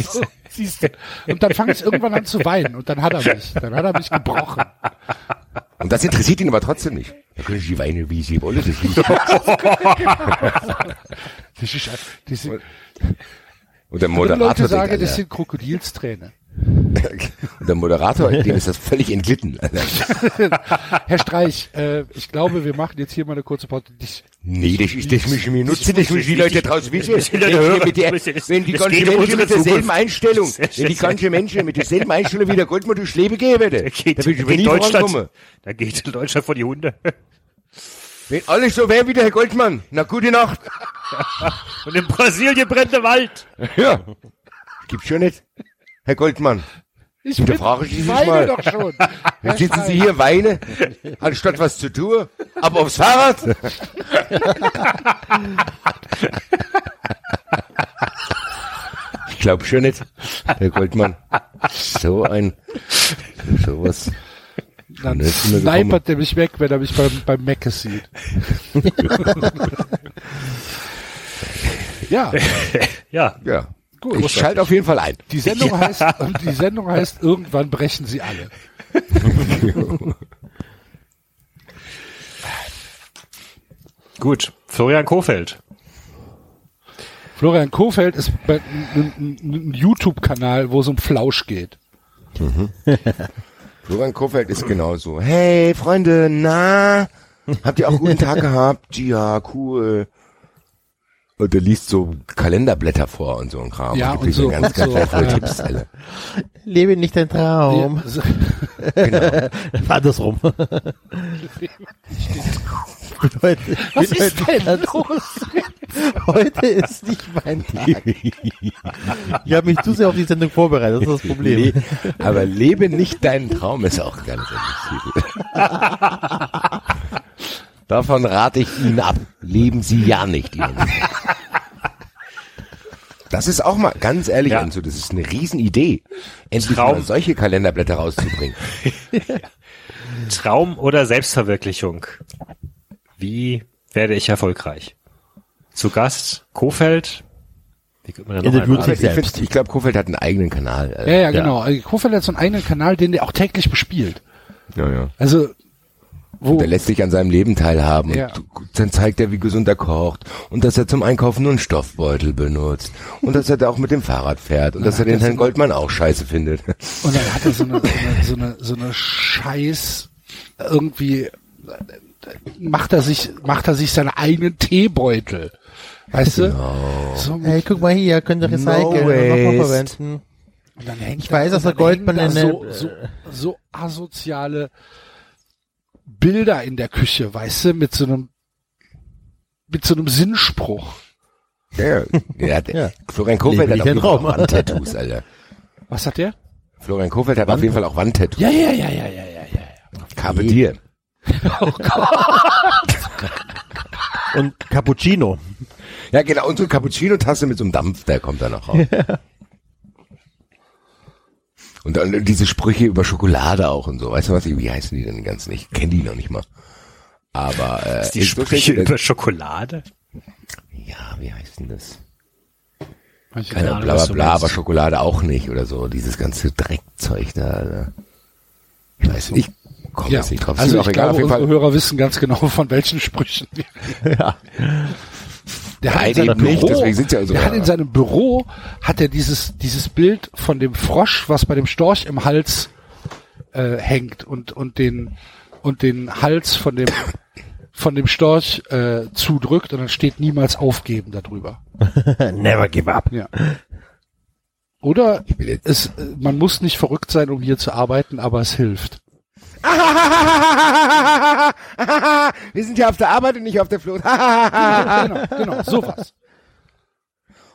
So, siehst du. Und dann fange ich irgendwann an zu weinen und dann hat er mich. Dann hat er mich gebrochen. Und das interessiert ihn aber trotzdem nicht. Da können Sie weinen, wie Sie wollen. Das liegt. Das ist, das sind, Und der Moderator Leute sagen, das sind Krokodilsträne. Und der Moderator, dem ist das völlig entglitten. Herr Streich, äh, ich glaube, wir machen jetzt hier mal eine kurze Pause. Ich, Nee, das, ist, das müssen wir nutzen, das müssen die Leute draußen wissen. Wenn die ganzen Menschen mit derselben. Einstellung, wenn die ganzen Menschen mit derselben Einstellung wie der Goldmann durchs Leben gehen würde, Da geht, da da würde ich geht nie Deutschland, vorankommen. da geht Deutschland vor die Hunde. Wenn alles so wäre wie der Herr Goldmann, na gute Nacht. Und in Brasilien brennt der Wald. Ja, gibt's schon nicht. Herr Goldmann, ich Hinterfrage ich ich Sie weine mal. doch schon. jetzt sitzen Sie hier, weine, anstatt was zu tun, ab aufs Fahrrad. Ich glaube schon nicht, Herr Goldmann. So ein, sowas. Dann snipert er mich weg, wenn er mich beim, beim Mecke sieht. ja, Ja, Ja, Gut. ich schalte auf jeden Fall ein. die Sendung heißt, und die Sendung heißt, irgendwann brechen sie alle. gut. Florian Kofeld. Florian Kofeld ist bei- ein, ein, ein YouTube-Kanal, wo es um Flausch geht. Florian Kofeld ist genauso. Hey, Freunde, na? Habt ihr auch einen guten Tag gehabt? Ja, cool. Und der liest so Kalenderblätter vor und so ein Kram. Ja, gibt und dir so- ganz, und ganz so, Tipps, alle. Lebe nicht dein Traum. Ja, so- Andersrum. heute, Was ist denn los? heute ist nicht mein Tag. ich habe mich zu sehr auf die Sendung vorbereitet, das ist das Problem. Nee, aber lebe nicht deinen Traum ist auch ganz Titel. Davon rate ich Ihnen ab. Leben Sie ja nicht. Das ist auch mal, ganz ehrlich, Ja. Enzo, das ist eine Riesenidee, endlich Traum. mal solche Kalenderblätter rauszubringen. Traum oder Selbstverwirklichung? Wie werde ich erfolgreich? Zu Gast Kofeld. Wie könnte man da noch ich, selbst. ich glaube, Kofeld hat einen eigenen Kanal. Ja, ja, genau. Kofeld hat so einen eigenen Kanal, den der auch täglich bespielt. ja, ja. Also, wo, Der lässt sich an seinem Leben teilhaben. Ja. Und dann zeigt er, wie gesund er kocht. Und dass er zum Einkaufen nur einen Stoffbeutel benutzt. Und dass er da auch mit dem Fahrrad fährt. Und dass er den Herrn Goldmann auch scheiße findet. Und dann hat er so eine, so eine, so eine, so eine Scheiß, irgendwie, macht er sich, macht er sich seine eigenen Teebeutel. Weißt du? So mit, Hey, guck mal hier, könnt ihr recyceln No und nochmal verwenden. und dann hängt Ich weiß, dass und der Goldmann da so, so, so asoziale Bilder in der Küche, weißt du, mit so einem, mit so einem Sinnspruch. Ja, ja. der, Ja. Florian Kofeld hat auf jeden den Fall auch. Wandtattoos, Alter. Was hat der? Florian Kofeld hat auf jeden Fall auch Wandtattoos. Ja, ja, ja, ja, ja, ja, ja. Carpe Diem. Und Cappuccino. Ja, genau. Und so eine Cappuccino-Tasse mit so einem Dampf, der kommt da noch raus. Und dann diese Sprüche über Schokolade auch und so. Weißt du was? Wie heißen die denn ganz nicht? Ich kenne die noch nicht mal. Aber äh, die ist Sprüche wirklich- über Schokolade? Ja, wie heißt denn das? Keine Keine Ahnung, bla bla bla, aber Schokolade auch nicht oder so. Dieses ganze Dreckzeug da. Alter. Ich weiß nicht. Ich komme Ja, jetzt nicht drauf. Ist also ich auch egal. glaube, Auf jeden unsere Fall. Hörer wissen ganz genau, von welchen Sprüchen wir Ja. Der hat in seinem nicht, Büro, deswegen sind's ja so- der hat in seinem Büro, hat er dieses, dieses Bild von dem Frosch, was bei dem Storch im Hals äh, hängt und, und den, und den Hals von dem, von dem Storch äh, zudrückt und dann steht niemals aufgeben darüber. Never give up. Ja. Oder es, man muss nicht verrückt sein, um hier zu arbeiten, aber es hilft. Wir sind ja auf der Arbeit und nicht auf der Flucht. genau, genau, sowas.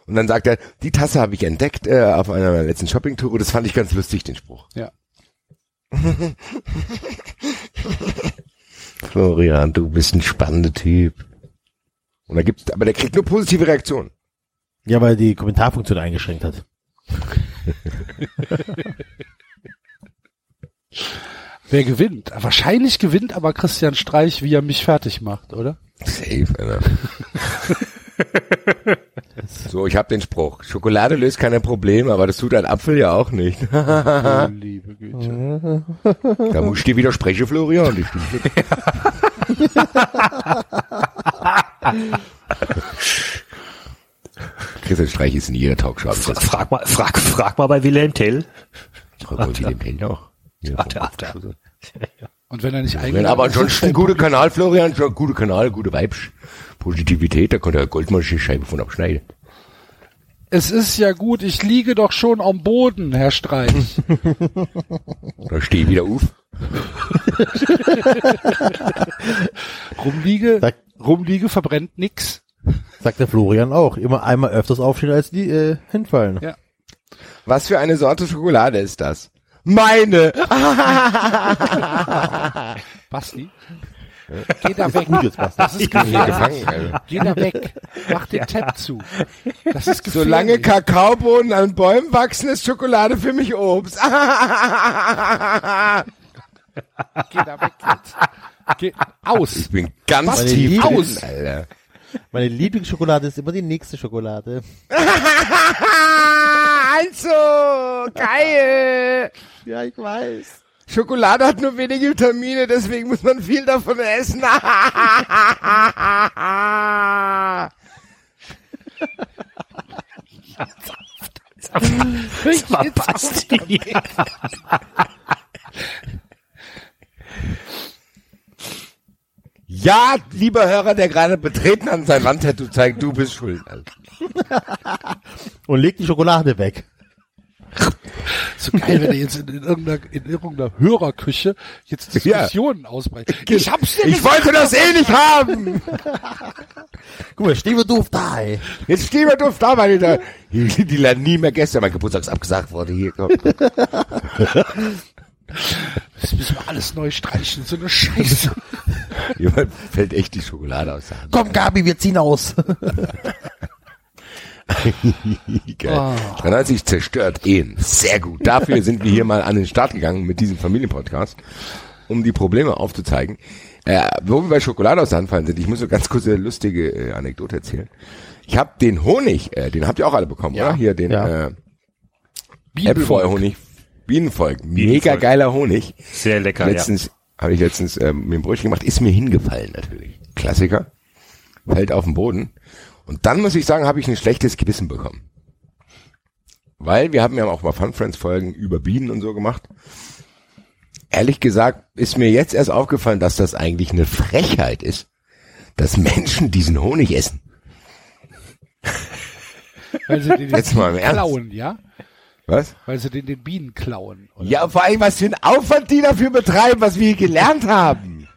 Und dann sagt er, die Tasse habe ich entdeckt äh, auf einer meiner letzten Shoppingtour. Das fand ich ganz lustig, den Spruch. Ja. Florian, du bist ein spannender Typ. Und da gibt's, aber der kriegt nur positive Reaktionen. Ja, weil die Kommentarfunktion eingeschränkt hat. Wer gewinnt? Wahrscheinlich gewinnt aber Christian Streich, wie er mich fertig macht, oder? Safe, Alter. so, ich habe den Spruch. Schokolade löst keine Probleme, aber das tut ein Apfel ja auch nicht. Oh, liebe Güte. da muss ich dir widersprechen, Florian. Christian Streich ist in jeder Talkshow. Fra frag mal, frag, frag mal bei Wilhelm Tell. Frag mal, den noch. Ach, der, ach, der. Und wenn er nicht Wenn eingeladen aber ist, ansonsten dann- guter Kanal, Florian, schon guter Kanal, gute Vibes, Positivität, da konnte er Goldmaschinenscheibe von abschneiden. Es ist ja gut, ich liege doch schon am Boden, Herr Streich. Da stehe ich wieder auf. Rumliege, Sag- rumliege verbrennt nix. Sagt der Florian auch. Immer einmal öfters aufstehen, als die äh, hinfallen. Ja. Was für eine Sorte Schokolade ist das? Meine! Basti? Geh da weg. Gut jetzt, Basti. Das ist gefährlich. gefangen, Alter. Geh da weg. Mach den Tab zu. Das ist gefährlich. Solange Kakaobohnen an Bäumen wachsen, ist Schokolade für mich Obst. Geh da weg jetzt. Geh aus. Ich bin ganz Meine tief aus, Alter. Meine Lieblingsschokolade ist immer die nächste Schokolade. Also, geil! Ja, ich weiß. Schokolade hat nur wenige Vitamine, deswegen muss man viel davon essen. Das war Basti. Ja, lieber Hörer, der gerade betreten an sein Wandtattoo zeigt, du bist schuld. Alter. Und leg die Schokolade weg. So geil, wenn er jetzt in, in, irgendeiner, in irgendeiner Hörerküche jetzt Diskussionen ausbreitet. Ich hab's dir Ich wollte das eh nicht haben! Guck mal, steh mir doof da, ey. Jetzt stehen wir doof da, meine da. Die, die lernen nie mehr Gäste. Mein Geburtstag ist abgesagt worden. Hier, komm. Das müssen wir alles neu streichen, so eine Scheiße. Jemand fällt echt die Schokolade aus der Hand. Komm, Gabi, wir ziehen aus. Geil. 93 zerstört Ehen. Sehr gut. Dafür sind wir hier mal an den Start gegangen mit diesem Familienpodcast, um die Probleme aufzuzeigen. Äh, wo wir bei Schokolade aus der Hand fallen sind, ich muss so ganz kurz eine lustige äh, Anekdote erzählen. Ich habe den Honig, äh, den habt ihr auch alle bekommen, Ja. oder? Hier den Ja. äh, Äpfelhonig. Bienenvolk. Mega Bienenvolk. geiler Honig. Sehr lecker, letztens habe ich letztens ähm, mir ein Brötchen gemacht, ist mir hingefallen natürlich. Klassiker. Fällt auf den Boden. Und dann muss ich sagen, habe ich ein schlechtes Gewissen bekommen. Weil wir haben ja auch mal Fun Friends Folgen über Bienen und so gemacht. Ehrlich gesagt ist mir jetzt erst aufgefallen, dass das eigentlich eine Frechheit ist, dass Menschen diesen Honig essen. Weil sie den, Jetzt mal im Ernst. klauen, ja? Was? Weil sie den den Bienen klauen. Oder? Ja, vor allem, was für ein Aufwand die dafür betreiben, was wir hier gelernt haben.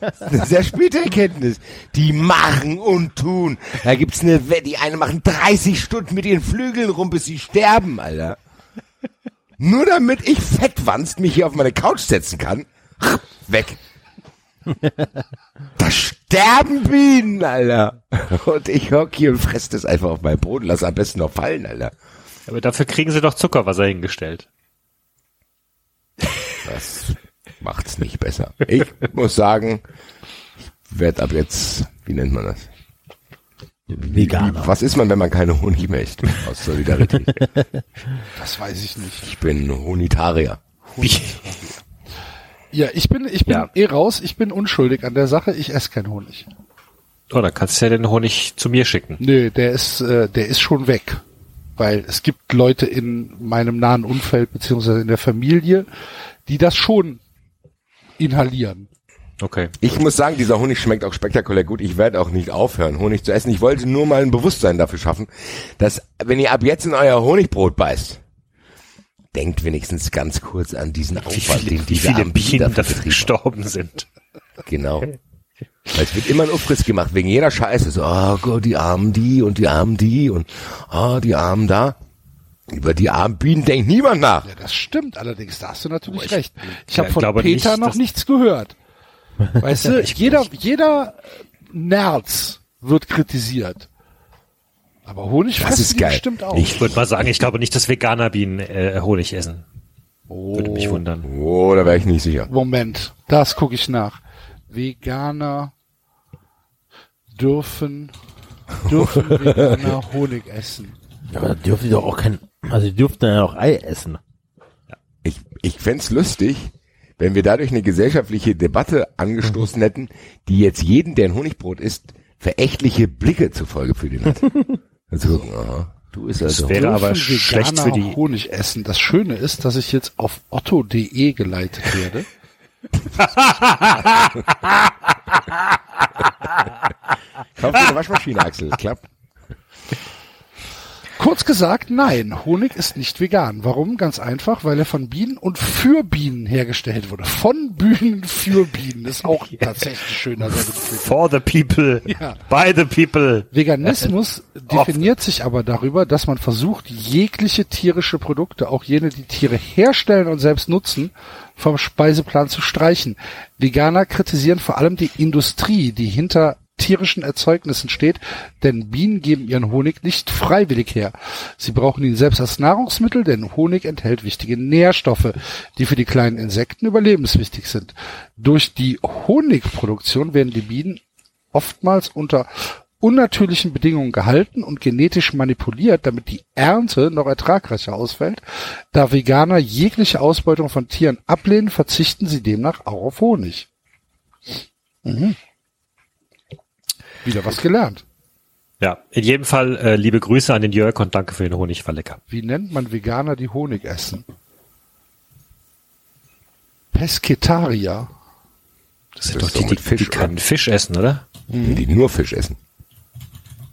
Das ist eine sehr späte Erkenntnis. Die machen und tun. Da gibt's eine Wette, die eine machen 30 Stunden mit ihren Flügeln rum, bis sie sterben, Alter. Nur damit ich fettwanst mich hier auf meine Couch setzen kann. Weg. Da sterben Bienen, Alter. Und ich hock hier und fress das einfach auf meinen Boden. Lass am besten noch fallen, Alter. Aber dafür kriegen sie doch Zuckerwasser hingestellt. Das macht's nicht besser. Ich muss sagen, ich werde ab jetzt, wie nennt man das? Veganer. Was ist man, wenn man keine Honig mehr isst? Aus Solidarität. Das weiß ich nicht. Ich bin Honitarier. Ja, ich bin, ich bin Ja. eh raus. Ich bin unschuldig an der Sache. Ich esse keinen Honig. Oh, dann kannst du ja den Honig zu mir schicken. Nö, der ist, äh, der ist schon weg. Weil es gibt Leute in meinem nahen Umfeld beziehungsweise in der Familie, die das schon inhalieren. Okay. Ich muss sagen, dieser Honig schmeckt auch spektakulär gut. Ich werde auch nicht aufhören, Honig zu essen. Ich wollte nur mal ein Bewusstsein dafür schaffen, dass wenn ihr ab jetzt in euer Honigbrot beißt, denkt wenigstens ganz kurz an diesen Wie Aufwand, viele, den wie diese viele armen Bienen dafür gestorben sind. Genau. Weil es wird immer ein Aufriss gemacht, wegen jeder Scheiße. So, oh Gott, die armen die und die armen die und ah, die armen da. Über die armen Bienen denkt niemand nach. Ja, das stimmt allerdings. Da hast du natürlich ich- recht. Ich habe von Peter nicht, noch nichts gehört. Weißt du, jeder, jeder Nerz wird kritisiert. Aber Honig Das ist geil. bestimmt auch. Ich würde mal sagen, ich glaube nicht, dass Veganer Bienen äh, Honig essen. Würde mich wundern. Oh, da wäre ich nicht sicher. Moment, das gucke ich nach. Veganer dürfen dürfen Veganer Honig essen. Ja, aber da dürfen die doch auch kein, also die dürften ja auch Ei essen. Ich, ich fänd's lustig, wenn wir dadurch eine gesellschaftliche Debatte angestoßen hätten, die jetzt jeden, der ein Honigbrot isst, verächtliche Blicke zur Folge für den hat. Also, aha, du isst also. wäre aber schlecht für die- Honig essen. Das Schöne ist, dass ich jetzt auf otto.de geleitet werde. Kauf dir eine Waschmaschine, Axel. Klappt. Kurz gesagt, nein, Honig ist nicht vegan. Warum? Ganz einfach, weil er von Bienen und für Bienen hergestellt wurde. Von Bienen für Bienen ist auch tatsächlich schöner. For the people. Ja. By the people. Veganismus definiert sich aber darüber, dass man versucht, jegliche tierische Produkte, auch jene, die Tiere herstellen und selbst nutzen, vom Speiseplan zu streichen. Veganer kritisieren vor allem die Industrie, die hinter tierischen Erzeugnissen steht, denn Bienen geben ihren Honig nicht freiwillig her. Sie brauchen ihn selbst als Nahrungsmittel, denn Honig enthält wichtige Nährstoffe, die für die kleinen Insekten überlebenswichtig sind. Durch die Honigproduktion werden die Bienen oftmals unter unnatürlichen Bedingungen gehalten und genetisch manipuliert, damit die Ernte noch ertragreicher ausfällt. Da Veganer jegliche Ausbeutung von Tieren ablehnen, verzichten sie demnach auch auf Honig. Mhm. Wieder was gelernt. Ja, in jedem Fall äh, liebe Grüße an den Jörg und danke für den Honig, war lecker. Wie nennt man Veganer, die Honig essen? Pesketarier. Das sind Das doch die, die, Fisch, die keinen Fisch essen, oder? Die nur Fisch essen.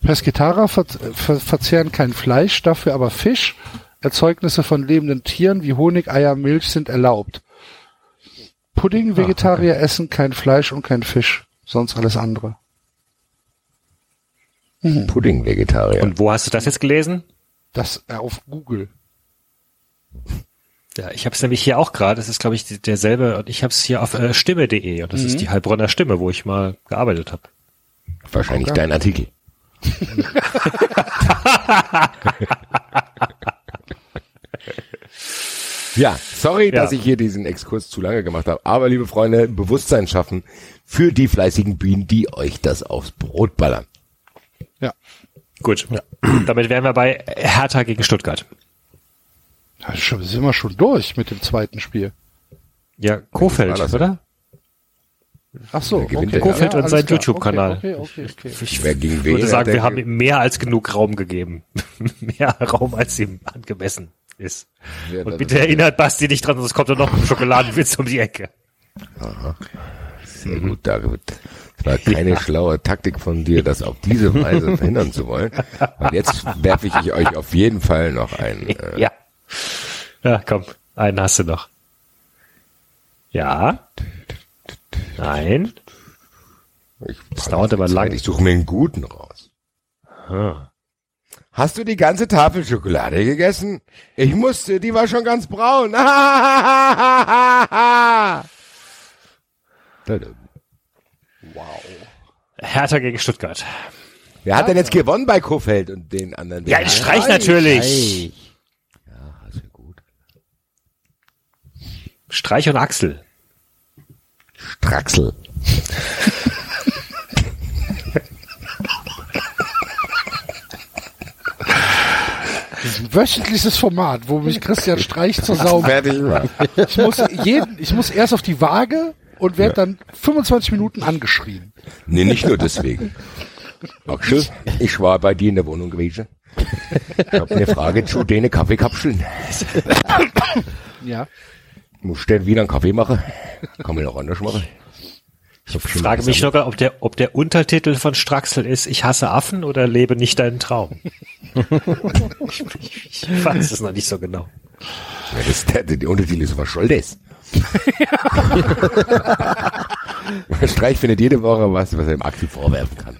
Pesketarer ver ver verzehren kein Fleisch, dafür aber Fisch. Erzeugnisse von lebenden Tieren wie Honig, Eier, Milch sind erlaubt. Pudding, Vegetarier essen kein Fleisch und kein Fisch, sonst alles andere. Pudding-Vegetarier. Und wo hast du das jetzt gelesen? Das äh, auf Google. Ja, ich habe es nämlich hier auch gerade. Das ist, glaube ich, derselbe. Und ich habe es hier auf äh, stimme.de. Und das ist die Heilbronner Stimme, wo ich mal gearbeitet habe. Wahrscheinlich dein Artikel. ja, sorry, Ja. dass ich hier diesen Exkurs zu lange gemacht habe. Aber liebe Freunde, Bewusstsein schaffen für die fleißigen Bienen, die euch das aufs Brot ballern. Ja. Gut. Damit wären wir bei Hertha gegen Stuttgart. Da schon- sind wir schon durch mit dem zweiten Spiel. Ja, Kofeld, oder? Ach so, gewinnt okay. Kofeld und alles sein. YouTube-Kanal. Okay, okay, okay. okay. Ich Wer gegen wen würde hat sagen, wir haben ihm mehr als genug Raum gegeben. mehr Raum, als ihm angemessen ist. Ja, Und bitte erinnert Basti nicht dran, sonst kommt da noch ein Schokoladenwitz um die Ecke. Sehr gut, David. Es war keine schlaue Taktik von dir, das auf diese Weise verhindern zu wollen. Und jetzt werfe ich euch auf jeden Fall noch ein. Äh, Ja. Ja, komm, einen hast du noch. Ja. Nein. ich Das dauert aber lang. Ich suche mir einen guten raus. Ah. Hast du die ganze Tafel Schokolade gegessen? Ich musste, die war schon ganz braun. Hertha gegen Stuttgart. Wer hat denn jetzt gewonnen bei Kofeld und den anderen? Ja, Streich natürlich. Streich. Ja, ist gut. Streich und Axel. Straxel. Wöchentliches Format, wo mich Christian Streich zur Sau Fertig war. Ich muss jeden, ich muss erst auf die Waage und werde dann 25 Minuten angeschrien. Nee, nicht nur deswegen. Axel, ich war bei dir in der Wohnung gewesen. Ich habe eine Frage zu den Kaffeekapseln. Ja. Muss denn wieder einen Kaffee machen? Kann man noch anders machen? Ich schon Frage mich sogar, ob der, ob der Untertitel von Straxel ist, ich hasse Affen oder lebe nicht deinen Traum. ich, ich weiß es noch nicht so genau. Ja, das, der, der Untertitel ist was soll das? Streich findet jede Woche was, was er im Aktiv vorwerfen kann.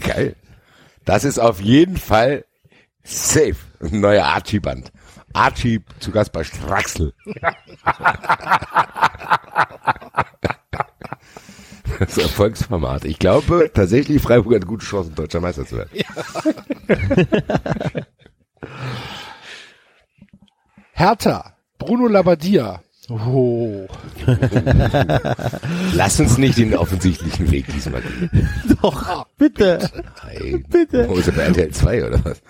Geil. Das ist auf jeden Fall safe. Ein neuer Archie-Band. Archie zu Gast bei Straxel. Das ist Erfolgsformat. Ich glaube tatsächlich, Freiburg hat gute Chancen, deutscher Meister zu werden. Hertha, Bruno Labbadia. Oh. Lass uns nicht den offensichtlichen Weg diesmal gehen. Doch, bitte, Nein. bitte. Oh, ist er bei RTL 2 oder was?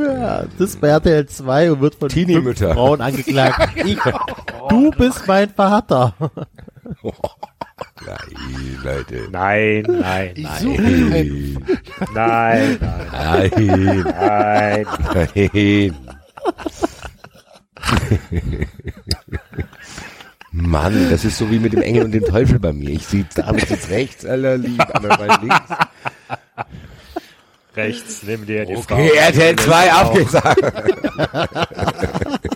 Ja, das ist bei RTL 2 und wird von fünf. Frauen angeklagt. Ich, du bist mein Vater. Nein, Leute. Nein, nein, Ich nein, suche ein, nein, nein, Nein, nein. nein. Mann, das ist so wie mit dem Engel und dem Teufel bei mir. Ich sehe David jetzt rechts, aller lieb, aber bei links. Rechts, nimm dir die Okay, Frau. RTL 2 abgesagt.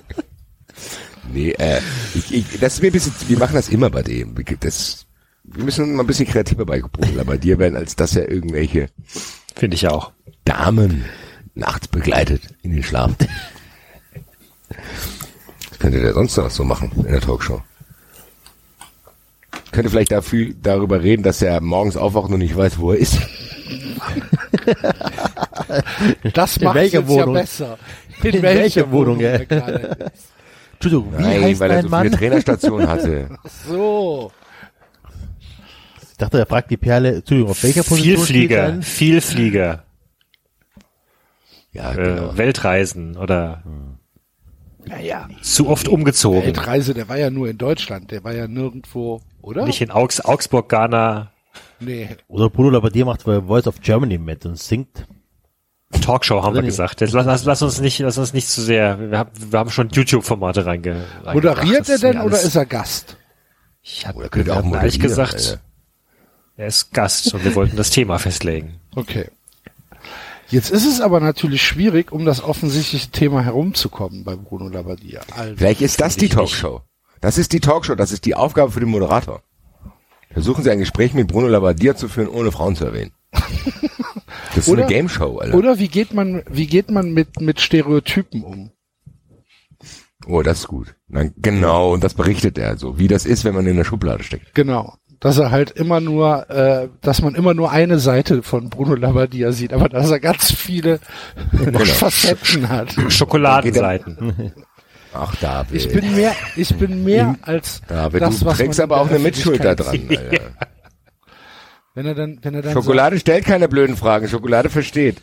nee, äh, ich, ich, das ist mir ein bisschen, wir machen das immer bei dem. Das, wir müssen mal ein bisschen kreativer bei Bruder bei dir werden, als dass er irgendwelche Finde ich auch. Damen nachts begleitet in den Schlaf. Was könnte der sonst noch so machen in der Talkshow? Könnte vielleicht dafür, darüber reden, dass er morgens aufwacht und nicht weiß, wo er ist. das In macht jetzt Wohnung? ja besser. In welcher Wohnung, ja. Entschuldigung, wie Nein, heißt weil er so Mann? viele Trainerstationen hatte. So. Ich dachte, er fragt die Perle, Entschuldigung, auf welcher Position steht Vielflieger? Vielflieger, Ja, äh, genau. Weltreisen oder Naja, zu oft umgezogen. Weltreise, der war ja nur in Deutschland, der war ja nirgendwo, oder? Nicht in Augs Augsburg, Ghana, Nee. Oder Bruno Labbadia macht bei Voice of Germany mit und singt. Talkshow haben Oder wir nicht? gesagt. Jetzt lass, lass, lass uns nicht, lass uns nicht zu sehr. Wir haben, wir haben schon YouTube-Formate reinge. reingebracht. Moderiert er ist denn oder ist er Gast? Ich hab, Oder könnte auch ehrlich gesagt, Alter. er ist Gast und wir wollten das Thema festlegen. Okay. Jetzt ist es aber natürlich schwierig, um das offensichtliche Thema herumzukommen bei Bruno Labbadia. Also, Vielleicht ist das die Talkshow. Das ist die Talkshow, das ist die Aufgabe für den Moderator. Versuchen Sie ein Gespräch mit Bruno Labbadia zu führen, ohne Frauen zu erwähnen. Das ist Oder- eine Game Show, Alter. oder wie geht man, wie geht man mit, mit Stereotypen um? Oh, das ist gut. Dann, genau, und das berichtet er so, wie das ist, wenn man in der Schublade steckt. Genau. Dass er halt immer nur, äh, dass man immer nur eine Seite von Bruno Labbadia sieht, aber dass er ganz viele Genau. Facetten hat. Schokoladenseiten. Ach, David. Ich bin mehr, ich bin mehr als David, das, du was trägst man aber auch eine Mitschuld da dran. Alter. Wenn er dann, wenn er dann Schokolade stellt keine blöden Fragen. Schokolade versteht.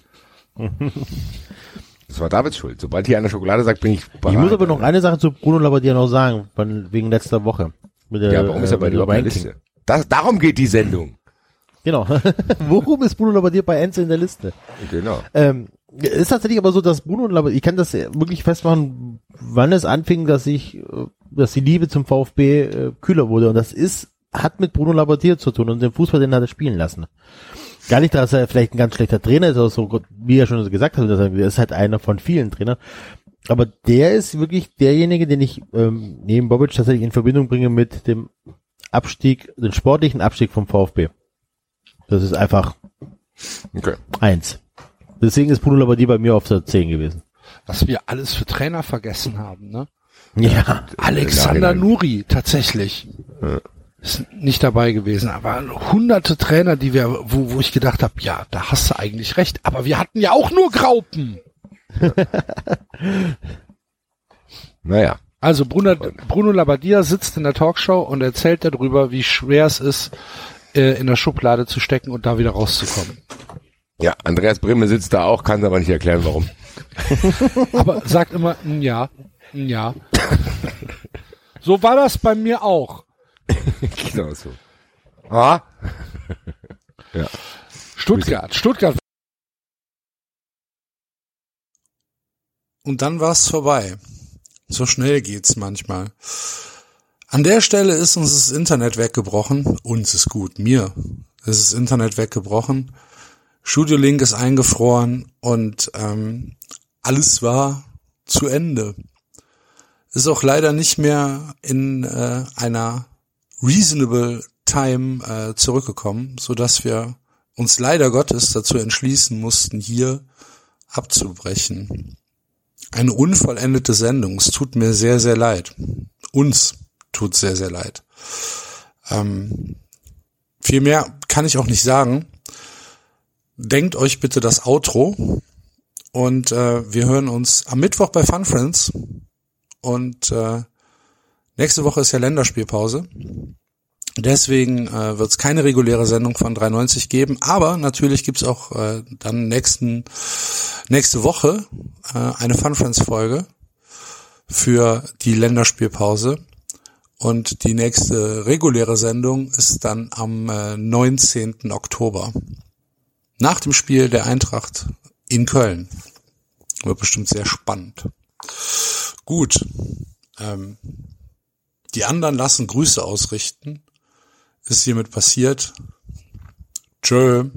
Das war Davids Schuld. Sobald hier einer Schokolade sagt, bin ich Ich bereit. muss aber noch eine Sache zu Bruno Labbadia noch sagen, wegen letzter Woche. Mit der, Ja, warum ist er bei äh, dir auf der. Liste? Das, darum geht die Sendung. Genau. Worum ist Bruno Labbadia bei Enzo in der Liste? Genau. Ähm, ist tatsächlich aber so, dass Bruno Labbadia, ich kann das wirklich festmachen, wann es anfing, dass ich, äh, dass die Liebe zum VfB äh, kühler wurde. Und das ist, hat mit Bruno Labbadia zu tun und den Fußball, den hat er spielen lassen. Gar nicht, dass er vielleicht ein ganz schlechter Trainer ist, oder so, wie er schon gesagt hat, er er ist halt einer von vielen Trainern. Aber der ist wirklich derjenige, den ich ähm, neben Bobic tatsächlich in Verbindung bringe mit dem Abstieg, den sportlichen Abstieg vom VfB. Das ist einfach Okay. eins. Deswegen ist Bruno Labbadia bei mir auf der 10 gewesen. was wir alles für Trainer vergessen haben, ne? Ja. Alexander Nachhinein. Nuri, tatsächlich. Ist nicht dabei gewesen, aber hunderte Trainer, die wir, wo, wo ich gedacht habe, ja, da hast du eigentlich recht, aber wir hatten ja auch nur Graupen. Naja. Also Bruno, Bruno Labbadia sitzt in der Talkshow und erzählt darüber, wie schwer es ist, äh, in der Schublade zu stecken und da wieder rauszukommen. Ja, Andreas Brimme sitzt da auch, kann aber nicht erklären, warum. Aber sagt immer, "Mm, ja, ja. So war das bei mir auch. genau so. Ah? Stuttgart, Stuttgart. Und dann war's vorbei. So schnell geht's manchmal. An der Stelle ist uns das Internet weggebrochen. Uns ist gut, mir ist das Internet weggebrochen. Studio Link ist eingefroren und ähm, alles war zu Ende. Ist auch leider nicht mehr in äh, einer reasonable time äh, zurückgekommen, so dass wir uns leider Gottes dazu entschließen mussten, hier abzubrechen. Eine unvollendete Sendung. Es tut mir sehr, sehr leid. Uns tut sehr, sehr leid. Ähm, viel mehr kann ich auch nicht sagen. Denkt euch bitte das Outro und äh, wir hören uns am Mittwoch bei Fun Friends und äh, nächste Woche ist ja Länderspielpause. Deswegen äh, wird es keine reguläre Sendung von 390 geben, aber natürlich gibt's auch äh, dann nächsten nächste Woche äh, eine Fun Friends Folge für die Länderspielpause und die nächste reguläre Sendung ist dann am äh, 19. Oktober nach dem Spiel der Eintracht in Köln. Wird bestimmt sehr spannend. Gut. Ähm, die anderen lassen Grüße ausrichten. Ist hiermit passiert. Tschö.